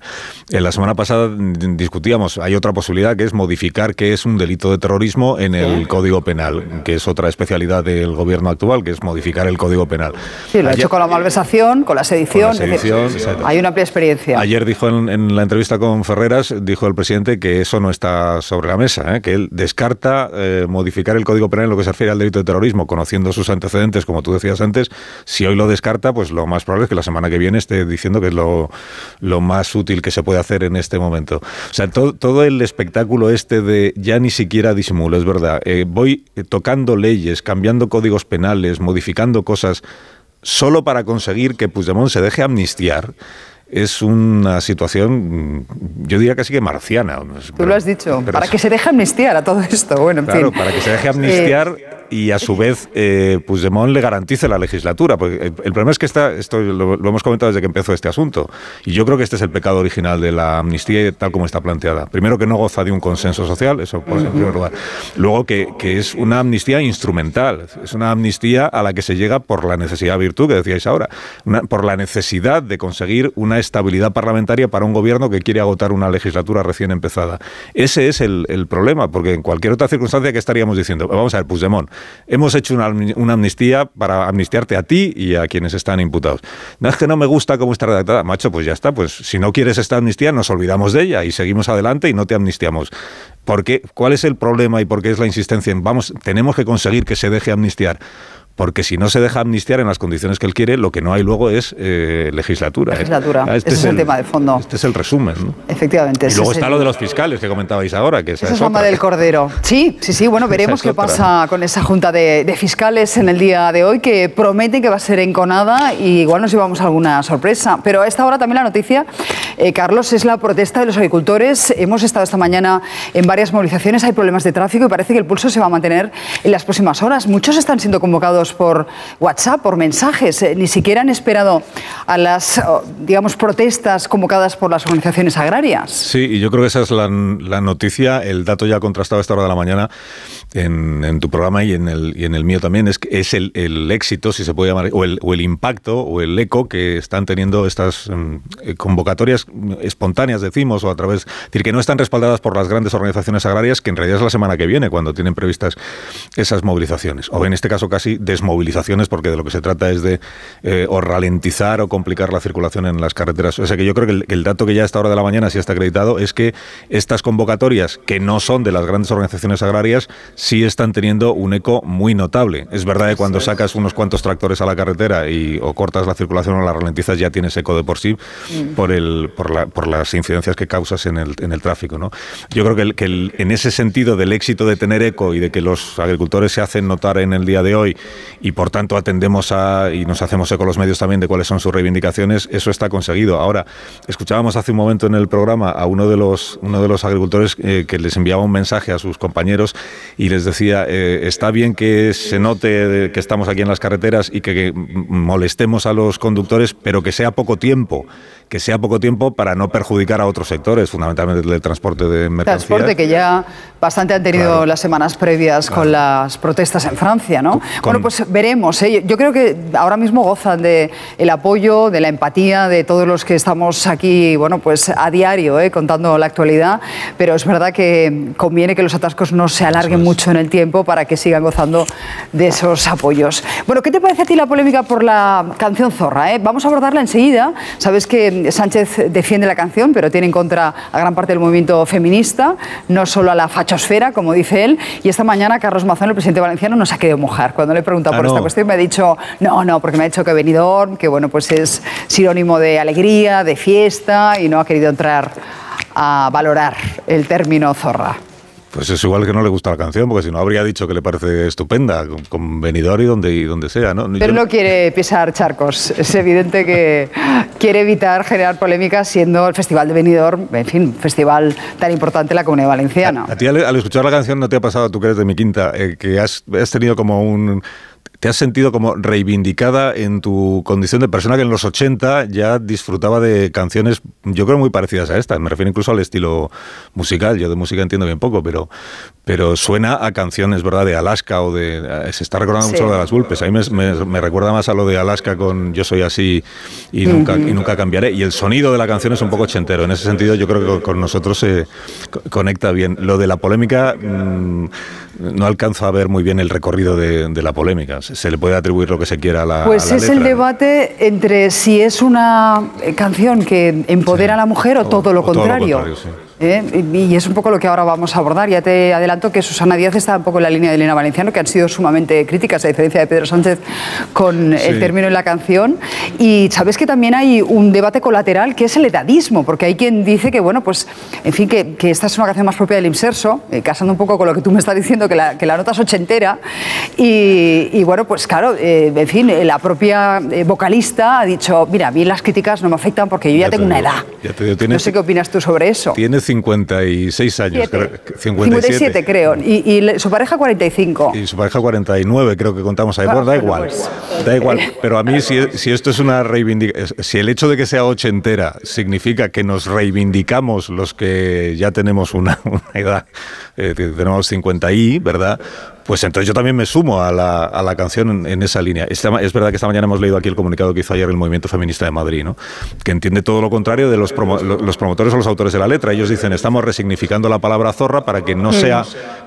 En la semana pasada discutíamos, hay otra posibilidad que es modificar qué es un delito de terrorismo en el Código Penal, que es otra especialidad del gobierno actual, que es modificar el Código Penal. Sí, lo ha hecho con la malversación, con la sedición. hay una amplia experiencia. Ayer dijo en, la entrevista con Ferreras, dijo el presidente que eso no está sobre la mesa, ¿eh? que él descarta eh, modificar el Código Penal en lo que se refiere al delito de terrorismo, conociendo sus antecedentes, como tú decías antes, si hoy lo descarta, pues lo más probable es que la semana que viene esté diciendo que es lo, más útil que se puede hacer en este momento. O sea, todo, el espectáculo este de ya ni siquiera disimulo, es verdad. Eh, voy tocando leyes, cambiando códigos penales, modificando cosas solo para conseguir que Puigdemont se deje amnistiar es una situación, yo diría casi que marciana. Tú lo has dicho, para que se deje amnistiar a todo esto. Bueno, en claro, para que se deje amnistiar eh, y a su vez eh, Puigdemont le garantice la legislatura. Porque el, problema es que está, esto lo, hemos comentado desde que empezó este asunto, y yo creo que este es el pecado original de la amnistía tal como está planteada. Primero que no goza de un consenso social, eso por en primer lugar. Luego que, que, es una amnistía instrumental, es una amnistía a la que se llega por la necesidad virtud que decíais ahora, por la necesidad de conseguir una estabilidad parlamentaria para un gobierno que quiere agotar una legislatura recién empezada. Ese es el, el problema, porque en cualquier otra circunstancia que estaríamos diciendo, vamos a ver, Puigdemont, hemos hecho una, amnistía para amnistiarte a ti y a quienes están imputados. No es que no me gusta cómo está redactada, macho, pues ya está, pues si no quieres esta amnistía nos olvidamos de ella y seguimos adelante y no te amnistiamos. ¿Por qué? ¿Cuál es el problema y por qué es la insistencia en vamos, tenemos que conseguir que se deje amnistiar? Porque si no se deja amnistiar en las condiciones que él quiere, lo que no hay luego es eh, legislatura. Legislatura, este es, el tema de fondo. Este es el resumen. ¿no? Efectivamente. Y luego está lo de los fiscales que comentabais ahora, que esa, es otra. del Cordero. Sí, sí, sí, bueno, veremos qué pasa con esa junta de, fiscales en el día de hoy, que promete que va a ser enconada y igual nos llevamos alguna sorpresa. Pero a esta hora también la noticia, eh, Carlos, es la protesta de los agricultores. Hemos estado esta mañana en varias movilizaciones, hay problemas de tráfico y parece que el pulso se va a mantener en las próximas horas. Muchos están siendo convocados por WhatsApp, por mensajes. Eh, ni siquiera han esperado a las, digamos, protestas convocadas por las organizaciones agrarias. Sí, y yo creo que esa es la, noticia, el dato ya contrastado a esta hora de la mañana en, tu programa y en, el, mío también, es, es el, éxito, si se puede llamar, o el, impacto o el eco que están teniendo estas em, eh, convocatorias espontáneas, decimos, o a través, es decir, que no están respaldadas por las grandes organizaciones agrarias, que en realidad es la semana que viene cuando tienen previstas esas movilizaciones, o en este caso casi desmovilizaciones porque de lo que se trata es de eh, o ralentizar o complicar la circulación en las carreteras. O sea que yo creo que el, dato que ya a esta hora de la mañana sí está acreditado es que estas convocatorias, que no son de las grandes organizaciones agrarias, sí están teniendo un eco muy notable. Es verdad que cuando sacas unos cuantos tractores a la carretera y o cortas la circulación o la ralentizas ya tienes eco de por sí mm. por, el, por, la, por las incidencias que causas en el, en el tráfico. ¿no? Yo creo que, que en ese sentido del éxito de tener eco y de que los agricultores se hacen notar en el día de hoy y por tanto atendemos a y nos hacemos eco los medios también de cuáles son sus reivindicaciones, eso está conseguido. Ahora, escuchábamos hace un momento en el programa a uno de los, uno de los agricultores eh, que les enviaba un mensaje a sus compañeros y les decía, eh, está bien que se note que estamos aquí en las carreteras y que molestemos a los conductores, pero que sea poco tiempo que sea poco tiempo para no perjudicar a otros sectores, fundamentalmente el transporte de mercancías. Transporte que ya bastante han tenido las semanas previas con las protestas en Francia, ¿no? Bueno, pues veremos. ¿eh? Yo creo que ahora mismo gozan de el apoyo, de la empatía de todos los que estamos aquí, bueno, pues a diario ¿eh? contando la actualidad, pero es verdad que conviene que los atascos no se alarguen mucho en el tiempo para que sigan gozando de esos apoyos. Bueno, ¿qué te parece a ti la polémica por la canción Zorra? Eh? Vamos a abordarla enseguida. Sabes que Sánchez defiende la canción, pero tiene en contra a gran parte del movimiento feminista, no solo a la fachosfera, como dice él. Y esta mañana Carlos Mazón, el presidente valenciano, nos ha querido mojar. Cuando le he preguntado ah, por esta cuestión me ha dicho, no, no, porque me ha dicho que venidor, que bueno, pues es sinónimo de alegría, de fiesta, y no ha querido entrar a valorar el término zorra. Pues es igual que no le gusta la canción, porque si no habría dicho que le parece estupenda, con, venidor y donde, y donde sea. ¿no? Pero no quiere pisar charcos. Es evidente que quiere evitar generar polémicas siendo el Festival de Venidor, en fin, un festival tan importante en la Comunidad Valenciana. A, ti al, escuchar la canción no te ha pasado, tú que eres de mi quinta, eh, que has, has tenido como un ¿Te has sentido como reivindicada en tu condición de persona que en los 80 ya disfrutaba de canciones, yo creo, muy parecidas a esta? Me refiero incluso al estilo musical. Yo de música entiendo bien poco, pero, pero suena a canciones, ¿verdad?, de Alaska o de... Se está recordando mucho de las Vulpes. A mí me, recuerda más a lo de Alaska con Yo soy así y nunca, y nunca cambiaré. Y el sonido de la canción es un poco ochentero. En ese sentido yo creo que con nosotros se conecta bien. Lo de la polémica... Mm, no alcanzo a ver muy bien el recorrido de, la polémica. Se, le puede atribuir lo que se quiera a la. Pues es el debate entre si es una canción que empodera a la mujer o, todo lo contrario. ¿Eh? Y es un poco lo que ahora vamos a abordar. Ya te adelanto que Susana Díaz está un poco en la línea de Elena Valenciano, que han sido sumamente críticas, a diferencia de Pedro Sánchez, con el término en la canción. Y sabes que también hay un debate colateral que es el edadismo, porque hay quien dice que, bueno, pues, en fin, que, esta es una canción más propia del inserso, eh, casando un poco con lo que tú me estás diciendo, que la, que la nota es ochentera. Y, bueno, pues claro, eh, en fin, la propia vocalista ha dicho, mira, a mí las críticas no me afectan porque yo ya, tengo una edad. no sé qué opinas tú sobre eso. 56 años. 57. creo. Y, su pareja 45. Y su pareja 49, creo que contamos ahí. Bueno, da igual. Pues, da igual. Pero a mí, si, esto es una reivindicación, si el hecho de que sea ochentera significa que nos reivindicamos los que ya tenemos una, edad, eh, tenemos 50 y, ¿verdad? Pues entonces yo también me sumo a la, a la canción en, esa línea. es verdad que esta mañana hemos leído aquí el comunicado que hizo ayer el Movimiento Feminista de Madrid, ¿no? que entiende todo lo contrario de los, los promotores o los autores de la letra. Ellos dicen, estamos resignificando la palabra zorra para que no sea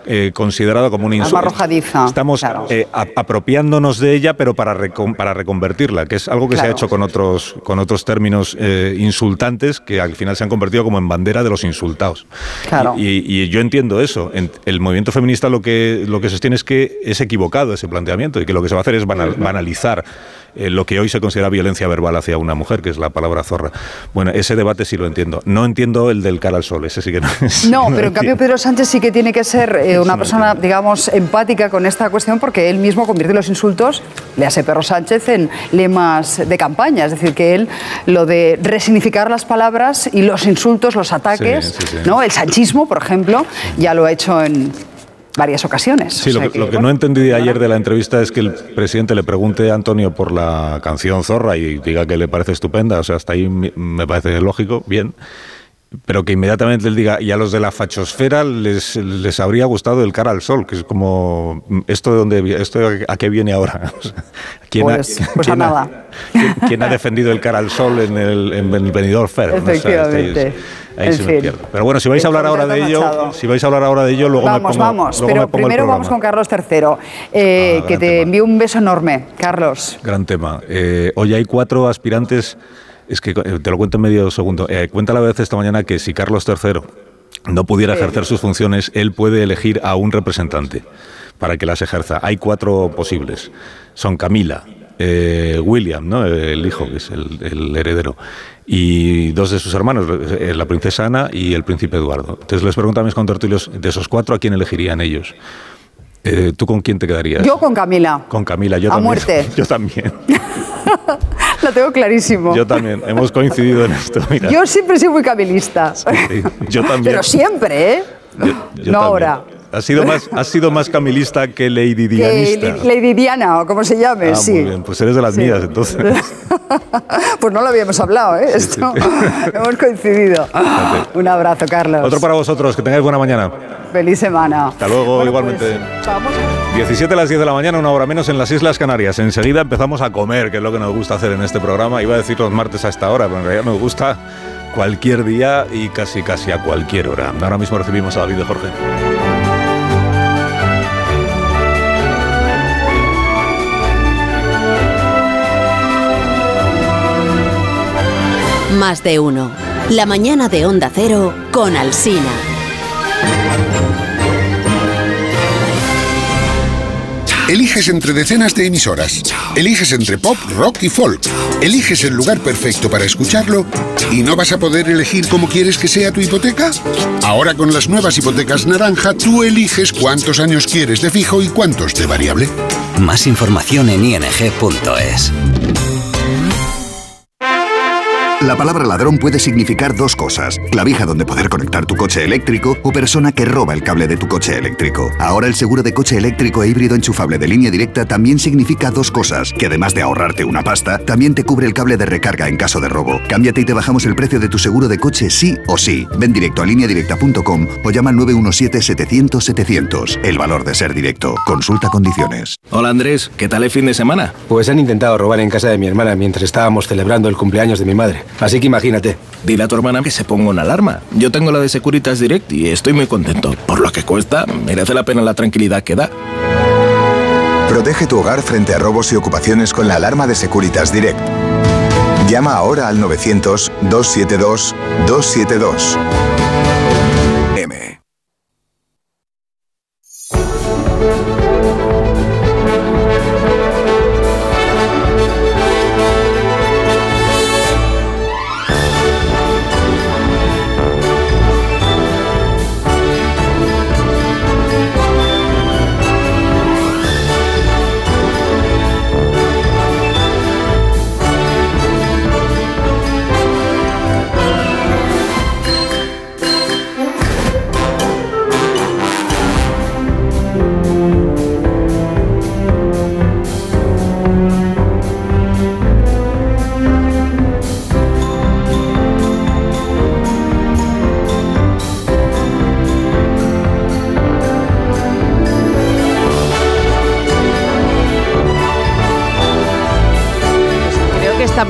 eh, considerado como un insulto. arrojadiza. Estamos eh, apropiándonos de ella, pero para, para reconvertirla, que es algo que se ha hecho con otros, con otros términos eh, insultantes que al final se han convertido como en bandera de los insultados. Claro. Y, yo entiendo eso. el movimiento feminista lo que, lo que sostiene es que es equivocado ese planteamiento y que lo que se va a hacer es banalizar eh, lo que hoy se considera violencia verbal hacia una mujer, que es la palabra zorra. Bueno, ese debate sí lo entiendo. No entiendo el del cara al sol, ese sí que no es. No, pero en cambio Pedro Sánchez sí que tiene que ser eh, una persona, digamos, empática con esta cuestión porque él mismo convierte los insultos, le hace Pedro Sánchez, en lemas de campaña. Es decir, que él lo de resignificar las palabras y los insultos, los ataques, ¿no? El sanchismo, por ejemplo, ya lo ha hecho en varias ocasiones. Sí, lo, que, no entendí ayer de la entrevista es que el presidente le pregunte a Antonio por la canción Zorra y diga que le parece estupenda, o sea, hasta ahí me parece lógico, bien pero que inmediatamente él diga, y a los de la fachosfera les, les habría gustado el cara al sol, que es como, ¿esto de dónde, esto a qué viene ahora? ¿Quién, pues, pues a nada. ¿quién, ha defendido el cara al sol en el, en el Benidorm Fair? Efectivamente. ahí se me Pero bueno, si vais a hablar ahora de ello, si vais a hablar ahora de ello, luego vamos, me pongo, vamos. pero primero vamos con Carlos III, eh, ah, que te envío un beso enorme, Carlos. Gran tema. Eh, hoy hay cuatro aspirantes es que eh, te lo cuento en medio segundo. Eh, cuenta la vez esta mañana que si Carlos III no pudiera ejercer sus funciones, él puede elegir a un representante para que las ejerza. Hay cuatro posibles. Son Camila, eh, William, ¿no? el hijo, que es el, heredero, y dos de sus hermanos, la princesa Ana y el príncipe Eduardo. Entonces les pregunto a mis contertulios, de esos cuatro, ¿a quién elegirían ellos? Eh, ¿Tú con quién te quedarías? Yo con Camila. Con Camila, yo A también. muerte. Yo también. Lo tengo clarísimo. Yo también. Hemos coincidido en esto. Mira. Yo siempre soy muy camilista. Sí, yo también. Pero siempre, ¿eh? Yo- yo no también. ahora. Has sido más, has sido más camilista que Lady Que Dianista. Li- Lady Diana, o como se llame, Ah, sí. muy bien. Pues eres de las Sí. mías, entonces. Pues no lo habíamos hablado, ¿eh? Esto. Hemos coincidido. Un abrazo, Carlos. Otro para vosotros. Que tengáis buena mañana. Feliz semana. Hasta luego, igualmente. Vamos. 17 a las 10 de la mañana, una hora menos en las Islas Canarias. Enseguida empezamos a comer, que es lo que nos gusta hacer en este programa. Iba a decir los martes a esta hora, pero en realidad nos gusta cualquier día y casi casi a cualquier hora. Ahora mismo recibimos a David de Jorge. Más de uno. La mañana de Onda Cero con Alsina. Eliges entre decenas de emisoras. Eliges entre pop, rock y folk. Eliges el lugar perfecto para escucharlo y no vas a poder elegir cómo quieres que sea tu hipoteca. Ahora con las nuevas hipotecas naranja, tú eliges cuántos años quieres de fijo y cuántos de variable. Más información en ing.es. La palabra ladrón puede significar dos cosas. Clavija donde poder conectar tu coche eléctrico o persona que roba el cable de tu coche eléctrico. Ahora el seguro de coche eléctrico e híbrido enchufable de línea directa también significa dos cosas. Que además de ahorrarte una pasta, también te cubre el cable de recarga en caso de robo. Cámbiate y te bajamos el precio de tu seguro de coche sí o sí. Ven directo a lineadirecta.com o llama al 917-700-700. El valor de ser directo. Consulta condiciones. Hola Andrés, ¿qué tal el fin de semana? Pues han intentado robar en casa de mi hermana mientras estábamos celebrando el cumpleaños de mi madre. Así que imagínate. Dile a tu hermana que se ponga una alarma. Yo tengo la de Securitas Direct y estoy muy contento. Por lo que cuesta, merece la pena la tranquilidad que da. Protege tu hogar frente a robos y ocupaciones con la alarma de Securitas Direct. Llama ahora al 900-272-272.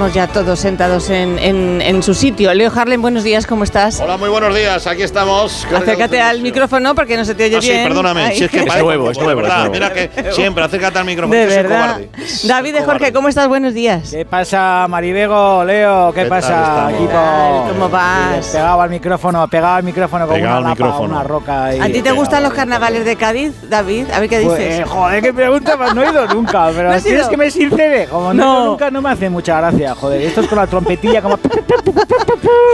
Estamos ya todos sentados en, en- en su sitio. Leo Harlem, buenos días, ¿cómo estás? Hola, muy buenos días. Aquí estamos. Acércate al micrófono porque no se te oye Ah, sí, bien. perdóname. Ay. Si es que parece- de verdad, Mira que siempre acércate al micrófono. De que soy cobarde. David de Jorge, ¿cómo estás? Buenos días. ¿Qué pasa, Maribego, Leo? ¿Qué, ¿Qué tal pasa, equipo? ¿Cómo vas? Pegado al micrófono, pegado al micrófono con Pegado una al lapa, micrófono. una roca. ¿A ti te gustan los carnavales de Cádiz, David? A ver qué Pues, dices. eh, joder, qué pregunta, pues no he ido nunca, pero ¿No has tienes que me sincere. Como no, nunca, no me hace mucha gracia, joder. Esto es con la trompetilla, como.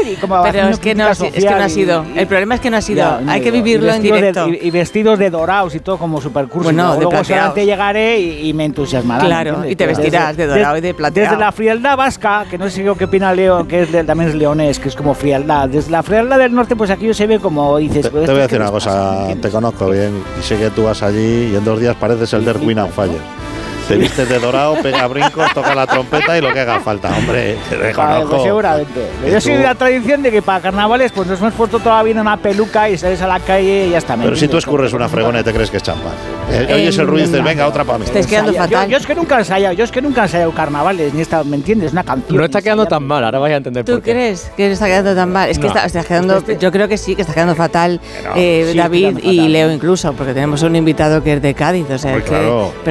y como Pero es que, no, crítica has- es que social no has y- ido. El problema es que no has ido. Ya, no Hay que vivirlo en vestidos de- directo. y, y vestidos de dorados y todo como supercurso. Bueno, de Luego plateados. seguramente llegaré y, y me entusiasmará. ¿me Claro, entiendes? y te Desde- vestirás de dorado y de plateado. Desde la frialdad vasca, que no sé qué opina Leo, que es de- también es leonés, que es como frialdad. Desde la frialdad del norte, pues aquello se ve como dices. Te, pues, te voy a ¿esto decir una pasa? cosa, te conozco bien y sé que tú vas allí y en dos días pareces el de Win and Fire. Te vistes de dorado, pega brincos, toca la trompeta y lo que haga falta, hombre, te Vale, reconozco. pues seguramente. Yo soy de la tradición de que para carnavales pues nos hemos puesto toda la vida una peluca y sales a la calle y ya está. ¿me Pero si tú escurres una fregona y te crees que es champán. Eh, oyes el ruido y dices, venga, otra para mí. Estáis quedando fatal. Yo, yo es que nunca he ensayado, yo es que nunca he ensayado carnavales, ni esta, ¿me entiendes? Una canción. No está quedando tan mal, ahora vais a entender ¿Tú por qué. crees que está quedando tan mal? Es que No. está, está quedando, yo creo que sí, que está quedando fatal no, eh, sí, David quedando y fatal. Leo incluso, porque tenemos un invitado que es de Cádiz, o sea, claro. que,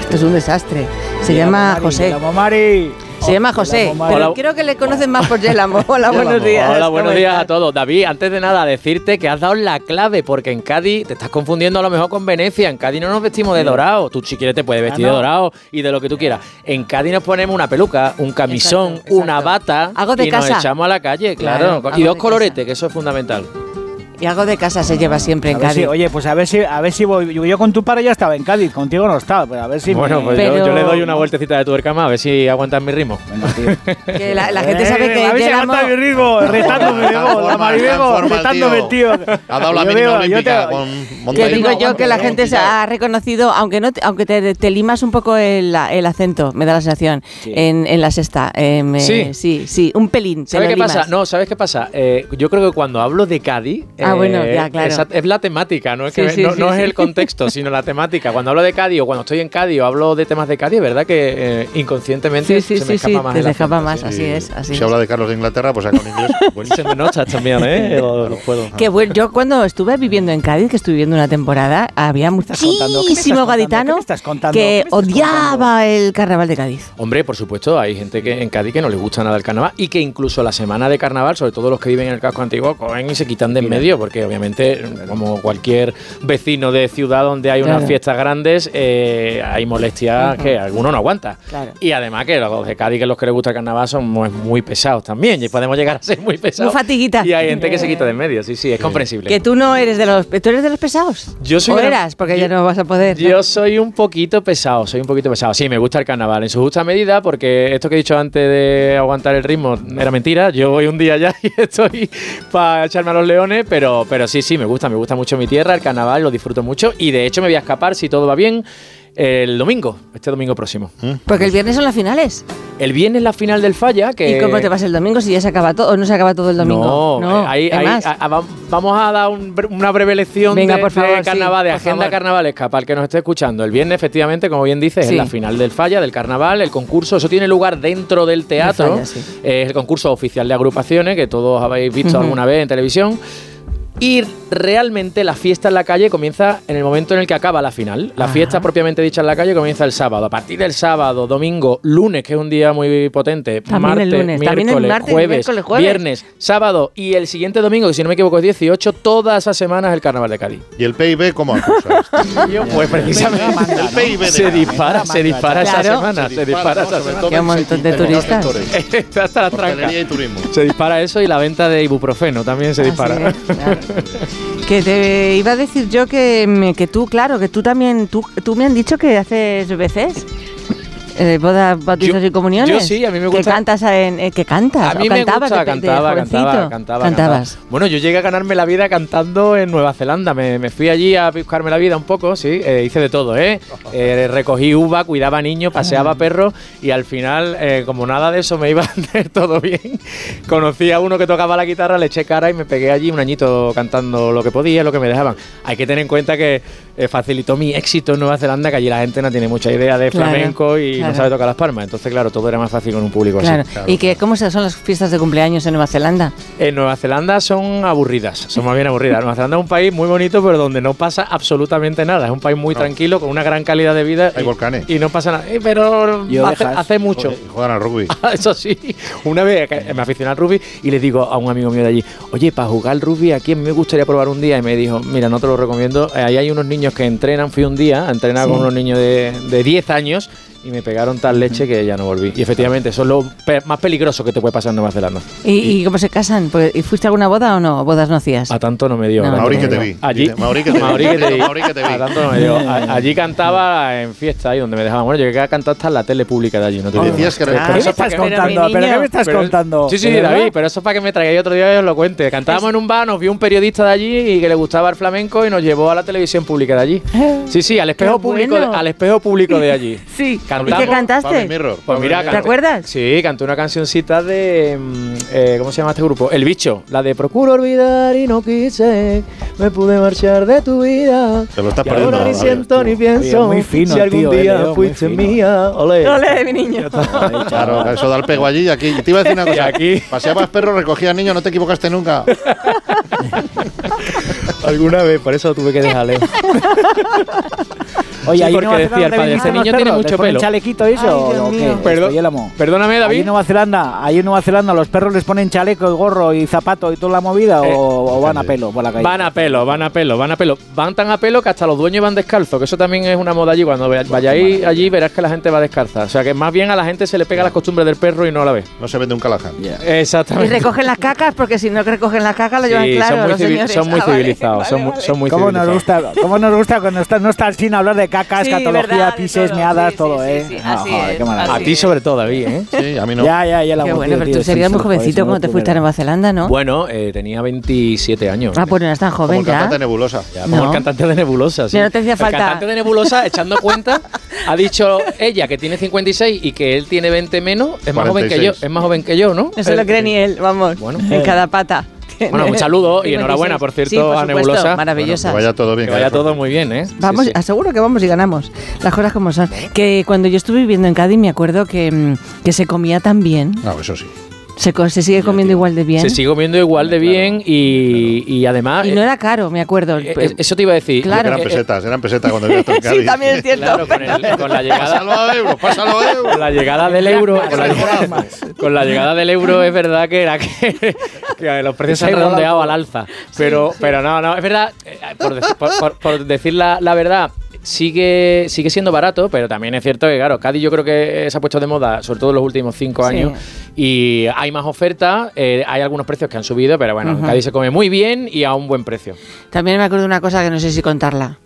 esto es un desastre. Se llama José. Mari. Se llama José, pero Hola. creo que le conocen más por Yelamo. Hola, buenos días. Hola, ¿cómo buenos días a todos. David, antes de nada, decirte que has dado la clave, porque en Cádiz te estás confundiendo a lo mejor con Venecia. En Cádiz no nos vestimos de dorado. Tú, si quieres, te puedes vestir Ah, de no. dorado y de lo que tú quieras. En Cádiz nos ponemos una peluca, un camisón, Exacto, una bata Algo de y casa. nos echamos a la calle, Claro, y dos coloretes, que eso es fundamental. Y algo de casa se lleva siempre en Cádiz. oye, pues a ver si a ver si voy. Yo, con tu padre ya estaba en Cádiz, contigo no estaba, pero a ver si. Bueno, pues yo, le doy una vueltecita de tuerca más, a ver si aguantan mi ritmo. que la, gente sabe que. A ver si aguantan mi ritmo, retándome, la Maribego, retándome, tío. Ha dado la mínima olímpica con Que digo yo que la gente se ha reconocido, aunque no aunque te, limas un poco el, acento, me da la sensación, en, la sexta. Em, sí. sí, sí, un pelín. ¿Sabes qué pasa? No, ¿sabes qué pasa? Eh, yo creo que cuando hablo de Cádiz. Ah, bueno, ya, claro. Es, la temática, no, es, que, no, es el contexto, sino la temática. Cuando hablo de Cádiz o cuando estoy en Cádiz o hablo de temas de Cádiz, ¿verdad? Que eh, inconscientemente se me escapa más. Se escapa más, así es. Así si habla de Carlos de Inglaterra, pues acá en inglés. se me nota también, ¿eh? Lo, puedo. Bueno, yo cuando estuve viviendo en Cádiz, que estuve viviendo una temporada, había muchísimo gaditano que odiaba el carnaval de Cádiz. Hombre, por supuesto, hay gente que en Cádiz que no le gusta nada el carnaval y que incluso la semana de carnaval, sobre todo los que viven en el casco antiguo, cogen y se quitan de en medio, porque obviamente, como cualquier vecino de ciudad donde hay unas fiestas grandes, eh, hay molestias que alguno no aguanta. Y además que los de Cádiz, que los que les gusta el carnaval, son muy, pesados también, y podemos llegar a ser muy pesados. Muy fatiguita. Y hay gente que se quita de en medio, sí, sí, es comprensible. Que tú no eres de los, ¿tú eres de los pesados. Yo soy. ¿O eras? Porque ya no vas a poder. Yo soy un poquito pesado, soy un poquito pesado. Sí, me gusta el carnaval en su justa medida, porque esto que he dicho antes de aguantar el ritmo era mentira. Yo voy un día ya y estoy para echarme a los leones, pero, pero sí, sí, me gusta, me gusta mucho mi tierra, el carnaval, lo disfruto mucho y de hecho me voy a escapar si todo va bien el domingo, este domingo próximo. Mm. Porque el viernes son las finales. El viernes la final del Falla. Que... ¿Y cómo te vas el domingo si ya se acaba todo o no se acaba todo el domingo? No, ahí, vamos a dar una breve lección de, carnaval, de agenda carnaval para el que nos esté escuchando. El viernes, efectivamente, como bien dices, es la final del Falla, del carnaval, el concurso. Eso tiene lugar dentro del teatro. es el concurso oficial de agrupaciones que todos habéis visto alguna vez en televisión. Y realmente la fiesta en la calle comienza en el momento en el que acaba la final. La fiesta propiamente dicha en la calle comienza el sábado. A partir del sábado, domingo, lunes, que es un día muy potente, martes, Miércoles, jueves, viernes, sábado y el siguiente domingo, que si no me equivoco es 18, todas esas semanas el Carnaval de Cádiz. ¿Y el PIB cómo acusa? pues precisamente el PIB se dispara, se dispara esa semana, se dispara esa semana. Qué montón de turistas. Hasta la tranca. Se dispara eso y la venta de ibuprofeno también se dispara. Que te iba a decir yo que, que tú, claro, que tú también, tú, tú me han dicho que haces veces eh, bodas, bautizos y comuniones. Yo sí, a mí me gusta. Que cantas en, eh, que cantas. A mí me gusta, cantaba, cantaba, cantaba, Cantabas. Bueno, yo llegué a ganarme la vida cantando en Nueva Zelanda. Me, me fui allí a buscarme la vida un poco, sí. Eh, hice de todo, ¿eh? ¿eh? recogí uva, cuidaba niños, paseaba perros y al final, como nada de eso me iba a hacer todo bien, conocí a uno que tocaba la guitarra, le eché cara y me pegué allí un añito cantando lo que podía, lo que me dejaban. Hay que tener en cuenta que facilitó mi éxito en Nueva Zelanda, que allí la gente no tiene mucha idea de flamenco y no sabe tocar las palmas. Entonces, claro, todo era más fácil con un público así. ¿Y que, cómo son las fiestas de cumpleaños en Nueva Zelanda? En Nueva Zelanda son aburridas, son más bien aburridas. Nueva Zelanda es un país muy bonito, pero donde no pasa absolutamente nada. Es un país muy tranquilo, con una gran calidad de vida. Hay y, volcanes. Y no pasa nada. Eh, pero hace, mucho. juegan al rugby. Eso sí. Una vez me aficioné al rugby y le digo a un amigo mío de allí, oye, para jugar al rugby, ¿a quién me gustaría probar un día? Y me dijo, mira, no te lo recomiendo. Eh, ahí hay unos niños que entrenan, fui un día a entrenar con unos niños de, de 10 años y me pegaron tal leche que ya no volví. Y efectivamente, eso es lo más peligroso que te puede pasar en Nueva Zelanda. ¿Y, cómo se casan? Pues, ¿Y fuiste a alguna boda o no? ¿Bodas no hacías? A tanto no me dio. Mauri que te vi. Allí, Mauri que te vi. Mauri que te vi. A tanto no me dio. allí cantaba en fiesta, ahí donde me dejaban. Bueno, yo llegué a cantar hasta en la tele pública de allí. No te digo decías que ¿Qué me estás contando? ¿Pero qué me estás contando? Sí, sí, David, pero eso es para que me traigáis otro día y os lo cuente. Cantábamos en un bar, nos vio un periodista de allí y que le gustaba el flamenco y nos llevó a la televisión pública de allí. Sí, sí, al espejo público, al espejo público de allí. Sí. ¿Y qué cantaste? Pues mira, ¿te acuerdas? Sí, canté una cancioncita de. Mm, eh, ¿Cómo se llama este grupo? El Bicho. La de Procuro olvidar y no quise. Me pude marchar de tu vida. Te lo estás y perdiendo. Ahora ni siento ni pienso. muy fino, si algún día fuiste mía. Ole. Ole, mi niño. claro, eso da el pego allí y aquí. Te iba a decir una cosa. aquí. Paseabas perros, recogías niños, no te equivocaste nunca. Alguna vez, por eso tuve que dejarle. Oye, sí, porque decía el padre, este niño tiene mucho pelo. chalequito eso? Perdóname, David. Ahí en Nueva Zelanda, ahí en Nueva Zelanda los perros les ponen chaleco y gorro y zapato y toda la movida eh, o, van a pelo por la calle. Van a pelo, van a pelo, van a pelo. Van tan a pelo que hasta los dueños van descalzos, que eso también es una moda allí. Cuando vayáis allí verás que la gente va descalza. O sea que más bien a la gente se le pega las costumbres del perro y no la ve. No se vende un calaján. Exactamente. Y recogen las cacas porque si no recogen las cacas lo llevan claro. Son muy, señores. Son muy ah, civilizados. Son, muy ¿Cómo Nos gusta, ¿Cómo nos gusta cuando está, no estar sin hablar de cacas, catología, pises, meadas, todo, ¿eh? a ti sobre todo, David, ¿eh? Sí, a mí no. Ya, ya, ya la Qué bueno, pero tú serías muy jovencito cuando te fuiste a Nueva Zelanda, ¿no? Bueno, eh, tenía 27 años. Ah, pues no eras tan joven como ya. cantante de nebulosa. Como el cantante de nebulosa, sí. Ya no te hacía falta. El cantante de nebulosa, echando cuenta, ha dicho ella que tiene 56 y que él tiene 20 menos, es más joven que yo, es más joven que yo, ¿no? No se lo cree ni él, vamos, bueno, en cada pata. Bueno, un saludo y enhorabuena, por cierto, a Nebulosa. Maravillosa. que vaya todo bien. Que vaya todo muy bien, ¿eh? Vamos, aseguro que vamos y ganamos. Las cosas como son. Que cuando yo estuve viviendo en Cádiz me acuerdo que, mm, que se comía tan bien. No, eso sí. Se, sigue comiendo igual de bien. Se sigue comiendo igual de bien y, y además. Y no era caro, me acuerdo. Eh, eh, eso te iba a decir. Claro. Eran pesetas, eran pesetas cuando yo Sí, también es cierto. Claro, con, el, con la llegada. Pásalo a euro, pásalo a euro. Con la llegada del euro. Con la, llegada, con la llegada del euro es verdad que era que, que los precios se han redondeado al alza. Pero, pero no, no, es verdad, eh, por, decir, por, por decir la, la verdad, sigue, sigue siendo barato, pero también es cierto que, claro, Cádiz yo creo que se ha puesto de moda, sobre todo en los últimos cinco años, y hay más oferta, eh, hay algunos precios que han subido, pero bueno, Cádiz se come muy bien y a un buen precio. También me acuerdo de una cosa que no sé si contarla.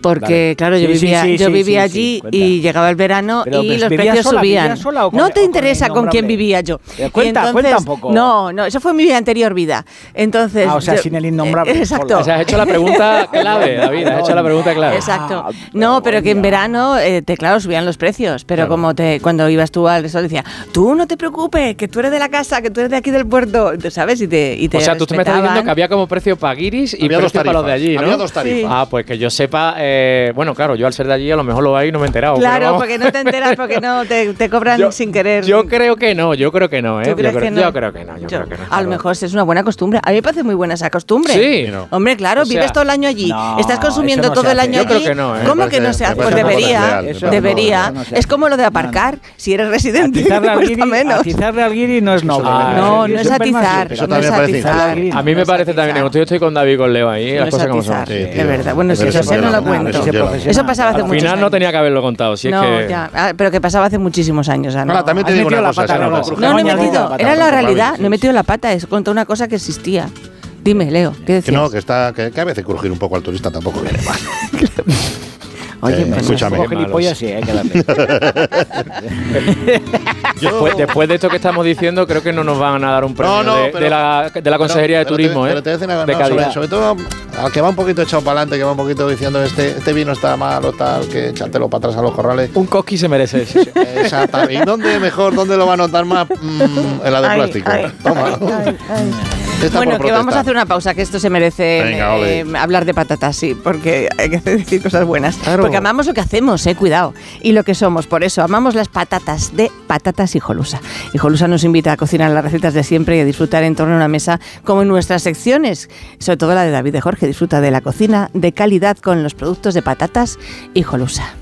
Porque, claro, yo vivía, yo vivía allí y llegaba el verano y los precios subían. no te interesa con, quién vivía yo. Cuenta, cuenta un poco. No, no, eso fue mi anterior vida. Entonces, ah, o sea, sin el innombrable. exacto. O sea, has hecho la pregunta clave, David, has hecho la pregunta clave. Exacto. Ah, no, pero que en verano, eh, te, claro, subían los precios. Pero como te cuando ibas tú al restaurante decía, tú no te preocupes, que tú eres de la casa, que tú eres de aquí del puerto, ¿sabes? Y te, y te o sea, tú te me estás diciendo que había como precio para guiris y precio para los de allí, ¿no? Había dos tarifas. Ah, pues que yo sepa eh, bueno, claro, yo al ser de allí a lo mejor lo hay y no me he enterado. Claro, porque no te enteras, porque no te, cobran sin querer. Yo creo que no, yo creo que no, ¿eh? yo, creo, que no? yo creo que no, yo, creo que no. A lo mejor es una buena costumbre. A mí me parece muy buena esa costumbre. Sí. Hombre, claro, vives todo el año allí, estás consumiendo todo el año allí. Creo que no, ¿eh? ¿Cómo que no se hace? Pues debería, debería. Es como lo de aparcar, si eres residente, atizarle menos. Atizarle al guiri no es noble. No, no es atizar. Eso también parece A mí me parece también, yo estoy con David con Leo ahí, las cosas como son. De verdad. Bueno, si eso no lo cuento. Eso pasaba hace muchos años no tenía que haberlo contado. Si no, es que... ya. Ah, pero que pasaba hace muchísimos años. no. también te digo una cosa. no, no, he metido. Era la realidad. No he metido la pata. Es contra una cosa que existía. Dime, Leo, ¿qué decías? Que no, que, está, que, que a veces crujir un poco al turista tampoco viene mal. Oye, pues escúchame. sí, hay que después, después, de esto que estamos diciendo, creo que no nos van a dar un premio no, no, de, de, la, de, la, Consejería de Turismo, ¿eh? Pero te una, de sobre, sobre, todo al que va un poquito echado para adelante, que va un poquito diciendo este, este vino está mal o tal, que echártelo para atrás a los corrales. Un coqui se merece. Exactamente. ¿Y dónde mejor, dónde lo va a notar más? Mm, en la de plástico. Ay, Toma. Ay, bueno, que vamos a hacer una pausa, que esto se merece eh, hablar de patatas, sí, porque hay que decir cosas buenas. Porque amamos lo que hacemos, eh, cuidado, y lo que somos. Por eso amamos las patatas de Patatas Hijolusa. Hijolusa nos invita a cocinar las recetas de siempre y a disfrutar en torno a una mesa, como en nuestras secciones, sobre todo la de David de Jorge. Disfruta de la cocina de calidad con los productos de patatas Hijolusa.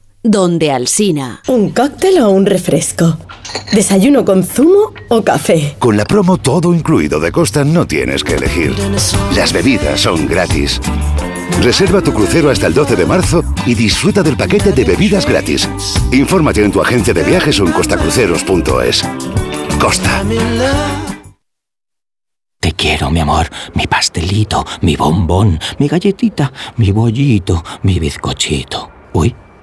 Donde Alsina. ¿Un cóctel o un refresco? ¿Desayuno con zumo o café? Con la promo todo incluido de Costa no tienes que elegir. Las bebidas son gratis. Reserva tu crucero hasta el 12 de marzo y disfruta del paquete de bebidas gratis. Infórmate en tu agencia de viajes o en costacruceros.es. Costa. Te quiero, mi amor, mi pastelito, mi bombón, mi galletita, mi bollito, mi bizcochito. Uy.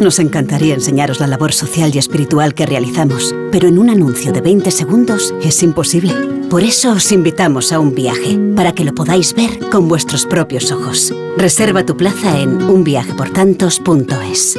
Nos encantaría enseñaros la labor social y espiritual que realizamos, pero en un anuncio de 20 segundos es imposible. Por eso os invitamos a un viaje, para que lo podáis ver con vuestros propios ojos. Reserva tu plaza en unviajeportantos.es.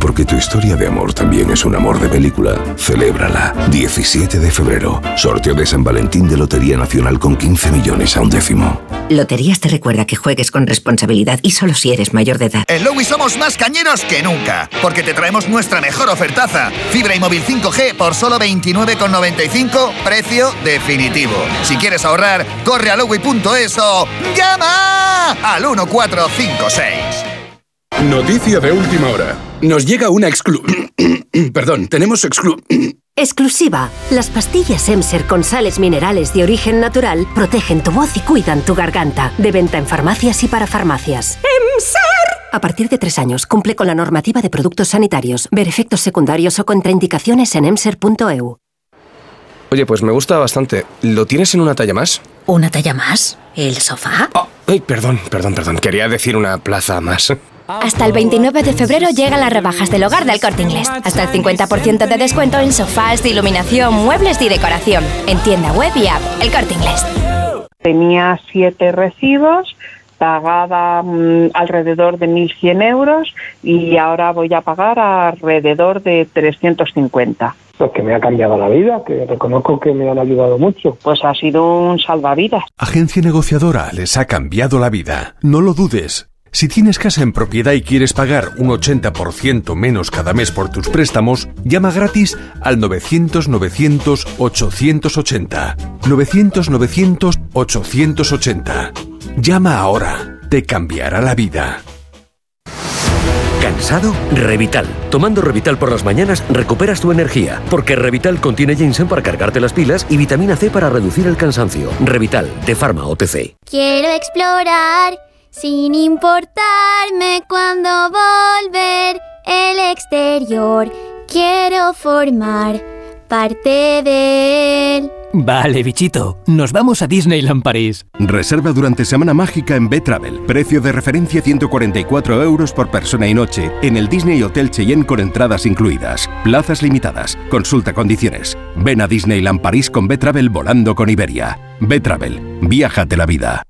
Porque tu historia de amor también es un amor de película. Celébrala. 17 de febrero. Sorteo de San Valentín de Lotería Nacional con 15 millones a un décimo. Loterías te recuerda que juegues con responsabilidad y solo si eres mayor de edad. En Lowy somos más cañeros que nunca. Porque te traemos nuestra mejor ofertaza. Fibra y móvil 5G por solo 29,95. Precio definitivo. Si quieres ahorrar, corre a lowy.es o llama al 1456. Noticia de última hora. Nos llega una exclu... Perdón, tenemos exclu... Exclusiva. Las pastillas Emser con sales minerales de origen natural protegen tu voz y cuidan tu garganta. De venta en farmacias y para farmacias. ¡Emser! A partir de tres años, cumple con la normativa de productos sanitarios. Ver efectos secundarios o contraindicaciones en emser.eu. Oye, pues me gusta bastante. ¿Lo tienes en una talla más? ¿Una talla más? ¿El sofá? Oh, ay, perdón, perdón, perdón. Quería decir una plaza más. Hasta el 29 de febrero llegan las rebajas del hogar del corte inglés. Hasta el 50% de descuento en sofás, iluminación, muebles y decoración. En tienda web y app, el corte inglés. Tenía siete recibos, pagaba mm, alrededor de 1.100 euros y ahora voy a pagar alrededor de 350 pues que me ha cambiado la vida, que reconozco que me han ayudado mucho. Pues ha sido un salvavidas. Agencia negociadora les ha cambiado la vida. No lo dudes. Si tienes casa en propiedad y quieres pagar un 80% menos cada mes por tus préstamos, llama gratis al 900-900-880. 900-900-880. Llama ahora, te cambiará la vida. ¿Cansado? Revital. Tomando Revital por las mañanas recuperas tu energía, porque Revital contiene ginseng para cargarte las pilas y vitamina C para reducir el cansancio. Revital, de Pharma OTC. Quiero explorar sin importarme cuando volver el exterior. Quiero formar parte de él. Vale, bichito, nos vamos a Disneyland París. Reserva durante Semana Mágica en B-Travel. Precio de referencia 144 euros por persona y noche en el Disney Hotel Cheyenne con entradas incluidas. Plazas limitadas. Consulta condiciones. Ven a Disneyland París con B-Travel volando con Iberia. B-Travel. Viájate la vida.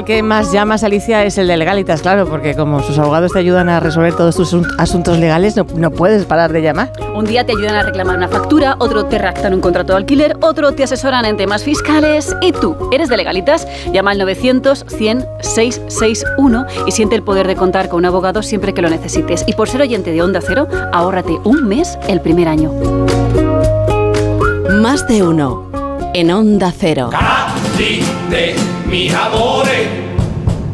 Al que más llamas, Alicia, es el de legalitas, claro, porque como sus abogados te ayudan a resolver todos tus asuntos legales, no, puedes parar de llamar. Un día te ayudan a reclamar una factura, otro te redactan un contrato de alquiler, otro te asesoran en temas fiscales y tú, ¿eres de legalitas? Llama al 900 100 661 y siente el poder de contar con un abogado siempre que lo necesites. Y por ser oyente de Onda Cero, ahórrate un mes el primer año. Más de uno en Onda Cero de mis amores,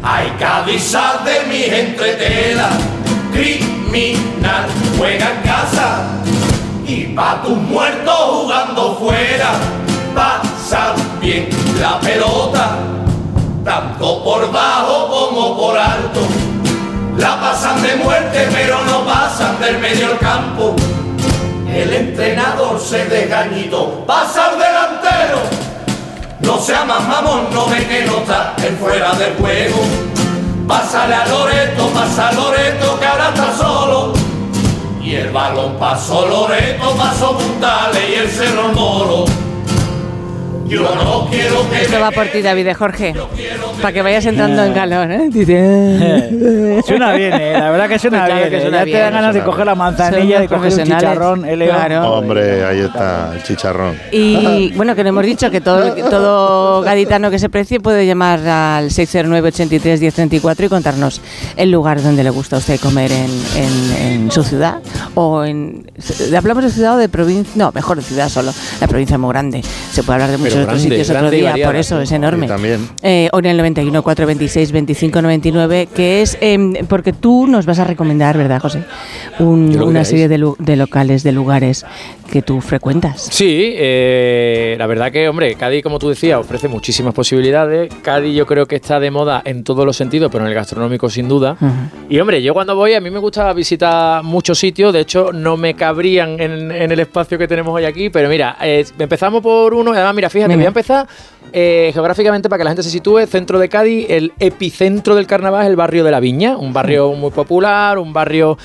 Hay cabeza de mi entretela, criminal, juega en casa. Y pa' tus muertos jugando fuera, pasa bien la pelota, tanto por bajo como por alto. La pasan de muerte pero no pasan del medio campo. El entrenador se desgañito, pasa delantero no sea más mamón, no ve que no está en fuera de juego. Pásale a Loreto, pasa a Loreto, que ahora está solo. Y el balón pasó Loreto, pasó Puntales y el Cerro Moro. Yo no quiero que. Esto va por ti, David de Jorge. Para que vayas entrando en calor, ¿eh? suena bien, ¿eh? La verdad que suena bien. Que suena ya te dan ganas de coger la manzanilla, de coger un chicharrón, claro. Hombre, ahí está el chicharrón. Y bueno, que le hemos dicho que todo, todo gaditano que se precie puede llamar al 609 83 1034 y contarnos el lugar donde le gusta a usted comer en, en, su ciudad. O en. ¿Hablamos de ciudad o de provincia? No, mejor de ciudad solo. La provincia es muy grande. Se puede hablar de mucho otros sitios otro día, por eso es enorme. también. Eh, o en el 91 426 25 99, que es em, porque tú nos vas a recomendar, ¿verdad, José? una serie de, de, locales, de lugares que tú frecuentas. Sí, eh, la verdad que, hombre, Cádiz, como tú decías, ofrece muchísimas posibilidades. Cádiz yo creo que está de moda en todos los sentidos, pero en el gastronómico sin duda. Y, hombre, yo cuando voy, a mí me gusta visitar muchos sitios. De hecho, no me cabrían en, el espacio que tenemos hoy aquí. Pero mira, eh, empezamos por uno. Además, mira, fíjate, voy a empezar eh, geográficamente para que la gente se sitúe. Centro de Cádiz, el epicentro del carnaval es el barrio de la Viña. Un barrio muy popular, un barrio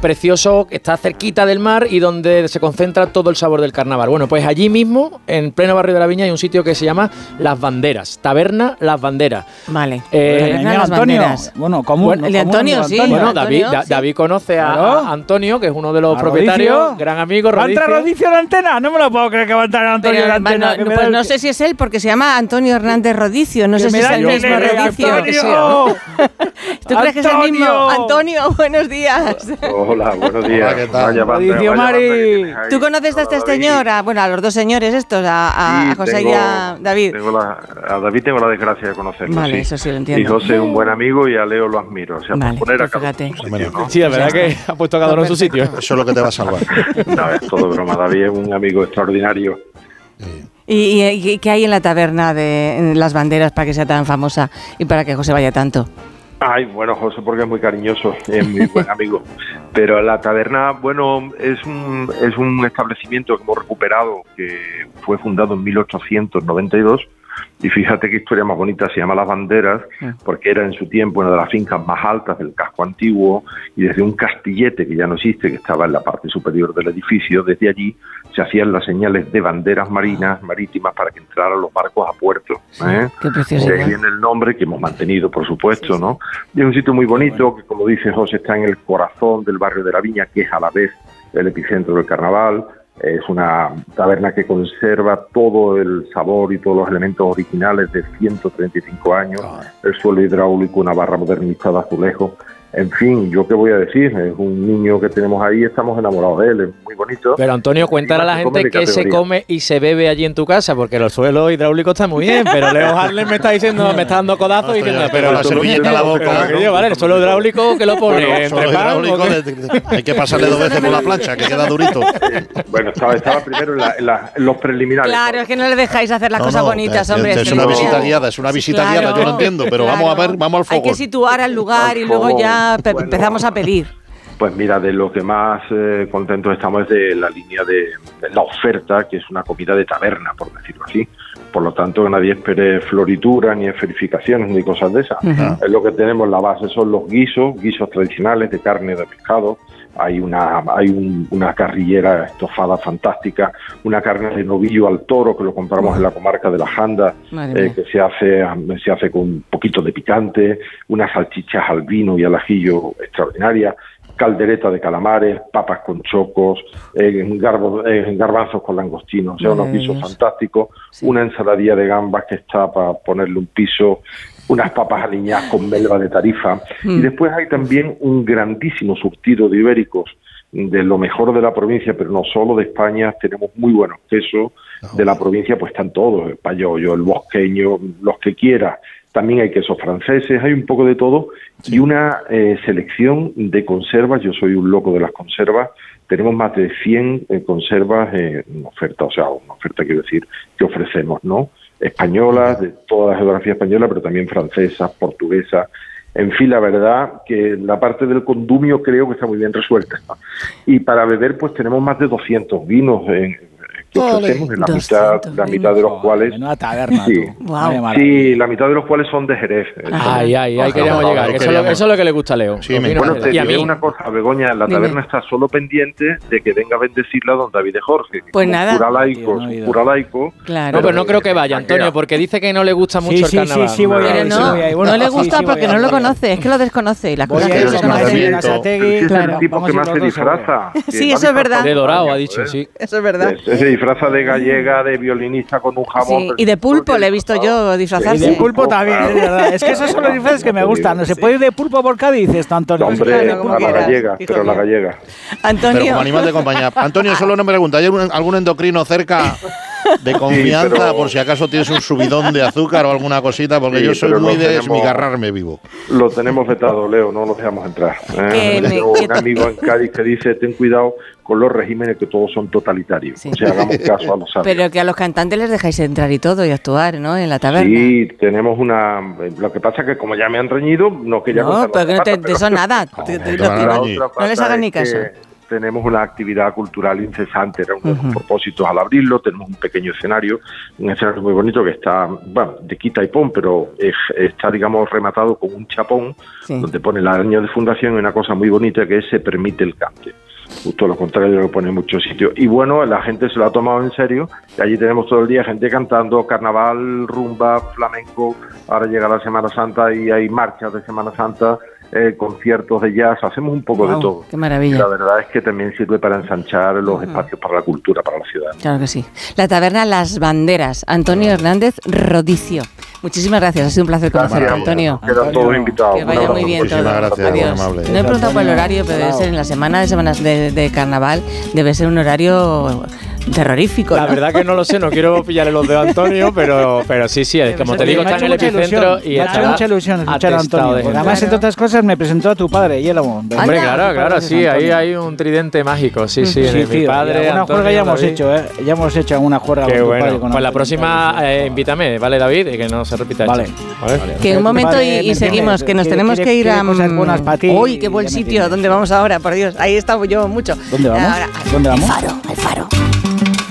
precioso, que está cerquita del mar y donde se concentra entra todo el sabor del carnaval. Bueno, pues allí mismo, en pleno barrio de la Viña, hay un sitio que se llama Las Banderas, Taberna Las Banderas. Vale. Eh, Las Antonio, bueno, ¿cómo? el de Antonio, sí. Bueno, David, David conoce a, Antonio, que es uno de los propietarios, gran amigo. ¿Va a entrar Rodicio en la antena? No me lo puedo creer que va a entrar Antonio en la antena. No, pues no sé si es él, porque se llama Antonio Hernández Rodicio. No sé si es el mismo Rodicio. ¿Tú crees que es el mismo? Antonio, buenos días. Hola, buenos días. ¿qué tal? Rodicio Mari. ¿Tú conoces a esta señora? Bueno, a los dos señores estos, a, José y a David. a David tengo la desgracia de conocerlo. Vale, eso sí lo entiendo. Y José es un buen amigo y a Leo lo admiro. O sea, vale, poner a cada Sí, la verdad que ha puesto cada uno en su sitio. Eso es lo que te va a salvar. no, es todo broma. David es un amigo extraordinario. ¿Y, y qué hay en la taberna de las banderas para que sea tan famosa y para que José vaya tanto? Ay, bueno, José, porque es muy cariñoso, es muy buen amigo. Pero la taberna, bueno, es un, es un establecimiento que hemos recuperado, que fue fundado en 1892 y fíjate qué historia más bonita, se llama Las Banderas, porque era en su tiempo una de las fincas más altas del casco antiguo y desde un castillete que ya no existe, que estaba en la parte superior del edificio, desde allí se hacían las señales de banderas marinas, marítimas, para que entraran los barcos a puerto. ¿eh? Qué viene el nombre que hemos mantenido, por supuesto, ¿no? Y es un sitio muy bonito que, como dice José, está en el corazón del barrio de la Viña, que es a la vez el epicentro del carnaval es una taberna que conserva todo el sabor y todos los elementos originales de 135 años, el suelo hidráulico, una barra modernizada azulejo, en fin, yo qué voy a decir, es un niño que tenemos ahí, estamos enamorados de él, es muy bonito. Pero Antonio, cuéntale a la gente qué se come y se bebe allí en tu casa, porque el suelo hidráulico está muy bien, pero Leo Harlem me está diciendo, me está dando codazos y diciendo, pero la servilleta en la boca. vale, el suelo hidráulico que lo pone entre hay que pasarle dos veces por la plancha, que queda durito. Bueno, estaba, estaba primero en, los preliminares. Claro, es que no le dejáis hacer las cosas bonitas, hombre. Es, una visita guiada, es una visita guiada, yo lo entiendo, pero vamos a ver, vamos al foco. Hay que situar al lugar y luego ya empezamos a pedir. Pues mira, de lo que más eh, contentos estamos es de la línea de, la oferta, que es una comida de taberna, por decirlo así. Por lo tanto, que nadie espere floritura, ni esferificaciones, ni cosas de esas. Es lo que tenemos, la base son los guisos, guisos tradicionales de carne, de pescado. Hay una, hay una carrillera estofada fantástica, una carne de novillo al toro que lo compramos en la comarca de la Janda, eh, que se hace, se hace con un poquito de picante, unas salchichas al vino y al ajillo extraordinarias caldereta de calamares, papas con chocos, eh, garbanzos con langostinos, o sea, unos pisos fantásticos, una ensaladilla de gambas que está para ponerle un piso, unas papas aliñadas con melva de tarifa, y mm. después hay también un grandísimo surtido de ibéricos de lo mejor de la provincia, pero no solo de España, tenemos muy buenos quesos de la provincia, pues están todos, el payollo, el bosqueño, los que quieras. También hay quesos franceses, hay un poco de todo y una eh, selección de conservas. Yo soy un loco de las conservas. Tenemos más de 100 eh, conservas en oferta, o sea, una oferta quiero decir que ofrecemos, ¿no? Españolas, de toda la geografía española, pero también francesas, portuguesas, en fin, la verdad que la parte del condumio creo que está muy bien resuelta. Y para beber, pues tenemos más de 200 vinos en, que ofrecemos, en la mitad, la mitad de los cuales. taberna, sí, sí, la mitad de los cuales son de Jerez. Ay, ay, ahí queríamos llegar. Eso, es lo que le gusta a Leo. Sí, bueno, te diré una cosa, Begoña, la taberna está solo pendiente de que venga a bendecirla don David de Jorge. Pues nada. Pura laico, pura laico. Claro. No, pero no creo que vaya, Antonio, porque dice que no le gusta mucho el carnaval. Sí, sí, voy a ir, no, no le gusta porque no lo conoce, es que lo desconoce. Y las cosas que. Es el tipo que más se disfraza. Sí, eso es verdad. De dorado, ha dicho, sí. Eso es verdad. Disfraza de gallego de violinista con un jamón. y de pulpo le he visto yo disfrazarse. Y de pulpo también, es verdad. Es que esos son los disfraces que me gustan. ¿No se puede ir de pulpo por Cádiz, esto, Antonio? Hombre, la gallega, pero la gallega. Antonio. Pero como animal de compañía. Antonio, solo no me pregunta, ¿hay algún endocrino cerca de confianza por si acaso tienes un subidón de azúcar o alguna cosita? Porque yo soy muy de esmigarrarme vivo. Lo tenemos vetado, Leo, no lo dejamos entrar. ¿eh? Tengo un amigo en Cádiz que dice, ten cuidado con los regímenes que todos son totalitarios. O sea, hagamos caso a los Pero que a los cantantes les dejáis entrar y todo y actuar, ¿no? En la taberna. Sí, tenemos una... Lo que pasa es que como ya me han reñido, no quería No, pero que no te, te nada. No, les hagan ni caso tenemos una actividad cultural incesante, era uno de los propósitos al abrirlo, tenemos un pequeño escenario, un escenario muy bonito que está, bueno, de quita y pon, pero está, digamos, rematado con un chapón, donde pone el año de fundación y una cosa muy bonita que es se permite el cante. Justo lo contrario lo pone en muchos sitios. Y bueno, la gente se lo ha tomado en serio, y allí tenemos todo el día gente cantando carnaval, rumba, flamenco, ahora llega la Semana Santa y hay marchas de Semana Santa, eh, conciertos de jazz, hacemos un poco de todo. Qué maravilla. La verdad es que también sirve para ensanchar los espacios para la cultura, para la ciudad. Claro que sí. La taberna Las Banderas, Antonio Hernández Rodicio. Muchísimas gracias, ha sido un placer conocerte, Antonio. Quedan todos invitados. Que vaya muy bien todo. Gracias, Adiós. No he preguntado por el horario, pero debe ser en la semana de semanas de, de carnaval, debe ser un horario terrorífico. La verdad que no lo sé, no quiero pillarle los dedos a Antonio, pero, pero sí, sí, como te digo, está en el epicentro y Me ha hecho mucha ilusión escuchar a Antonio. además, entre otras cosas, me presentó a tu padre, Yellow. Hombre, claro, claro, sí, ahí hay un tridente mágico, sí, sí, sí mi padre. Una juerga ya hemos hecho, ¿eh? Ya hemos hecho una juerga Qué con tu padre. Con pues la próxima, eh, invítame, ¿vale, David? Y que no se repita vale. esto. Vale. Que un momento y, seguimos, que nos tenemos que ir a. Uy, qué buen sitio, ¿dónde vamos ahora? Por Dios, ahí estaba yo mucho. ¿Dónde vamos? ¿Dónde vamos? Al faro, al faro.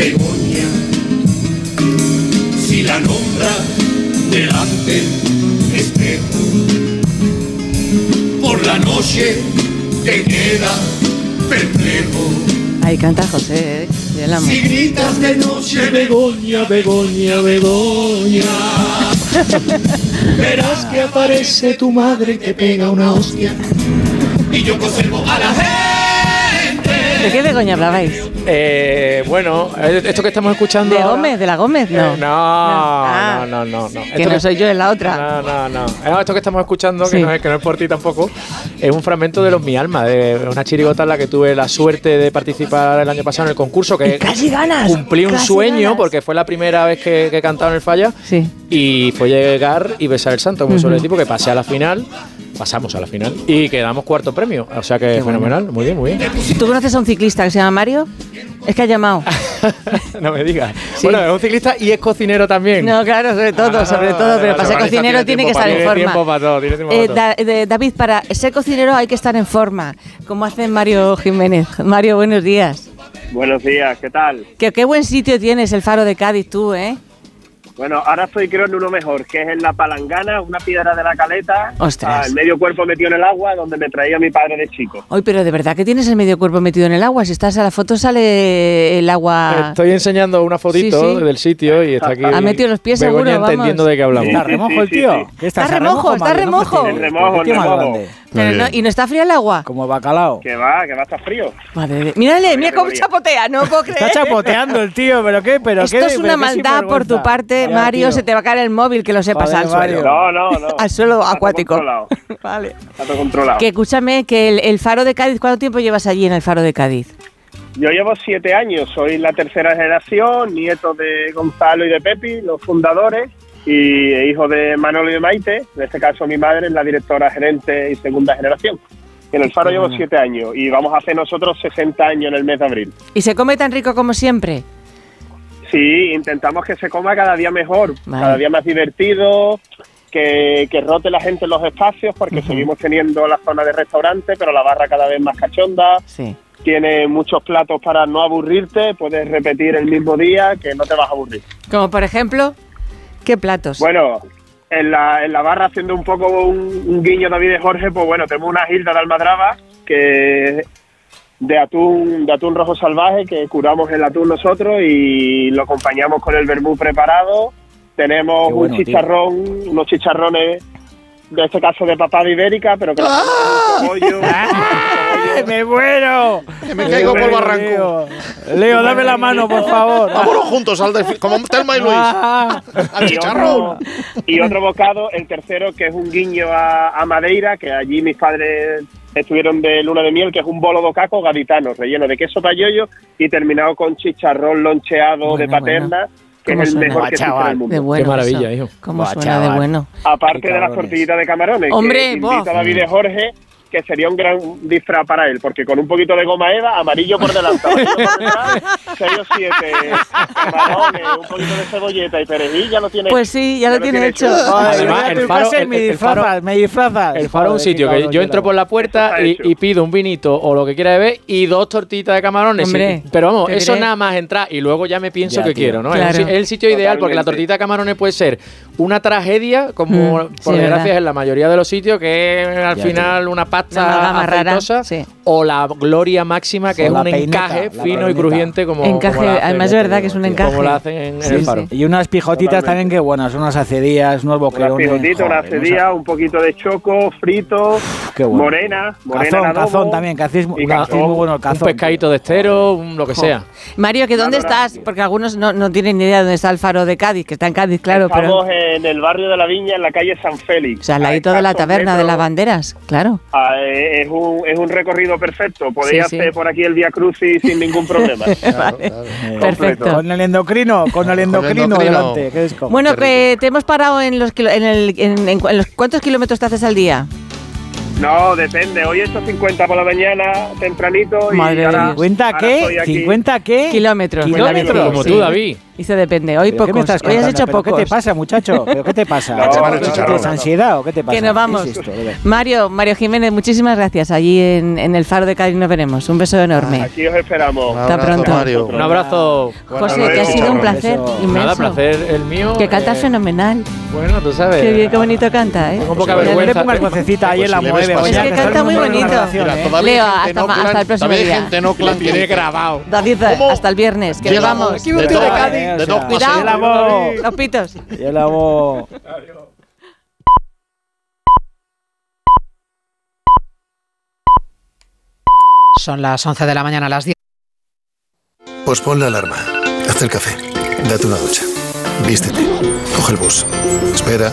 Begoña. Si la nombra delante espejo, por la noche te queda perplejo. Ahí canta José, ¿eh? Y el amo. Si gritas de noche, Begoña, Begoña, Begoña. Verás que aparece tu madre y te pega una hostia. Y yo conservo a la gente. ¿De qué Begoña hablabais? Eh, bueno, eh, esto que estamos escuchando. ¿De ahora- Gómez? ¿De la Gómez? No. Eh, no, Ah. no, no, no, no. Que no soy yo, es la otra. No, no, no. Eh, Esto que estamos escuchando, Sí. que, no es, que no es por ti tampoco, es un fragmento de Los Mi Alma, de una chirigota en la que tuve la suerte de participar el año pasado en el concurso. Que casi ganas, Cumplí un sueño ganas. porque fue la primera vez que, que he cantado en el Falla. Sí. Y fue llegar y besar el santo, como suele decir, porque pasé a la final. Pasamos a la final y quedamos cuarto premio. O sea que Qué bueno. fenomenal, muy bien, muy bien. ¿Tú conoces a un ciclista que se llama Mario? Es que ha llamado. no me digas. Bueno, es un ciclista y es cocinero también. No, claro, sobre todo, Ah, sobre todo. pero para ser cocinero tiene que estar en tiene forma. tiempo para todo, tiene tiempo Eh, para todo. Da- de- David, para ser cocinero hay que estar en forma, como hace Mario Jiménez. Mario, buenos días. Buenos días, ¿qué tal? Que, qué buen sitio tienes el Faro de Cádiz tú, ¿eh? Bueno, ahora estoy creo en uno mejor, que es en la palangana, una piedra de la caleta, Ostras. el medio cuerpo metido en el agua, donde me traía mi padre de chico. Hoy, pero de verdad que tienes el medio cuerpo metido en el agua. Si estás a la foto sale el agua. Estoy enseñando una fotito Sí, sí. del sitio y está aquí. Ha metido los pies Begoña seguro, vamos. entendiendo de qué hablamos. Está remojo el tío. ¿Qué Está remojo, está remojo. fastidies. Remojo, ¿Qué más remojo. Pero no- ¿Y no está fría el agua? Como bacalao. Que va, que va a estar frío. Madre de... Mírale, mira cómo chapotea, no puedo creer. Está chapoteando el tío, pero qué, pero Esto qué. es una maldad por tu parte, Mario. tío. Se te va a caer el móvil, que lo sepas Joder, al suelo. No, no, no. Al suelo Está todo acuático. controlado. Vale. Está todo controlado. Que escúchame, que el, el faro de Cádiz, ¿cuánto tiempo llevas allí en el faro de Cádiz? Yo llevo siete años, soy la tercera generación, nieto de Gonzalo y de Pepi, los fundadores, y hijo de Manolo y de Maite. En este caso, mi madre es la directora gerente y segunda generación. En el Faro llevo siete años y vamos a hacer nosotros 60 años en el mes de abril. ¿Y se come tan rico como siempre? Sí, intentamos que se coma cada día mejor, Vale. cada día más divertido, que, que rote la gente en los espacios, porque seguimos teniendo la zona de restaurante, pero la barra cada vez más cachonda. Sí. Tiene muchos platos para no aburrirte, puedes repetir el mismo día que no te vas a aburrir. Como por ejemplo, ¿qué platos? Bueno, en la, en la barra, haciendo un poco un, un guiño David y Jorge, pues bueno, tenemos una Hilda de Almadraba que de atún, de atún rojo salvaje, que curamos el atún nosotros y lo acompañamos con el vermú preparado. Tenemos bueno, un chicharrón, unos chicharrones, de este caso de papada ibérica, pero que con cebolla, ¡Ay, ¡Me muero! Que me caigo por barranco. Leo, Leo, dame la mano, por favor. Vámonos juntos al como Telma y Luis. Ah. Al y chicharrón. otro, y otro bocado, el tercero, que es un guiño a, a Madeira, que allí mis padres estuvieron de luna de miel, que es un bolo de caco gaditano, relleno de queso payoyo y terminado con chicharrón loncheado de Bueno, paterna, que es ¿Cómo el suena? mejor Buah, que existe en chaval. el mundo. De bueno. Qué maravilla, eso. hijo. ¿Cómo Buah, suena de chaval. bueno? Aparte de las tortillitas de camarones, Hombre, que invito bof. a David y Jorge, que sería un gran disfraz para él, porque con un poquito de goma eva, amarillo por delante, amarillo por detrás, seis o siete camarones, un poquito de cebolleta y perejil, ya lo tiene Pues sí, ya lo tiene hecho. Además, el faro- el- me disfrazas, me disfrazas. El faro es un sitio que yo entro por la puerta y, pido un vinito o lo que quiera beber y dos tortitas de camarones. Hombre, Y- pero vamos, eso diré. nada más entrar y luego ya me pienso Ya, que tío. quiero, ¿no? Es Claro. el sitio ideal porque la tortita de camarones puede ser una tragedia, como Mm, por sí, desgracia es en la mayoría de los sitios, que es al Ya, final una Una pasta aceitosa, sí. o la gloria máxima, que O es un peineta, encaje fino y crujiente como, Encaje, como la hacen, además es verdad que es un encaje. Como la hacen en, Sí, el faro. sí. Y unas pijotitas Totalmente. también que buenas, unas acedías, unos Una boquerones. pijotita, una joder, cedilla, un poquito de choco, frito, Qué bueno. morena, morena en Cazón, adobo. cazón también, que hacéis y una- cazón. hacéis muy bueno el Un cazón. pescadito de estero, un lo que sea. Mario, ¿que dónde estás? Porque algunos no, no tienen ni idea de dónde está el faro de Cádiz, que está en Cádiz, claro, Estamos pero... en el barrio de la Viña, en la calle San Félix. O sea, al ladito de la taberna de las banderas, claro. Ah, eh, es, un, es un recorrido perfecto. Podéis Sí, sí. hacer por aquí el Via Crucis sin ningún problema. Perfecto. Con el endocrino, con el endocrino, delante. como- Bueno, que te hemos parado en los, en el, en, en- en los ¿cuántos kilómetros te haces al día? No, depende. Hoy he hecho 50 por la mañana, tempranito. Madre y ahora, de Dios. ¿50 ahora estoy qué? aquí. ¿50 qué? Kilómetros. Kilómetros. Como sí. tú, David. Dice depende, hoy ¿Pero qué me pocos. estás Hoy has hecho ¿Pero pocos. ¿Qué te pasa, muchacho? ¿Pero qué te pasa? No, ¿Qué no, no, ¿Tienes ansiedad o qué te pasa? Que nos vamos. ¿Qué es esto? Mario, Mario Jiménez, muchísimas gracias. Allí en, en el Faro de Cádiz nos veremos. Un beso enorme. Aquí os esperamos. Hasta pronto. Mario. Un abrazo. José, que ha sido un placer Eso. inmenso. Nada, placer el mío. Que cantas eh, fenomenal. Bueno, tú sabes. Qué bonito canta, ¿eh? Tengo poca Pues no le vergüenza. pongas vocecita ahí Pues en la mueve. Pasar. Es que canta muy bonito. ¿eh? Leo, hasta el próximo día. gente no clan Tiene grabado. David, ¿Cómo? hasta el viernes, que nos vamos. De Cádiz. de dos. Cuidado. Los pitos. Yo la voz. Son las 11 de la mañana, las 10. Pues pon la alarma. Haz el café. Date una ducha. Vístete. Coge el bus. Espera.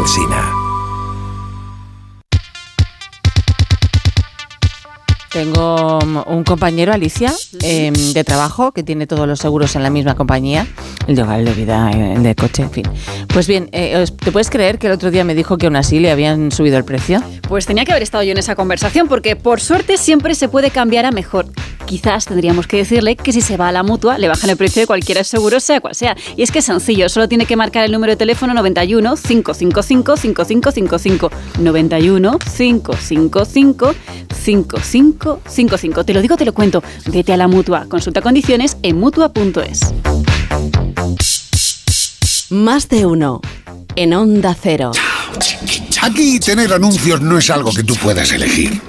Alsina. Tengo un compañero, Alicia, em, de trabajo, que tiene todos los seguros en la misma compañía, el de hogar, el de vida, el de coche, en fin. Pues bien, eh, ¿te puedes creer que el otro día me dijo que aún así le habían subido el precio? Pues tenía que haber estado yo en esa conversación, porque por suerte siempre se puede cambiar a mejor. Quizás tendríamos que decirle que si se va a la mutua, le bajan el precio de cualquier seguro, sea cual sea. Y es que es sencillo, solo tiene que marcar el número de teléfono 91 555 5555. 91 555 5555. Te lo digo, te lo cuento. Vete a la mutua. Consulta condiciones en mutua.es. Más de uno. En Onda Cero. Aquí tener anuncios no es algo que tú puedas elegir.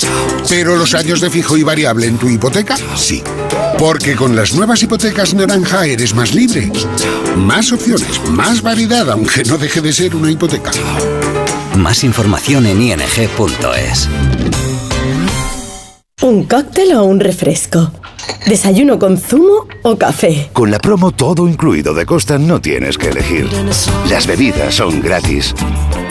Pero los años de fijo y variable en tu hipoteca, sí. Porque con las nuevas hipotecas naranja eres más libre. Más opciones, más variedad, aunque no deje de ser una hipoteca. Más información en ing.es. ¿Un cóctel o un refresco? ¿Desayuno con zumo o café? Con la promo todo incluido de Costa no tienes que elegir. Las bebidas son gratis.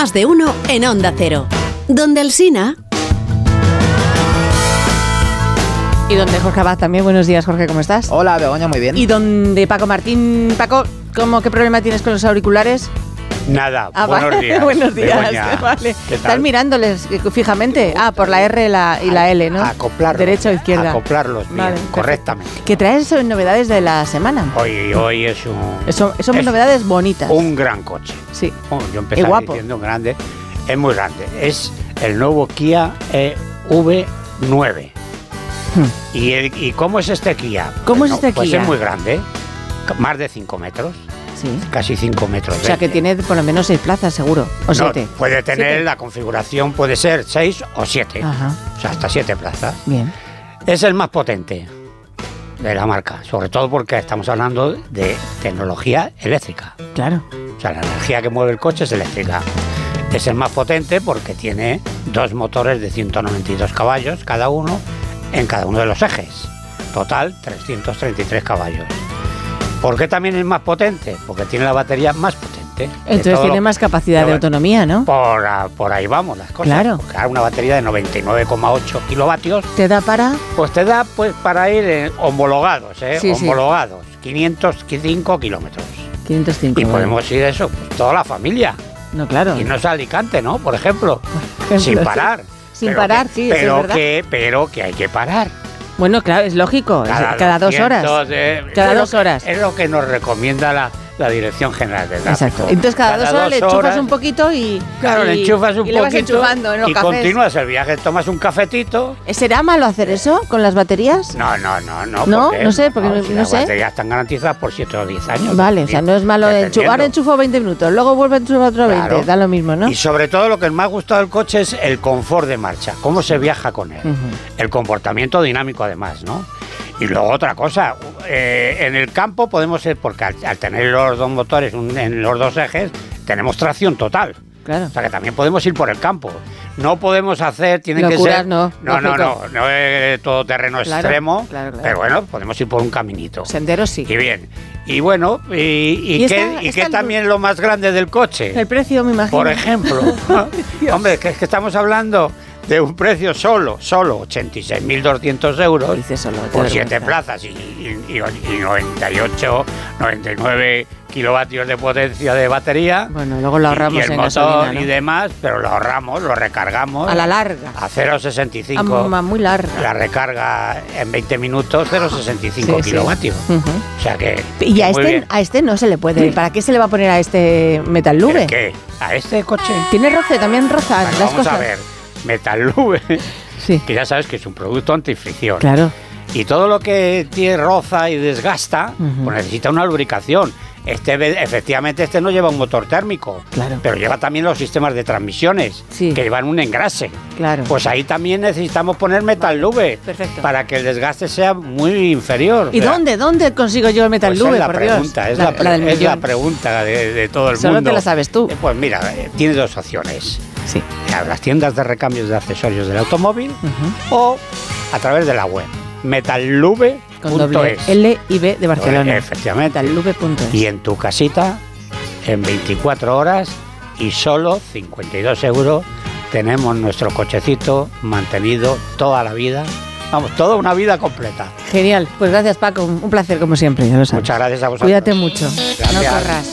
Más de uno en Onda Cero. Donde el Sina. Y donde Jorge Abad también. Buenos días, Jorge, ¿cómo estás? Hola, Begoña, muy bien. Y donde Paco Martín. Paco, ¿cómo, ¿qué problema tienes con los auriculares? Nada, Ah, buenos vale, días. buenos días. Begoña. Vale. ¿Qué Estás tal? mirándoles fijamente. Ah, por la R la- y la L, ¿no? Acoplarlos. Derecha o izquierda. Acoplarlos bien, Vale, correctamente. ¿Qué traes novedades de la semana? Hoy, hoy es un... Son, son es novedades bonitas. Un gran coche. Sí. Oh, yo empecé diciendo grande. Es muy grande. Es el nuevo Kia E EV9. ¿Y, el- ¿Y cómo es este Kia? ¿Cómo es este pues Kia? es muy grande. Más de 5 metros. Sí. Casi 5 metros. O sea, que tiene por lo menos seis plazas, seguro. O No, siete. puede tener Siete. la configuración, puede ser 6 o 7. Ajá. O sea, hasta 7 plazas. Bien. Es el más potente de la marca, sobre todo porque estamos hablando de tecnología eléctrica. Claro. O sea, la energía que mueve el coche es eléctrica. Es el más potente porque tiene dos motores de 192 caballos cada uno en cada uno de los ejes. Total, 333 caballos. ¿Por qué también es más potente? Porque tiene la batería más potente. Entonces tiene lo- más capacidad de autonomía, ¿no? Por, a- por ahí vamos las cosas. Claro. Porque una batería de 99,8 kilovatios ¿Te da para? pues te da pues para ir eh, homologados, ¿eh? Sí, sí. homologados, 505 kilómetros. 505. Y podemos ir eso, pues toda la familia. No, claro. Irnos a Alicante, ¿no? Por ejemplo, ejemplo, sin sí. parar. Sin Pero parar, que- sí, es pero verdad. que, pero que hay que parar. Bueno, claro, es lógico. Cada, dos 200, horas. eh, Cada lo dos horas. Es lo que nos recomienda la, la Dirección General del Tráfico. Exacto. Entonces cada, dos horas le enchufas un poquito y. Claro, le enchufas un y le vas poquito enchufando en los y cafés. continúas el viaje, tomas un cafetito. ¿Será malo hacer eso con las baterías? No, no, no, no. No, no sé, porque no- si no las sé. baterías están garantizadas por 7 o 10 años. Vale, o sea, no es malo enchufar. Ahora enchufo 20 minutos, luego vuelve a enchufar otro 20. Claro. Da lo mismo, ¿no? Y sobre todo lo que me ha gustado del coche es el confort de marcha, cómo se viaja con él, el comportamiento dinámico además, ¿no? Y luego otra cosa, eh, en el campo podemos ser, porque al, al tener los dos motores un- en los dos ejes, tenemos tracción total. Claro. O sea que también podemos ir por el campo. No podemos hacer, tienen que ser. no, no, no, no, no es todo terreno Claro, extremo. claro. Pero bueno, podemos ir por un caminito. Senderos sí. Y bien. Y bueno, y, y, Y qué, esta- y esta qué también lo más grande del coche. El precio, me imagino. Por ejemplo, hombre, que es que estamos hablando de un precio solo, solo 86.200 euros por te 7 vergüenza. plazas y, y- y- y 98, 99 kilovatios de potencia de batería. Bueno, luego lo ahorramos y el en motor gasolina, ¿no? y demás, pero lo ahorramos, lo recargamos. A la larga. A 0,65. Ah, muy larga. La recarga en 20 minutos, 0,65 Sí, sí. kilovatios. Ujú. O sea que. Y a este, bien. a este no se le puede. ¿Para qué se le va a poner a este Metal Lube? ¿El qué? ¿A este coche? Tiene roce, también roza Bueno, las vamos cosas. a ver, Metal Lube que ya sabes que es un producto antifricción. Claro. Y todo lo que tiene roza y desgasta, pues necesita una lubricación. Este efectivamente este no lleva un motor térmico, claro. pero lleva también los sistemas de transmisiones que llevan un engrase. Claro. Pues ahí también necesitamos poner metal lube para que el desgaste sea muy inferior. ¿Y dónde dónde consigo yo el metal pues lube? Es la pregunta, es la, pregunta de, todo el Solo mundo. te la sabes tú. Eh, pues mira, eh, tiene dos opciones. Sí. Las tiendas de recambios de accesorios del automóvil o a través de la web metallube.es. L y B de Barcelona. Efectivamente. Metallube.es. Y en tu casita, en 24 horas y solo 52 euros, tenemos nuestro cochecito mantenido toda la vida. Vamos, toda una vida completa. Genial. Pues gracias, Paco. Un placer, como siempre. Ya lo sabes. Muchas gracias a vosotros. Cuídate mucho. Gracias. No corras.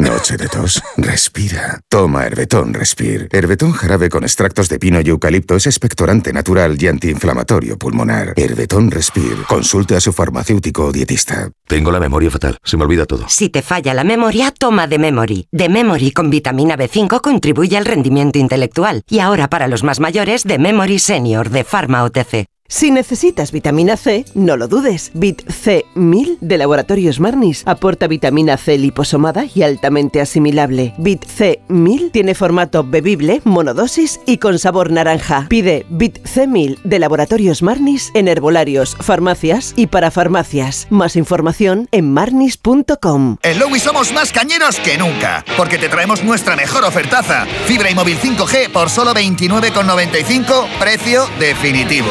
Noche de tos. Respira. Toma Herbetón Respir. Herbetón jarabe con extractos de pino y eucalipto es expectorante natural y antiinflamatorio pulmonar. Herbetón Respir. Consulte a su farmacéutico o dietista. Tengo la memoria fatal. Se me olvida todo. Si te falla la memoria, toma de Memory. De Memory con vitamina B5 contribuye al rendimiento intelectual. Y ahora para los más mayores, de Memory Senior de Pharma OTC. Si necesitas vitamina C, no lo dudes. Vit C1000 de Laboratorios Marnis aporta vitamina C liposomada y altamente asimilable. Vit C1000 tiene formato bebible, monodosis y con sabor naranja. Pide Vit C1000 de Laboratorios Marnis en herbolarios, farmacias y para farmacias. Más información en marnis.com. En Lowy somos más cañeros que nunca, porque te traemos nuestra mejor ofertaza. Fibra y móvil 5G por solo 29,95, precio definitivo.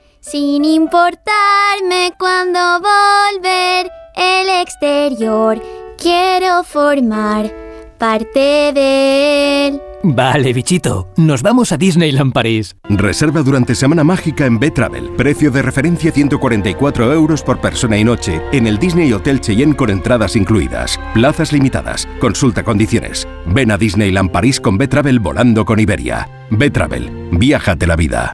sin importarme cuando volver el exterior. Quiero formar parte de él. Vale, bichito, nos vamos a Disneyland París. Reserva durante Semana Mágica en B-Travel. Precio de referencia 144 euros por persona y noche en el Disney Hotel Cheyenne con entradas incluidas. Plazas limitadas. Consulta condiciones. Ven a Disneyland París con B-Travel volando con Iberia. B-Travel. Viájate la vida.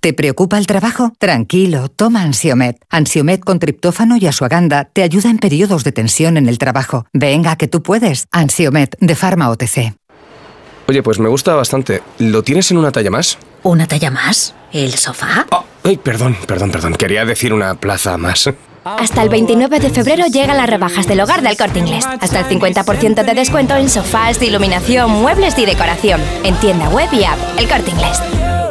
¿Te preocupa el trabajo? Tranquilo, toma Ansiomet. Ansiomet con triptófano y asuaganda te ayuda en periodos de tensión en el trabajo. Venga, que tú puedes. Ansiomet de Pharma OTC. Oye, pues me gusta bastante. ¿Lo tienes en una talla más? ¿Una talla más? ¿El sofá? ay, perdón, perdón, perdón. Quería decir una plaza más. Hasta el 29 de febrero llegan las rebajas del hogar del corte inglés. Hasta el 50% de descuento en sofás, iluminación, muebles y decoración. En tienda web y app, el corte inglés.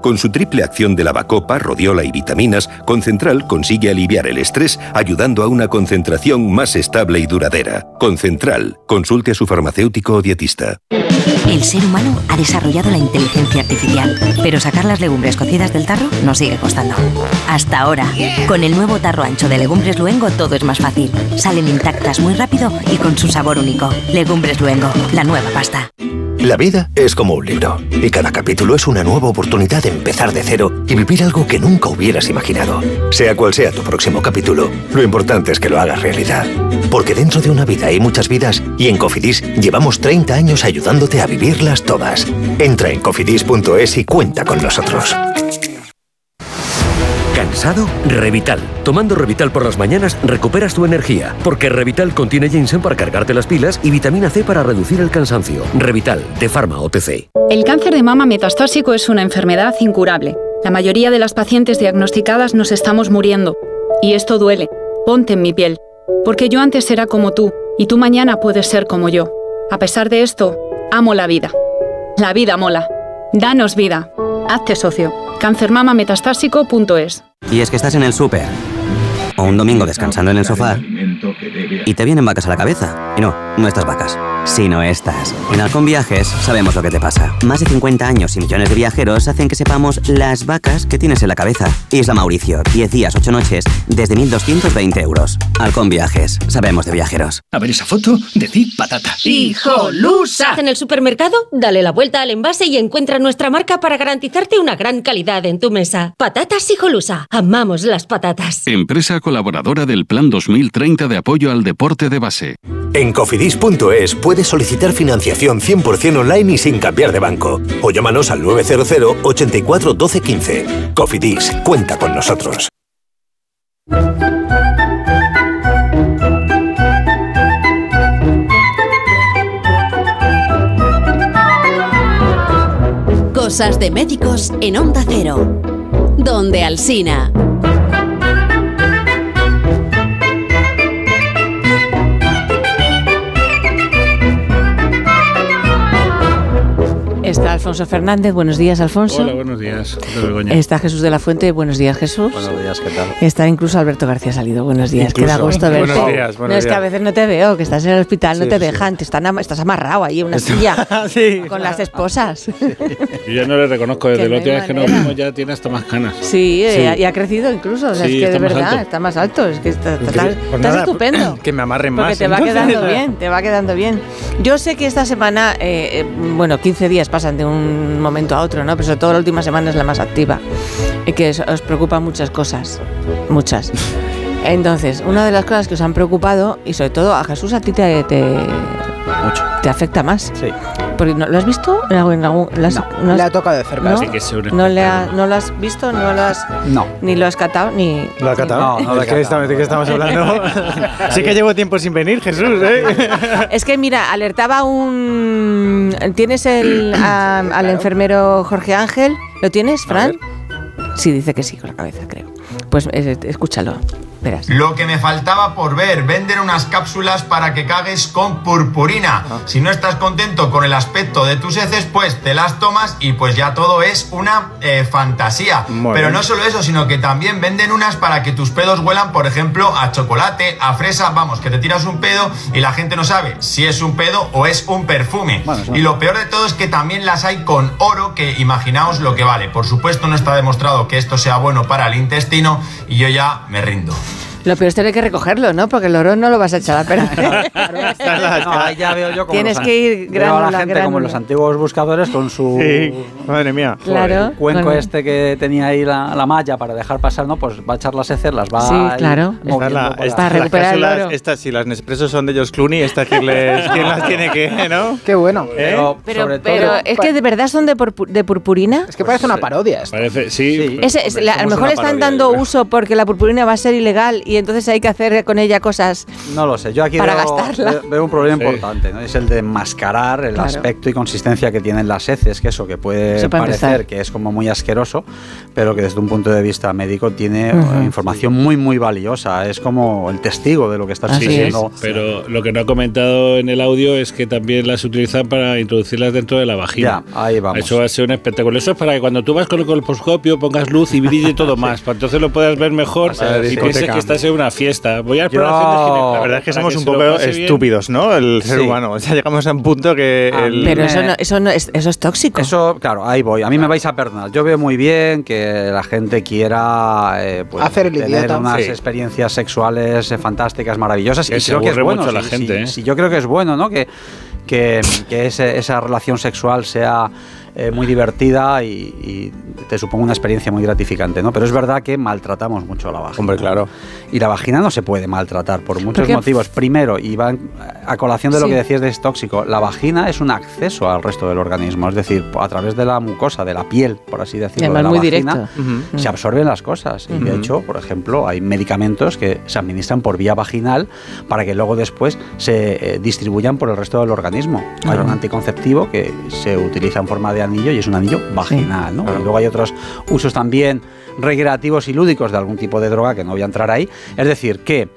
Con su triple acción de lavacopa, rodiola y vitaminas, Concentral consigue aliviar el estrés ayudando a una concentración más estable y duradera. Concentral. Consulte a su farmacéutico o dietista. El ser humano ha desarrollado la inteligencia artificial, pero sacar las legumbres cocidas del tarro nos sigue costando. Hasta ahora, con el nuevo tarro ancho de Legumbres Luengo todo es más fácil. Salen intactas muy rápido y con su sabor único. Legumbres Luengo, la nueva pasta. La vida es como un libro y cada capítulo es una nueva oportunidad de empezar de cero y vivir algo que nunca hubieras imaginado. Sea cual sea tu próximo capítulo, lo importante es que lo hagas realidad. Porque dentro de una vida hay muchas vidas y en Cofidis llevamos 30 años ayudándote a vivirlas todas. Entra en cofidis.es y cuenta con nosotros. ¿Cansado? Revital. Tomando Revital por las mañanas recuperas tu energía, porque Revital contiene ginseng para cargarte las pilas y vitamina C para reducir el cansancio. Revital, de Pharma OTC. El cáncer de mama metastásico es una enfermedad incurable. La mayoría de las pacientes diagnosticadas nos estamos muriendo. Y esto duele. Ponte en mi piel. Porque yo antes era como tú, y tú mañana puedes ser como yo. A pesar de esto, amo la vida. La vida mola. Danos vida. Hazte socio. Cancermamametastásico.es Y es que estás en el súper. O un domingo descansando en el sofá. Y te vienen vacas a la cabeza. Y no, no estas vacas sino estas. En Halcón Viajes sabemos lo que te pasa. Más de 50 años y millones de viajeros hacen que sepamos las vacas que tienes en la cabeza. Isla Mauricio, 10 días, 8 noches, desde 1.220 euros. Halcón Viajes, sabemos de viajeros. A ver esa foto, decir patata. ¡Hijolusa! En el supermercado, dale la vuelta al envase y encuentra nuestra marca para garantizarte una gran calidad en tu mesa. Patatas Hijolusa. Amamos las patatas. Empresa colaboradora del Plan 2030 de apoyo al deporte de base. En cofidis.es puedes solicitar financiación 100% online y sin cambiar de banco. O llámanos al 900 84 12 15. Cofidis, cuenta con nosotros. Cosas de médicos en Onda Cero. Donde Alsina. Está Alfonso Fernández, buenos días Alfonso. Hola, buenos días. Está Jesús de la Fuente, buenos días Jesús. Buenos días, ¿qué tal? Está incluso Alberto García Salido, buenos días, qué da gusto verte. Buenos días, buenos no, es que a veces no te veo, que estás en el hospital, no te dejan, te están estás amarrado ahí en una silla con las esposas. Yo ya no le reconozco, desde la última vez que nos vimos ya tiene hasta más canas. Sí, eh, y ha crecido incluso, o sea, es que de verdad está más alto, es que está, estás pues estupendo. Que me amarren más. Porque te va quedando bien, te va quedando bien. Yo sé que esta semana, eh, eh, bueno, 15 días pasan de un momento a otro, ¿no? Pero sobre todo la última semana es la más activa y que os preocupan muchas cosas, muchas. Entonces, una de las cosas que os han preocupado, y sobre todo a Jesús a ti te, te, Mucho. te afecta más. Sí. Porque no, ¿Lo has visto? ¿En algún, en algún, no, no le ha tocado de cerca. ¿No? Que ¿No, le ha, ¿No lo has visto? ¿No lo has, no. Ni lo has catado? Ni, ¿Lo has catado? No, ¿de, qué estamos, ¿De qué estamos hablando? sí que llevo tiempo sin venir, Jesús. ¿eh? es que mira, alertaba un... ¿Tienes el, a, al enfermero Jorge Ángel? ¿Lo tienes, Fran? Sí, dice que sí, con la cabeza, creo. Pues eh, escúchalo. Verás. Lo que me faltaba por ver, venden unas cápsulas para que cagues con purpurina. Ah. Si no estás contento con el aspecto de tus heces, pues te las tomas y pues ya todo es una eh, fantasía. Muy Pero bien. no solo eso, sino que también venden unas para que tus pedos huelan, por ejemplo, a chocolate, a fresa, vamos, que te tiras un pedo y la gente no sabe si es un pedo o es un perfume. Bueno. Y lo peor de todo es que también las hay con oro, que imaginaos lo que vale. Por supuesto no está demostrado que esto sea bueno para el intestino y yo ya me rindo. Lo peor es tener que recogerlo, ¿no? Porque el oro no lo vas a echar a perder. no, ahí ya veo yo como Tienes que ir gránula, a la gente como los antiguos buscadores con su sí, madre mía. Claro, cuenco este que tenía ahí la, la, malla para dejar pasar, ¿no? Pues va a echar las heces, las va sí, claro. La, esta, para recuperar el oro. Estas, si las Nespresso son de ellos Clooney, estas quién, les, quién las tiene que, ¿no? Qué bueno. ¿Eh? Pero, pero, pero es que de verdad son de, de purpurina. Es que parece una parodia. Esto. Parece, sí. Es, es, la, a lo mejor están dando uso porque la purpurina va a ser ilegal y entonces hay que hacer con ella cosas. No lo sé. Yo aquí para veo, gastarla. veo, un problema importante, ¿no? Es el de mascarar el Claro. aspecto y consistencia que tienen las heces, que eso que puede Eso parecer empezar. que es como muy asqueroso, pero que desde un punto de vista médico tiene Ujú. eh, información muy muy valiosa. Es como el testigo de lo que estás Así diciendo. Pero lo que no ha comentado en el audio es que también las utilizan para introducirlas dentro de la vagina. Ya, ahí vamos. Eso va a ser un espectáculo. Eso es para que cuando tú vas con el colposcopio pongas luz y brille todo más, para entonces lo puedas ver mejor y pienses que estás una fiesta. Voy a exploración. La verdad es que somos un se poco bien. estúpidos, ¿no? El ser Sí. humano. O sea, llegamos a un punto que. A el- mí Pero eso no, eso no es, eso es tóxico. Eso, claro, ahí voy. A mí me vais a perdonar. Yo veo muy bien que la gente quiera eh, pues, Hacer el tener idiota. unas Sí. experiencias sexuales eh, Que fantásticas, maravillosas. se y creo que es bueno. mucho la sí, gente, sí, ¿eh? sí, yo creo que es bueno, ¿no? Que, que, que ese- esa relación sexual sea eh, muy divertida y, y te suponga una experiencia muy gratificante, ¿no? Pero es verdad que maltratamos mucho la vagina. Hombre, claro. Y la vagina no se puede maltratar por muchos motivos. Primero, y va a colación de lo Sí. que decías de es tóxico, la vagina es un acceso al resto del organismo, es decir, a través de la mucosa, de la piel, por así decirlo, Además, de la muy vagina, se absorben las cosas. Y de hecho, por ejemplo, hay medicamentos que se administran por vía vaginal para que luego después se eh, distribuyan por el resto del organismo. Hay un anticonceptivo que se utiliza en forma de anillo y es un anillo vaginal. ¿no? Y luego hay otros usos también recreativos y lúdicos de algún tipo de droga que no voy a entrar ahí. Es decir, que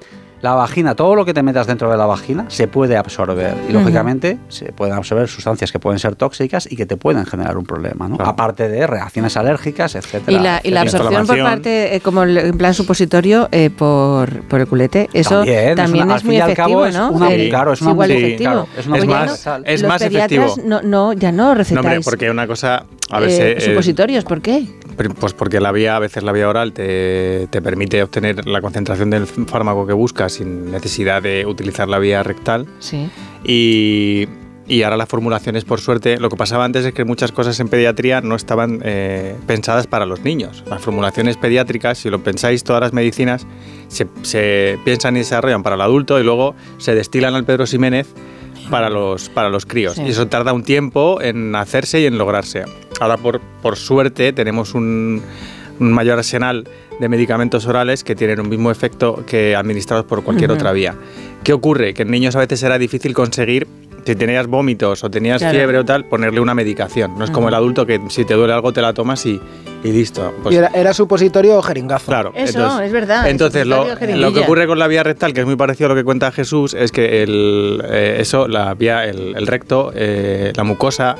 la vagina, todo lo que te metas dentro de la vagina se puede absorber y lógicamente se pueden absorber sustancias que pueden ser tóxicas y que te pueden generar un problema, ¿no? Aparte de reacciones alérgicas, etcétera. Y la, y la absorción por parte, eh, como el- en plan supositorio, eh, por, por el culete, eso También, también, es una- es, al muy fin y al efectivo, cabo es ¿no? una- El- claro, es una- igual sí, efectivo. claro, es una Es más- no, es más efectivo. No, no, ya no recetáis No, hombre, porque una cosa. A eh, eh, supositorios, ¿por qué? Pues porque la vía, a veces la vía oral te, te permite obtener la concentración del fármaco que buscas sin necesidad de utilizar la vía rectal. Sí. Y, y ahora las formulaciones, por suerte, lo que pasaba antes es que muchas cosas en pediatría no estaban eh, pensadas para los niños. Las formulaciones pediátricas, si lo pensáis, todas las medicinas se, se piensan y desarrollan para el adulto y luego se destilan al Pedro Ximénez para los, para los críos. Sí. Y eso tarda un tiempo en hacerse y en lograrse. Ahora, por, por suerte, tenemos un, un mayor arsenal de medicamentos orales que tienen un mismo efecto que administrados por cualquier otra vía. ¿Qué ocurre? Que en niños a veces era difícil conseguir, si tenías vómitos o tenías Claro. fiebre o tal, ponerle una medicación. No es como el adulto que si te duele algo te la tomas y, y listo. Pues, Y era, era supositorio o jeringazo. Claro. Eso, entonces- es verdad. entonces, lo, lo que ocurre con la vía rectal, que es muy parecido a lo que cuenta Jesús, es que el, eh, eso, la vía, el, el recto, eh, la mucosa,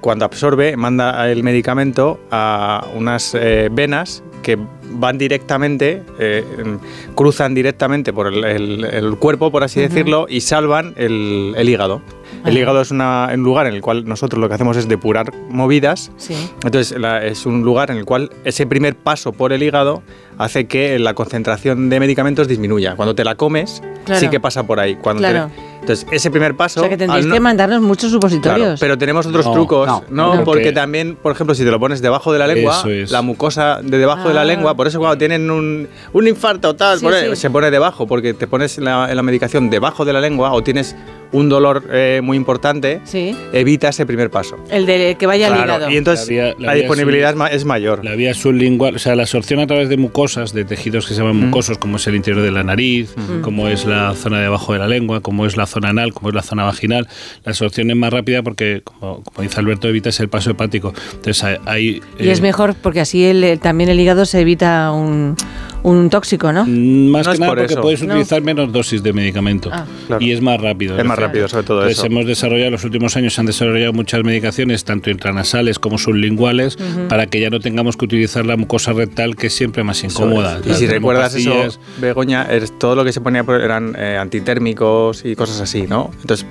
cuando absorbe, manda el medicamento a unas eh, venas que van directamente, eh, mm, cruzan directamente por el, el- el cuerpo, por así decirlo, y salvan el, el hígado. El Ajá. hígado es una- un lugar en el cual nosotros lo que hacemos es depurar movidas Sí. entonces la- es un lugar en el cual ese primer paso por el hígado hace que la concentración de medicamentos disminuya. Cuando te la comes, Claro. sí que pasa por ahí. Cuando te- Claro. Entonces ese primer paso... O sea que tendréis no- que mandarnos muchos Claro, supositorios. pero tenemos otros No, trucos, no, porque Porque- también, por ejemplo, si te lo pones debajo de la lengua, es. la mucosa de debajo de la Ah. lengua, por eso cuando tienen un, un infarto o tal, Sí, pone- sí. se pone debajo, porque te pones la, la medicación debajo de la lengua o tienes un dolor eh, muy importante, Sí. evita ese primer paso. El de que vaya al Claro, hígado. y entonces La vía- la, la vía disponibilidad sub- es ma- es mayor. La vía sublingual, o sea, la absorción a través de mucosas, de tejidos que se llaman Mm. mucosos, como es el interior de la nariz, Mm. como es la zona de abajo de la lengua, como es la zona anal, como es la zona vaginal. La absorción es más rápida porque, como, como dice Alberto, evitas el paso hepático. Entonces, hay. hay, Y eh, es mejor porque así el- también el hígado se evita un, un tóxico, ¿no? Más No que nada por porque eso. puedes No. utilizar menos dosis de medicamento Ah. Claro. y es más rápido. Es más decir. rápido, sobre todo Entonces eso. hemos desarrollado, en los últimos años se han desarrollado muchas medicaciones, tanto intranasales como sublinguales, para que ya no tengamos que utilizar la mucosa rectal, que es siempre más incómoda. Y si recuerdas pastillas. eso, Begoña, es todo lo que se ponía por- eran eh, antitérmicos y cosas así, ¿no? Entonces,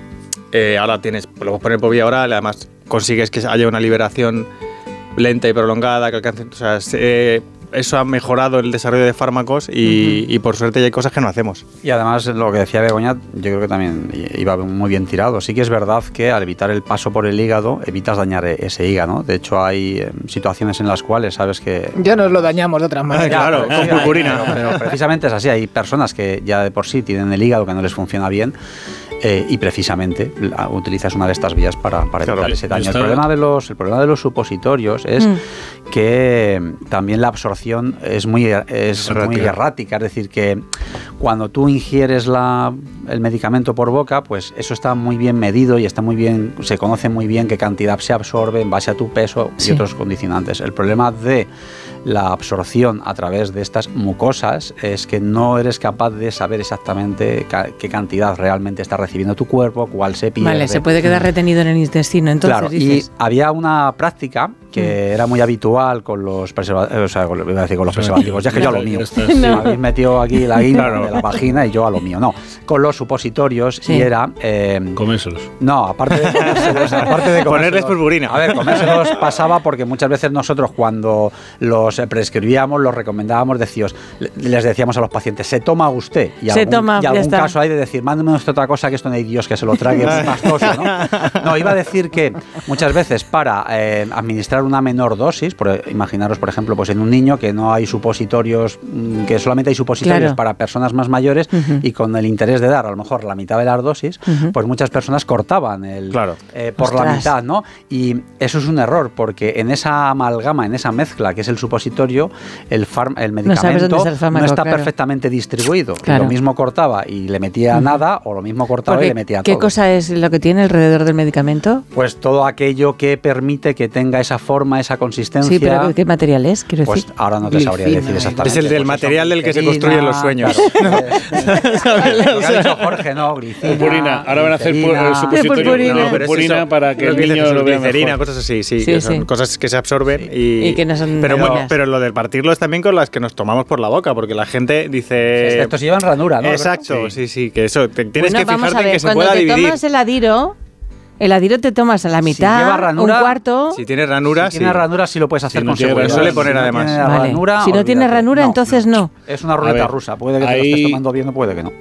eh, ahora tienes, lo puedes poner por vía oral, además consigues que haya una liberación lenta y prolongada, que alcance, o sea, se- eh, eso ha mejorado el desarrollo de fármacos y, por suerte ya hay cosas que no hacemos. Y además lo que decía Begoña, yo creo que también iba muy bien tirado. Sí que es verdad que al evitar el paso por el hígado, evitas dañar e-, ese hígado. De hecho, hay eh, situaciones en las cuales sabes que... Ya nos lo dañamos de otra manera. claro, con purpurina. pero precisamente es así. Hay personas que ya de por sí tienen el hígado que no les funciona bien eh, y precisamente utilizas una de estas vías para, para evitar ese daño. El problema, de los, el problema de los supositorios es mm. que también la absorción es muy, es muy errática, es decir, que cuando tú ingieres la, el medicamento por boca, pues eso está muy bien medido y está muy bien, se conoce muy bien qué cantidad se absorbe en base a tu peso y otros condicionantes. El problema de la absorción a través de estas mucosas es que no eres capaz de saber exactamente qué cantidad realmente está recibiendo tu cuerpo, cuál se pierde. Vale, se puede quedar retenido en el intestino, entonces claro, y había una práctica que mm. era muy habitual con los preservativos, o sea, iba a decir con los preservativos, ya que yo a lo mío. Habéis metido aquí la guía de la vagina y yo a lo mío. No, con los supositorios y era... Eh, comérselos. No, aparte de comérselos, aparte de Ponerles purpurina. A ver, comérselos pasaba porque muchas veces nosotros cuando los prescribíamos, los recomendábamos, decíos, les decíamos a los pacientes, se toma usted. Y se algún, toma, y algún caso hay de decir, mándeme otra cosa que esto no hay Dios que se lo trague, es pastoso, ¿no? No, iba a decir que muchas veces para eh, administrar una menor dosis, por, imaginaros, por ejemplo, pues en un niño que no hay supositorios, mm, que solamente hay supositorios para personas más mayores y con el interés de dar a lo mejor la mitad de las dosis, pues muchas personas cortaban el eh, por la mitad, ¿no? Y eso es un error porque en esa amalgama, en esa mezcla que es el supositorio, el, el medicamento no, está perfectamente distribuido. Lo mismo cortaba y le metía nada o lo mismo cortaba y le metía ¿Qué cosa es lo que tiene alrededor del medicamento? Pues todo aquello que permite que tenga esa forma, esa consistencia. Sí, pero ¿qué material es? Quiero pues ahora no te sabría decir exactamente. Es el del pues material del que se construyen los sueños. Jorge, no, Purpurina. Ahora van a hacer supositorio de purpurina para que el niño lo vea mejor. cosas así, sí. son cosas que se absorben y, que no son pero, pero lo del partirlo es también con las que nos tomamos por la boca, porque la gente dice... Estos llevan ranura, ¿no? Exacto, sí, sí, que eso, tienes que fijarte en que se pueda dividir. Cuando te tomas el adiro el adiro te tomas a la mitad, un cuarto. Si tiene ranura, si tiene ranura sí lo puedes hacer si con seguridad. Suele poner además. ranura, si no tiene ranura, entonces no. Es una ruleta rusa. Puede que te lo estés tomando bien o puede que no.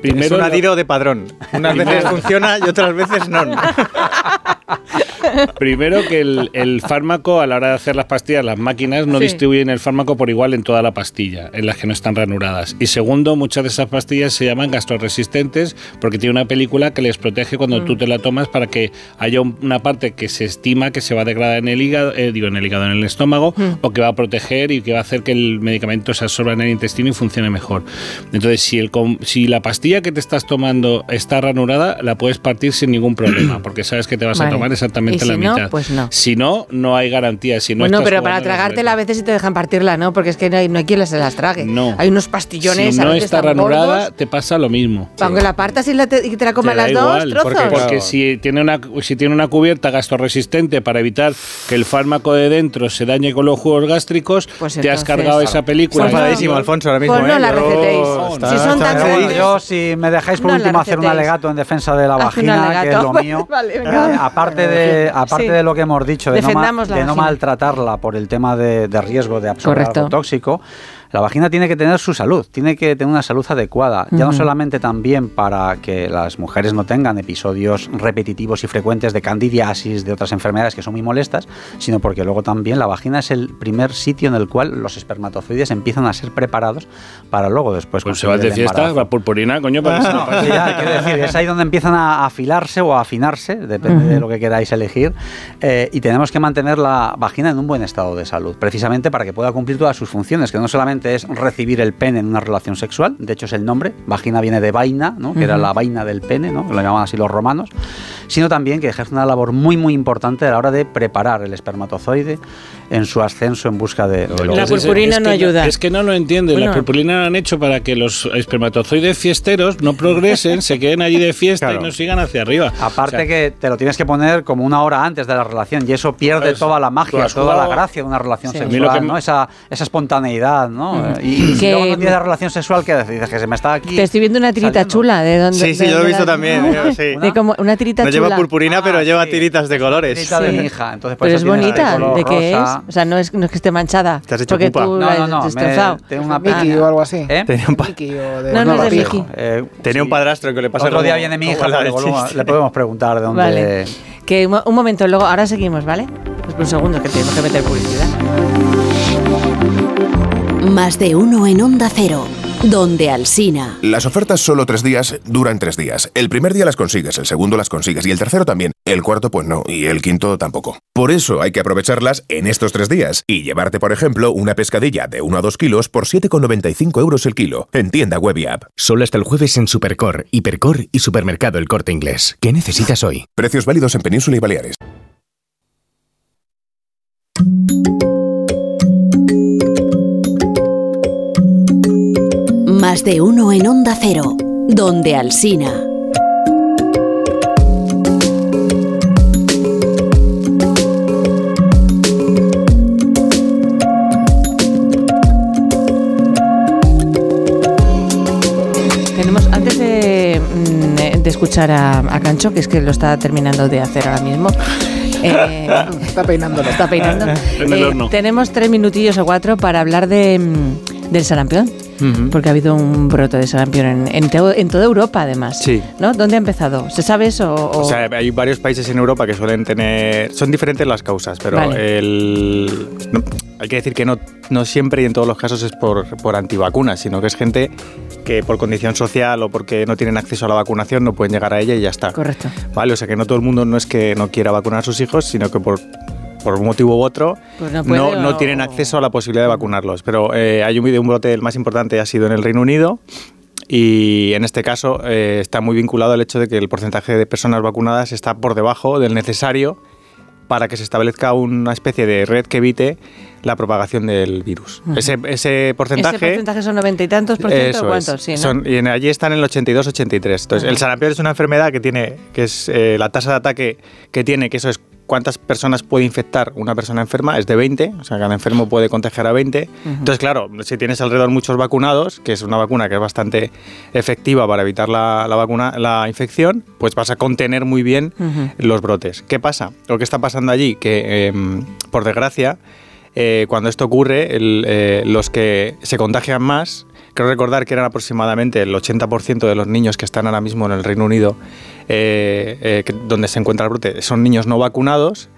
primero es un adiro de padrón. Unas veces funciona y otras veces no. Primero que el, fármaco, a la hora de hacer las pastillas, las máquinas no distribuyen el fármaco por igual en toda la pastilla, en las que no están ranuradas. Y segundo, muchas de esas pastillas se llaman gastroresistentes porque tiene una película que les protege cuando mm. tú te la tomas para que haya una parte que se estima que se va a degradar en el hígado, eh, digo en el hígado, en el estómago, mm. o que va a proteger y que va a hacer que el medicamento se absorba en el intestino y funcione mejor. Entonces, si, el, si la pastilla que te estás tomando está ranurada, la puedes partir sin ningún problema, porque sabes que te vas a tomar exactamente la mitad. Pues no. Si no, no hay garantía. Si no bueno, pero para tragártela a veces sí te dejan partirla, ¿no? Porque es que no hay, no hay quien se las trague. No. Hay unos pastillones. Si no está ranurada, te pasa lo mismo. Aunque la partas y, te, y te la coman las dos trozos. Porque, porque si tiene una si tiene una cubierta gastroresistente para evitar que el fármaco de dentro se dañe con los jugos gástricos, pues te has cargado esa película. Enfadísimo, Alfonso, ahora mismo. Pues no ¿eh? la recetéis. si son tan yo, si me dejáis por último hacer un alegato en defensa de la vagina, que es lo mío. eh, aparte de, lo que hemos dicho, de, no, de no, maltratarla por el tema de, de riesgo de absorber algo tóxico, la vagina tiene que tener su salud, tiene que tener una salud adecuada, ya no solamente también para que las mujeres no tengan episodios repetitivos y frecuentes de candidiasis, de otras enfermedades que son muy molestas, sino porque luego también la vagina es el primer sitio en el cual los espermatozoides empiezan a ser preparados para luego después pues se va de fiesta, va purpurina, coño, para decir, es ahí donde empiezan a afilarse o a afinarse, depende de lo que queráis elegir, eh, y tenemos que mantener la vagina en un buen estado de salud, precisamente para que pueda cumplir todas sus funciones, que no solamente es recibir el pene en una relación sexual, de hecho es el nombre, vagina viene de vaina, ¿no? que era la vaina del pene, ¿no? que lo llamaban así los romanos, sino también que ejerce una labor muy muy importante a la hora de preparar el espermatozoide en su ascenso en busca de... la purpurina no ayuda. es que no lo entiende, la purpurina la han hecho para que los espermatozoides fiesteros no progresen, se queden allí de fiesta y no sigan hacia arriba. Aparte que te lo tienes que poner como una hora antes de la relación y eso pierde toda la magia, toda la gracia de una relación sexual, ¿no? Esa, esa espontaneidad, ¿no? Y, que, luego no tienes la relación sexual, que dices? Que se me está aquí... Te estoy viendo una tirita chula. ¿De dónde? Sí, sí, yo lo he visto también. De como una tirita chula. Lleva purpurina, pero ah, lleva tiritas de colores. Tirita de mi hija. Entonces, pero es bonita. ¿De qué es? O sea, no es, no es que esté manchada. ¿Te has hecho porque tú no, no, no. Me, tengo una Mickey o algo así. ¿Eh? Tenía un, no, no es de Mickey. Eh, Tenía un padrastro que le pasa Otro día viene mi hija, le podemos preguntar de dónde... Vale. Que un momento, luego, ahora seguimos, ¿vale? Pues un segundo, que tenemos que meter publicidad. Más de uno en Onda Cero. Donde Alsina. Las ofertas solo tres días duran tres días. El primer día las consigues, el segundo las consigues y el tercero también. El cuarto pues no y el quinto tampoco. Por eso hay que aprovecharlas en estos tres días y llevarte, por ejemplo, una pescadilla de 1 a 2 kilos por 7,95 euros el kilo. En tienda web y app. Solo hasta el jueves en Supercor, Hipercor y Supermercado El Corte Inglés. ¿Qué necesitas hoy? Precios válidos en Península y Baleares. Más de uno en Onda Cero, donde Alsina. Tenemos, antes de, mm, de escuchar a, a, Cancho, que es que lo está terminando de hacer ahora mismo. Eh, está peinándolo. Está peinando. Eh, tenemos tres minutillos o cuatro para hablar de, mm, del sarampión porque ha habido un brote de sarampión en, en, toda Europa, además. Sí. ¿no? ¿Dónde ha empezado? ¿Se sabe eso? O... sea, hay varios países en Europa que suelen tener. Son diferentes las causas, pero el. hay que decir que no, no siempre y en todos los casos es por, por antivacunas, sino que es gente que por condición social o porque no tienen acceso a la vacunación no pueden llegar a ella y ya está. Correcto. Vale, o sea que no todo el mundo no es que no quiera vacunar a sus hijos, sino que por por un motivo u otro, pues no, no, tienen acceso a la posibilidad de vacunarlos. Pero eh, hay un, un brote, el más importante ha sido en el Reino Unido, y en este caso eh, está muy vinculado al hecho de que el porcentaje de personas vacunadas está por debajo del necesario para que se establezca una especie de red que evite la propagación del virus. ese, ese, porcentaje... Ese porcentaje son noventa y tantos por ciento, ¿cuántos? Sí, y allí están en el 82-83. Entonces, el sarampión es una enfermedad que tiene, que es eh, la tasa de ataque que tiene, que eso es cuántas personas puede infectar una persona enferma es de 20, o sea, cada enfermo puede contagiar a 20. Entonces, claro, si tienes alrededor muchos vacunados, que es una vacuna que es bastante efectiva para evitar la, vacuna, la infección, pues vas a contener muy bien los brotes. ¿Qué pasa? Lo que está pasando allí, que em, por desgracia, eh, cuando esto ocurre, eh, los que se contagian más, creo recordar que eran aproximadamente el 80% de los niños que están ahora mismo en el Reino Unido eh, eh, donde se encuentra el brote son niños no vacunados.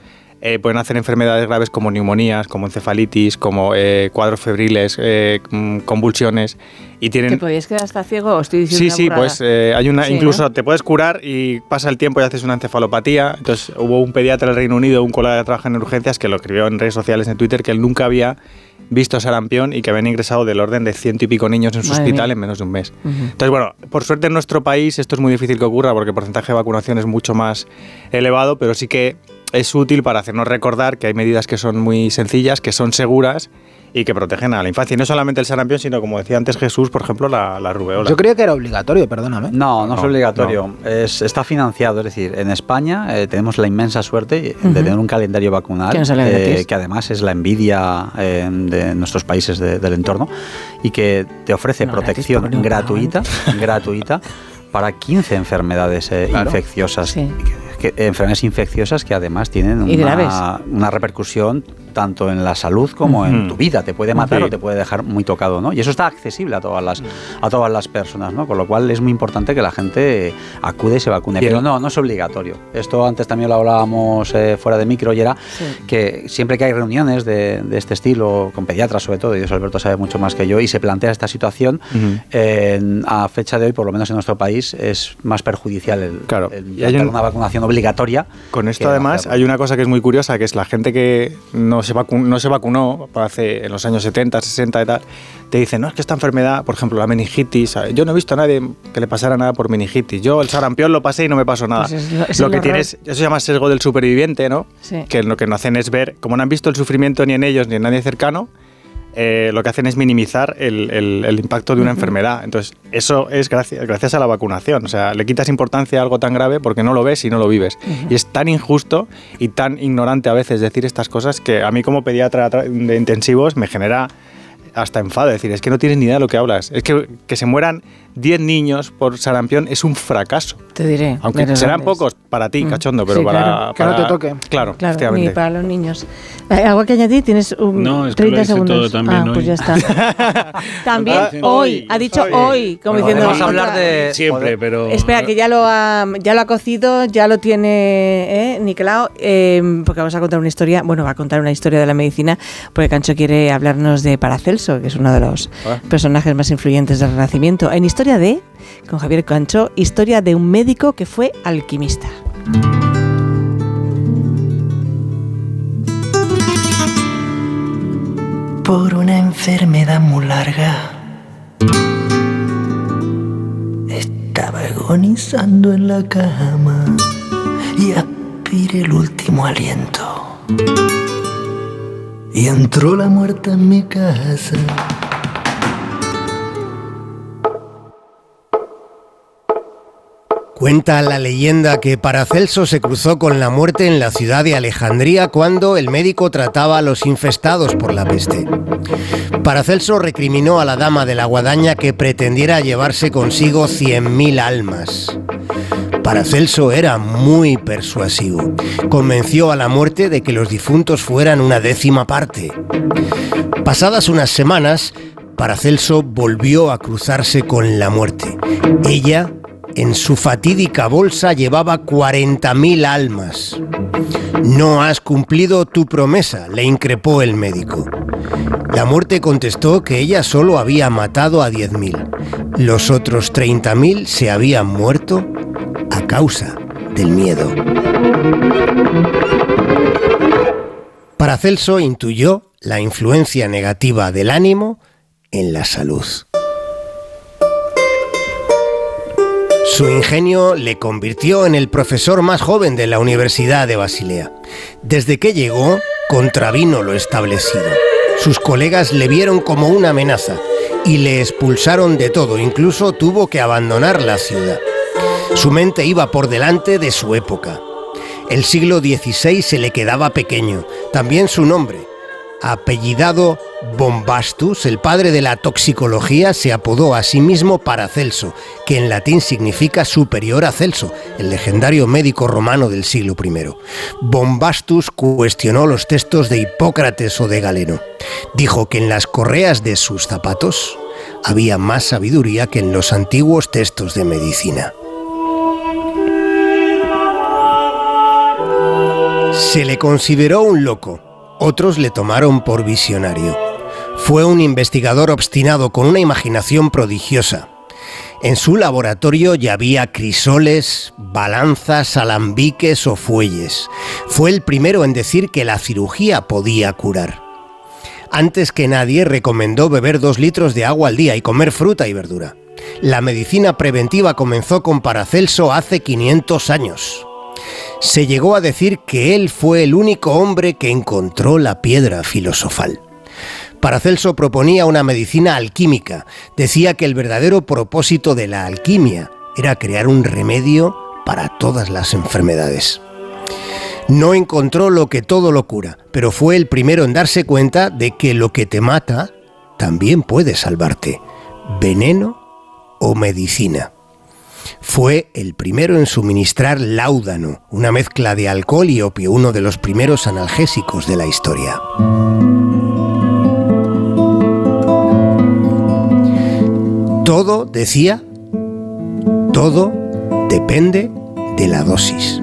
Eh, pueden hacer enfermedades graves como neumonías, como encefalitis, como cuadros febriles, mm, convulsiones y tienen. ¿Te podías quedar hasta ciego? estoy diciendo sí, sí, pues hay una, incluso te puedes curar y pasa el tiempo y haces una encefalopatía. Entonces hubo un pediatra del Reino Unido, un colega que trabaja en urgencias, que lo escribió en redes sociales, en Twitter, que él nunca había visto sarampión y que habían ingresado del orden de ciento y pico niños en su hospital en menos de un mes. Entonces, bueno, por suerte en nuestro país esto es muy difícil que ocurra porque el porcentaje de vacunación es mucho más elevado, pero sí que es útil para hacernos recordar que hay medidas que son muy sencillas, que son seguras y que protegen a la infancia. Y no solamente el sarampión, sino como decía antes Jesús, por ejemplo, la, la rubeola. Yo creía que era obligatorio, perdóname. No, no, es obligatorio. Es, está financiado. Es decir, en España eh, tenemos la inmensa suerte de tener un calendario vacunal eh, que además es la envidia eh, de nuestros países del entorno y que te ofrece protección gratuita, gratuita para 15 enfermedades infecciosas. enfermedades infecciosas que además tienen una, una repercusión tanto en la salud como en tu vida. Te puede matar o te puede dejar muy tocado, ¿no? Y eso está accesible a todas las, a todas las personas, ¿no? Con lo cual es muy importante que la gente acude y se vacune. Pero no, no es obligatorio. Esto antes también lo hablábamos eh, fuera de micro y era que siempre que hay reuniones de, este estilo, con pediatras sobre todo, y Dios Alberto sabe mucho más que yo, y se plantea esta situación, a fecha de hoy, por lo menos en nuestro país, es más perjudicial el, claro. y hay una vacunación obligatoria. Con esto además hay una cosa que es muy curiosa, que es la gente que no se no se vacunó hace, en los años 70, 60 y tal, te dicen, no, es que esta enfermedad, por ejemplo, la meningitis, yo no he visto a nadie que le pasara nada por meningitis. Yo el sarampión lo pasé y no me pasó nada. Pues lo que tienes, eso se llama sesgo del superviviente, ¿no? Que lo que no hacen es ver, como no han visto el sufrimiento ni en ellos ni en nadie cercano, eh, lo que hacen es minimizar el, impacto de una enfermedad. Entonces, eso es gracias, gracias a la vacunación. O sea, le quitas importancia a algo tan grave porque no lo ves y no lo vives. Y es tan injusto y tan ignorante a veces decir estas cosas que a mí como pediatra de intensivos me genera hasta enfado. Es decir, es que no tienes ni idea de lo que hablas. Es que, que se mueran 10 niños por sarampión es un fracaso. Te diré. Aunque serán pocos para ti, mm. cachondo, pero para, Que no te toque. Claro, claro ni para los niños. Eh, ¿Algo que añadir? Tienes un no, es 30 que segundos. Todo también ah, pues ya está. también hoy, ha dicho hoy, como diciendo. Vamos a hablar de siempre, pero Espera, que ya lo ha, ya lo ha cocido, ya lo tiene eh, Nicolao, eh, porque vamos a contar una historia, bueno, va a contar una historia de la medicina, porque Cancho quiere hablarnos de Paracelso, que es uno de los ah. personajes más influyentes del Renacimiento. En Historia de, con Javier Cancho, historia de un médico que fue alquimista. Por una enfermedad muy larga estaba agonizando en la cama y aspiré el último aliento. Y entró la muerte en mi casa. Cuenta la leyenda que Paracelso se cruzó con la muerte en la ciudad de Alejandría cuando el médico trataba a los infestados por la peste. Paracelso recriminó a la dama de la guadaña que pretendiera llevarse consigo 100.000 almas. Paracelso era muy persuasivo. Convenció a la muerte de que los difuntos fueran una décima parte. Pasadas unas semanas, Paracelso volvió a cruzarse con la muerte. Ella, en su fatídica bolsa, llevaba 40.000 almas. No has cumplido tu promesa, le increpó el médico. La muerte contestó que ella solo había matado a 10.000. Los otros 30.000 se habían muerto a causa del miedo. Paracelso intuyó la influencia negativa del ánimo en la salud. Su ingenio le convirtió en el profesor más joven de la Universidad de Basilea. Desde que llegó, contravino lo establecido. Sus colegas le vieron como una amenaza y le expulsaron de todo, incluso tuvo que abandonar la ciudad. Su mente iba por delante de su época. El siglo XVI se le quedaba pequeño, también su nombre. Apellidado Bombastus, el padre de la toxicología, se apodó a sí mismo Paracelso, que en latín significa superior a Celso, el legendario médico romano del siglo I. Bombastus cuestionó los textos de Hipócrates o de Galeno. Dijo que en las correas de sus zapatos había más sabiduría que en los antiguos textos de medicina. Se le consideró un loco, otros le tomaron por visionario. Fue un investigador obstinado con una imaginación prodigiosa. En su laboratorio ya había crisoles, balanzas, alambiques o fuelles. Fue el primero en decir que la cirugía podía curar. Antes que nadie recomendó beber dos litros de agua al día y comer fruta y verdura. La medicina preventiva comenzó con Paracelso hace 500 años se llegó a decir que él fue el único hombre que encontró la piedra filosofal. Paracelso proponía una medicina alquímica. Decía que el verdadero propósito de la alquimia era crear un remedio para todas las enfermedades. No encontró lo que todo lo cura, pero fue el primero en darse cuenta de que lo que te mata también puede salvarte. Veneno o medicina. Fue el primero en suministrar láudano, una mezcla de alcohol y opio, uno de los primeros analgésicos de la historia. Todo, decía, todo depende de la dosis.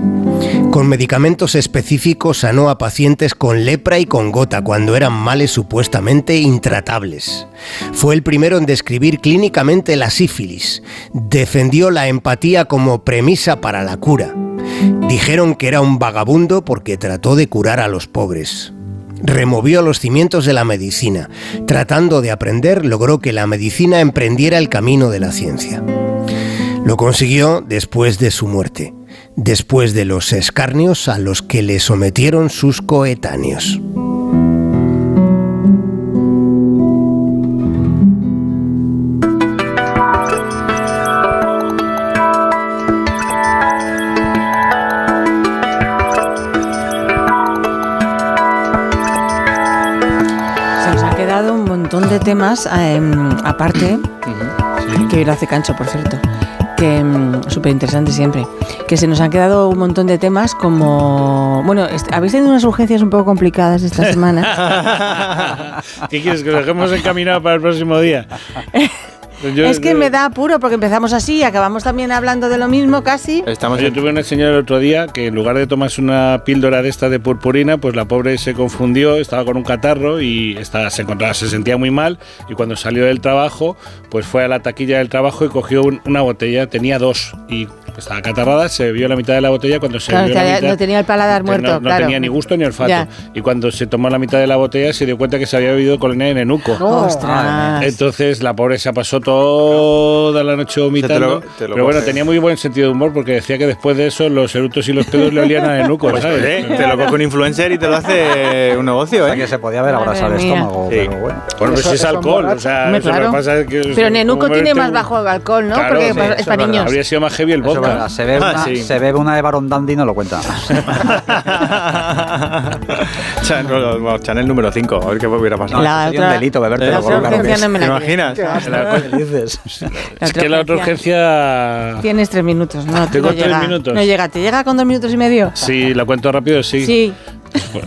Con medicamentos específicos sanó a pacientes con lepra y con gota cuando eran males supuestamente intratables. Fue el primero en describir clínicamente la sífilis. Defendió la empatía como premisa para la cura. Dijeron que era un vagabundo porque trató de curar a los pobres removió los cimientos de la medicina. Tratando de aprender, logró que la medicina emprendiera el camino de la ciencia. Lo consiguió después de su muerte después de los escarnios a los que le sometieron sus coetáneos. Temas em, aparte que hoy lo hace Cancho, por cierto que mm, súper interesante siempre, que se nos han quedado un montón de temas como, bueno, habéis tenido unas urgencias un poco complicadas esta semana. ¿Qué quieres que lo dejemos encaminado para el próximo día? es que me da apuro porque empezamos así y acabamos también hablando de lo mismo casi. Estamos Yo tuve una señora el otro día que en lugar de tomarse una píldora de esta de purpurina, pues la pobre se confundió, estaba con un catarro y estaba, se encontraba, se sentía muy mal y cuando salió del trabajo, pues fue a la taquilla del trabajo y cogió una botella, tenía dos y estaba catarrada, se bebió la mitad de la botella cuando se claro, vio la mitad, no tenía el paladar muerto, no, tenía ni gusto ni olfato. Y cuando se tomó la mitad de la botella se dio cuenta que se había bebido con el nenuco. ¡Ostras! Entonces la pobre se pasó toda la noche vomitando. pero bueno, tenía muy buen sentido de humor porque decía que después de eso los erutos y los pedos le olían a nenuco, pues, ¿sabes? ¿eh? te lo coge un influencer y te lo hace un negocio, ¿eh? que se podía ver abrasado el estómago, pero bueno. Bueno, pues es alcohol, o sea, eso lo que pasa es que... Pero nenuco tiene más bajo alcohol, ¿no? porque es para niños. Habría sido más heavy el vodka. Se ve ah, se bebe una de Baron Dandy y no lo cuenta. Chanel, Chanel número 5, a ver qué hubiera pasado. La otra, un delito beberte la otra urgencia no me la ¿Te imaginas? es que la otra urgencia... Tienes tres minutos, ¿no? Tengo no tres llega. minutos. ¿No llega? ¿Te llega con dos minutos y medio? Sí, la cuento rápido, sí. Sí.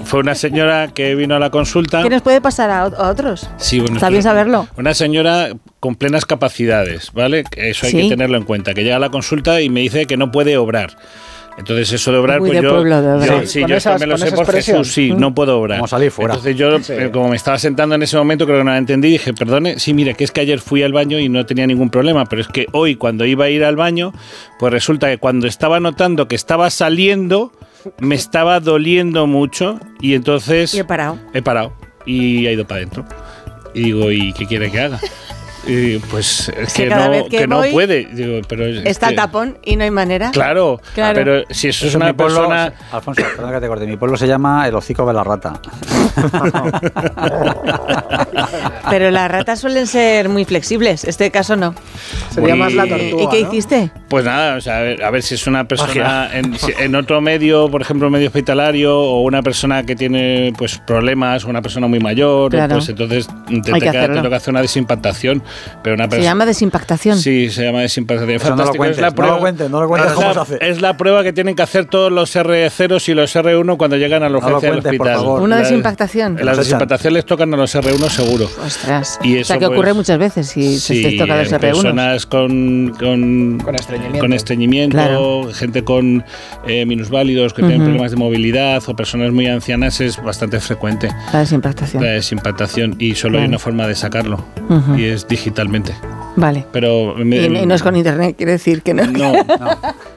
Fue una señora que vino a la consulta. ¿Qué nos puede pasar a, otros? Sí, bueno, Está bien saberlo. Una señora con plenas capacidades, ¿vale? Eso hay que tenerlo en cuenta. Que llega a la consulta y me dice que no puede obrar. Entonces eso de obrar, Muy pues de yo, pueblo de obrar. yo, sí, yo me lo sé por Jesús, sí, no puedo obrar. Vamos a salir fuera. Entonces yo, eh, como me estaba sentando en ese momento, creo que no la entendí, dije, perdone, sí, mire, que es que ayer fui al baño y no tenía ningún problema, pero es que hoy cuando iba a ir al baño, pues resulta que cuando estaba notando que estaba saliendo, me estaba doliendo mucho y entonces... Y he parado. He parado y ha ido para adentro. Y digo, ¿y qué quiere que haga? Y pues es que, no, que, no puede. Digo, pero está el tapón y no hay manera. Claro, claro. pero si eso, es una persona. Alfonso, perdón que te corte. Mi pueblo se llama el hocico de la rata. pero las ratas suelen ser muy flexibles. Este caso no. Sería más la tortuga. ¿Y qué hiciste? Pues nada, o sea, a ver, si es una persona en, en, otro medio, por ejemplo, medio hospitalario, o una persona que tiene pues problemas, o una persona muy mayor, pues entonces te, te, que te, que hacer una desimpactación se llama desimpactación. Sí, se llama desimpactación. no lo cuentes, es la prueba, no lo cuentes, no lo cuentes cómo se hace. Es la prueba que tienen que hacer todos los R0 y los R1 cuando llegan a la urgencia del hospital. Una desimpactación. La desimpactación les tocan a los R1 seguro. Ostras. Y eso, o sea, que ocurre pues, muchas veces si sí, se toca a los R1. personas con, con, con estreñimiento, con estreñimiento gente con eh, minusválidos que tienen problemas de movilidad o personas muy ancianas es bastante frecuente. La desimpactación. La desimpactación. Y solo hay una forma de sacarlo y es digitalmente. Vale. Pero y, no es con internet, quiere decir que no. No, no.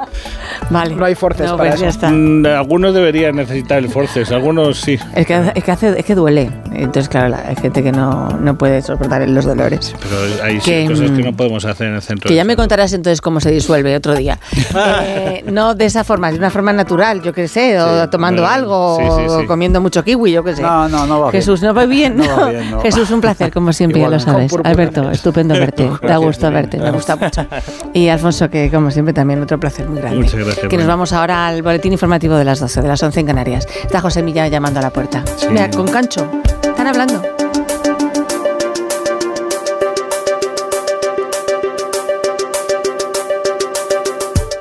vale. No hay forces para pues eso. Mm, algunos deberían necesitar el forces, algunos sí. Es que, es que, hace, es que duele. Entonces, claro, hay gente que no, no puede soportar los dolores. pero hay cosas que no podemos hacer en el centro. Que ya me contarás entonces cómo se disuelve otro día. Eh, no de esa forma, de una forma natural, yo qué sé, o tomando algo, o comiendo mucho kiwi, yo qué sé. No, no, no va Jesús, bien. ¿no va bien? No, Jesús, un placer, como siempre, ya lo sabes. Alberto, estupendo verte. Da gusto verte, me gusta mucho. Y Alfonso, que como siempre también otro placer muy grande. Muchas gracias. Que nos vamos ahora al boletín informativo de las 12, de las 11 en Canarias. Está José Milla llamando a la puerta. Mira, con Cancho. Están hablando.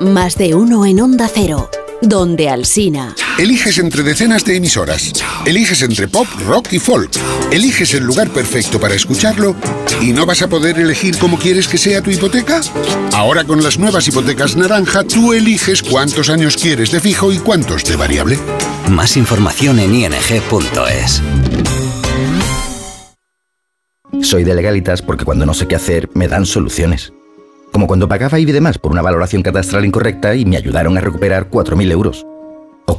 Más de uno en Onda Cero donde Alsina. Eliges entre decenas de emisoras. Eliges entre pop, rock y folk. Eliges el lugar perfecto para escucharlo y no vas a poder elegir cómo quieres que sea tu hipoteca. Ahora con las nuevas hipotecas naranja, tú eliges cuántos años quieres de fijo y cuántos de variable. Más información en ing.es. Soy de legalitas porque cuando no sé qué hacer me dan soluciones. Como cuando pagaba y demás por una valoración catastral incorrecta y me ayudaron a recuperar 4.000 euros.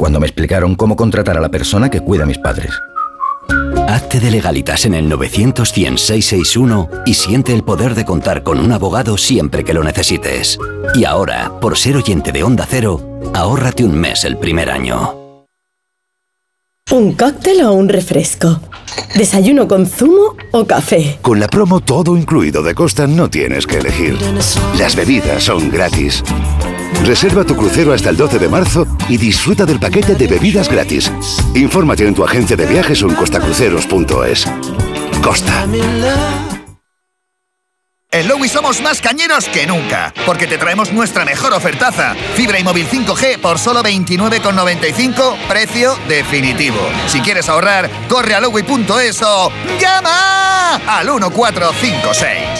Cuando me explicaron cómo contratar a la persona que cuida a mis padres. Hazte de legalitas en el 900 y siente el poder de contar con un abogado siempre que lo necesites. Y ahora, por ser oyente de Onda Cero, ahórrate un mes el primer año. ¿Un cóctel o un refresco? ¿Desayuno con zumo o café? Con la promo todo incluido de Costa no tienes que elegir. Las bebidas son gratis. Reserva tu crucero hasta el 12 de marzo y disfruta del paquete de bebidas gratis. Infórmate en tu agencia de viajes o en costacruceros.es. Costa. En Lowy somos más cañeros que nunca, porque te traemos nuestra mejor ofertaza. Fibra y móvil 5G por solo 29,95, precio definitivo. Si quieres ahorrar, corre a lowy.es o llama al 1456.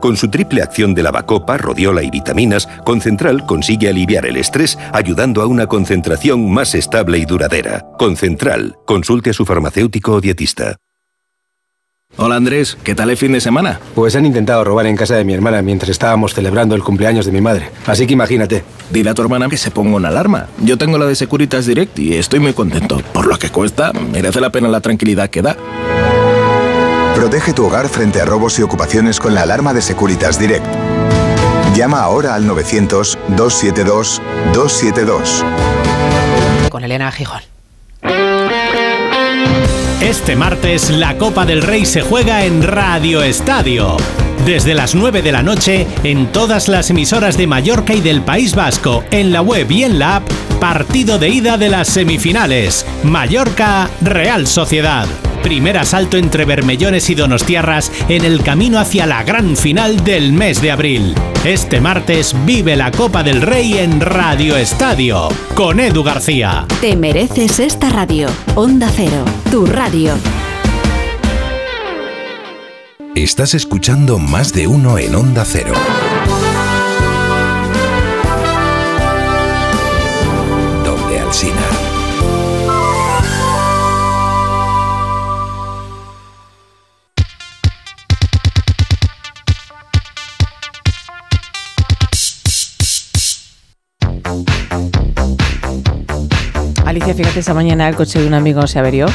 Con su triple acción de lavacopa, rodiola y vitaminas, Concentral consigue aliviar el estrés ayudando a una concentración más estable y duradera. Concentral. Consulte a su farmacéutico o dietista. Hola Andrés, ¿qué tal el fin de semana? Pues han intentado robar en casa de mi hermana mientras estábamos celebrando el cumpleaños de mi madre. Así que imagínate. Dile a tu hermana que se ponga una alarma. Yo tengo la de Securitas Direct y estoy muy contento. Por lo que cuesta, merece la pena la tranquilidad que da. Protege tu hogar frente a robos y ocupaciones con la alarma de Securitas Direct. Llama ahora al 900-272-272. Con Elena Gijón. Este martes la Copa del Rey se juega en Radio Estadio. Desde las 9 de la noche, en todas las emisoras de Mallorca y del País Vasco, en la web y en la app, partido de ida de las semifinales. Mallorca, Real Sociedad. Primer asalto entre Bermellones y Donostiarras en el camino hacia la gran final del mes de abril. Este martes vive la Copa del Rey en Radio Estadio, con Edu García. Te mereces esta radio. Onda Cero, tu radio. Estás escuchando más de uno en Onda Cero. Alicia, fíjate, esta mañana el coche de un amigo se averió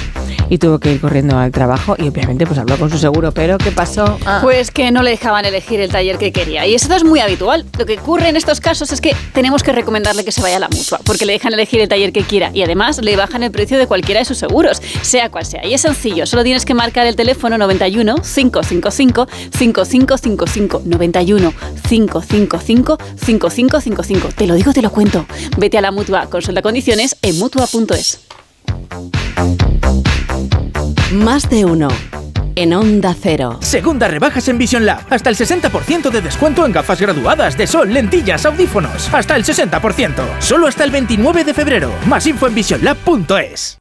y tuvo que ir corriendo al trabajo y obviamente pues habló con su seguro, pero ¿qué pasó? Ah. Pues que no le dejaban elegir el taller que quería. Y eso es muy habitual. Lo que ocurre en estos casos es que tenemos que recomendarle que se vaya a la mutua, porque le dejan elegir el taller que quiera y además le bajan el precio de cualquiera de sus seguros, sea cual sea. Y es sencillo, solo tienes que marcar el teléfono 91 555 5555 91 555 5555. Te lo digo, te lo cuento. Vete a la mutua, consulta condiciones en mutua.es. Más de uno. En Onda Cero. Segunda rebajas en Vision Lab. Hasta el 60% de descuento en gafas graduadas de sol, lentillas, audífonos. Hasta el 60%. Solo hasta el 29 de febrero. Más info en visionlab.es.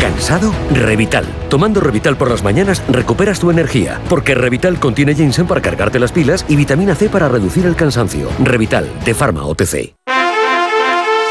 ¿Cansado? Revital. Tomando Revital por las mañanas recuperas tu energía, porque Revital contiene ginseng para cargarte las pilas y vitamina C para reducir el cansancio. Revital, de Pharma OTC.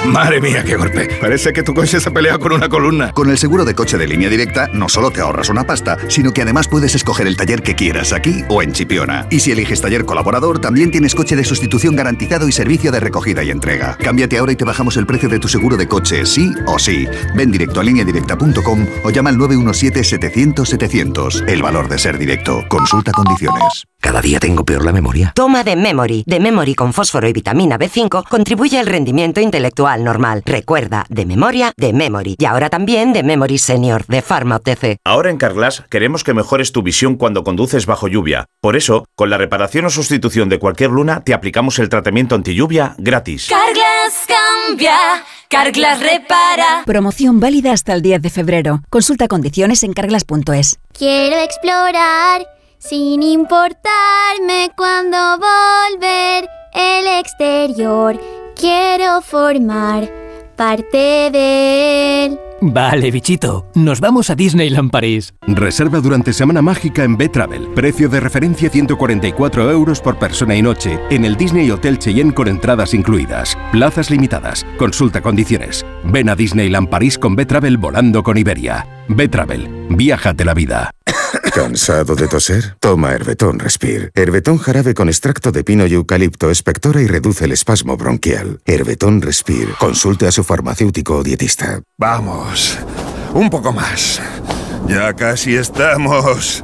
Madre mía, qué golpe. Parece que tu coche se ha peleado con una columna. Con el seguro de coche de línea directa, no solo te ahorras una pasta, sino que además puedes escoger el taller que quieras aquí o en Chipiona. Y si eliges taller colaborador, también tienes coche de sustitución garantizado y servicio de recogida y entrega. Cámbiate ahora y te bajamos el precio de tu seguro de coche, sí o sí. Ven directo a lineadirecta.com o llama al 917-700-700. El valor de ser directo. Consulta condiciones. Cada día tengo peor la memoria. Toma de Memory. De Memory con fósforo y vitamina B5 contribuye al rendimiento intelectual normal. Recuerda, de memoria, de Memory. Y ahora también de Memory Senior, de Pharma OTC. Ahora en Carglass queremos que mejores tu visión cuando conduces bajo lluvia. Por eso, con la reparación o sustitución de cualquier luna, te aplicamos el tratamiento anti lluvia gratis. Carglass cambia. Carglass repara. Promoción válida hasta el 10 de febrero. Consulta condiciones en carglass.es. Quiero explorar sin importarme cuando volver el exterior. Quiero formar parte de él. Vale, bichito, nos vamos a Disneyland París. Reserva durante Semana Mágica en B-Travel. Precio de referencia 144 euros por persona y noche en el Disney Hotel Cheyenne con entradas incluidas. Plazas limitadas. Consulta condiciones. Ven a Disneyland París con B-Travel volando con Iberia. Betravel. Viájate la vida. ¿Cansado de toser? Toma Herbetón Respire. Herbetón jarabe con extracto de pino y eucalipto espectora y reduce el espasmo bronquial. Herbetón Respire. Consulte a su farmacéutico o dietista. Vamos. Un poco más. Ya casi estamos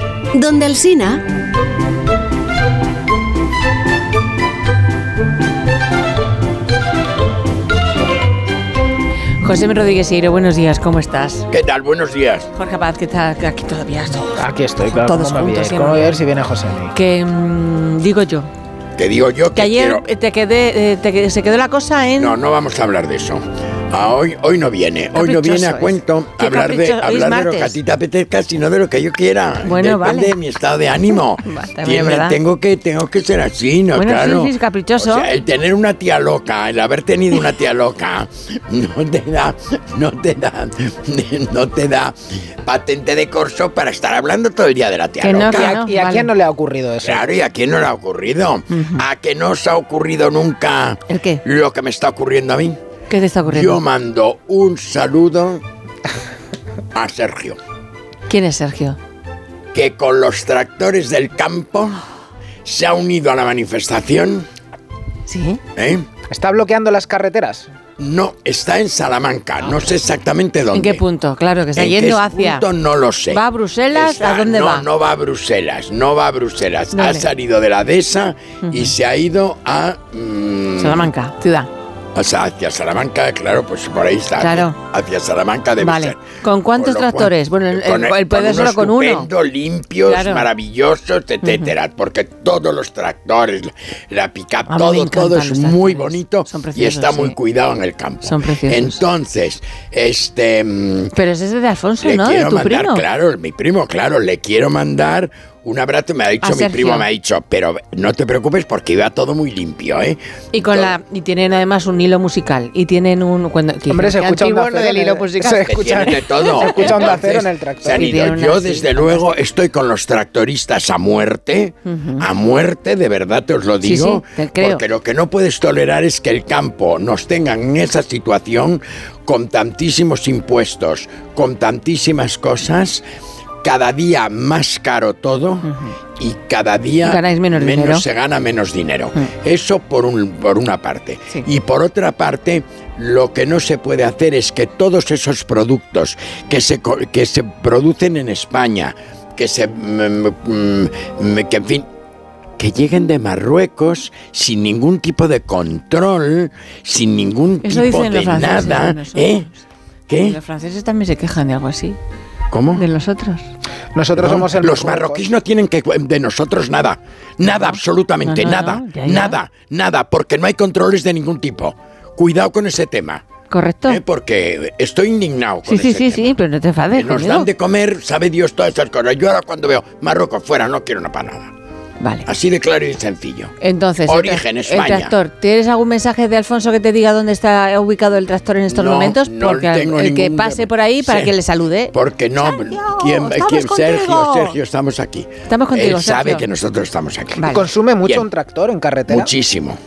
Donde el Sina... José Rodríguez Sieiro, buenos días, ¿cómo estás? ¿Qué tal? Buenos días. Jorge Paz, ¿qué tal? Aquí todavía estoy. Aquí estoy, claro. Todos ¿cómo juntos, ir? ¿Cómo voy a ver si viene José? Que mm, digo yo, Te digo yo que, que ayer quiero- te quedé, eh, te quedé- se quedó la cosa en... No, no vamos a hablar de eso. Ah, hoy, hoy no viene. Hoy no viene a cuento hablar de, hablar de lo que a ti te apetezca, sino de lo que yo quiera. Bueno, Depende vale. de mi estado de ánimo. también Tiene- tengo, que, tengo que ser así, ¿no? Bueno, claro. sí, es caprichoso. O sea, el tener una tía loca, el haber tenido una tía loca, no te da, no te da, no te da patente de corso para estar hablando todo el día de la tía Que no, loca. que no, ¿Y a vale. quién no le ha ocurrido eso? Claro, ¿y a quién no le ha ocurrido? ¿A que no os ha ocurrido nunca ¿El qué? lo que me está ocurriendo a mí? ¿Qué te está ocurriendo? Yo mando un saludo a Sergio, ¿Quién es Sergio? que con los tractores del campo se ha unido a la manifestación. ¿Sí? ¿eh? ¿Está bloqueando las carreteras? No, está en Salamanca, no sé exactamente dónde. ¿En qué punto? Claro, que está ¿En yendo qué hacia... punto? No lo sé. ¿Va a Bruselas? Está- ¿A dónde no, va? No va a Bruselas, no va a Bruselas. Ha salido de la DESA y se ha ido a... mm, Salamanca, ciudad. O sea, hacia Salamanca, claro, pues por ahí está. Claro. Hacia Salamanca debe Vale. ser. ¿Con cuántos Con lo cual- tractores? bueno, el, el- el puede solo con uno. limpios, Claro. maravillosos, etcétera. Porque todos los tractores, la pick-up, A mí me todo, todo es muy bonito y preciosos, está muy sí. cuidado en el campo. Son preciosos. Entonces, este. mm, Pero ese es de Alfonso, ¿no? De quiero tu mandar, primo. claro, mi primo, claro, le quiero mandar un abrazo. Me ha dicho, mi Sergio. primo me ha dicho, pero no te preocupes porque iba todo muy limpio, ¿eh? Y con la y tienen además un hilo musical y tienen un cuando Hombre, se escucha del en hilo musical. se escucha- de todo. se escucha Onda Entonces, Cero en el tractor. se han ido. Yo, sí, desde luego, estoy con los tractoristas a muerte, a muerte, de verdad te os lo digo, sí, te creo. porque lo que no puedes tolerar es que el campo nos tenga en esa situación con tantísimos impuestos, con tantísimas cosas, cada día más caro todo y cada día menos se gana menos dinero. Eso por, un, por una parte. Y por otra parte, lo que no se puede hacer es que todos esos productos que se, que se producen en España, que se... mm, mm, mm, que en fin que lleguen de Marruecos sin ningún tipo de control, sin ningún Eso tipo dicen de nada. ¿eh? ¿Qué? Los franceses también se quejan de algo así. ¿Cómo? De nosotros. Nosotros No, somos el los marroquíes no tienen que de nosotros nada, nada absolutamente No, no, nada, no, ya, ya. nada, nada, porque no hay controles de ningún tipo. Cuidado con ese tema, ¿Correcto? ¿eh? porque estoy indignado con sí, sí, ese sí, sí, pero no te enfades nos dan de comer, sabe Dios todas esas cosas. Yo ahora cuando veo Marruecos fuera no quiero una para nada. Vale. Así de claro y sencillo. Entonces, el tra- Origen, el, España. tractor. ¿Tienes algún mensaje de Alfonso que te diga dónde está ubicado el tractor en estos No, momentos? no Porque al- tengo el que pase por ahí para Sí. que le salude. Porque no, ¿quién, estamos quién- Sergio, contigo. Sergio, estamos aquí. Estamos contigo, Él sabe Sergio. que nosotros estamos aquí. ¿Y ¿Consume mucho Bien. un tractor en carretera? Muchísimo.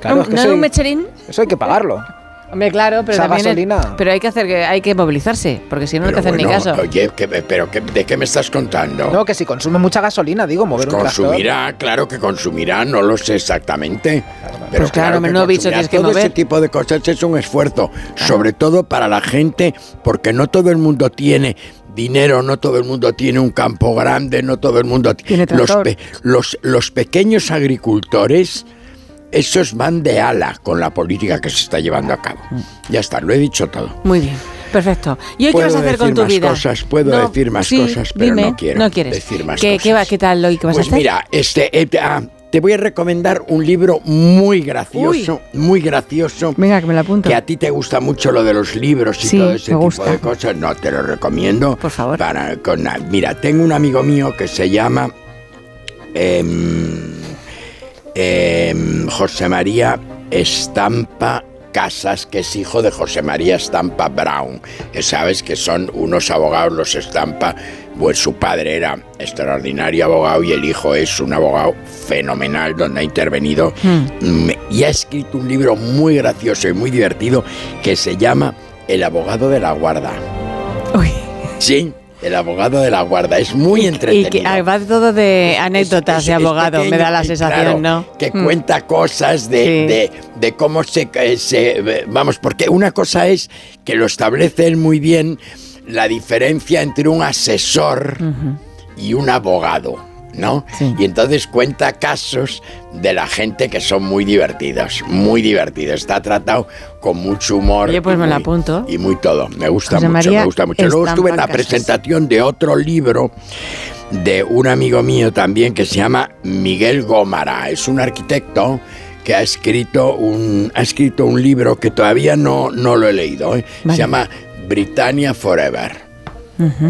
Claro, es que ¿No es un mecherín? Eso hay que pagarlo. Hombre, claro, pero Esa también es- pero hay que hacer que hay que movilizarse, porque si no no te hacen ni caso. Oye, ¿qué- pero qué- ¿de qué me estás contando? No, que si consume mucha gasolina, digo, mover un tractor. Consumirá, claro que consumirá, no lo sé exactamente. Pero Pues claro, que menudo bicho tienes que Todo ese mover. tipo de cosas es un esfuerzo, sobre todo para la gente, porque no todo el mundo tiene dinero, no todo el mundo tiene un campo grande, no todo el mundo Tiene los, pe- los, los pequeños agricultores, esos van de ala con la política que se está llevando a cabo. Mm. Ya está, lo he dicho todo. Muy bien. Perfecto. ¿Y hoy qué vas a hacer con tu vida? Cosas, puedo decir más cosas, pero no quiero no quieres. decir más ¿Qué, cosas. ¿qué, va, ¿Qué tal hoy? ¿Qué vas pues a hacer? mira, este, eh, ah, te voy a recomendar un libro muy gracioso, Uy. muy gracioso. Venga, que me lo apunto. Que a ti te gusta mucho lo de los libros y sí, todo ese tipo gusta. de cosas. No, te lo recomiendo. Por favor. Para, con, mira, tengo un amigo mío que se llama eh, eh, José María Estampa Casas, que es hijo de José María Estampa Brown, que sabes que son unos abogados los Estampa, pues su padre era extraordinario abogado y el hijo es un abogado fenomenal donde ha intervenido Hmm. y ha escrito un libro muy gracioso y muy divertido que se llama El abogado de la guarda. Uy. Sí. El abogado de la guarda es muy entretenido. Y que ah, va todo de anécdotas Es- es- de abogado, pequeño me da la sensación, claro, ¿no? Que Mm. cuenta cosas de, Sí. de, de cómo se, eh, se- eh, Vamos, porque una cosa es que lo establece él muy bien la diferencia entre un asesor y un abogado, ¿no? Y entonces cuenta casos de la gente que son muy divertidos, muy divertidos. Está tratado con mucho humor. Oye, pues y me apunto. Y muy todo. Me gusta José mucho, María me gusta mucho. Luego estuve en la presentación de otro libro de un amigo mío también que se llama Miguel Gómara. Es un arquitecto que ha escrito un, ha escrito un libro que todavía no, no lo he leído. ¿eh? Vale. Se llama Britannia Forever.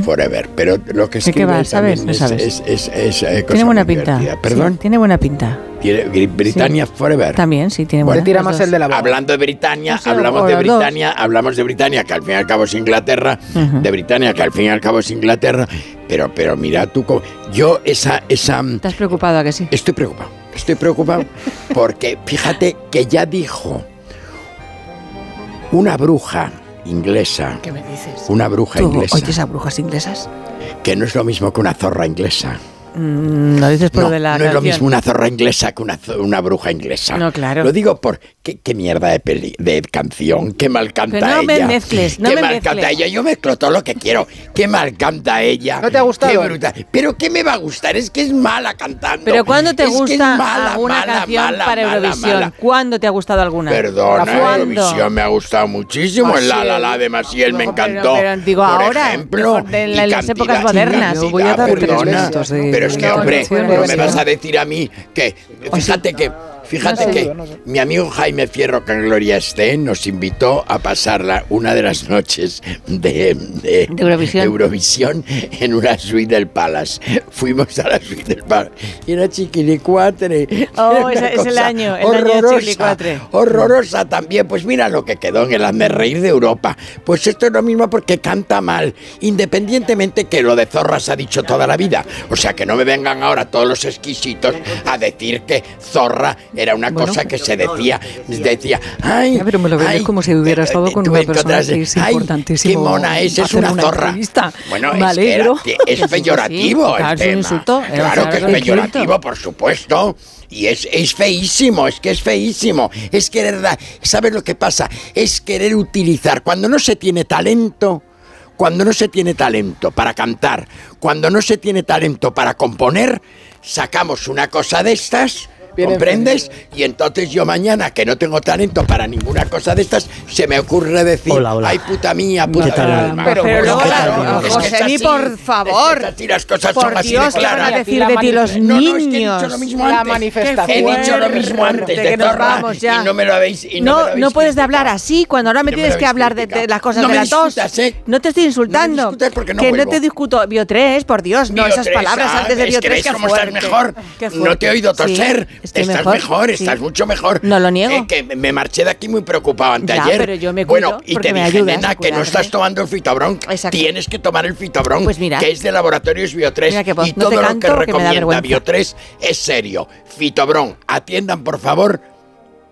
Forever. Pero lo que ¿De qué escribe ¿Sabes? es, sabes. es- es- es, eh, cosa Tiene buena pinta. ¿Perdón? Sí, tiene buena pinta. Tiene- Britannia Forever. También, sí, tiene buena. las dos. Hablando de Britania, No sé, hablamos de los dos. Britania, hablamos de Britania, que al fin y al cabo es Inglaterra, de Britania, que al fin y al cabo es Inglaterra, pero, pero mira tú, cómo- yo esa, esa... ¿Estás preocupado a que sí? Estoy preocupado, estoy preocupado, porque fíjate que ya dijo una bruja inglesa, ¿Qué me dices? una bruja ¿Tú inglesa, oyes a brujas inglesas? que no es lo mismo que una zorra inglesa. Mm, lo dices por No, lo de la no es lo mismo una zorra inglesa que una, una bruja inglesa. No, claro. Lo digo por qué, qué mierda de, peli- de canción, qué mal canta Pero no me ella. mezcles, no qué me mal mezcles. canta ella. Yo mezclo todo lo que quiero. Qué mal canta ella. ¿No te ha gustado? Qué bruta. Pero qué me va a gustar, es que es mala cantando. Pero ¿cuándo te Es gusta mala, alguna mala, canción mala, para Eurovisión? mala. ¿Cuándo te ha gustado alguna? Perdona. Eurovisión me ha gustado muchísimo. Ah, el La sí. La La de Maciel me encantó. pero digo, por ahora, ejemplo, y las épocas modernas. Yo voy a cantidad, dar tres minutos Pero es que, hombre, no, me vas a decir a mí que, fíjate que, fíjate No sé, que no sé. mi amigo Jaime Fierro, que en Gloria esté, nos invitó a pasarla una de las noches de, de, Eurovisión. Eurovisión en una suite del Palace. Fuimos a la suite del Palace y era chiquilicuatre. Oh, Era ese- es el año, el año de horrorosa, chiquilicuatre. Horrorosa también. Pues mira lo que quedó en el hazme reír de Europa. Pues esto es lo mismo porque canta mal, independientemente que lo de Zorra se ha dicho toda la vida. O sea, que no me vengan ahora todos los exquisitos a decir que Zorra era una Bueno. cosa que se decía, decía, ay, Ya, pero me lo vendes ay, como si hubiera eh, estado eh, con una persona que es ay, importantísimo Qué mona es, es una, una zorra. entrevista. Bueno, es que, era- es que sí. peyorativo Claro, un tema. insulto, eh, Claro que es peyorativo, insulto. por supuesto. Y es, es feísimo, es que es feísimo. Es querer dar. ¿Sabes lo que pasa? Es querer utilizar. Cuando no se tiene talento, cuando no se tiene talento para cantar, cuando no se tiene talento para componer, sacamos una cosa de estas. Bien ¿Comprendes? Y entonces yo mañana, que no tengo talento para ninguna cosa de estas, se me ocurre decir, Hola, hola. ay puta mía, puta alma". Pero, pero luego, es que que así. por favor. Es que las cosas Por son así Dios, de ¿qué van claras. a decir de ti los No, no, es que he niños? dicho lo mismo La antes. manifestación. He dicho lo mismo fuerte, antes de que nos Zorra vamos ya. y no me lo habéis y no, me No, lo habéis no puedes de hablar así cuando ahora me No me tienes lo que hablar de, de las cosas No de me la tos. ¿eh? No te estoy insultando. No me discutas porque no que no te discuto. Bio 3, por Dios, no esas palabras ah, antes de ¿ves Bio que 3. ves Qué cómo estás fuerte, mejor? No te he oído toser. Estoy estás mejor, mejor, sí. estás mucho mejor. No lo niego. Eh, que me marché de aquí muy preocupado Ya, anteayer. pero yo me cuido Bueno, y te me dije, ayudas nena, que no estás tomando el Fitobron. Exacto. Tienes que tomar el Fitobron, Pues mira. que es de Laboratorios Bio 3. Mira qué voz. y No todo lo que recomienda vergüenza. Bio 3 es serio. Fitobron, atiendan por favor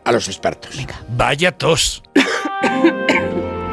a los expertos. Vaya tos.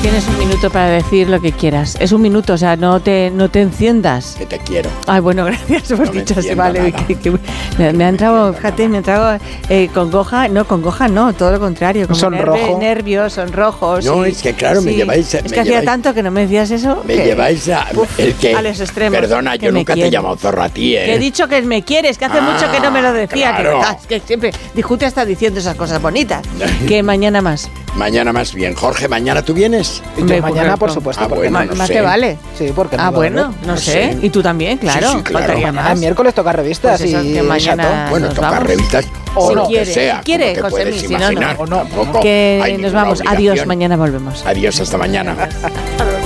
Tienes un minuto para decir lo que quieras. Es un minuto, o sea, no te, no te enciendas. Que te quiero. Ay, bueno, gracias por No dicho así, vale. nada. que- que- me, me ha entrado, fíjate, me ha entrado eh, congoja. No, congoja no, todo lo contrario. Como Sonrojo. nerve- nervios, sonrojos. No, sí, es que claro, me lleváis a- Es me que hacía tanto que no me decías eso. Me que- lleváis a. Uf, el que, a los extremos. Perdona, yo nunca te he llamado zorro a ti, ¿eh? Que he dicho que me quieres, que hace mucho que no me lo decía. claro. Que, ah, que siempre discute hasta diciendo esas cosas bonitas. que mañana más. Mañana más bien. Jorge, ¿mañana tú vienes? Me- mañana, por supuesto. Ah, porque bueno, no, no Más sé. te vale. Sí, porque no Ah, a bueno, haber. no, sé. Y tú también, claro. Sí, sí, claro. Mañana más. miércoles toca revistas Pues eso, y que mañana. Bueno, toca vamos. revistas O o no. lo que quiere, sea. si quiere, como te José Luis, si no, no. no. Que nos vamos. Adiós, obligación. mañana volvemos. Adiós, hasta mañana.